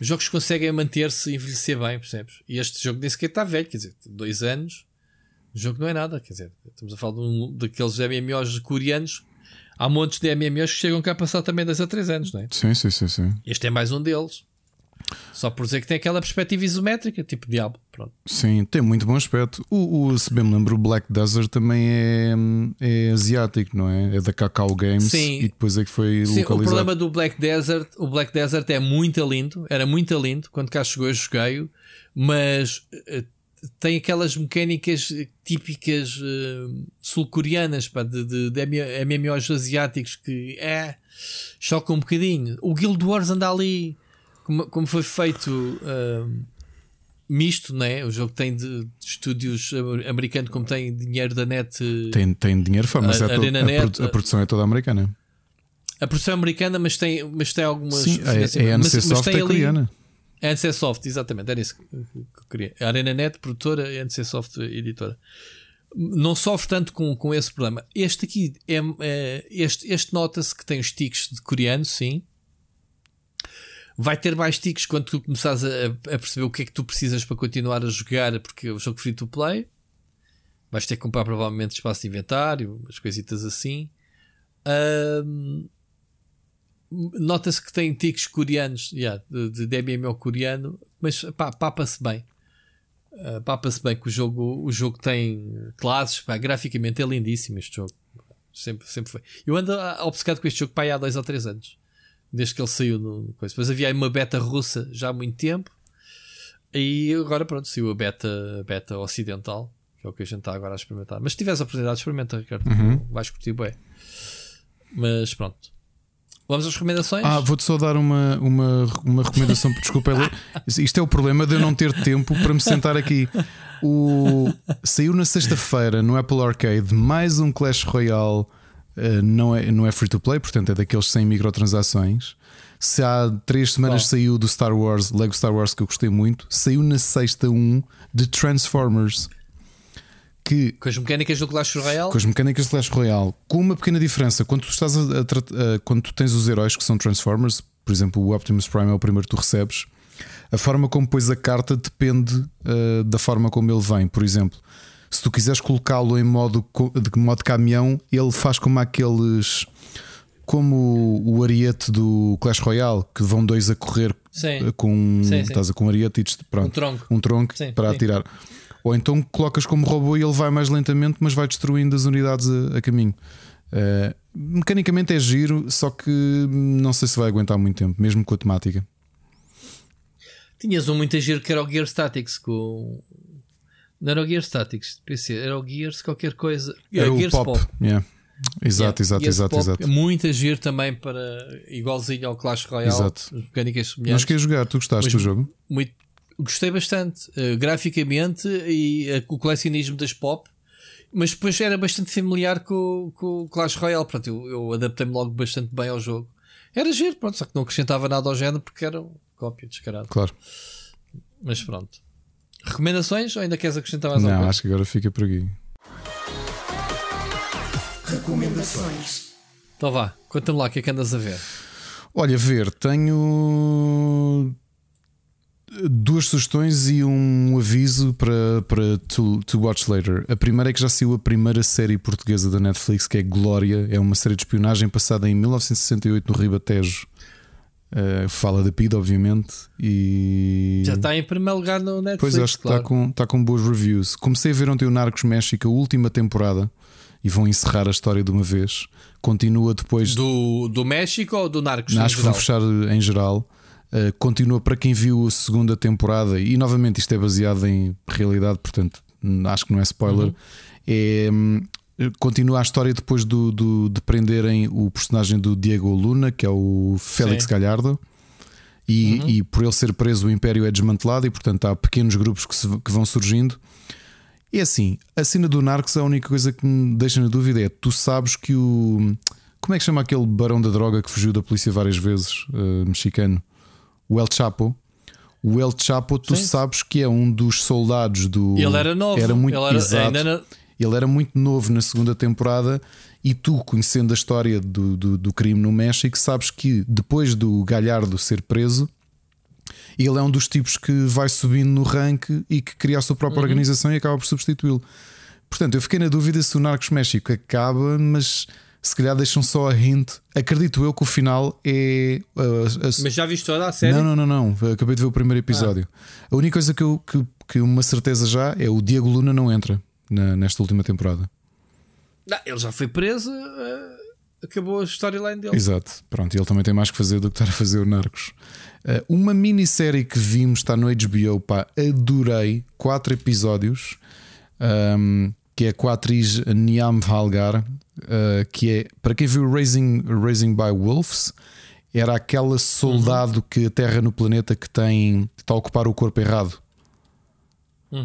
S3: Os jogos conseguem manter-se e envelhecer bem, percebes? E este jogo nem sequer está velho, quer dizer, dois anos. O jogo não é nada, quer dizer, estamos a falar de um, daqueles MMOs coreanos. Há montes de MMOs que chegam cá a passar também 2 a 3 anos, não é?
S2: Sim, sim, sim, sim.
S3: Este é mais um deles. Só por dizer que tem aquela perspectiva isométrica, tipo Diablo. Pronto.
S2: Sim, tem muito bom aspecto. O, o- se bem me lembro, o Black Desert também é, é asiático, não é? É da Cacau Games
S3: Sim.
S2: e depois é que foi
S3: Sim, o
S2: localizado.
S3: problema do Black Desert, o Black Desert é muito lindo, era muito lindo quando cá chegou eu joguei, mas eh, tem aquelas mecânicas típicas eh, sul-coreanas de, de, de MMOs asiáticos que é choca um bocadinho. O Guild Wars anda ali como, como foi feito eh, misto, né? O jogo tem de, de estúdios amer- americanos, como tem dinheiro da net. eh,
S2: Tem, tem dinheiro, fã, mas
S3: A-
S2: é
S3: Arena
S2: a,
S3: Net,
S2: a produção é toda americana.
S3: A produção é americana, mas tem, mas tem algumas.
S2: Sim, a
S3: Mas-
S2: NC
S3: mas
S2: Soft
S3: tem
S2: é
S3: ali-
S2: coreana.
S3: A NC Soft, exatamente, era isso que eu queria. A ArenaNet, produtora, a NC Soft, editora. Não sofre tanto com, com esse problema. Este aqui, é, é- este, este nota-se que tem os tiques de coreano, sim. Vai ter mais tiques quando tu começares a, a perceber o que é que tu precisas para continuar a jogar, porque é o jogo free to play. Vais ter que comprar provavelmente espaço de inventário, umas coisitas assim. Ahm, Nota-se que tem tiques coreanos, yeah, de, de MMO coreano, mas pá, papa-se bem. Ah, papa-se bem que o jogo, o jogo tem classes, pá, graficamente é lindíssimo este jogo. Sempre, sempre foi. Eu ando obcecado com este jogo pá, há dois ou três anos, desde que ele saiu no no coisa. Depois havia aí uma beta russa já há muito tempo, e agora pronto, saiu a beta, beta ocidental, que é o que a gente está agora a experimentar. Mas se tiveres a oportunidade, experimenta, Ricardo, vais curtir bem. Mas pronto. Vamos às recomendações?
S2: Ah, vou-te só dar uma, uma, uma recomendação. *laughs* Desculpa, ela- isto é o problema de eu não ter tempo para me sentar aqui. O, saiu na sexta-feira no Apple Arcade mais um Clash Royale. eh, não, é, não é free to play, portanto é daqueles sem microtransações. Se há três semanas saiu do Star Wars, Lego Star Wars, que eu gostei muito, saiu na sexta um de Transformers. Que
S3: Com as mecânicas do Clash Royale?
S2: com as mecânicas de Clash Royale, com uma pequena diferença. Quando tu, estás a, a a- quando tu tens os heróis que são Transformers, por exemplo, o Optimus Prime é o primeiro que tu recebes, a forma como pões a carta depende ah, da forma como ele vem. Por exemplo, se tu quiseres colocá-lo em modo, de modo caminhão, ele faz como aqueles. Como o, ariete do Clash Royale, que vão dois a correr
S3: Sim.
S2: com,
S3: Sim, sim.
S2: estás a- com um ariete e pronto,
S3: Um tronco.
S2: um tronco para atirar. Ou então colocas como robô e ele vai mais lentamente, mas vai destruindo as unidades a, a caminho. Uh, mecanicamente é giro, só que não sei se vai aguentar muito tempo, mesmo com a temática.
S3: Tinhas um muito giro que era o Gear Statics com. Não era o Gear Statics PC, era o Gears qualquer coisa.
S2: Era o
S3: Gears
S2: pop. Yeah. Exato,
S3: Yeah,
S2: exato,
S3: Gears
S2: exato,
S3: Pop
S2: exato.
S3: Muito agir também para igualzinho ao Clash Royale.
S2: Exato.
S3: as Mecânicas semelhantes.
S2: queres jogar, tu gostaste
S3: Mas-
S2: do jogo?
S3: Muito, gostei bastante, eh, graficamente e com o colecionismo das pop, mas depois era bastante familiar com, com o Clash Royale. Pronto, eu, eu adaptei-me logo bastante bem ao jogo. Era giro, pronto, só que não acrescentava nada ao género porque era um cópia descarado.
S2: Claro.
S3: Mas pronto. Recomendações ou ainda queres acrescentar mais alguma
S2: Não, acho que agora fica por aqui.
S8: Recomendações.
S3: Então vá, conta-me lá o que é que andas a ver.
S2: Olha, ver, tenho duas sugestões e um aviso para, para to, to watch later. A primeira é que já saiu a primeira série portuguesa da Netflix, que é Glória. É uma série de espionagem passada em 1968 no Ribatejo. Uh, fala da PID, obviamente. E
S3: Já está em primeiro lugar no Netflix.
S2: Pois acho que
S3: claro.
S2: está com, está com boas reviews. Comecei a ver ontem o Narcos México, a última temporada, e vão encerrar a história de uma vez. Continua depois.
S3: do, do México ou do Narcos?
S2: acho que vão fechar em geral. Uh, continua para quem viu a segunda temporada, e novamente isto é baseado em realidade, portanto acho que não é spoiler.
S3: Uhum.
S2: É hum, continua a história depois do, do, de prenderem o personagem do Diego Luna, que é o Félix
S3: Sim.
S2: Galhardo. E,
S3: Uhum.
S2: e por ele ser preso, o Império é desmantelado, e portanto há pequenos grupos que, se- que vão surgindo. E assim, a cena do Narcos, a única coisa que me deixa na dúvida é: tu sabes que o. Como é que chama aquele barão da droga que fugiu da polícia várias vezes, eh, mexicano? O El Chapo. O El Chapo, tu
S3: Sim.
S2: sabes que é um dos soldados do.
S3: Ele era novo.
S2: Era muito
S3: ele era,
S2: exato. Ele era muito novo na segunda temporada e tu, conhecendo a história do, do, do crime no México, sabes que depois do Galhardo ser preso, ele é um dos tipos que vai subindo no ranking e que cria a sua própria organização e acaba por substituí-lo. Portanto, eu fiquei na dúvida se o Narcos México acaba, mas se calhar deixam só a hint. Acredito eu que o final é. uh, a-
S3: Mas já viste toda a série?
S2: não, não, não, não. Acabei de ver o primeiro episódio. A única coisa que, eu, que, que uma certeza já é o Diego Luna não entra na- nesta última temporada.
S3: Não, ele já foi preso, eh, acabou a storyline dele.
S2: Exato. Pronto, e ele também tem mais que fazer do que estar a fazer o Narcos. Uh, uma minissérie que vimos, está no HBO, pá, adorei. Quatro episódios. um, que é com a atriz Niam Valgar, uh, que é, para quem viu Raising, Raising by Wolves, era aquela soldado que aterra no planeta que tem que está a ocupar o corpo errado.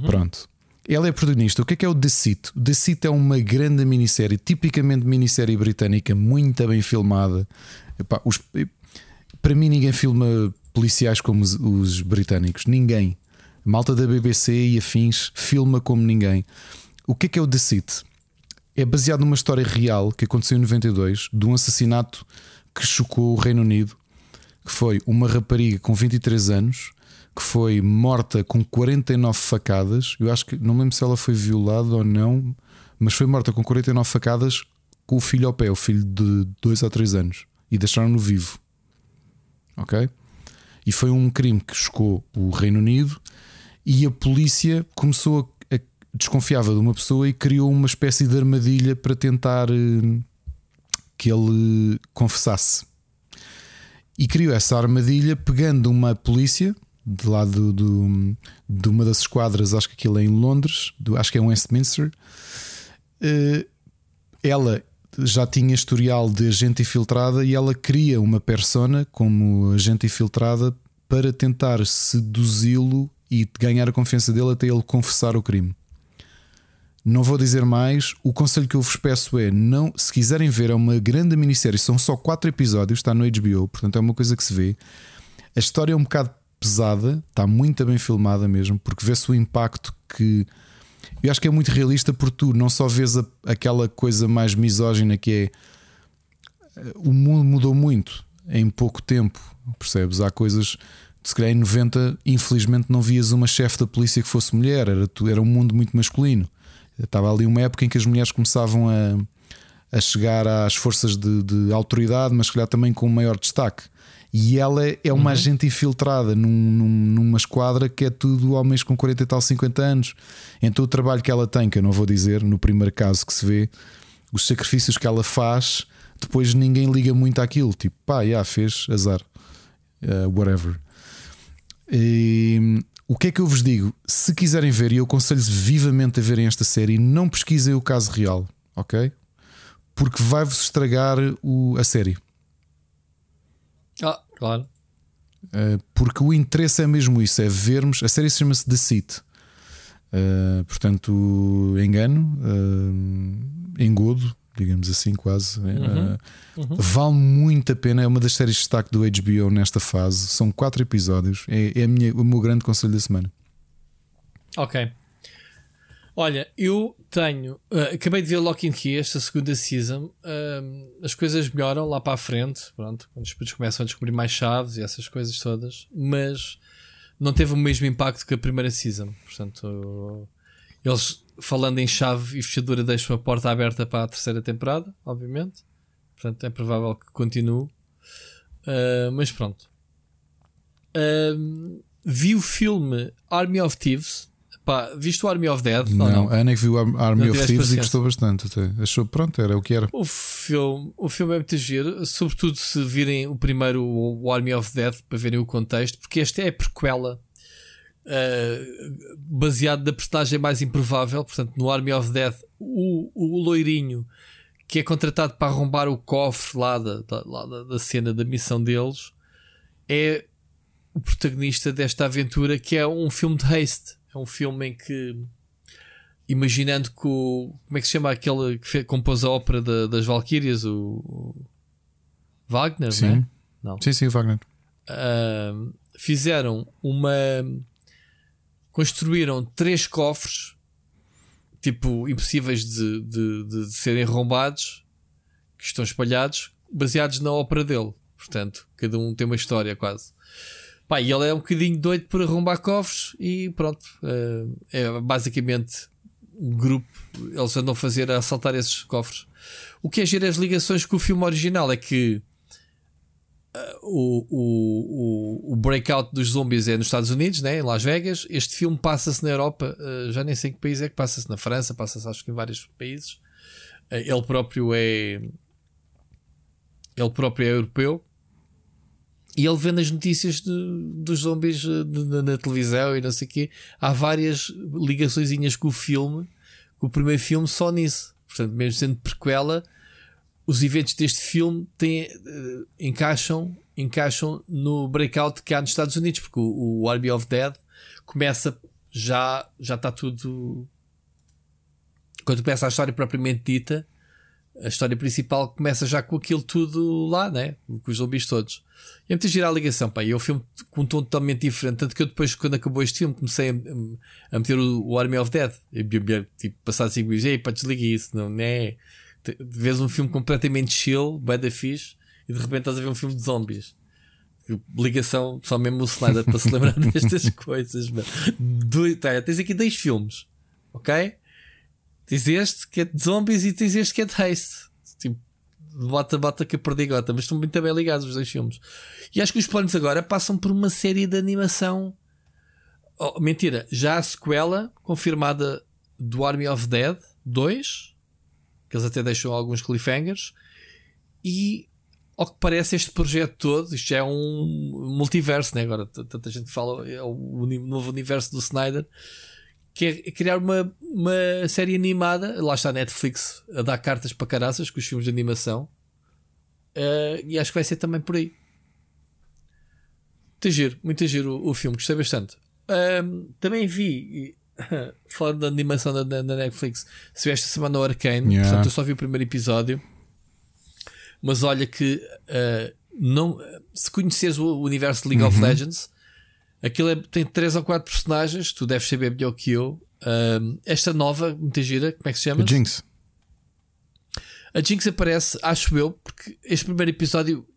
S2: Pronto. Ela é protagonista. O que é que é o Deceit? O Deceit é uma grande minissérie, tipicamente minissérie britânica, muito bem filmada. Epá, os- para mim, ninguém filma policiais como os, os britânicos. Ninguém. Malta da BBC e afins filma como ninguém. O que é que é o Deceit? É baseado numa história real que aconteceu em 92 de um assassinato que chocou o Reino Unido, que foi uma rapariga com 23 anos que foi morta com 49 facadas. Eu acho que não me lembro se ela foi violada ou não, mas foi morta com 49 facadas com o filho ao pé, o filho de 2 ou 3 anos, e deixaram-no vivo. Ok? E foi um crime que chocou o Reino Unido e a polícia começou a, a desconfiava de uma pessoa e criou uma espécie de armadilha para tentar eh, que ele confessasse. E criou essa armadilha pegando uma polícia de lá do, do- de uma das esquadras, acho que aquilo é em Londres, do- acho que é Westminster. Eh, ela já tinha historial de agente infiltrada e ela cria uma persona como agente infiltrada para tentar seduzi-lo e ganhar a confiança dele até ele confessar o crime. Não vou dizer mais. O conselho que eu vos peço é: não, se quiserem ver, é uma grande minissérie. São só quatro episódios, está no HBO, portanto é uma coisa que se vê. A história é um bocado pesada, está muito bem filmada mesmo, porque vê-se o impacto que. Eu acho que é muito realista porque tu não só vês a- aquela coisa mais misógina que é. O mundo mudou muito em pouco tempo, percebes? Há coisas. Se calhar em 90, infelizmente, não vias uma chefe da polícia que fosse mulher, era, era um mundo muito masculino. Estava ali uma época em que as mulheres começavam a, a chegar às forças de, de autoridade, mas se calhar também com um maior destaque. E ela é uma agente infiltrada num- num- numa esquadra que é tudo homens com 40 e tal, 50 anos. Então o trabalho que ela tem, que eu não vou dizer, no primeiro caso que se vê, os sacrifícios que ela faz, depois ninguém liga muito àquilo. Tipo, pá, já fez, azar, Uh, whatever. E, o que é que eu vos digo? Se quiserem ver, e eu aconselho-vos vivamente a verem esta série, não pesquisem o caso real, ok? Porque vai-vos estragar o- a série.
S3: Ah, claro.
S2: Uh, porque o interesse é mesmo isso: é vermos. A série chama-se The Seat. Uh, portanto, engano, uh, engodo, digamos assim, quase. Uh, Vale muito a pena. É uma das séries de destaque do HBO nesta fase. São quatro episódios. É, é minha- o meu grande conselho da semana.
S3: Ok. Olha, eu tenho. ah, acabei de ver Lock and Key, esta segunda season. Ahm, as coisas melhoram lá para a frente. Pronto, quando os putos começam a descobrir mais chaves e essas coisas todas. Mas não teve o mesmo impacto que a primeira season. Portanto, eles falando em chave e fechadura deixam a porta aberta para a terceira temporada, obviamente. Portanto, é provável que continue. Ah, mas pronto. Ahm, vi o filme Army of Thieves. Pá, viste o Army of Dead?
S2: Não,
S3: não?
S2: a Ana que viu Army
S3: Não
S2: of Thieves e gostou bastante. Até. Achou, pronto, era o que era.
S3: O filme, o filme é muito giro, sobretudo se virem o primeiro, o Army of Death, para verem o contexto, porque este é a prequela uh, baseado na personagem mais improvável. Portanto, no Army of Death, o, o loirinho que é contratado para arrombar o cofre lá da, da, lá da cena da missão deles é o protagonista desta aventura, que é um filme de haste. É um filme em que, imaginando que o. Como é que se chama aquele que fez, compôs a ópera da, das Valkyrias? O, o Wagner,
S2: sim.
S3: não é? Não.
S2: Sim, sim, Wagner.
S3: Uh, fizeram uma. Construíram três cofres, tipo, impossíveis de, de, de serem arrombados, que estão espalhados, baseados na ópera dele. Portanto, cada um tem uma história quase. Pá, e ele é um bocadinho doido por arrombar cofres e pronto. Uh, é basicamente um grupo. Eles andam a fazer a assaltar esses cofres. O que é giro as ligações com o filme original é que o, o, o, breakout dos zombies é nos Estados Unidos, né, em Las Vegas. Este filme passa-se na Europa, uh, já nem sei em que país é que passa-se, na França, passa-se acho que em vários países. Uh, ele próprio é. Ele próprio é europeu. E ele vê nas notícias de, dos zombies eh, de, de, na televisão e não sei o quê. Há várias ligações com o filme, com o primeiro filme, só nisso. Portanto, mesmo sendo prequela, os eventos deste filme têm, uh, encaixam, encaixam no breakout que há nos Estados Unidos, porque o, o Army of Dead começa já, já está tudo. Quando começa a história propriamente dita, a história principal começa já com aquilo tudo lá, né? Com os zombies todos. E é muito girar a ligação, pá. E é um filme com um tom totalmente diferente. Tanto que eu depois, quando acabou este filme, comecei a, a meter o, o, Army of Dead. E, tipo, passado 5 minutos, ei, pá, desliga isso, não é? Vês um filme completamente chill, bem da e de repente estás a ver um filme de zombies. Ligação, só mesmo o Snyder para se lembrar *laughs* destas coisas. Do, tá, tens aqui dois filmes, ok? Tens este que é de zombies e tens este que é de haste. Tipo, bota, bota que a perdigota, mas estão muito bem ligados os dois filmes. E acho que os planos agora passam por uma série de animação. Oh, mentira, já a sequela confirmada do Army of Dead 2 que eles até deixam alguns cliffhangers. E ao que parece, este projeto todo, isto já é um multiverso, né? agora tanta gente fala, é o novo universo do Snyder, que é criar uma, uma série animada. Lá está a Netflix a dar cartas para caraças com os filmes de animação, uh, e acho que vai ser também por aí. Muito giro, muito giro o, o filme, gostei bastante. Um, também vi, *laughs* falando da animação da, da, Netflix, se esta semana o Arcane, yeah. portanto eu só vi o primeiro episódio, mas olha que uh, não, se conheceres o universo de League uhum. of Legends, aquilo é, tem 3 ou 4 personagens, tu deves saber melhor que eu. Uh, esta nova, muita gira, como é que se chama?
S2: A Jinx.
S3: A Jinx aparece, acho eu, porque este primeiro episódio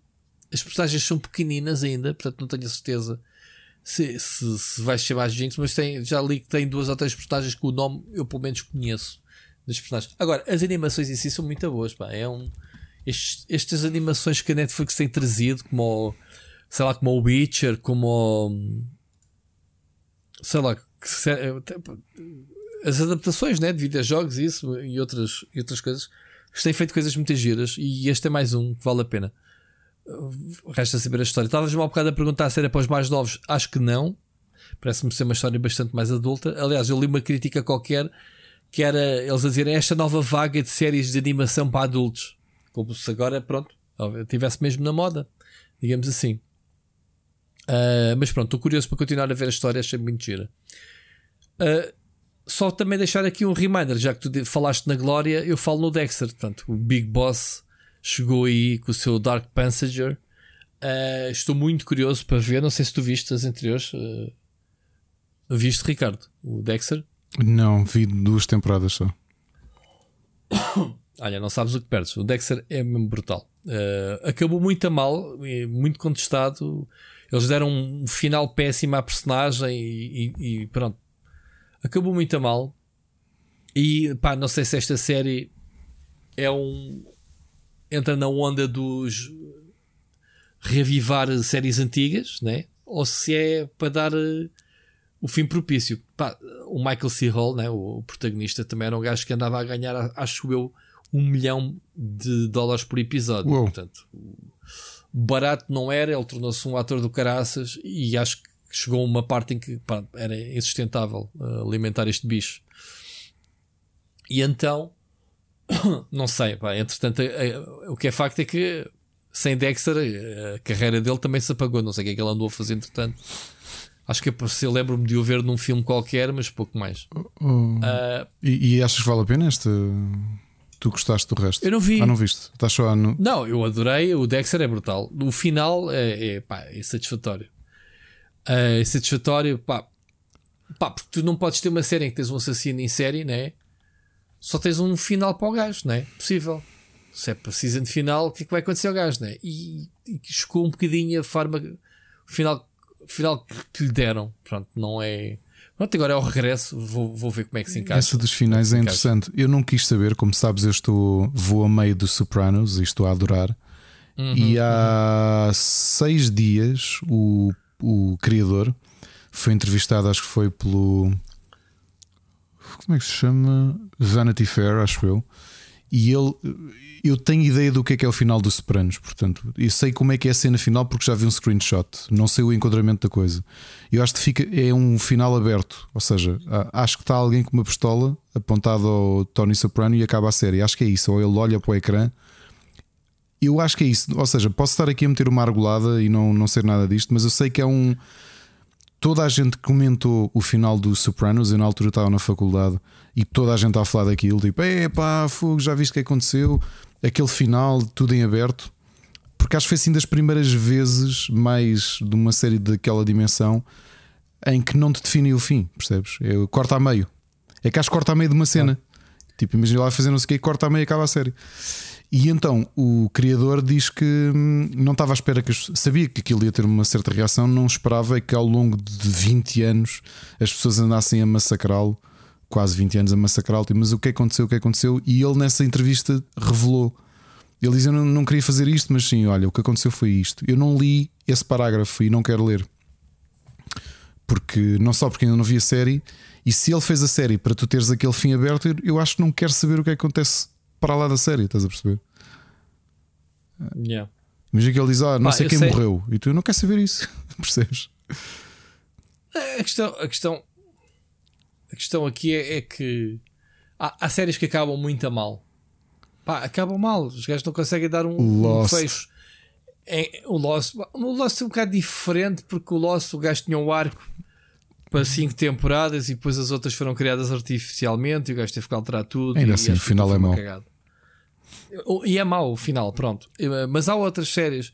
S3: as personagens são pequeninas ainda, portanto não tenho a certeza se, se, se vai chamar Jinx, mas tem, já li que tem duas ou três personagens que o nome eu pelo menos conheço das personagens. Agora, as animações em si são muito boas, pá. É um. Estes, estas animações que a Netflix tem trazido, como o, sei lá, como o Witcher, como o, sei lá, as adaptações né, de videojogos isso, e, outras, e outras coisas, têm feito coisas muito giras e este é mais um que vale a pena. Resta saber a história. Estavas-me um bocado a perguntar se era para os mais novos. Acho que não. Parece-me ser uma história bastante mais adulta. Aliás, eu li uma crítica qualquer que era eles a dizerem esta nova vaga de séries de animação para adultos. Como se agora, pronto, tivesse mesmo na moda, digamos assim. Uh, mas pronto, estou curioso para continuar a ver a história, achei muito gira. Uh, só também deixar aqui um reminder, já que tu falaste na Glória, eu falo no Dexter, portanto, o Big Boss chegou aí com o seu Dark Passenger. Uh, estou muito curioso para ver. Não sei se tu viste as anteriores. Uh, viste, Ricardo? O Dexter?
S2: Não, vi duas temporadas só. *coughs*
S3: Olha, não sabes o que perdes. O Dexter é mesmo brutal. Uh, acabou muito a mal, muito contestado. Eles deram um final péssimo à personagem e, e, e pronto. Acabou muito a mal. E pá, não sei se esta série é um, entra na onda dos revivar séries antigas, né? ou se é para dar uh, o fim propício. Pá, o Michael C. Hall, né? o protagonista, também era um gajo que andava a ganhar, acho eu, um milhão de dólares por episódio. Uou. Portanto, barato não era, ele tornou-se um ator do caraças e acho chegou uma parte em que pá, era insustentável uh, alimentar este bicho. E então, *coughs* não sei, pá, entretanto, o que é facto é que sem Dexter a carreira dele também se apagou. Não sei o que é que ele andou a fazer entretanto. Acho que apareceu, lembro-me de o ver num filme qualquer, mas pouco mais.
S2: Uh, e, e, achas que vale a pena este? Tu gostaste do resto?
S3: Eu não vi.
S2: Ah, não viste? Estás só no...
S3: Não, eu adorei. O Dexter é brutal. O final é, é, pá, é satisfatório. Uh, é satisfatório, pá, pá, porque tu não podes ter uma série em que tens um assassino em série, né? Só tens um final para o gajo, não é? Possível. Se é season de final, o que é que vai acontecer ao gajo, né? E, e chocou um bocadinho a forma, o final final que lhe deram. Pronto, não é. Pronto, agora é o regresso, vou, vou ver como é que se encaixa.
S2: Essa dos finais é interessante. Eu não quis saber, como sabes, eu estou, vou a meio dos Sopranos e estou a adorar. Uhum, e há uhum. seis dias o, o criador foi entrevistado, acho que foi pelo. Como é que se chama? Vanity Fair, acho eu. E ele eu tenho ideia do que é que é o final do Sopranos, portanto, eu sei como é que é a cena final porque já vi um screenshot, não sei o enquadramento da coisa. Eu acho que fica, é um final aberto, ou seja, acho que está alguém com uma pistola apontado ao Tony Soprano e acaba a série. Acho que é isso, ou ele olha para o ecrã. Eu acho que é isso, ou seja, posso estar aqui a meter uma argolada e não, não ser nada disto, mas eu sei que é um. Toda a gente comentou o final do Sopranos, eu na altura estava na faculdade e toda a gente a falar daquilo, tipo, é pá, fogo, já viste o que aconteceu? aquele final, tudo em aberto, porque acho que foi assim das primeiras vezes, mais de uma série daquela dimensão, em que não te define o fim, percebes? É, corta a meio. É que acho que corta a meio de uma cena. Ah. Tipo, imagina lá fazer não sei o que, corta a meio e acaba a série. E então o criador diz que hum, não estava à espera que sabia que aquilo ia ter uma certa reação, não esperava que ao longo de 20 anos as pessoas andassem a massacrá-lo quase 20 anos a massacrá-lo, tipo, mas o que aconteceu, o que aconteceu? E ele nessa entrevista revelou. Ele diz: Eu não, não queria fazer isto, mas sim, olha, o que aconteceu foi isto. Eu não li esse parágrafo e não quero ler. Porque não só porque ainda não vi a série, e se ele fez a série para tu teres aquele fim aberto, eu acho que não quero saber o que, é que acontece para lá da série, estás a perceber?
S3: Yeah.
S2: Imagina que ele diz: Ah, não Pá, sei quem sei. morreu, e tu não queres saber isso, *laughs* percebes?
S3: A questão, a questão a questão aqui é, é que há, há, séries que acabam muito a mal. Pá, acabam mal. Os gajos não conseguem dar um, um fecho. É, o Lost, o Lost é um bocado diferente porque o Lost, o gajo tinha um arco para 5 temporadas e depois as outras foram criadas artificialmente e o gajo teve que alterar tudo.
S2: Ainda assim, o final é mau.
S3: E é mau o final, pronto. Mas há outras séries.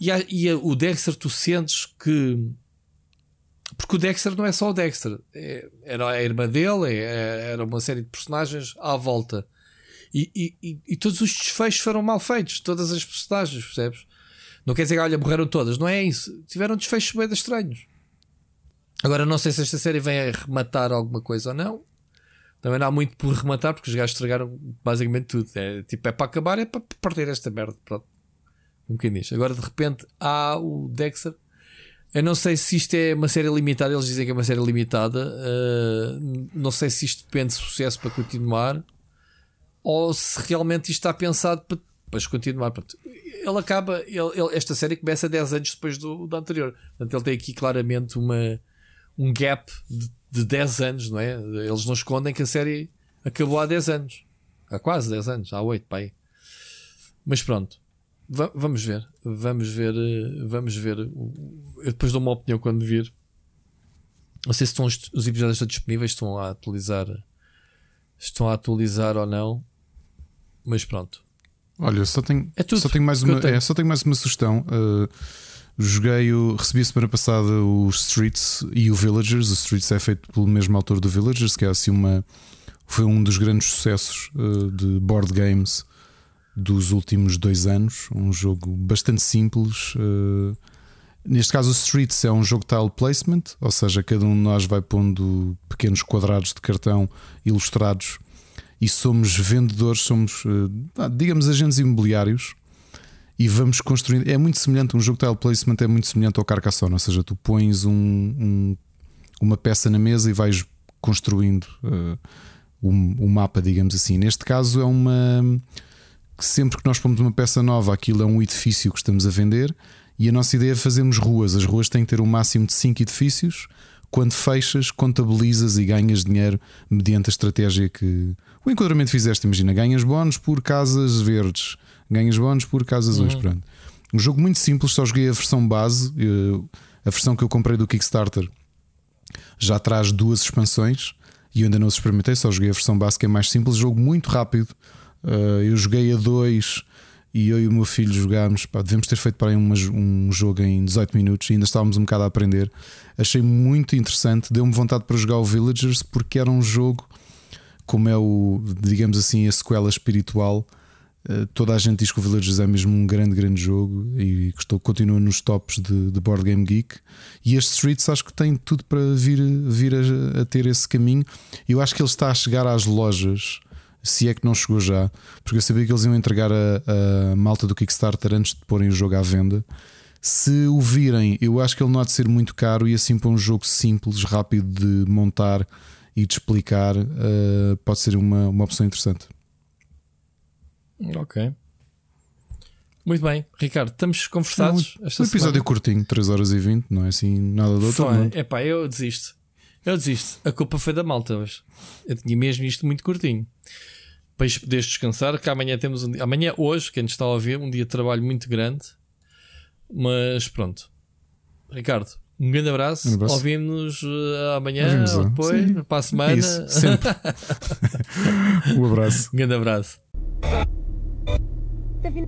S3: E, há, e o Dexter, tu sentes que porque o Dexter não é só o Dexter, é, era a irmã dele, é, era uma série de personagens à volta. E, e, e, todos os desfechos foram mal feitos, todas as personagens, percebes? Não quer dizer que, olha, morreram todas, não é isso. Tiveram desfechos bem estranhos. Agora, não sei se esta série vem a rematar alguma coisa ou não. Também não há muito por rematar, porque os gajos estragaram basicamente tudo. É tipo, é para acabar, é para partir esta merda. Pronto. Um bocadinho nisto. Agora, de repente, há o Dexter eu não sei se isto é uma série limitada, eles dizem que é uma série limitada. Uh, não sei se isto depende de sucesso para continuar ou se realmente isto está pensado para depois continuar. ele acaba, ele, ele, esta série começa 10 anos depois do, do anterior. Portanto, ele tem aqui claramente uma, um gap de, de 10 anos, não é? Eles não escondem que a série acabou há 10 anos. Há quase 10 anos, há 8, pai. Mas pronto vamos ver, vamos ver, eh, vamos ver. Eu depois dou uma opinião quando vir. Não sei se estão, os episódios estão disponíveis, estão a atualizar, estão a atualizar ou não, mas pronto.
S2: Olha, só tenho, é só tenho mais uma, tenho. É, só tenho mais uma sugestão. Uh, joguei, o, recebi a semana passada os Streets e o Villagers. O Streets é feito pelo mesmo autor do Villagers, que é assim uma foi um dos grandes sucessos uh, de board games dos últimos dois anos. Um jogo bastante simples. Uh, neste caso, o Streets é um jogo tile placement, ou seja, cada um de nós vai pondo pequenos quadrados de cartão ilustrados e somos vendedores, somos, uh, digamos, agentes imobiliários. E vamos construindo. É muito semelhante, um jogo tile placement é muito semelhante ao Carcassonne, ou seja, tu pões um, um, uma peça na mesa e vais construindo uh, um, um mapa, digamos assim. Neste caso, é uma sempre que nós pomos uma peça nova, aquilo é um edifício que estamos a vender E a nossa ideia é fazermos ruas. As ruas têm que ter um máximo de 5 edifícios. Quando fechas, contabilizas e ganhas dinheiro mediante a estratégia que o enquadramento fizeste. Imagina, ganhas bónus por casas verdes, ganhas bónus por casas azuis. Pronto. Um jogo muito simples, só joguei a versão base, eu- a versão que eu comprei do Kickstarter já traz duas expansões e eu ainda não os experimentei, só joguei a versão base que é mais simples, jogo muito rápido. Uh, eu joguei a dois e eu e o meu filho jogámos. Pá, devemos ter feito para aí uma- um jogo em 18 minutos e ainda estávamos um bocado a aprender. Achei muito interessante, deu-me vontade para jogar o Villagers porque era um jogo como é o, digamos assim, a sequela espiritual. Uh, toda a gente diz que o Villagers é mesmo um grande, grande jogo e estou, continua nos tops de, de Board Game Geek. E este Streets acho que tem tudo para vir, vir a, a ter esse caminho. Eu acho que ele está a chegar às lojas, se é que não chegou já, porque eu sabia que eles iam entregar a, a malta do Kickstarter antes de porem o jogo à venda. Se o virem, eu acho que ele não há de ser muito caro e assim para um jogo simples, rápido de montar e de explicar, uh, pode ser uma, uma opção interessante.
S3: Ok. Muito bem, Ricardo, estamos conversados.
S2: um,
S3: esta
S2: um episódio
S3: semana.
S2: curtinho, 3 horas e 20, não é assim nada do outro mundo.
S3: Epá, eu desisto. Eu desisto. A culpa foi da malta hoje. Eu tinha mesmo isto muito curtinho. Para poderes descansar, que amanhã temos um dia. Amanhã, hoje, quem nos está a ouvir, um dia de trabalho muito grande. Mas pronto. Ricardo, um grande abraço.
S2: Um abraço.
S3: Ouvimos eh, amanhã
S2: Ouvimos,
S3: ou
S2: ah,
S3: depois,
S2: sim.
S3: para a semana.
S2: Isso, sempre. *laughs* *laughs* um abraço.
S3: um grande abraço. في